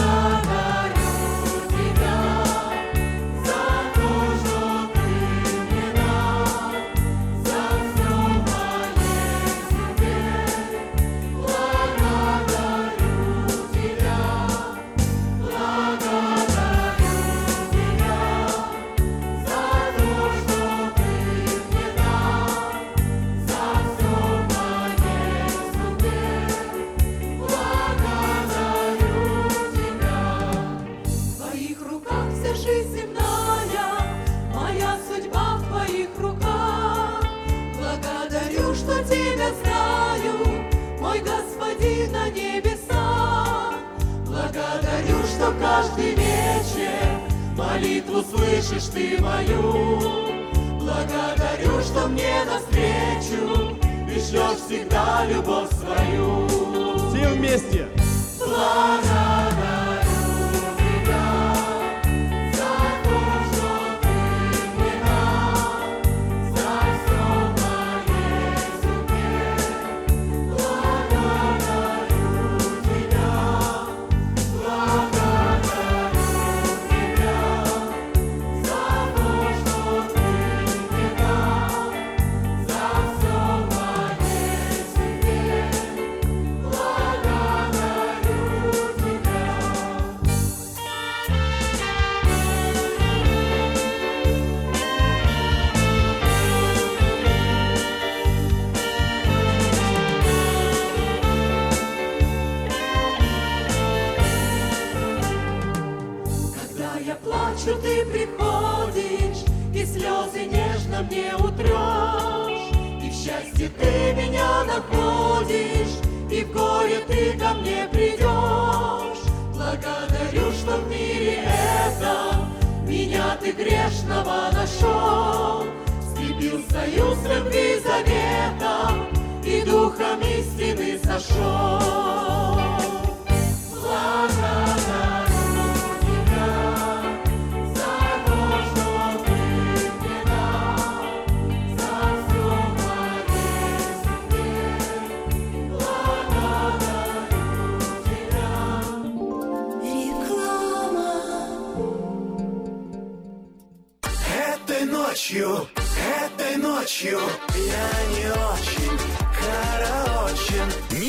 каждый вечер молитву слышишь ты мою. Благодарю, что мне навстречу ты шлешь всегда любовь свою. Все вместе! Благодарю нежно мне утрешь. И в счастье ты меня находишь, и в горе ты ко мне придешь. Благодарю, что в мире этом меня ты грешного нашел. Скрепил союз любви заветом, и духом истины сошел. Благодарю ночью, этой ночью я не очень, караочен.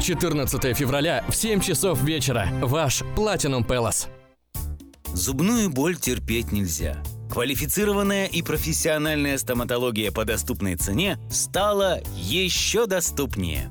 14 февраля в 7 часов вечера. Ваш Platinum Palace. Зубную боль терпеть нельзя. Квалифицированная и профессиональная стоматология по доступной цене стала еще доступнее.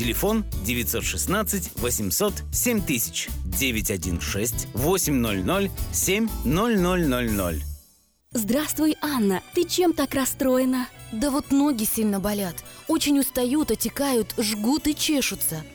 Телефон 916 800 7000 916 800 7000. Здравствуй, Анна. Ты чем так расстроена? Да вот ноги сильно болят. Очень устают, отекают, жгут и чешутся.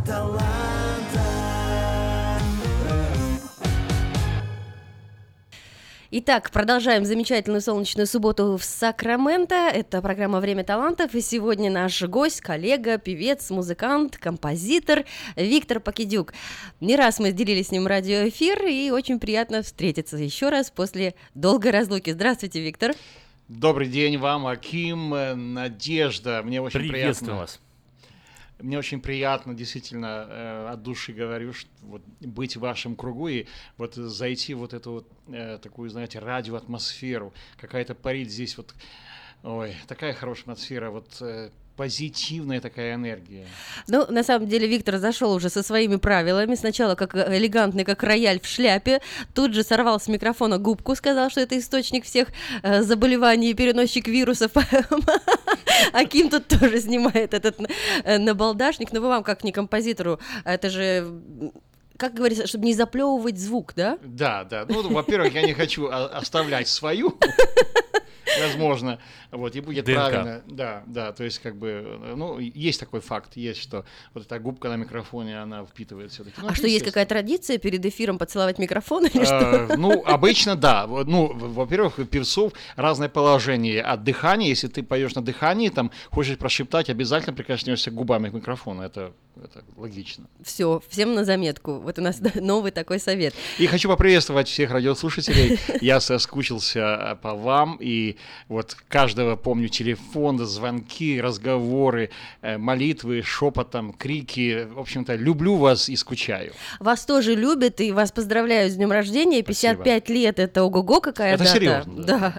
время таланта Итак, продолжаем замечательную солнечную субботу в Сакраменто. Это программа «Время талантов». И сегодня наш гость, коллега, певец, музыкант, композитор Виктор Покидюк. Не раз мы делились с ним радиоэфир, и очень приятно встретиться еще раз после долгой разлуки. Здравствуйте, Виктор. Добрый день вам, Аким, э, Надежда. Мне очень Приветствую приятно. вас. Мне очень приятно, действительно, э, от души говорю, что вот быть в вашем кругу и вот зайти вот эту вот э, такую, знаете, радиоатмосферу, какая-то парит здесь вот, ой, такая хорошая атмосфера, вот э, позитивная такая энергия. Ну, на самом деле, Виктор зашел уже со своими правилами. Сначала как элегантный, как рояль в шляпе. Тут же сорвал с микрофона губку, сказал, что это источник всех э, заболеваний и переносчик вирусов. (laughs) Аким тут тоже снимает этот э, набалдашник. Но вы вам, как не композитору, это же как говорится, чтобы не заплевывать звук, да? Да, да. Ну, во-первых, я не хочу оставлять свою (laughs) возможно, вот, и будет ДНК. правильно. Да, да, то есть, как бы, э, ну, есть такой факт, есть, что вот эта губка на микрофоне, она впитывает все-таки. А что, есть какая традиция перед эфиром поцеловать микрофон или что? Э, Ну, обычно да. Ну, во-первых, у певцов разное положение от дыхания. Если ты поешь на дыхании, там хочешь прошептать, обязательно прикоснешься губами к микрофону. Это, это логично. Все, всем на заметку. Вот у нас новый такой совет. И хочу поприветствовать всех радиослушателей. Я соскучился э, по вам. И вот каждого помню телефон, звонки, разговоры, э, молитвы, шепотом, крики. В общем-то, люблю вас и скучаю. Вас тоже любят, и вас поздравляю с днем рождения. 55 лет это ого-го какая Это дата. серьезно, Да.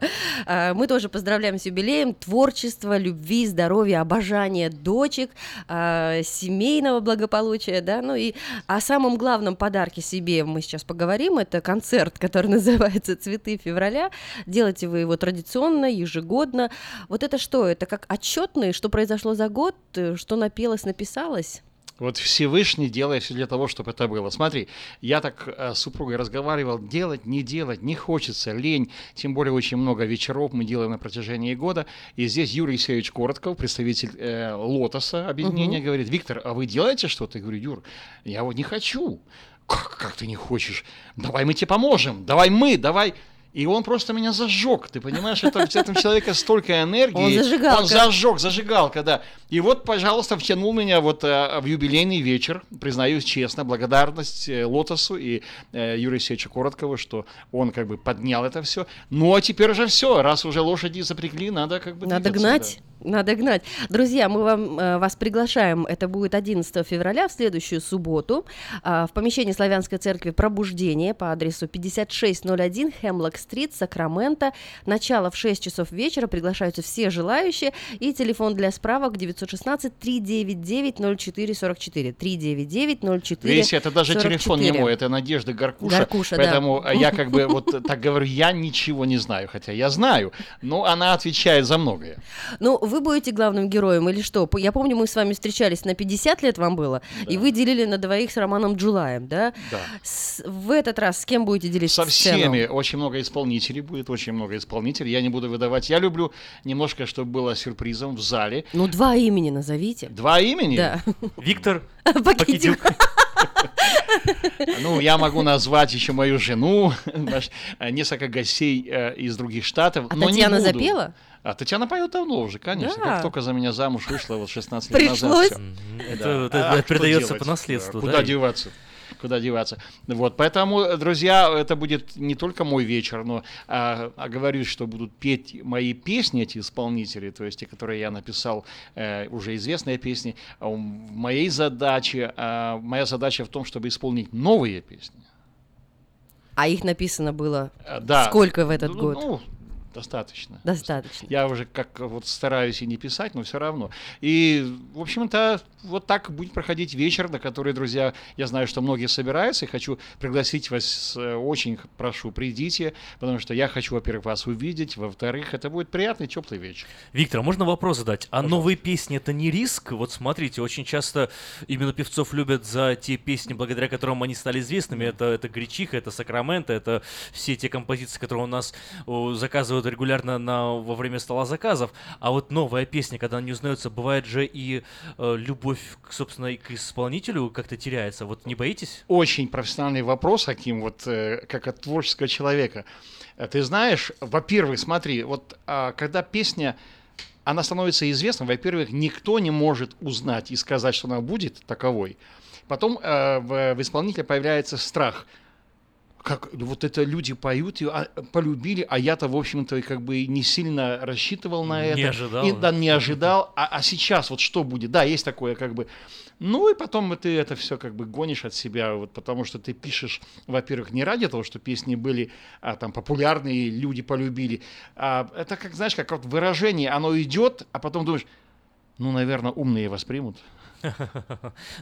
А, Мы тоже поздравляем с юбилеем творчества, любви, здоровья, обожания дочек, а, семейного благополучия, да, ну и о самом главном подарке себе мы сейчас поговорим. Это концерт, который (laughs) называется «Цветы февраля». Делаете вы его традиционно, ежегодно. Вот это что? Это как отчетные, что произошло за год, э, что напелось, написалось? Вот Всевышний делает все для того, чтобы это было. Смотри, я так э, с супругой разговаривал, делать, не делать, не хочется, лень, тем более очень много вечеров мы делаем на протяжении года. И здесь Юрий Сеевич Коротков, представитель э, Лотоса объединения, Мгм. говорит, Виктор, а вы делаете что-то? Я говорю, Юр, я вот не хочу. Как, как ты не хочешь? Давай мы тебе поможем, давай мы, давай... И он просто меня зажег, ты понимаешь, это в этом человека столько энергии. Он зажигалка. Он зажег, зажигалка, да. И вот, пожалуйста, втянул меня вот э, в юбилейный вечер, признаюсь честно, благодарность э, Лотосу и э, Юрию Сечу Короткову, что он как бы поднял это все. Ну, а теперь уже все, раз уже лошади запрягли, надо как бы Надо двигаться, гнать. Надо гнать. Друзья, мы вам, э, вас приглашаем. Это будет 11 февраля, в следующую субботу, а, в помещении Славянской церкви «Пробуждение» по адресу 5601 Хемлок-стрит, Сакраменто. Начало в 6 часов вечера. Приглашаются все желающие. И телефон для справок 916-399-0444. 399-0444. Видите, это даже телефон не мой, это Надежда Гаркуша. Гаркуша, да. поэтому э, я как бы вот (laughs) так говорю, я ничего не знаю, хотя я знаю, но она отвечает за многое. Ну, вы будете главным героем или что? Я помню, мы с вами встречались на 50 лет вам было, и вы делили на двоих с Романом Джулаем, да? Да. С- в этот раз с кем будете делить Со сцену? всеми очень много исполнителей будет, очень много исполнителей. Я не буду выдавать. Я люблю немножко, чтобы было сюрпризом в зале. Ну, два имени назовите. Два имени? Да. Виктор (laughs) Пакидюк. (laughs) Ну, я могу назвать еще мою жену, (laughs) э, несколько гостей э, из других штатов. А Татьяна запела? А Татьяна поет давно уже, конечно. Да. Как только за меня замуж вышла, вот 16 лет назад. Всё. Это- Да. это А что передается по наследству, Куда да? деваться? Куда деваться? Вот, поэтому, друзья, это будет не только мой вечер, но а, оговорюсь, что будут петь мои песни, эти исполнители, то есть те, которые я написал, э, уже известные песни. А у- В моей задаче, а, моя задача в том, чтобы исполнить новые песни. А их написано было Э, Да. сколько в этот Ну, год? ну, достаточно. Достаточно. Я уже как вот стараюсь и не писать, но все равно. И, в общем-то, вот так будет проходить вечер, на который, друзья, я знаю, что многие собираются, и хочу пригласить вас, э, очень прошу, придите, потому что я хочу, во-первых, вас увидеть, во-вторых, это будет приятный, теплый вечер. Виктор, а можно вопрос задать? А новые песни это не риск? Вот смотрите, очень часто именно певцов любят за те песни, благодаря которым они стали известными. Это, это Гречиха, это Сакраменто, это все те композиции, которые у нас о, заказывают регулярно на, во время стола заказов. А вот новая песня, когда она не узнается, бывает же и э, любовь, собственно, и к исполнителю как-то теряется. Вот не боитесь? Очень профессиональный вопрос, Аким, вот э, как от творческого человека. Э, Ты знаешь, во-первых, смотри, вот а, когда песня она становится известна, во-первых, никто не может узнать и сказать, что она будет таковой. Потом э, в, в исполнителе появляется страх. Как вот это люди поют, и, а, полюбили, а я-то, в общем-то, как бы не сильно рассчитывал на Не это. ожидал, И, да, не ожидал. А, а сейчас вот что будет? Да, есть такое как бы... Ну и потом ты это все как бы гонишь от себя, вот, потому что ты пишешь, во-первых, не ради того, что песни были а, там популярные, люди полюбили. А, это как, знаешь, как вот выражение, оно идет, а потом думаешь, ну, наверное, умные воспримут.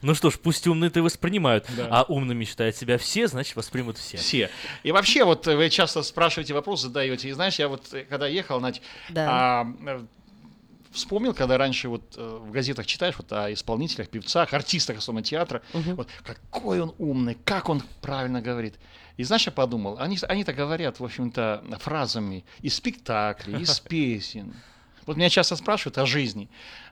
Ну что ж, пусть умные-то и воспринимают, Да. а умными считают себя все, значит воспримут все. Все. И вообще, вот вы часто спрашиваете вопрос, задаете. И знаешь, я вот э, когда ехал, Надь, Да. а, э, вспомнил, когда раньше вот э, в газетах читаешь вот о исполнителях, певцах, артистах, особенно театра, вот какой он умный, как он правильно говорит. И знаешь, я подумал, они, они-то говорят, в общем-то, фразами из спектаклей, из (laughs) песен. Вот меня часто спрашивают о жизни.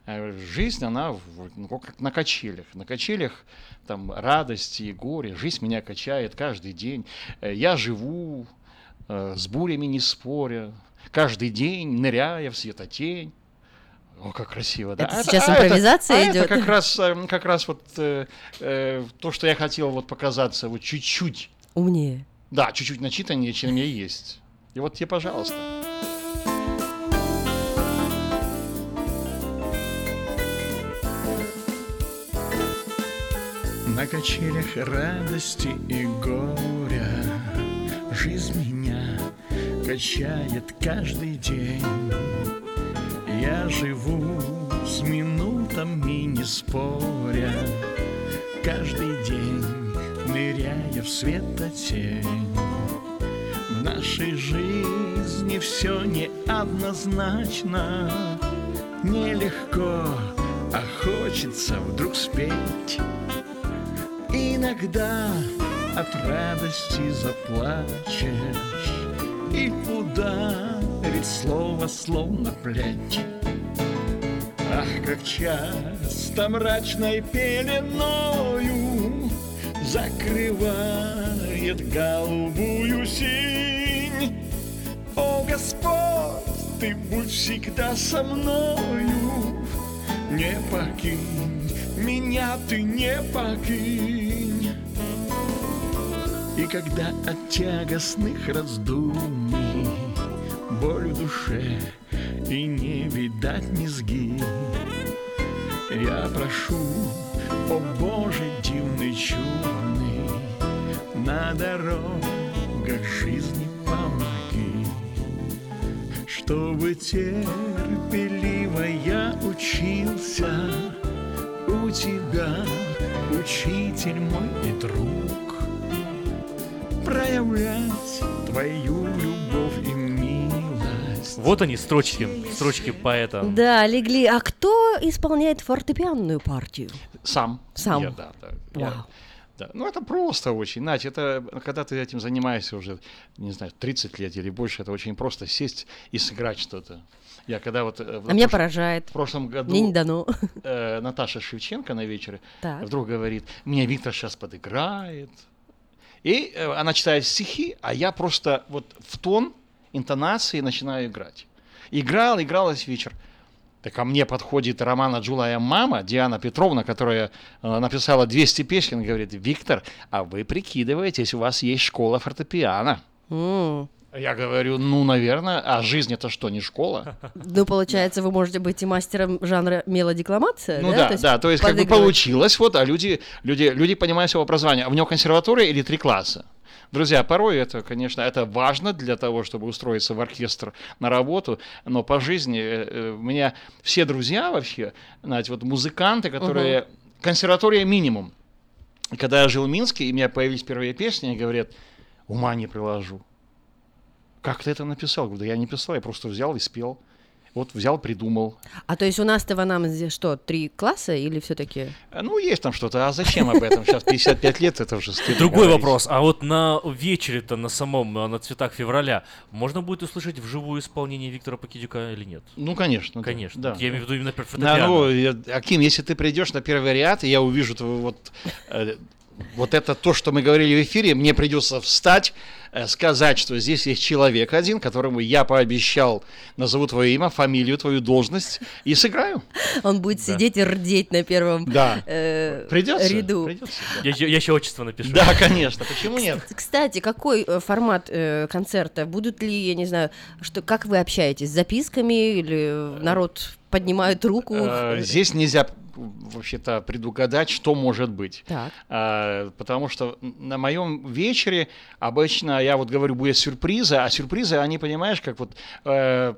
Говорю, Жизнь, она ну, как на качелях. На качелях там радости и горе. Жизнь меня качает каждый день. Э, Я живу э, с бурями не споря. Каждый день ныряя в светотень. О, как красиво, да. Это А сейчас а это- импровизация а это идет? как раз, э, как раз вот э, э, то, что я хотел вот показаться вот чуть-чуть Умнее. да, чуть-чуть начитаннее, чем я есть. И вот тебе, пожалуйста. На качелях радости и горя Жизнь меня качает каждый день. Я живу с минутами не споря Каждый день ныряя в светотень. В нашей жизни все неоднозначно Нелегко, а хочется вдруг спеть Иногда от радости заплачешь. И ударит слово словно плеть. Ах, как часто мрачной пеленою Закрывает голубую синь. О, Господь, Ты будь всегда со мною Не покинь, меня Ты не покинь. И когда от тягостных раздумий Боль в душе и не видать низги Я прошу, о Боже дивный, чудный На дорогах жизни помоги Чтобы терпеливо я учился У тебя, учитель мой и друг Проявлять твою любовь и милость Вот они, строчки, строчки поэта. Да, легли. А кто исполняет фортепианную партию? Сам. Сам. Я, да, да. Я- Вау. да. Ну, это просто очень. Надь, это когда ты этим занимаешься уже, не знаю, 30 лет или больше, это очень просто сесть и сыграть что-то. Я когда вот... э, А меня поражает. В прошлом году Мне не дано. э, Наташа Шевченко на вечере Так. вдруг говорит, мне Виктор сейчас подыграет. И э, она читает стихи, а я просто вот в тон интонации начинаю играть. Играл, играл весь вечер. Так ко мне подходит Романа Джулая мама, Диана Петровна, которая э, написала 200 песен, говорит, Виктор, а вы прикидываетесь, у вас есть школа фортепиано. Я говорю, ну, наверное, а жизнь это что, не школа? Ну, получается, вы можете быть и мастером жанра мелодекламация, Ну да? да, да, то есть как бы получилось, вот, а люди, люди, люди понимают своего образования. А у него консерватория или три класса? Друзья, порой это, конечно, это важно для того, чтобы устроиться в оркестр на работу, но по жизни э, э, у меня все друзья вообще, знаете, вот музыканты, которые... Консерватория минимум. Когда я жил в Минске, и у меня появились первые песни, и говорят, ума не приложу. Как ты это написал? Говорю, да я не писал, я просто взял и спел. Вот взял, придумал. А то есть у нас-то в Анамнезе что, три класса или все-таки? А, Ну, есть там что-то. А зачем об этом? Сейчас 55 лет, это уже стыдно Другой говорить. вопрос. А вот на вечере-то, на самом, э, на цветах февраля, можно будет услышать вживую исполнение Виктора Покидюка или нет? Ну, конечно. Конечно. Да. Я имею в виду именно про Да, фортепиано. ну, я- Аким, если ты придешь на первый ряд, и я увижу твой вот, э, вот это то, что мы говорили в эфире, мне придется встать, э, сказать, что здесь есть человек один, которому я пообещал, назову твое имя, фамилию, твою должность и сыграю. Он будет сидеть и рдеть на первом Да. э, Придется, ряду. Я, я- я еще отчество напишу. Да, конечно. Почему нет? Кстати, какой э, формат э, концерта? Будут ли, я не знаю, что, как вы общаетесь? С записками или народ поднимает руку? Э, Здесь нельзя вообще-то предугадать, что может быть. Так. А, Потому что на моем вечере обычно, я вот говорю, будет сюрпризы, а сюрпризы, они, понимаешь, как вот... э,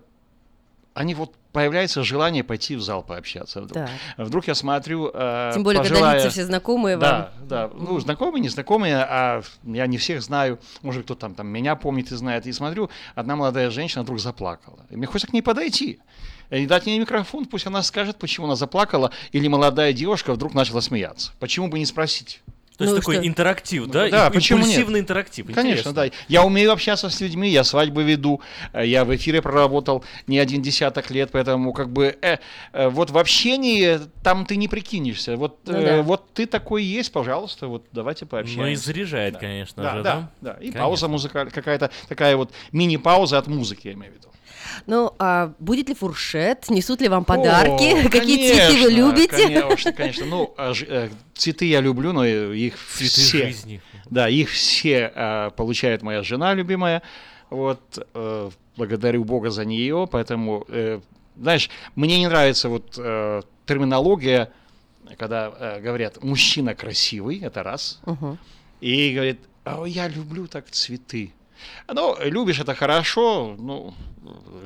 они вот появляется желание пойти в зал пообщаться. Вдруг, Так. вдруг я смотрю... э, Тем более, когда пожилая- лица все знакомые да, вам. Да, ну, знакомые, незнакомые, а я не всех знаю. Может, кто там, там меня помнит и знает. И смотрю, одна молодая женщина вдруг заплакала. И мне хочется к ней подойти. И дать ей микрофон, пусть она скажет, почему она заплакала, или молодая девушка вдруг начала смеяться. Почему бы не спросить? То есть Ну, такой что- интерактив, да? Да, И- почему нет? Импульсивный интерактив. Конечно, Интересно. да. Я умею общаться с людьми, я свадьбы веду, э, я в эфире проработал не один десяток лет, поэтому как бы э, э, вот в общении там ты не прикинешься. Вот, Ну э, да. вот ты такой есть, пожалуйста, вот давайте пообщаемся. Ну и заряжает, конечно да, же, да, да? да. И Конечно. пауза музыкальная, какая-то такая вот мини-пауза от музыки, я имею в виду. Ну, а будет ли фуршет? Несут ли вам подарки? О, (laughs) Какие цветы вы конечно, любите? Конечно, конечно. Ну, а э, цветы я люблю, но их Цветы все... жизни. Да, их все э, получает моя жена любимая. Вот, э, благодарю Бога за нее, поэтому, э, знаешь, мне не нравится вот терминология, когда говорят, мужчина красивый, это раз, Мгм. и говорит, «А я люблю так цветы. Ну, любишь это хорошо, ну,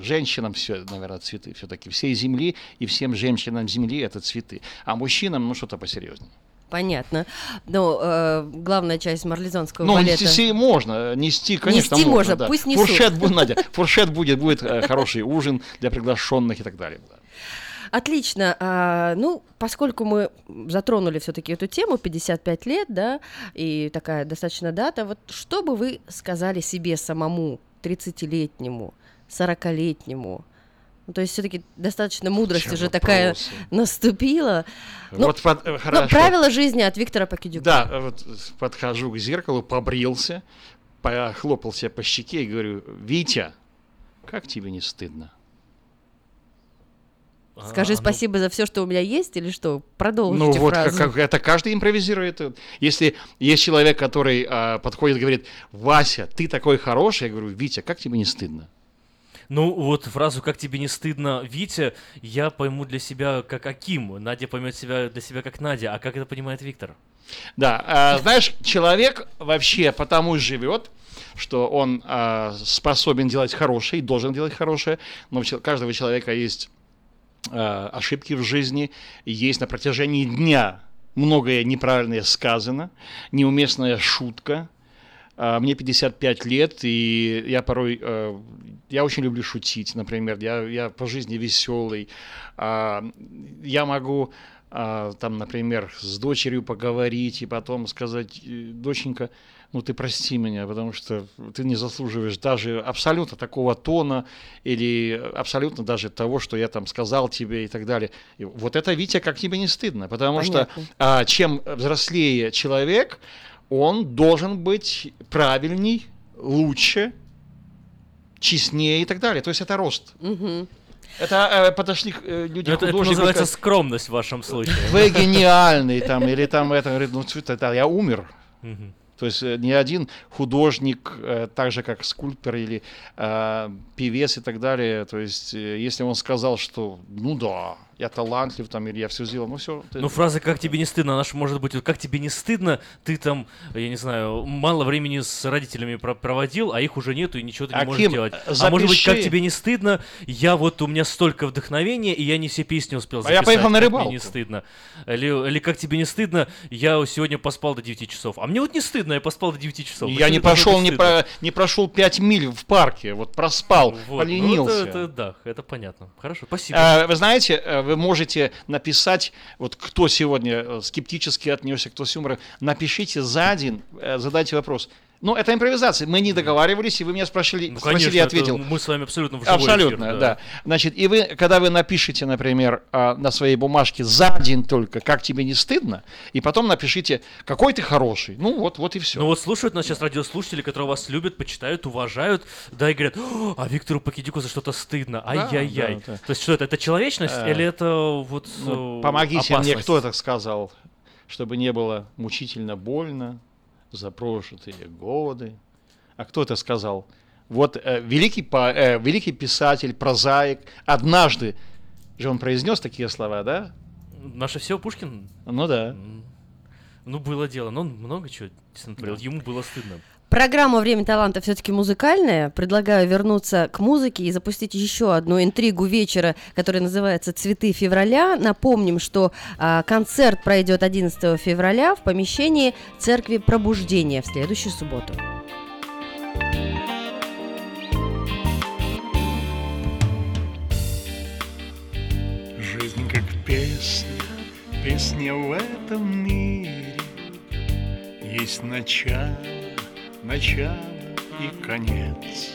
женщинам все, наверное, цветы все-таки. Всей земли и всем женщинам земли это цветы. А мужчинам, ну, что-то посерьезнее. Понятно. Но э, главная часть марлезонского Ну, балета... нести можно, нести, конечно, Нести можно, да. пусть несут. Фуршет будет, Надя, фуршет будет, будет э, хороший ужин для приглашенных и так далее. да. Отлично. А, ну, поскольку мы затронули все-таки эту тему, 55 лет, да, и такая достаточно дата, вот что бы вы сказали себе самому, 30-летнему, 40-летнему? Ну, то есть все-таки достаточно мудрость Чем уже такая вопросы? наступила. Ну, Вот под- э, ну, хорошо. правила жизни от Виктора Покидюка. Да, э, вот подхожу к зеркалу, побрился, похлопал себя по щеке и говорю, Витя, как тебе не стыдно? Скажи А, ну, спасибо за все, что у меня есть, или что? Продолжите Ну вот фразу. как, как- это каждый импровизирует. Если есть человек, который а, подходит и говорит, Вася, ты такой хороший, я говорю, Витя, как тебе не стыдно? Ну, вот фразу «как тебе не стыдно, Витя» я пойму для себя как Аким, Надя поймет себя для себя как Надя, а как это понимает Виктор? Да, а, знаешь, человек вообще потому живет, что он а, способен делать хорошее и должен делать хорошее, но у каждого человека есть а, ошибки в жизни, есть на протяжении дня многое неправильное сказано, неуместная шутка. А, Мне 55 лет, и я порой, э, я очень люблю шутить, например, я, я по жизни веселый. А, Я могу а, там, например, с дочерью поговорить и потом сказать, «Э, доченька, ну ты прости меня, потому что ты не заслуживаешь даже абсолютно такого тона или абсолютно даже того, что я там сказал тебе и так далее. И вот это, Витя, как тебе не стыдно, потому Понятно. что а, чем взрослее человек, он должен быть правильней, лучше, честнее и так далее. То есть это рост. Это э, подошли э, люди это, это называется как- скромность в вашем случае. вы гениальный там, или там это, говорит, ну, это я умер. То есть э, ни один художник, э, так же как скульптор или э, певец и так далее, то есть э, если он сказал, что ну да, я талантлив там, или я все сделал, ну все. Ну, фраза «как тебе не стыдно», она ж может быть, вот «как тебе не стыдно», ты там, я не знаю, мало времени с родителями про- проводил, а их уже нету, и ничего ты не можешь Аким, делать. э, А может быть, «как запиши. тебе не стыдно», я вот, у меня столько вдохновения, и я не все песни успел А записать. я поехал на «как мне рыбалку». не стыдно. Или, или «как тебе не стыдно», я сегодня поспал до 9 часов. А мне вот не стыдно, я поспал до 9 часов. Я Почему не пошел, не, про, не прошел 5 миль в парке, вот проспал, Вот, ну, поленился. это, это да, это понятно. Хорошо, спасибо. А, Вы знаете, э, вы можете написать, вот кто сегодня э, скептически отнесся, кто с юмором, напишите за день, э, задайте вопрос. Ну, это импровизация. Мы не договаривались, и вы меня спросили, Ну, спросили, конечно, я ответил. мы с вами абсолютно в Абсолютно, эфир, да. Значит, и вы, когда вы напишите, например, а, на своей бумажке за день только, как тебе не стыдно, и потом напишите, какой ты хороший. Ну, вот, вот и все. Ну вот слушают нас сейчас радиослушатели, которые вас любят, почитают, уважают, да, и говорят, «О, а Виктору Покидюку за что-то стыдно, Да, ай-яй-яй. да, да. То есть что это, это человечность Э, или это вот Ну, э, помогите мне, опасность? кто это сказал, чтобы не было мучительно больно за прошлые годы. А кто это сказал? Вот э, великий, по- э, великий писатель, прозаик, однажды же он произнес такие слова, да? Наше все Пушкин? Ну да. Ну, было дело, но он много чего действительно творил, ему было стыдно. Программа «Время таланта» все-таки музыкальная. Предлагаю вернуться к музыке и запустить еще одну интригу вечера, которая называется «Цветы февраля». Напомним, что а, концерт пройдет 11 февраля в помещении Церкви Пробуждения в следующую субботу. песня, песня в этом мире Есть начало, начало и конец.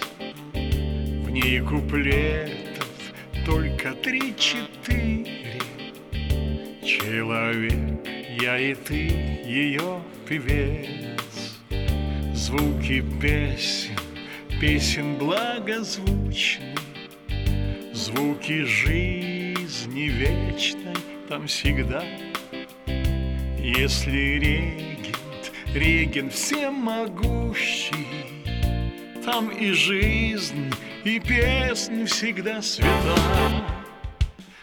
В ней куплетов только три-четыре. Человек, я и ты, ее певец. Звуки песен, песен благозвучны, Звуки жизни вечной там всегда. Если регент, регент всемогущий, Там и жизнь, и песнь всегда свята.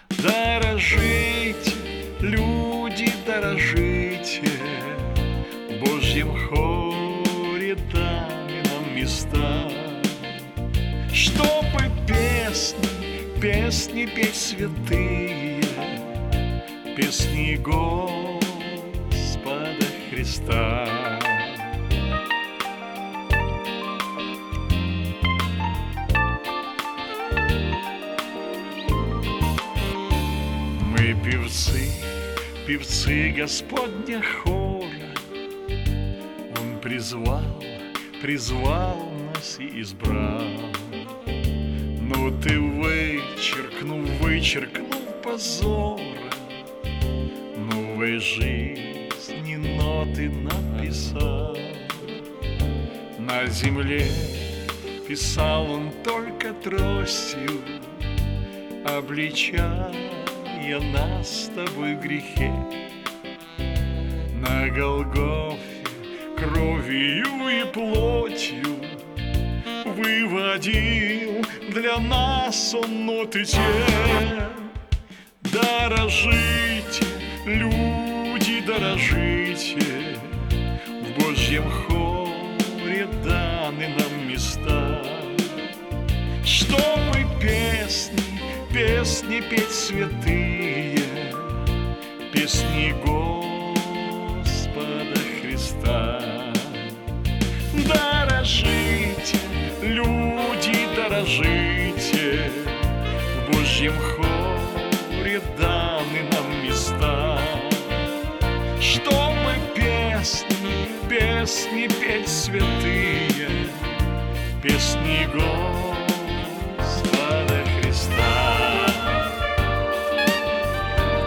Дорожите, люди, дорожите, В Божьем хоре даны нам места, Чтобы песни песни петь святые, Песни Господа Христа. Мы певцы, певцы Господня хора, Он призвал, призвал нас и избрал. Ну ты вычеркнул, вычеркнул позора Новой жизни ноты написал. На земле писал он только тростью Обличая нас с тобой в грехе. На Голгофе кровью и плотью выводил для нас он ноты те. Дорожите, люди, дорожите, в Божьем хоре даны нам места, чтобы песни, песни петь святые, песни Господа Христа. Дорожите, люди, дорожите, в Божьем хоре песни, петь святые, песни Господа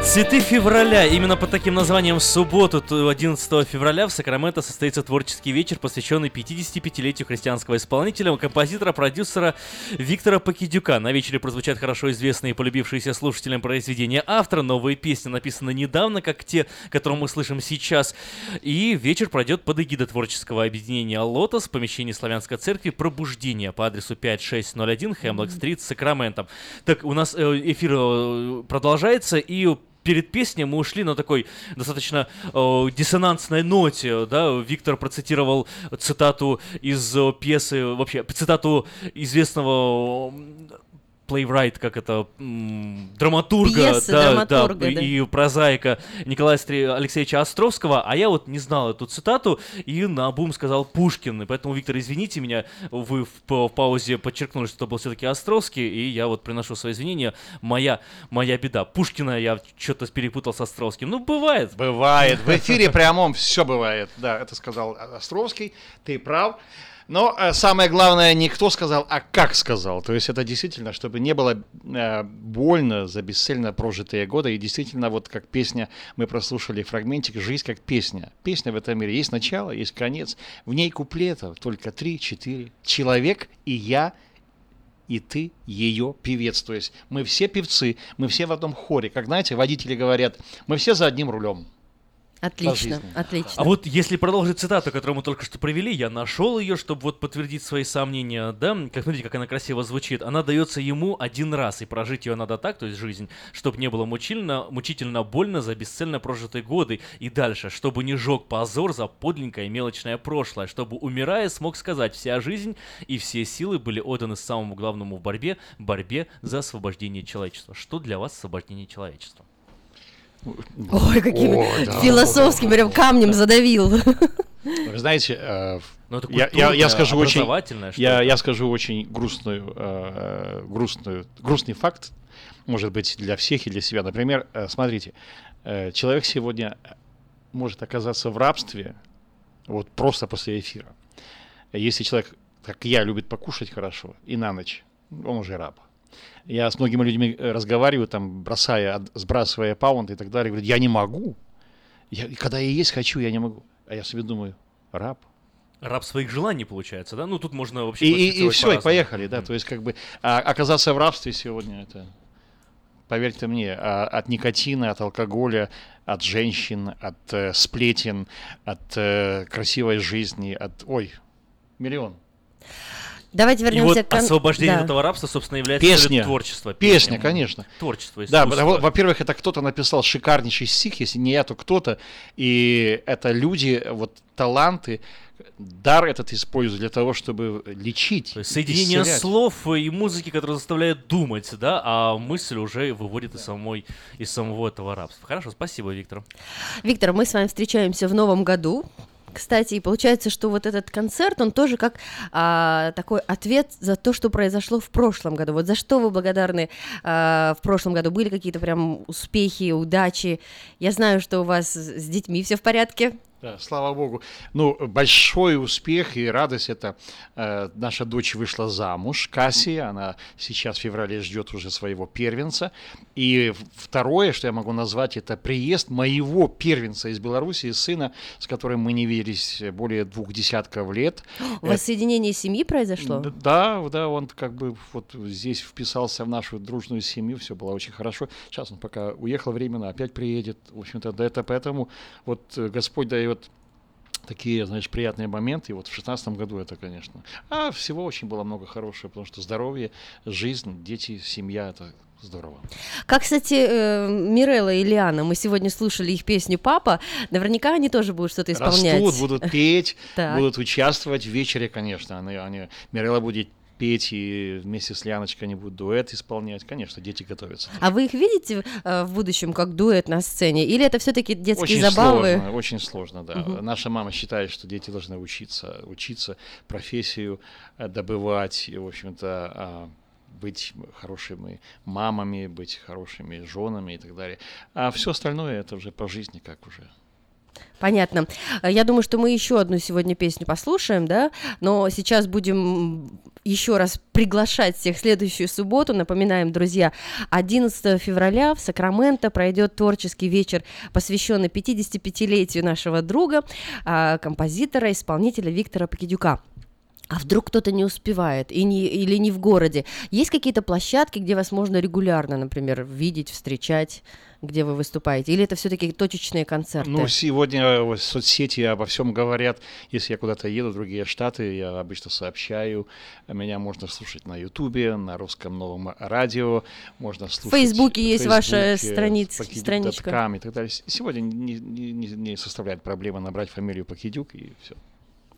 Цветы февраля. Именно под таким названием в субботу, т- 11 февраля, в Сакраменто состоится творческий вечер, посвященный 55-летию христианского исполнителя, композитора, продюсера Виктора Покидюка. На вечере прозвучат хорошо известные и полюбившиеся слушателям произведения автора. Новые песни написаны недавно, как те, которые мы слышим сейчас. И вечер пройдет под эгидой творческого объединения «Лотос» в помещении Славянской церкви «Пробуждение» по адресу 5601 Хемлок-стрит, Сакраменто. Так, у нас э, эфир э, продолжается, и перед песней мы ушли на такой достаточно э, диссонансной ноте, да, Виктор процитировал цитату из э, пьесы, вообще, цитату известного плейврайт, как это, драматурга, Пьесы да, драматурга, да, да. и прозаика Николая Алексеевича Островского, а я вот не знал эту цитату, и на бум сказал Пушкин, и поэтому, Виктор, извините меня, вы в, в паузе подчеркнули, что это был все-таки Островский, и я вот приношу свои извинения, моя, моя беда. Пушкина я что-то перепутал с Островским, ну, бывает. Бывает. В эфире прямом все бывает. Да, это сказал Островский. Ты прав. Но э, самое главное, не кто сказал, а как сказал. То есть это действительно, чтобы не было э, больно за бесцельно прожитые годы. И действительно, вот как песня, мы прослушали фрагментик «Жизнь как песня». Песня в этом мире есть начало, есть конец. В ней куплетов только три-четыре. Человек и я и ты ее певец. То есть мы все певцы, мы все в одном хоре. Как знаете, водители говорят, мы все за одним рулем. Отлично, отлично. А вот если продолжить цитату, которую мы только что провели, я нашел ее, чтобы вот подтвердить свои сомнения, да, как смотрите, как она красиво звучит. Она дается ему один раз, и прожить ее надо так, то есть жизнь, чтобы не было мучительно, мучительно больно за бесцельно прожитые годы и дальше, чтобы не жег позор за подлинное и мелочное прошлое, чтобы, умирая, смог сказать, вся жизнь и все силы были отданы самому главному в борьбе, борьбе за освобождение человечества. Что для вас освобождение человечества? Ой, какими О, да. философскими, прям камнем задавил. Вы знаете, э, Ну, это я, я, я скажу очень, я, я скажу очень грустную, э, грустную, грустный факт. может быть для всех и для себя. Например, э, смотрите, э, человек сегодня может оказаться в рабстве вот просто после эфира. Если человек, как я, любит покушать хорошо и на ночь, он уже раб. Я с многими людьми э, разговариваю, там, бросая, сбрасывая паунд и так далее, говорят, я не могу. Я, когда я есть хочу, я не могу. А я себе думаю, раб. Раб своих желаний получается, да? Ну тут можно вообще И, и, и все, и поехали, да. То есть, как бы а, оказаться в рабстве сегодня это, поверьте мне, а, от никотина, от алкоголя, от женщин, от э, сплетен, от э, красивой жизни, от ой, миллион. Давайте И вернемся вот к... освобождение да. этого рабства, собственно, является Песня. целью творчества. Песня, Песня. конечно. Творчество, Да, искусство. во- во-первых, это кто-то написал шикарнейший стих, если не я, то кто-то. И это люди, вот таланты, дар этот используют для того, чтобы лечить. Соединение исцелять. слов и музыки, которые заставляют думать, да, а мысль уже выводит из, самой, из самого этого рабства. Хорошо, спасибо, Виктор. Виктор, мы с вами встречаемся в новом году. Кстати, и получается, что вот этот концерт, он тоже как а, такой ответ за то, что произошло в прошлом году. Вот за что вы благодарны а, в прошлом году? Были какие-то прям успехи, удачи? Я знаю, что у вас с детьми все в порядке. Да, слава богу. Ну, большой успех и радость это э, наша дочь вышла замуж, Кассия, она сейчас в феврале ждет уже своего первенца. И второе, что я могу назвать, это приезд моего первенца из Беларуси, сына, с которым мы не виделись более двух десятков лет. (gasps) У вас соединение семьи произошло? Да, да, он как бы вот здесь вписался в нашу дружную семью, все было очень хорошо. Сейчас он пока уехал временно, опять приедет. В общем-то, да, это поэтому вот э, Господь дает такие, знаешь, приятные моменты. И вот в шестнадцатом году это, конечно. А всего очень было много хорошего, потому что здоровье, жизнь, дети, семья, это здорово. Как, кстати, э, Мирелла и Лиана, мы сегодня слушали их песню «Папа», наверняка они тоже будут что-то исполнять. Растут, будут петь, (laughs) будут участвовать в вечере, конечно. Они, они, Мирелла будет петь, и вместе с Ляночкой они будут дуэт исполнять. Конечно, дети готовятся. А вы их видите э, в будущем как дуэт на сцене? Или это все-таки детские Очень забавы? сложно, очень сложно, да. Мгм. Наша мама считает, что дети должны учиться, учиться профессию э, добывать, и, в общем-то, а, быть хорошими мамами, быть хорошими женами и так далее. А все остальное это уже по жизни как уже. Понятно. Э, Я думаю, что мы еще одну сегодня песню послушаем, да, но сейчас будем еще раз приглашать всех в следующую субботу. Напоминаем, друзья, 11 февраля в Сакраменто пройдет творческий вечер, посвященный 55-летию нашего друга, а, композитора, исполнителя Виктора Покидюка. А вдруг кто-то не успевает и не, или не в городе? Есть какие-то площадки, где вас можно регулярно, например, видеть, встречать, где вы выступаете? Или это все-таки точечные концерты? Ну, сегодня э, соцсети обо всем говорят. Если я куда-то еду в другие штаты, я обычно сообщаю. Меня можно слушать на Ютубе, на русском новом радио, можно слушать... Фейсбуке есть ваша Фейсбуке, страниц- страничка. и так далее. Сегодня не, не- не- не составляет проблемы набрать фамилию Покидюк и все.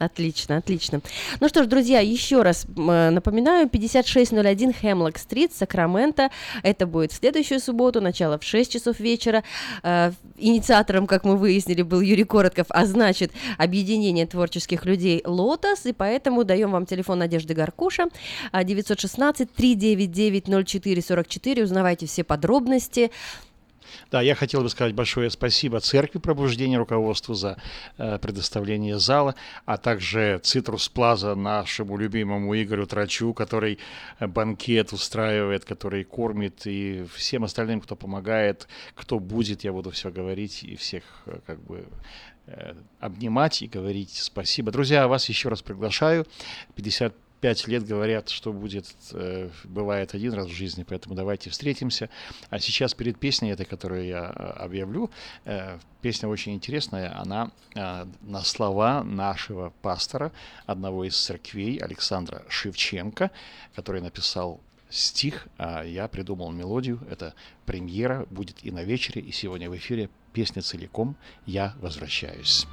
Отлично, отлично. Ну что ж, друзья, еще раз э, напоминаю, 5601 Хемлок-стрит, Сакраменто. Это будет в следующую субботу, начало в 6 часов вечера. Э, Инициатором, как мы выяснили, был Юрий Коротков, а значит, объединение творческих людей «Лотос», и поэтому даем вам телефон Надежды Гаркуша, а, 916-399-0444, узнавайте все подробности. Да, я хотел бы сказать большое спасибо Церкви Пробуждения, руководству за э, предоставление зала, а также Цитрус Плаза, нашему любимому Игорю Трачу, который э, банкет устраивает, который кормит, и всем остальным, кто помогает, кто будет, я буду все говорить и всех э, как бы э, обнимать и говорить спасибо. Друзья, вас еще раз приглашаю. 50 пять лет говорят, что будет, э, бывает один раз в жизни, поэтому давайте встретимся. А сейчас перед песней этой, которую я э, объявлю, э, песня очень интересная, она на слова нашего пастора, одного из церквей, Александра Шевченко, который написал стих, а я придумал мелодию. Это премьера, будет и на вечере, и сегодня в эфире песня целиком «Я возвращаюсь».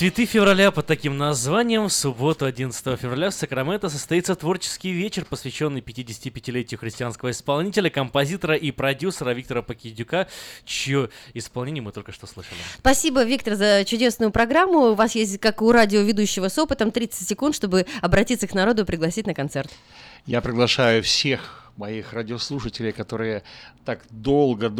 Цветы февраля под таким названием в субботу 11 февраля в Сакраменто состоится творческий вечер, посвященный 55-летию христианского исполнителя, композитора и продюсера Виктора Покидюка, чье исполнение мы только что слышали. Спасибо, Виктор, за чудесную программу. У вас есть, как у радиоведущего с опытом, 30 секунд, чтобы обратиться к народу и пригласить на концерт. Я приглашаю всех моих радиослушателей, которые так долго